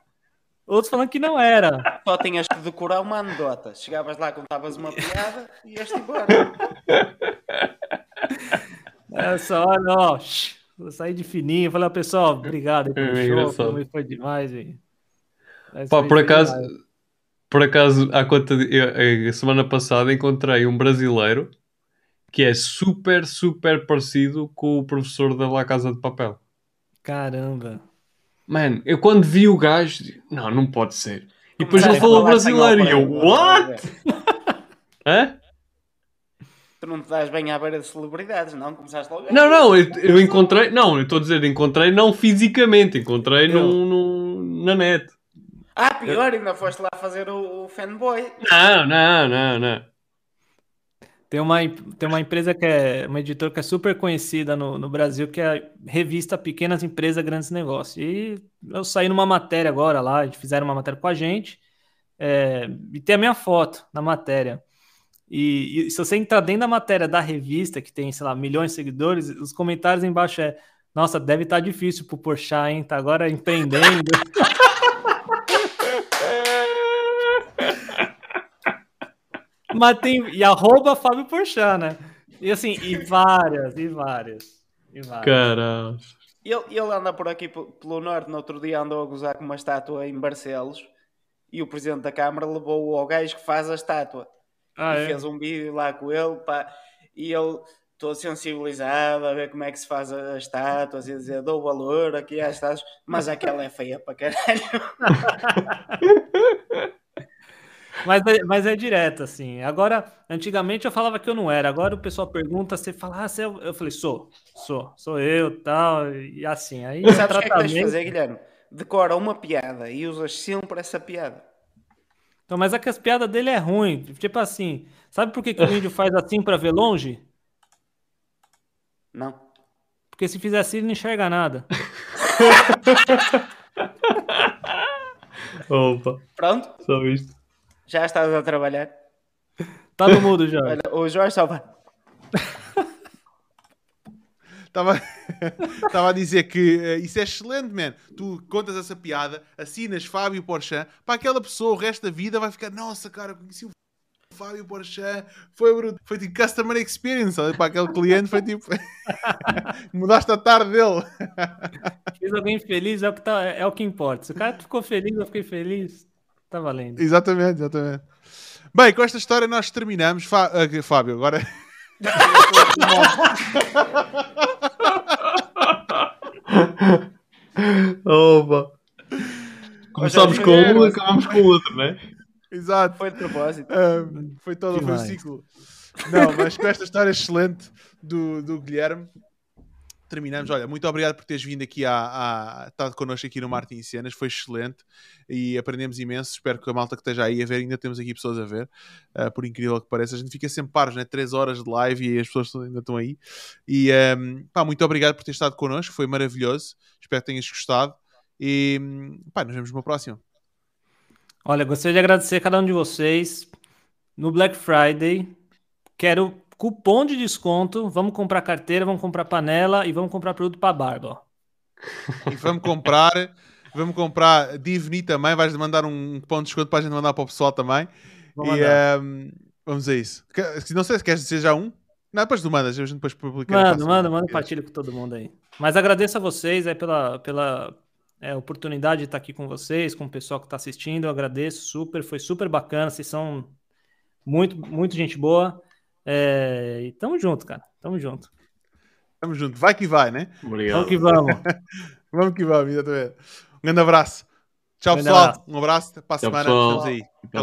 S3: outros falando que não era. [LAUGHS]
S4: Só tinhas que decorar uma anedota. Chegavas lá, contavas uma piada e ias embora. [LAUGHS]
S3: É só, olha, ó, eu saí de fininho, falei, pessoal, obrigado pelo
S2: É
S3: show, foi, demais, e...
S2: Pá, por acaso, por acaso, à conta de, eu, a semana passada encontrei um brasileiro que é super, super parecido com o professor da La Casa de Papel.
S3: Caramba.
S2: Mano, eu quando vi o gajo, não, não pode ser. E depois
S4: Começarem
S2: ele falou
S4: a falar espanhol
S2: brasileiro e eu, what? [LAUGHS] Hã?
S4: Tu não te dás bem à beira de celebridades, não? Começaste logo.
S2: Não, não, eu, eu encontrei, não, eu estou a dizer, encontrei não fisicamente, encontrei no, no- na net.
S4: Ah, pior, ainda foste lá fazer o, o fanboy.
S2: Não, não, não, não.
S3: Tem uma, tem uma empresa que é uma editora que é super conhecida no, no Brasil, que é a revista Pequenas Empresas, Grandes Negócios. E eu saí numa matéria agora lá, fizeram uma matéria com a gente, é, e tem a minha foto na matéria. E, e se você entrar dentro da matéria da revista, que tem, sei lá, milhões de seguidores, os comentários embaixo é nossa, deve estar difícil pro Porchat, hein? Tá agora empreendendo. [LAUGHS] Mas tem. E arroba Fábio Porchat, né? E assim, e várias, e várias. E várias.
S2: Caralho.
S4: Ele, ele anda por aqui pelo norte, no outro dia andou a gozar com uma estátua em Barcelos e o presidente da Câmara levou ao gajo que faz a estátua.
S3: Ah,
S4: e
S3: é?
S4: fez um vídeo lá com ele, pá, e ele todo sensibilizado a ver como é que se faz a- as estátuas e a dizer dou valor aqui às estátuas, mas aquela é feia para caralho. [LAUGHS]
S3: Mas é, mas é direto, assim. Agora, antigamente eu falava que eu não era. Agora o pessoal pergunta, você fala, ah, você é o-" Eu falei, sou, sou, sou eu, tal, e assim. Aí
S4: E sabes o que é que tens de
S3: tratamento-
S4: fazer, Guilherme? Decora uma piada e usas sempre essa piada.
S3: Então, mas é que as piadas dele é ruim. Tipo assim, sabe por que, que o índio faz assim pra ver longe?
S4: Não?
S3: Porque se fizer assim, ele não enxerga nada. [LAUGHS]
S2: Opa,
S4: Pronto?
S2: só isto.
S4: Já estás a trabalhar.
S3: Tá no mudo já.
S4: Olha, o Jorge vai.
S1: Estava estava [LAUGHS] a dizer que eh, isso é excelente, man. Tu contas essa piada, assinas Fábio Porchat, para aquela pessoa o resto da vida vai ficar, nossa, cara, conheci o Fábio Porchat, foi, bruto." foi tipo customer experience, sabe? para aquele cliente foi tipo, [LAUGHS] mudaste a tarde dele.
S3: Fez alguém feliz, é o que, tá, é o que importa. Se o cara ficou feliz, eu fiquei feliz, tá valendo.
S1: Exatamente, exatamente. Bem, com esta história nós terminamos. Fá- ah, Fábio, agora. [LAUGHS]
S2: Opa. Começámos com um, acabamos com o outro, né?
S1: Exato.
S4: Foi de propósito.
S1: Um, foi todo foi um ciclo. Não, mas com esta história excelente do, do Guilherme, terminamos. Olha, muito obrigado por teres vindo aqui a, estado connosco aqui no Martin Cenas, foi excelente e aprendemos imenso. Espero que a malta que esteja aí a ver, ainda temos aqui pessoas a ver, uh, por incrível que pareça. A gente fica sempre paros, né? 3 horas de live e as pessoas ainda estão aí. E um, pá, muito obrigado por ter estado connosco, foi maravilhoso. Espero que tenhas gostado. E pá, nos vemos no próximo.
S3: Olha, gostaria de agradecer a cada um de vocês. No Black Friday, quero cupom de desconto. Vamos comprar carteira, vamos comprar panela e vamos comprar produto para barba.
S1: E vamos comprar, vamos comprar Divni também. Vais mandar um cupom de desconto para a gente mandar para o pessoal também. E
S3: mandar.
S1: ehm, vamos a isso. Não sei se queres dizer já um. Não, depois tu mandas, a gente depois publica.
S3: Manda, manda, manda, partilha com todo mundo aí. Mas agradeço a vocês aí pela, pela é, oportunidade de estar aqui com vocês, com o pessoal que está assistindo. Eu agradeço super, foi super bacana. Vocês são muito, muito gente boa. É, e tamo junto, cara. Tamo junto.
S1: Tamo junto. Vai que vai, né?
S2: Obrigado.
S3: Vamos que vamos. [LAUGHS]
S1: Vamos que vamos, exatamente. Um grande abraço. Tchau,
S3: Grande
S1: pessoal.
S3: abraço.
S1: Um abraço. Para a
S2: Tchau,
S1: semana.
S2: pessoal.
S1: Estamos aí. Até.